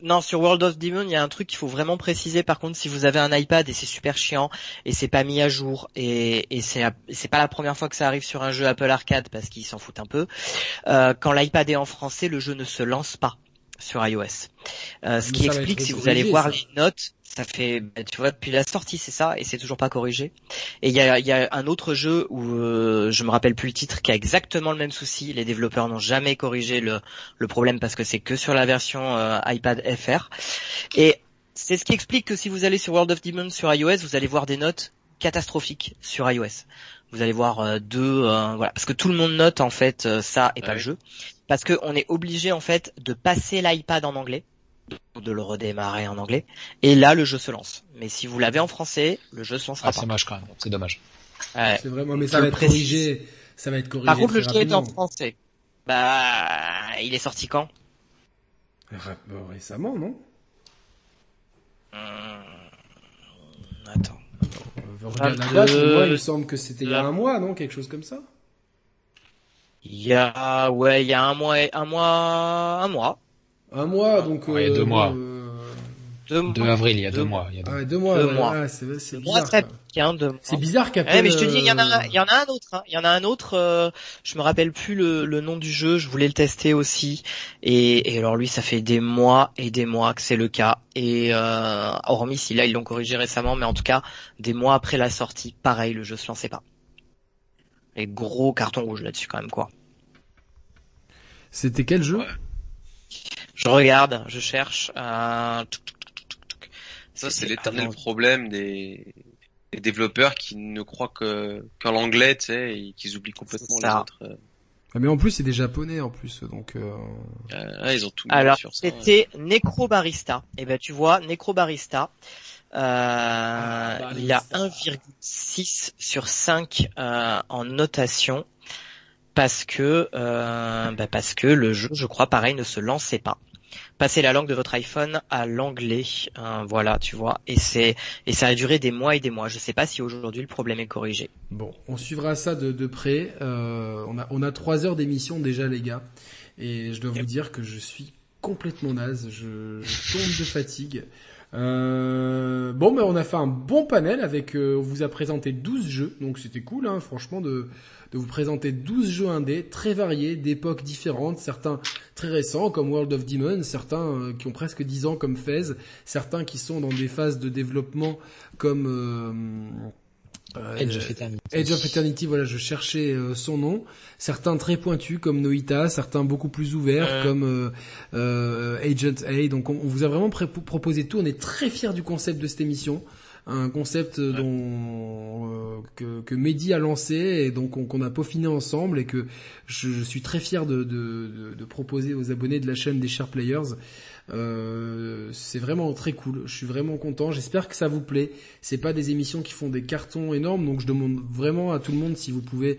non, sur World of Demon, il y a un truc qu'il faut vraiment préciser. Par contre, si vous avez un iPad et c'est super chiant et c'est pas mis à jour et, et c'est c'est pas la première fois que ça arrive sur un jeu Apple Arcade parce qu'ils s'en foutent un peu. Euh, quand l'iPad est en français, le jeu ne se lance pas sur iOS. Euh, ce qui explique si vous allez voir les notes, ça fait, bah, tu vois, depuis la sortie, c'est ça, et c'est toujours pas corrigé. Et il y a, y a, un autre jeu où euh, je me rappelle plus le titre, qui a exactement le même souci. Les développeurs n'ont jamais corrigé le, le problème parce que c'est que sur la version euh, iPad FR. Et c'est ce qui explique que si vous allez sur World of Demons sur iOS, vous allez voir des notes catastrophiques sur iOS. Vous allez voir euh, deux, voilà, parce que tout le monde note en fait ça et pas le jeu parce qu'on est obligé en fait de passer l'iPad en anglais, de le redémarrer en anglais, et là le jeu se lance. Mais si vous l'avez en français, le jeu se lancera ah, pas. C'est dommage quand même, c'est dommage. C'est vraiment, mais ça va être corrigé, ça va être corrigé. Par contre, le jeu est en français. Bah, il est sorti quand? Récemment, non? Hum, Attends. Regarde la date, moi il me semble que c'était il y a un mois, non? Quelque chose comme ça? Il y a, ouais, il y a un mois, un mois, un mois. Un mois, donc. Ouais, euh, deux mois. Deux, 2 avril, il y a deux, mois. Il y a deux, ah, deux mois. Deux mois. Ah, c'est bizarre. C'est bizarre qu'après. Ouais, mais je te dis, il y en a, il y en a un autre. Hein. Il y en a un autre. Euh, je me rappelle plus le, le, nom du jeu. Je voulais le tester aussi. Et, et alors lui, ça fait des mois et des mois que c'est le cas. Et euh, hormis si là ils l'ont corrigé récemment, mais en tout cas, des mois après la sortie, pareil, le jeu se lançait pas. Et gros carton rouge là-dessus quand même quoi. C'était quel jeu? Je regarde, je cherche. Euh... Ça c'est l'éternel problème des... développeurs qui ne croient que qu'en l'anglais, tu sais, et qu'ils oublient complètement les autres. Euh. Ah, mais en plus c'est des japonais en plus, donc. Euh... Ah, ils ont tout. Alors c'était Necrobarista. Et eh ben tu vois, Necrobarista. Euh, ah, il a 1,6 sur 5 euh, en notation parce que euh, bah parce que le jeu, je crois, pareil, ne se lançait pas. Passez la langue de votre iPhone à l'anglais, hein, voilà, tu vois, et c'est et ça a duré des mois et des mois. Je sais pas si aujourd'hui le problème est corrigé. Bon, on suivra ça de, de près. Euh, on a on a trois heures d'émission déjà, les gars, et je dois vous dire que je suis complètement naze. Je, je tombe de fatigue. Euh, bon, mais on a fait un bon panel avec, euh, on vous a présenté 12 jeux, donc c'était cool, hein, franchement, de, de vous présenter 12 jeux indés, très variés, d'époques différentes, certains très récents comme World of Demons, certains euh, qui ont presque 10 ans comme Fez, certains qui sont dans des phases de développement comme... Euh, Edge of Eternity. Edge of Eternity, voilà, je cherchais euh, son nom. Certains très pointus comme Noita, certains beaucoup plus ouverts comme euh, Agent A. Donc on, vous a vraiment proposé tout. On est très fiers du concept de cette émission. Un concept dont que, que Mehdi a lancé et donc qu'on a peaufiné ensemble et que je, je suis très fier de, de, de, de, proposer aux abonnés de la chaîne des Share Players. Euh, c'est vraiment très cool. Je suis vraiment content. J'espère que ça vous plaît. C'est pas des émissions qui font des cartons énormes, donc je demande vraiment à tout le monde si vous pouvez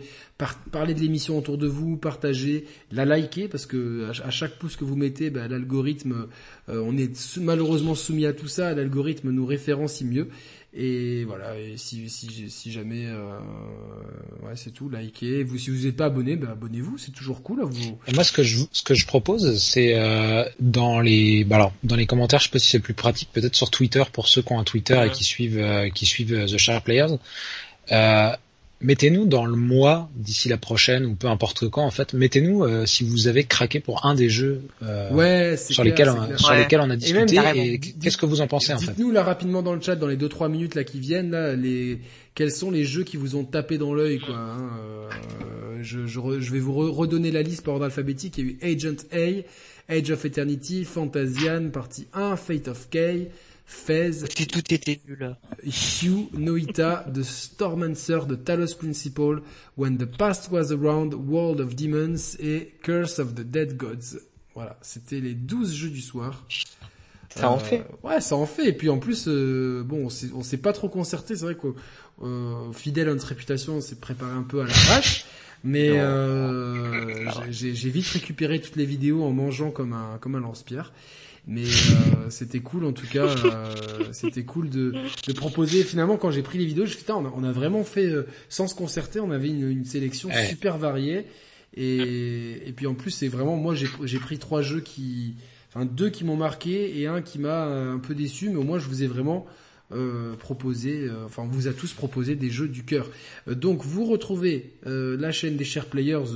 parler de l'émission autour de vous, partager, la liker parce que à, chaque pouce que vous mettez, bah, l'algorithme, euh, on est malheureusement soumis à tout ça. L'algorithme nous référencie mieux. Et voilà, et si, si, si jamais, euh, ouais, c'est tout, likez. Vous, si vous n'êtes pas abonné, ben abonnez-vous, c'est toujours cool. Vous... moi, ce que je, ce que je propose, c'est euh, dans les, bah alors, dans les commentaires, je sais pas si c'est plus pratique, peut-être sur Twitter pour ceux qui ont un Twitter et qui suivent, euh, qui suivent The Sharp Players. Mettez-nous dans le mois d'ici la prochaine ou peu importe quand en fait, mettez-nous euh, si vous avez craqué pour un des jeux euh, sur lesquels on, sur lesquels on a discuté et, qu'est-ce que vous en pensez en fait. Dites-nous là rapidement dans le chat dans les 2 3 minutes là qui viennent là les quels sont les jeux qui vous ont tapé dans l'œil quoi hein, euh, je, je, je, vais vous redonner la liste par ordre alphabétique, il y a eu Agent A, Age of Eternity, Fantasian, partie 1, Fate of K, Fez, tout était nul. Hugh, Noita, The Stormancer, The Talos Principle, When the Past Was Around, World of Demons et Curse of the Dead Gods. Voilà, c'était les 12 jeux du soir. Ça en fait. Euh, ouais, ça en fait. Et puis en plus, euh, bon, on s'est pas trop concerté. C'est vrai que euh, fidèle à notre réputation, on s'est préparé un peu à la vache. Mais euh, j'ai vite récupéré toutes les vidéos en mangeant comme un comme un lance-pierre. Mais euh, c'était cool en tout cas, euh, c'était cool de, de proposer. Finalement, quand j'ai pris les vidéos, je me suis dit, on a, on a vraiment fait euh, sans se concerter, on avait une, une sélection super variée. Et, et puis en plus, c'est vraiment moi j'ai pris trois jeux qui, enfin deux qui m'ont marqué et un qui m'a un peu déçu, mais au moins je vous ai vraiment euh, proposé, euh, enfin vous a tous proposé des jeux du cœur. donc vous retrouvez la chaîne des chers players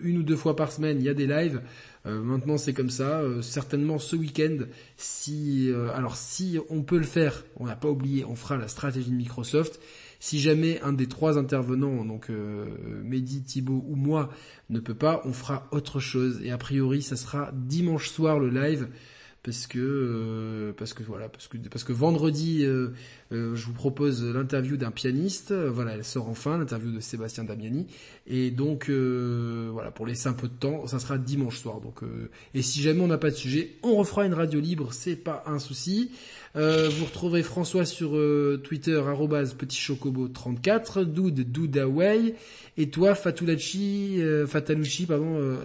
une ou deux fois par semaine, il y a des lives. Euh, maintenant c'est comme ça. Euh, certainement ce week-end, si euh, alors si on peut le faire, on n'a pas oublié, on fera la stratégie de Microsoft. Si jamais un des trois intervenants, donc Mehdi, Thibaut ou moi, ne peut pas, on fera autre chose. Et a priori, ça sera dimanche soir le live parce que euh, parce que voilà parce que parce que vendredi euh, euh, je vous propose l'interview d'un pianiste. Voilà elle sort enfin l'interview de Sébastien Damiani. Et donc voilà pour laisser un peu de temps ça sera dimanche soir. Donc et si jamais on n'a pas de sujet on refera une radio libre c'est pas un souci. Vous retrouverez François sur Twitter petit chocobo 34 Doud Doudaway et toi Fatulachi Fatalucci pardon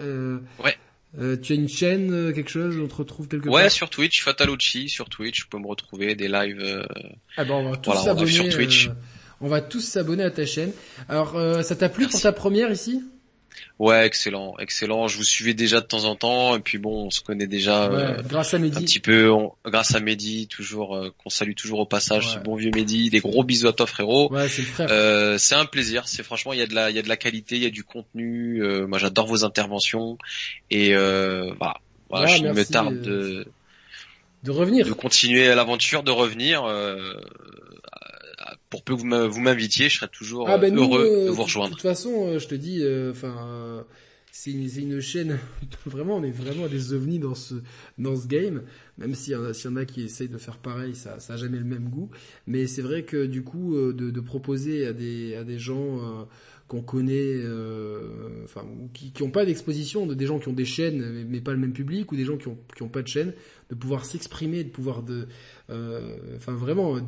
ouais euh, tu as une chaîne, euh, quelque chose, on te retrouve quelque ouais, part Ouais, sur Twitch, Fatalucci, sur Twitch, tu peux me retrouver, des lives. Euh... Ah ben on va tous s'abonner. Sur Twitch. Euh, on va tous s'abonner à ta chaîne. Alors, ça t'a plu pour ta première ici? Ouais, excellent, excellent. Je vous suivais déjà de temps en temps, et puis bon, on se connaît déjà euh, grâce à Mehdi. un petit peu, grâce à Mehdi, toujours euh, qu'on salue toujours au passage, ce bon vieux Mehdi. Des gros bisous à toi frérot. Ouais, c'est. Euh, un plaisir. C'est franchement, il y a de la, il y a de la qualité, il y a du contenu. moi, j'adore vos interventions, et voilà, voilà je me tarde de de revenir, de continuer l'aventure, de revenir pour peu que vous m'invitiez, je serai toujours ah, ben heureux de vous rejoindre. De toute façon, je te dis, enfin c'est une, une, chaîne vraiment on est vraiment des ovnis dans ce dans ce game même s'il y, en a qui essayent de faire pareil ça ça a jamais le même goût mais c'est vrai que du coup euh, de, de, proposer à des à des gens euh, qu'on connaît euh, enfin qui qui ont pas d'exposition de des gens qui ont des chaînes mais, pas le même public ou des gens qui ont qui ont pas de chaîne de pouvoir s'exprimer de pouvoir de enfin vraiment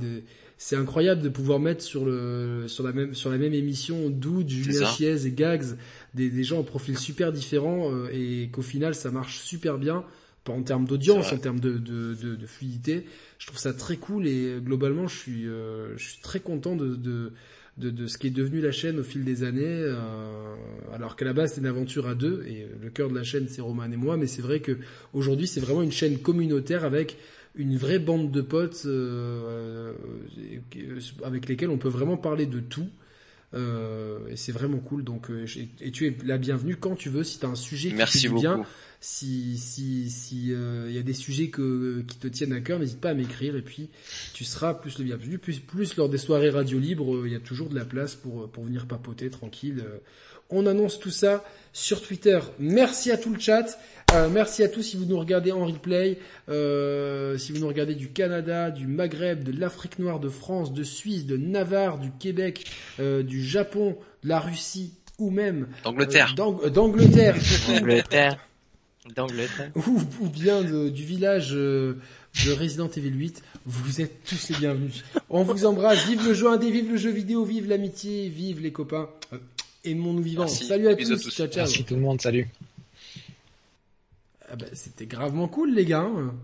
c'est incroyable de pouvoir mettre sur le sur la même sur la même émission Doud, Julien Chiez et Gags des, des gens au profil super différents euh, et qu'au final ça marche super bien en termes d'audience, en termes de, de, de, de, fluidité. Je trouve ça très cool et globalement je suis euh, je suis très content de, de de, de, ce qui est devenu la chaîne au fil des années, euh, alors qu'à la base c'est une aventure à deux et le cœur de la chaîne c'est Roman et moi, mais c'est vrai que aujourd'hui c'est vraiment une chaîne communautaire avec une vraie bande de potes euh, euh, avec lesquels on peut vraiment parler de tout. Euh, et c'est vraiment cool. Donc, et tu es la bienvenue quand tu veux. Si tu as un sujet qui Merci te bien, si si si il y a des sujets que, qui te tiennent à cœur, n'hésite pas à m'écrire. Et puis tu seras plus le bienvenu. Plus plus lors des soirées radio libres, il y a toujours de la place pour pour venir papoter tranquille. On annonce tout ça sur Twitter. Merci à tout le chat. Euh, merci à tous si vous nous regardez en replay, euh, si vous nous regardez du Canada, du Maghreb, de l'Afrique noire, de France, de Suisse, de Navarre, du Québec, euh, du Japon, de la Russie ou même d'Angleterre. d'Angleterre. D'Angleterre. D'Angleterre. Ou, ou bien de, du village de Resident Evil 8. Vous êtes tous les bienvenus. On vous embrasse. Vive le jeu indé, vive le jeu vidéo, vive l'amitié, vive les copains. Aimons-nous vivants. Salut à tous. Ciao, ciao. Merci tout le monde. Salut. Ah bah, c'était gravement cool les gars. hein.